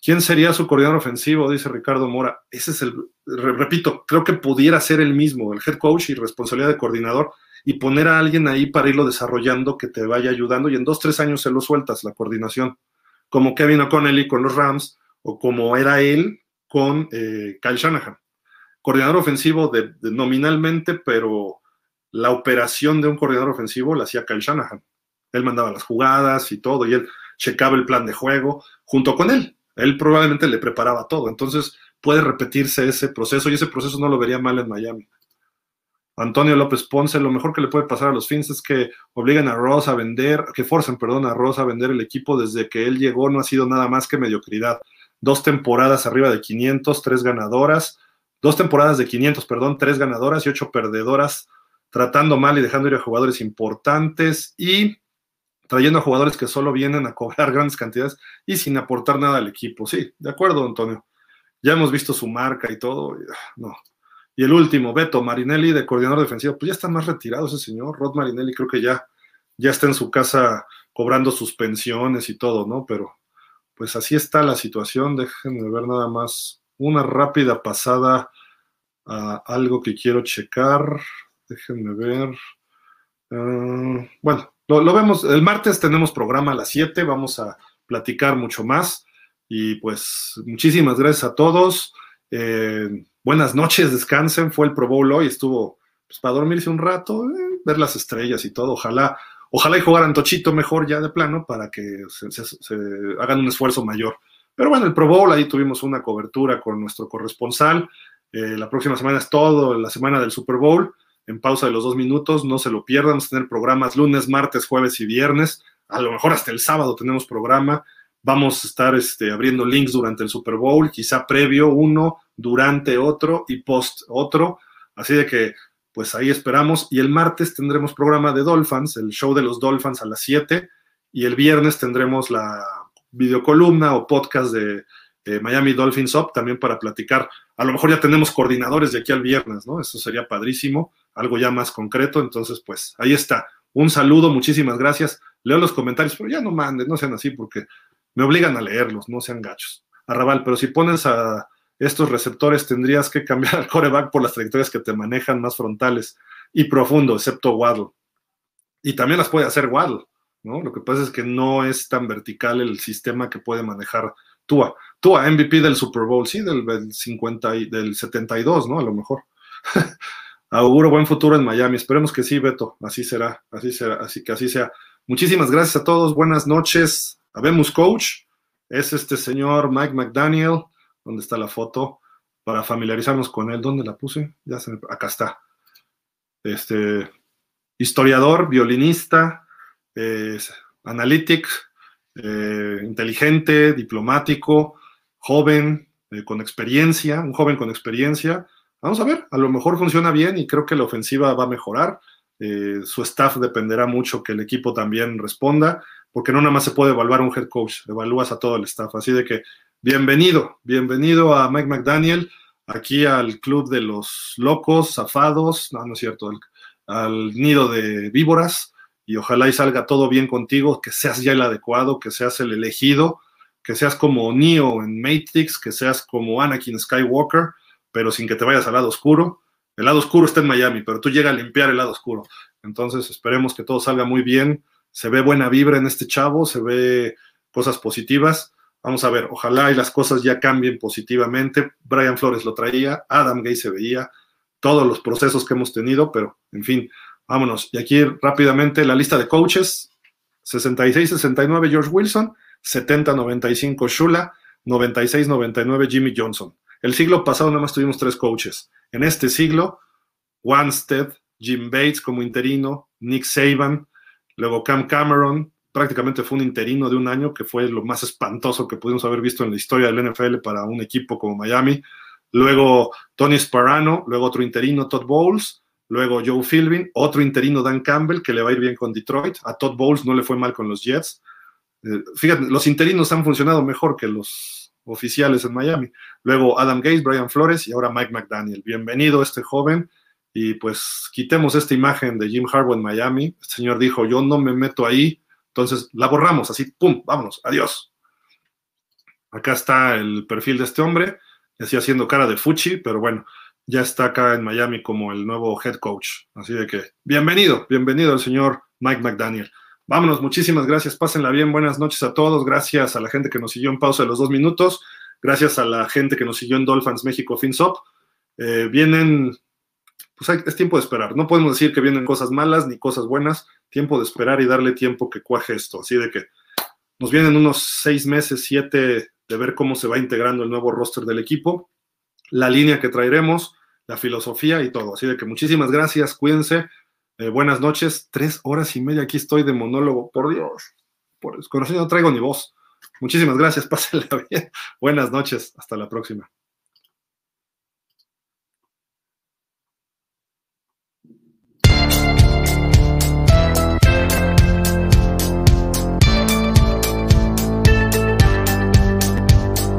¿Quién sería su coordinador ofensivo? Dice Ricardo Mora. Ese es el, repito, creo que pudiera ser el mismo, el head coach y responsabilidad de coordinador y poner a alguien ahí para irlo desarrollando que te vaya ayudando y en dos, tres años se lo sueltas la coordinación, como Kevin O'Connell con los Rams o como era él con eh, Kyle Shanahan. Coordinador ofensivo de, nominalmente, pero la operación de un coordinador ofensivo la hacía Kyle Shanahan. Él mandaba las jugadas y todo, y él checaba el plan de juego junto con él. Él probablemente le preparaba todo. Entonces puede repetirse ese proceso y ese proceso no lo vería mal en Miami. Antonio López Ponce, lo mejor que le puede pasar a los Fins es que obligan a Ross a vender, que forcen, perdón, a Ross a vender el equipo desde que él llegó, no ha sido nada más que mediocridad. Dos temporadas arriba de 500, tres ganadoras, dos temporadas de 500, perdón, tres ganadoras y ocho perdedoras, tratando mal y dejando ir a jugadores importantes y trayendo a jugadores que solo vienen a cobrar grandes cantidades y sin aportar nada al equipo. Sí, de acuerdo, Antonio. Ya hemos visto su marca y todo. Ah, no, y el último, Beto Marinelli, de coordinador defensivo, pues ya está más retirado ese señor. Rod Marinelli creo que ya, ya está en su casa cobrando sus pensiones y todo, ¿no? Pero pues así está la situación. Déjenme ver nada más una rápida pasada a algo que quiero checar. Déjenme ver. Ah, bueno, lo, vemos. El martes tenemos programa a las 7. Vamos a platicar mucho más. Y pues muchísimas gracias a todos. Eh, buenas noches, descansen. Fue el Pro Bowl hoy, estuvo pues, para dormirse un rato, eh, ver las estrellas y todo. Ojalá, ojalá y jugaran Tochito mejor ya de plano para que se, hagan un esfuerzo mayor. Pero bueno, el Pro Bowl, ahí tuvimos una cobertura con nuestro corresponsal. Eh, la próxima semana es todo, la semana del Super Bowl, en pausa de los dos minutos, no se lo pierdan, vamos a tener programas lunes, martes, jueves y viernes, a lo mejor hasta el sábado tenemos programa, Vamos a estar este, abriendo links durante el Super Bowl, quizá previo uno, durante otro y post otro. Así de que, pues ahí esperamos. Y el martes tendremos programa de Dolphins, el show de los Dolphins a las 7. Y el viernes tendremos la videocolumna o podcast de, Miami Dolphins Up también para platicar. A lo mejor ya tenemos coordinadores de aquí al viernes, ¿no? Eso sería padrísimo, algo ya más concreto. Entonces, pues ahí está. Un saludo, muchísimas gracias. Leo los comentarios, pero ya no manden, no sean así, porque me obligan a leerlos, no sean gachos. Arrabal, pero si pones a estos receptores tendrías que cambiar al coreback por las trayectorias que te manejan más frontales y profundo, excepto Waddle. Y también las puede hacer Waddle, ¿no? Lo que pasa es que no es tan vertical el sistema que puede manejar Tua. Tua, MVP del Super Bowl, sí, del, 50 y, del 72, ¿no? A lo mejor. Auguro buen futuro en Miami. Esperemos que sí, Beto. Así será, así será, así que así sea. Muchísimas gracias a todos. Buenas noches. Habemos coach, es este señor Mike McDaniel, ¿dónde está la foto? Para familiarizarnos con él, ¿dónde la puse? Ya se acá está. Este historiador, violinista, analítico, eh, inteligente, diplomático, joven, eh, con experiencia, un joven con experiencia. Vamos a ver, a lo mejor funciona bien y creo que la ofensiva va a mejorar. Eh, su staff dependerá mucho que el equipo también responda porque no nada más se puede evaluar un head coach, evalúas a todo el staff. Así de que bienvenido, bienvenido a Mike McDaniel, aquí al club de los locos, zafados, no, no es cierto, al, nido de víboras, y ojalá y salga todo bien contigo, que seas ya el adecuado, que seas el elegido, que seas como Neo en Matrix, que seas como Anakin Skywalker, pero sin que te vayas al lado oscuro. El lado oscuro está en Miami, pero tú llegas a limpiar el lado oscuro. Entonces esperemos que todo salga muy bien se ve buena vibra en este chavo, se ve cosas positivas. Vamos a ver, ojalá y las cosas ya cambien positivamente. Brian Flores lo traía, Adam Gay se veía, todos los procesos que hemos tenido, pero en fin, vámonos. Y aquí rápidamente la lista de coaches. 66-69 George Wilson, 70-95 Shula, 96-99 Jimmy Johnson. El siglo pasado nada más tuvimos tres coaches. En este siglo, Wanstead, Jim Bates como interino, Nick Saban, luego Cam Cameron, prácticamente fue un interino de un año, que fue lo más espantoso que pudimos haber visto en la historia del NFL para un equipo como Miami. Luego Tony Sparano, luego otro interino, Todd Bowles, luego Joe Philbin, otro interino, Dan Campbell, que le va a ir bien con Detroit. A Todd Bowles no le fue mal con los Jets. Eh, fíjate, los interinos han funcionado mejor que los oficiales en Miami. Luego Adam Gates, Brian Flores y ahora Mike McDaniel. Bienvenido este joven y pues quitemos esta imagen de Jim Harbaugh en Miami. El señor dijo, yo no me meto ahí, entonces la borramos así, pum, vámonos, adiós. Acá está el perfil de este hombre, así haciendo cara de fuchi, pero bueno, ya está acá en Miami como el nuevo head coach. Así de que, bienvenido, bienvenido el señor Mike McDaniel. Vámonos, muchísimas gracias, pásenla bien, buenas noches a todos, gracias a la gente que nos siguió en pausa de los dos minutos, gracias a la gente que nos siguió en Dolphins México FinSop. Eh, vienen, pues es tiempo de esperar, no podemos decir que vienen cosas malas ni cosas buenas, tiempo de esperar y darle tiempo que cuaje esto, así de que nos vienen unos seis meses, siete, de ver cómo se va integrando el nuevo roster del equipo, la línea que traeremos, la filosofía y todo, así de que muchísimas gracias, cuídense. Eh, buenas noches, tres horas y media aquí estoy de monólogo, por Dios, por desconocido no traigo ni voz. Muchísimas gracias, pásenla bien. Buenas noches, hasta la próxima.